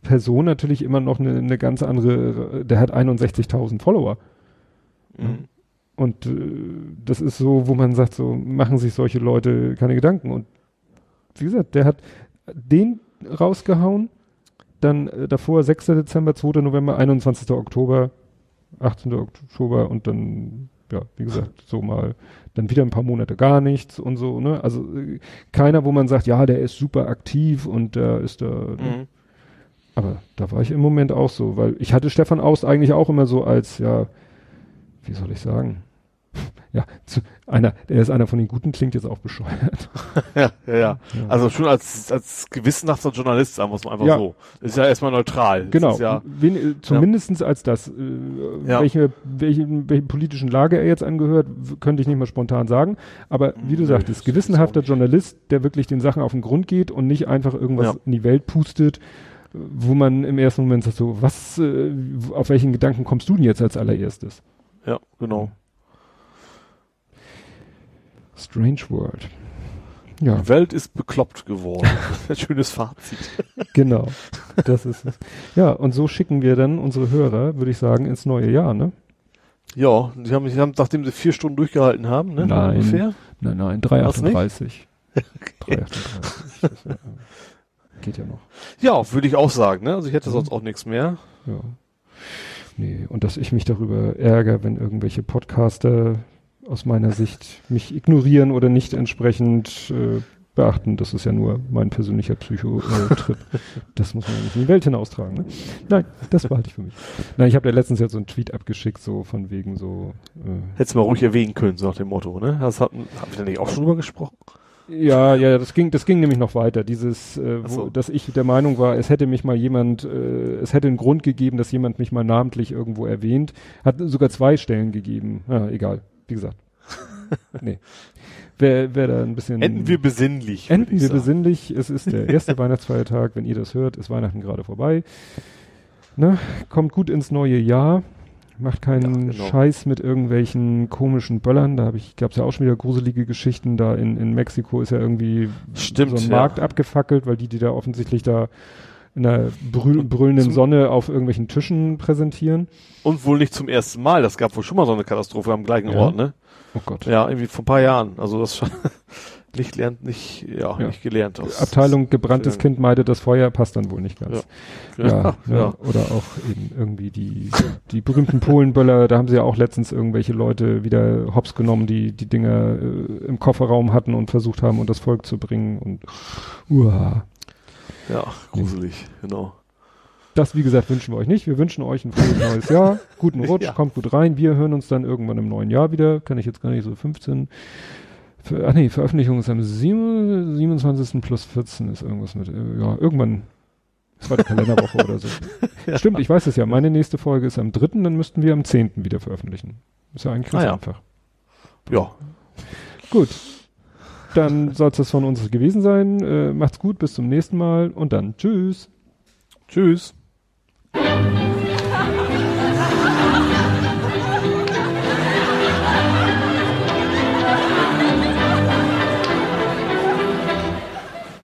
Person natürlich immer noch eine, eine ganz andere, der hat 61.000 Follower Mhm. und äh, das ist so, wo man sagt, so machen sich solche Leute keine Gedanken und wie gesagt, der hat den rausgehauen, dann äh, davor 6. Dezember, 2. November, 21. Oktober, 18. Oktober und dann, ja, wie gesagt, so mal, dann wieder ein paar Monate gar nichts und so, ne? Also äh, keiner, wo man sagt, ja, der ist super aktiv und der ist da, ne? Mhm. aber da war ich im Moment auch so, weil ich hatte Stefan Aust eigentlich auch immer so als, ja, wie soll ich sagen? Ja, zu, einer, der ist einer von den Guten, klingt jetzt auch bescheuert. ja, ja, ja. Also schon als, als gewissenhafter Journalist, sagen wir es mal einfach Ja. so. Ist ja erstmal neutral. Genau, ja, wen, äh, zumindestens als das. Äh, Ja. welche, welche, welche politischen Lage er jetzt angehört, könnte ich nicht mal spontan sagen. Aber wie du Nö, sagtest, gewissenhafter Journalist, der wirklich den Sachen auf den Grund geht und nicht einfach irgendwas Ja. in die Welt pustet, wo man im ersten Moment sagt so, was, äh, auf welchen Gedanken kommst du denn jetzt als allererstes? ja, genau. Strange World. Ja, Die Welt ist bekloppt geworden. Ein schönes Fazit. genau. Das ist es. Ja, und so schicken wir dann unsere Hörer, würde ich sagen, ins neue Jahr, ne? Ja, die haben, die haben, nachdem sie vier Stunden durchgehalten haben, ne? Nein. Ungefähr. Nein, nein, Was nicht? 338. 338. Das ist ja, äh, geht ja noch. Ja, würde ich auch sagen, ne? Also ich hätte sonst auch nichts mehr. Ja. Nee, und dass ich mich darüber ärgere, wenn irgendwelche Podcaster aus meiner Sicht mich ignorieren oder nicht entsprechend äh, beachten, das ist ja nur mein persönlicher Psycho-Trip. das muss man ja nicht in die Welt hinaustragen. Ne? Nein, das behalte ich für mich. Nein, ich habe ja letztens jetzt so einen Tweet abgeschickt, so von wegen so äh, Hättest du mal ruhig erwähnen können, so nach dem Motto, ne? Das hatten, haben wir da nicht auch schon drüber gesprochen? Ja, ja, das ging, das ging nämlich noch weiter. Dieses, äh, wo, so. dass ich der Meinung war, es hätte mich mal jemand, äh, es hätte einen Grund gegeben, dass jemand mich mal namentlich irgendwo erwähnt. Hat sogar zwei Stellen gegeben. Ja, egal. Wie gesagt. nee. Wer, wer da ein bisschen. Enden wir besinnlich. Enden wir sagen. besinnlich. Es ist der erste Weihnachtsfeiertag. Wenn ihr das hört, ist Weihnachten gerade vorbei. Ne? Kommt gut ins neue Jahr. Macht keinen Ja, genau. Scheiß mit irgendwelchen komischen Böllern. Da ich, gab's ja auch schon wieder gruselige Geschichten. Da in, in Mexiko ist ja irgendwie Stimmt, so ein ja. Markt abgefackelt, weil die, die da offensichtlich da in der brüll, brüllenden Sonne auf irgendwelchen Tischen präsentieren. Und wohl nicht zum ersten Mal. Das gab wohl schon mal so eine Katastrophe am gleichen Ja. Ort, ne? Oh Gott. Ja, irgendwie vor ein paar Jahren. Also das schon nicht lernt, nicht, ja, Ja. nicht gelernt. aus- Abteilung gebranntes. Kind meidet das Feuer, passt dann wohl nicht ganz. Ja, Ja, ja. ja. Oder auch eben irgendwie die, die berühmten Polenböller, da haben sie ja auch letztens irgendwelche Leute wieder hops genommen, die die Dinger äh, im Kofferraum hatten und versucht haben, und das Volk zu bringen und uah. Ja, gruselig, genau. Das, wie gesagt, wünschen wir euch nicht. Wir wünschen euch ein frohes neues Jahr. Guten Rutsch, Ja. kommt gut rein. Wir hören uns dann irgendwann im neuen Jahr wieder. Kann ich jetzt gar nicht so 15. Ver ach nee, Veröffentlichung ist am 7, 27. plus 14 ist irgendwas mit, äh, ja, irgendwann zweite Kalenderwoche oder so. Stimmt, ich weiß es ja. Meine nächste Folge ist am 3., dann müssten wir am 10. wieder veröffentlichen. Ist ja eigentlich ganz Ah ja. einfach. Ja, Gut. Dann soll es das von uns gewesen sein. Äh, macht's gut, bis zum nächsten Mal und dann tschüss. Tschüss.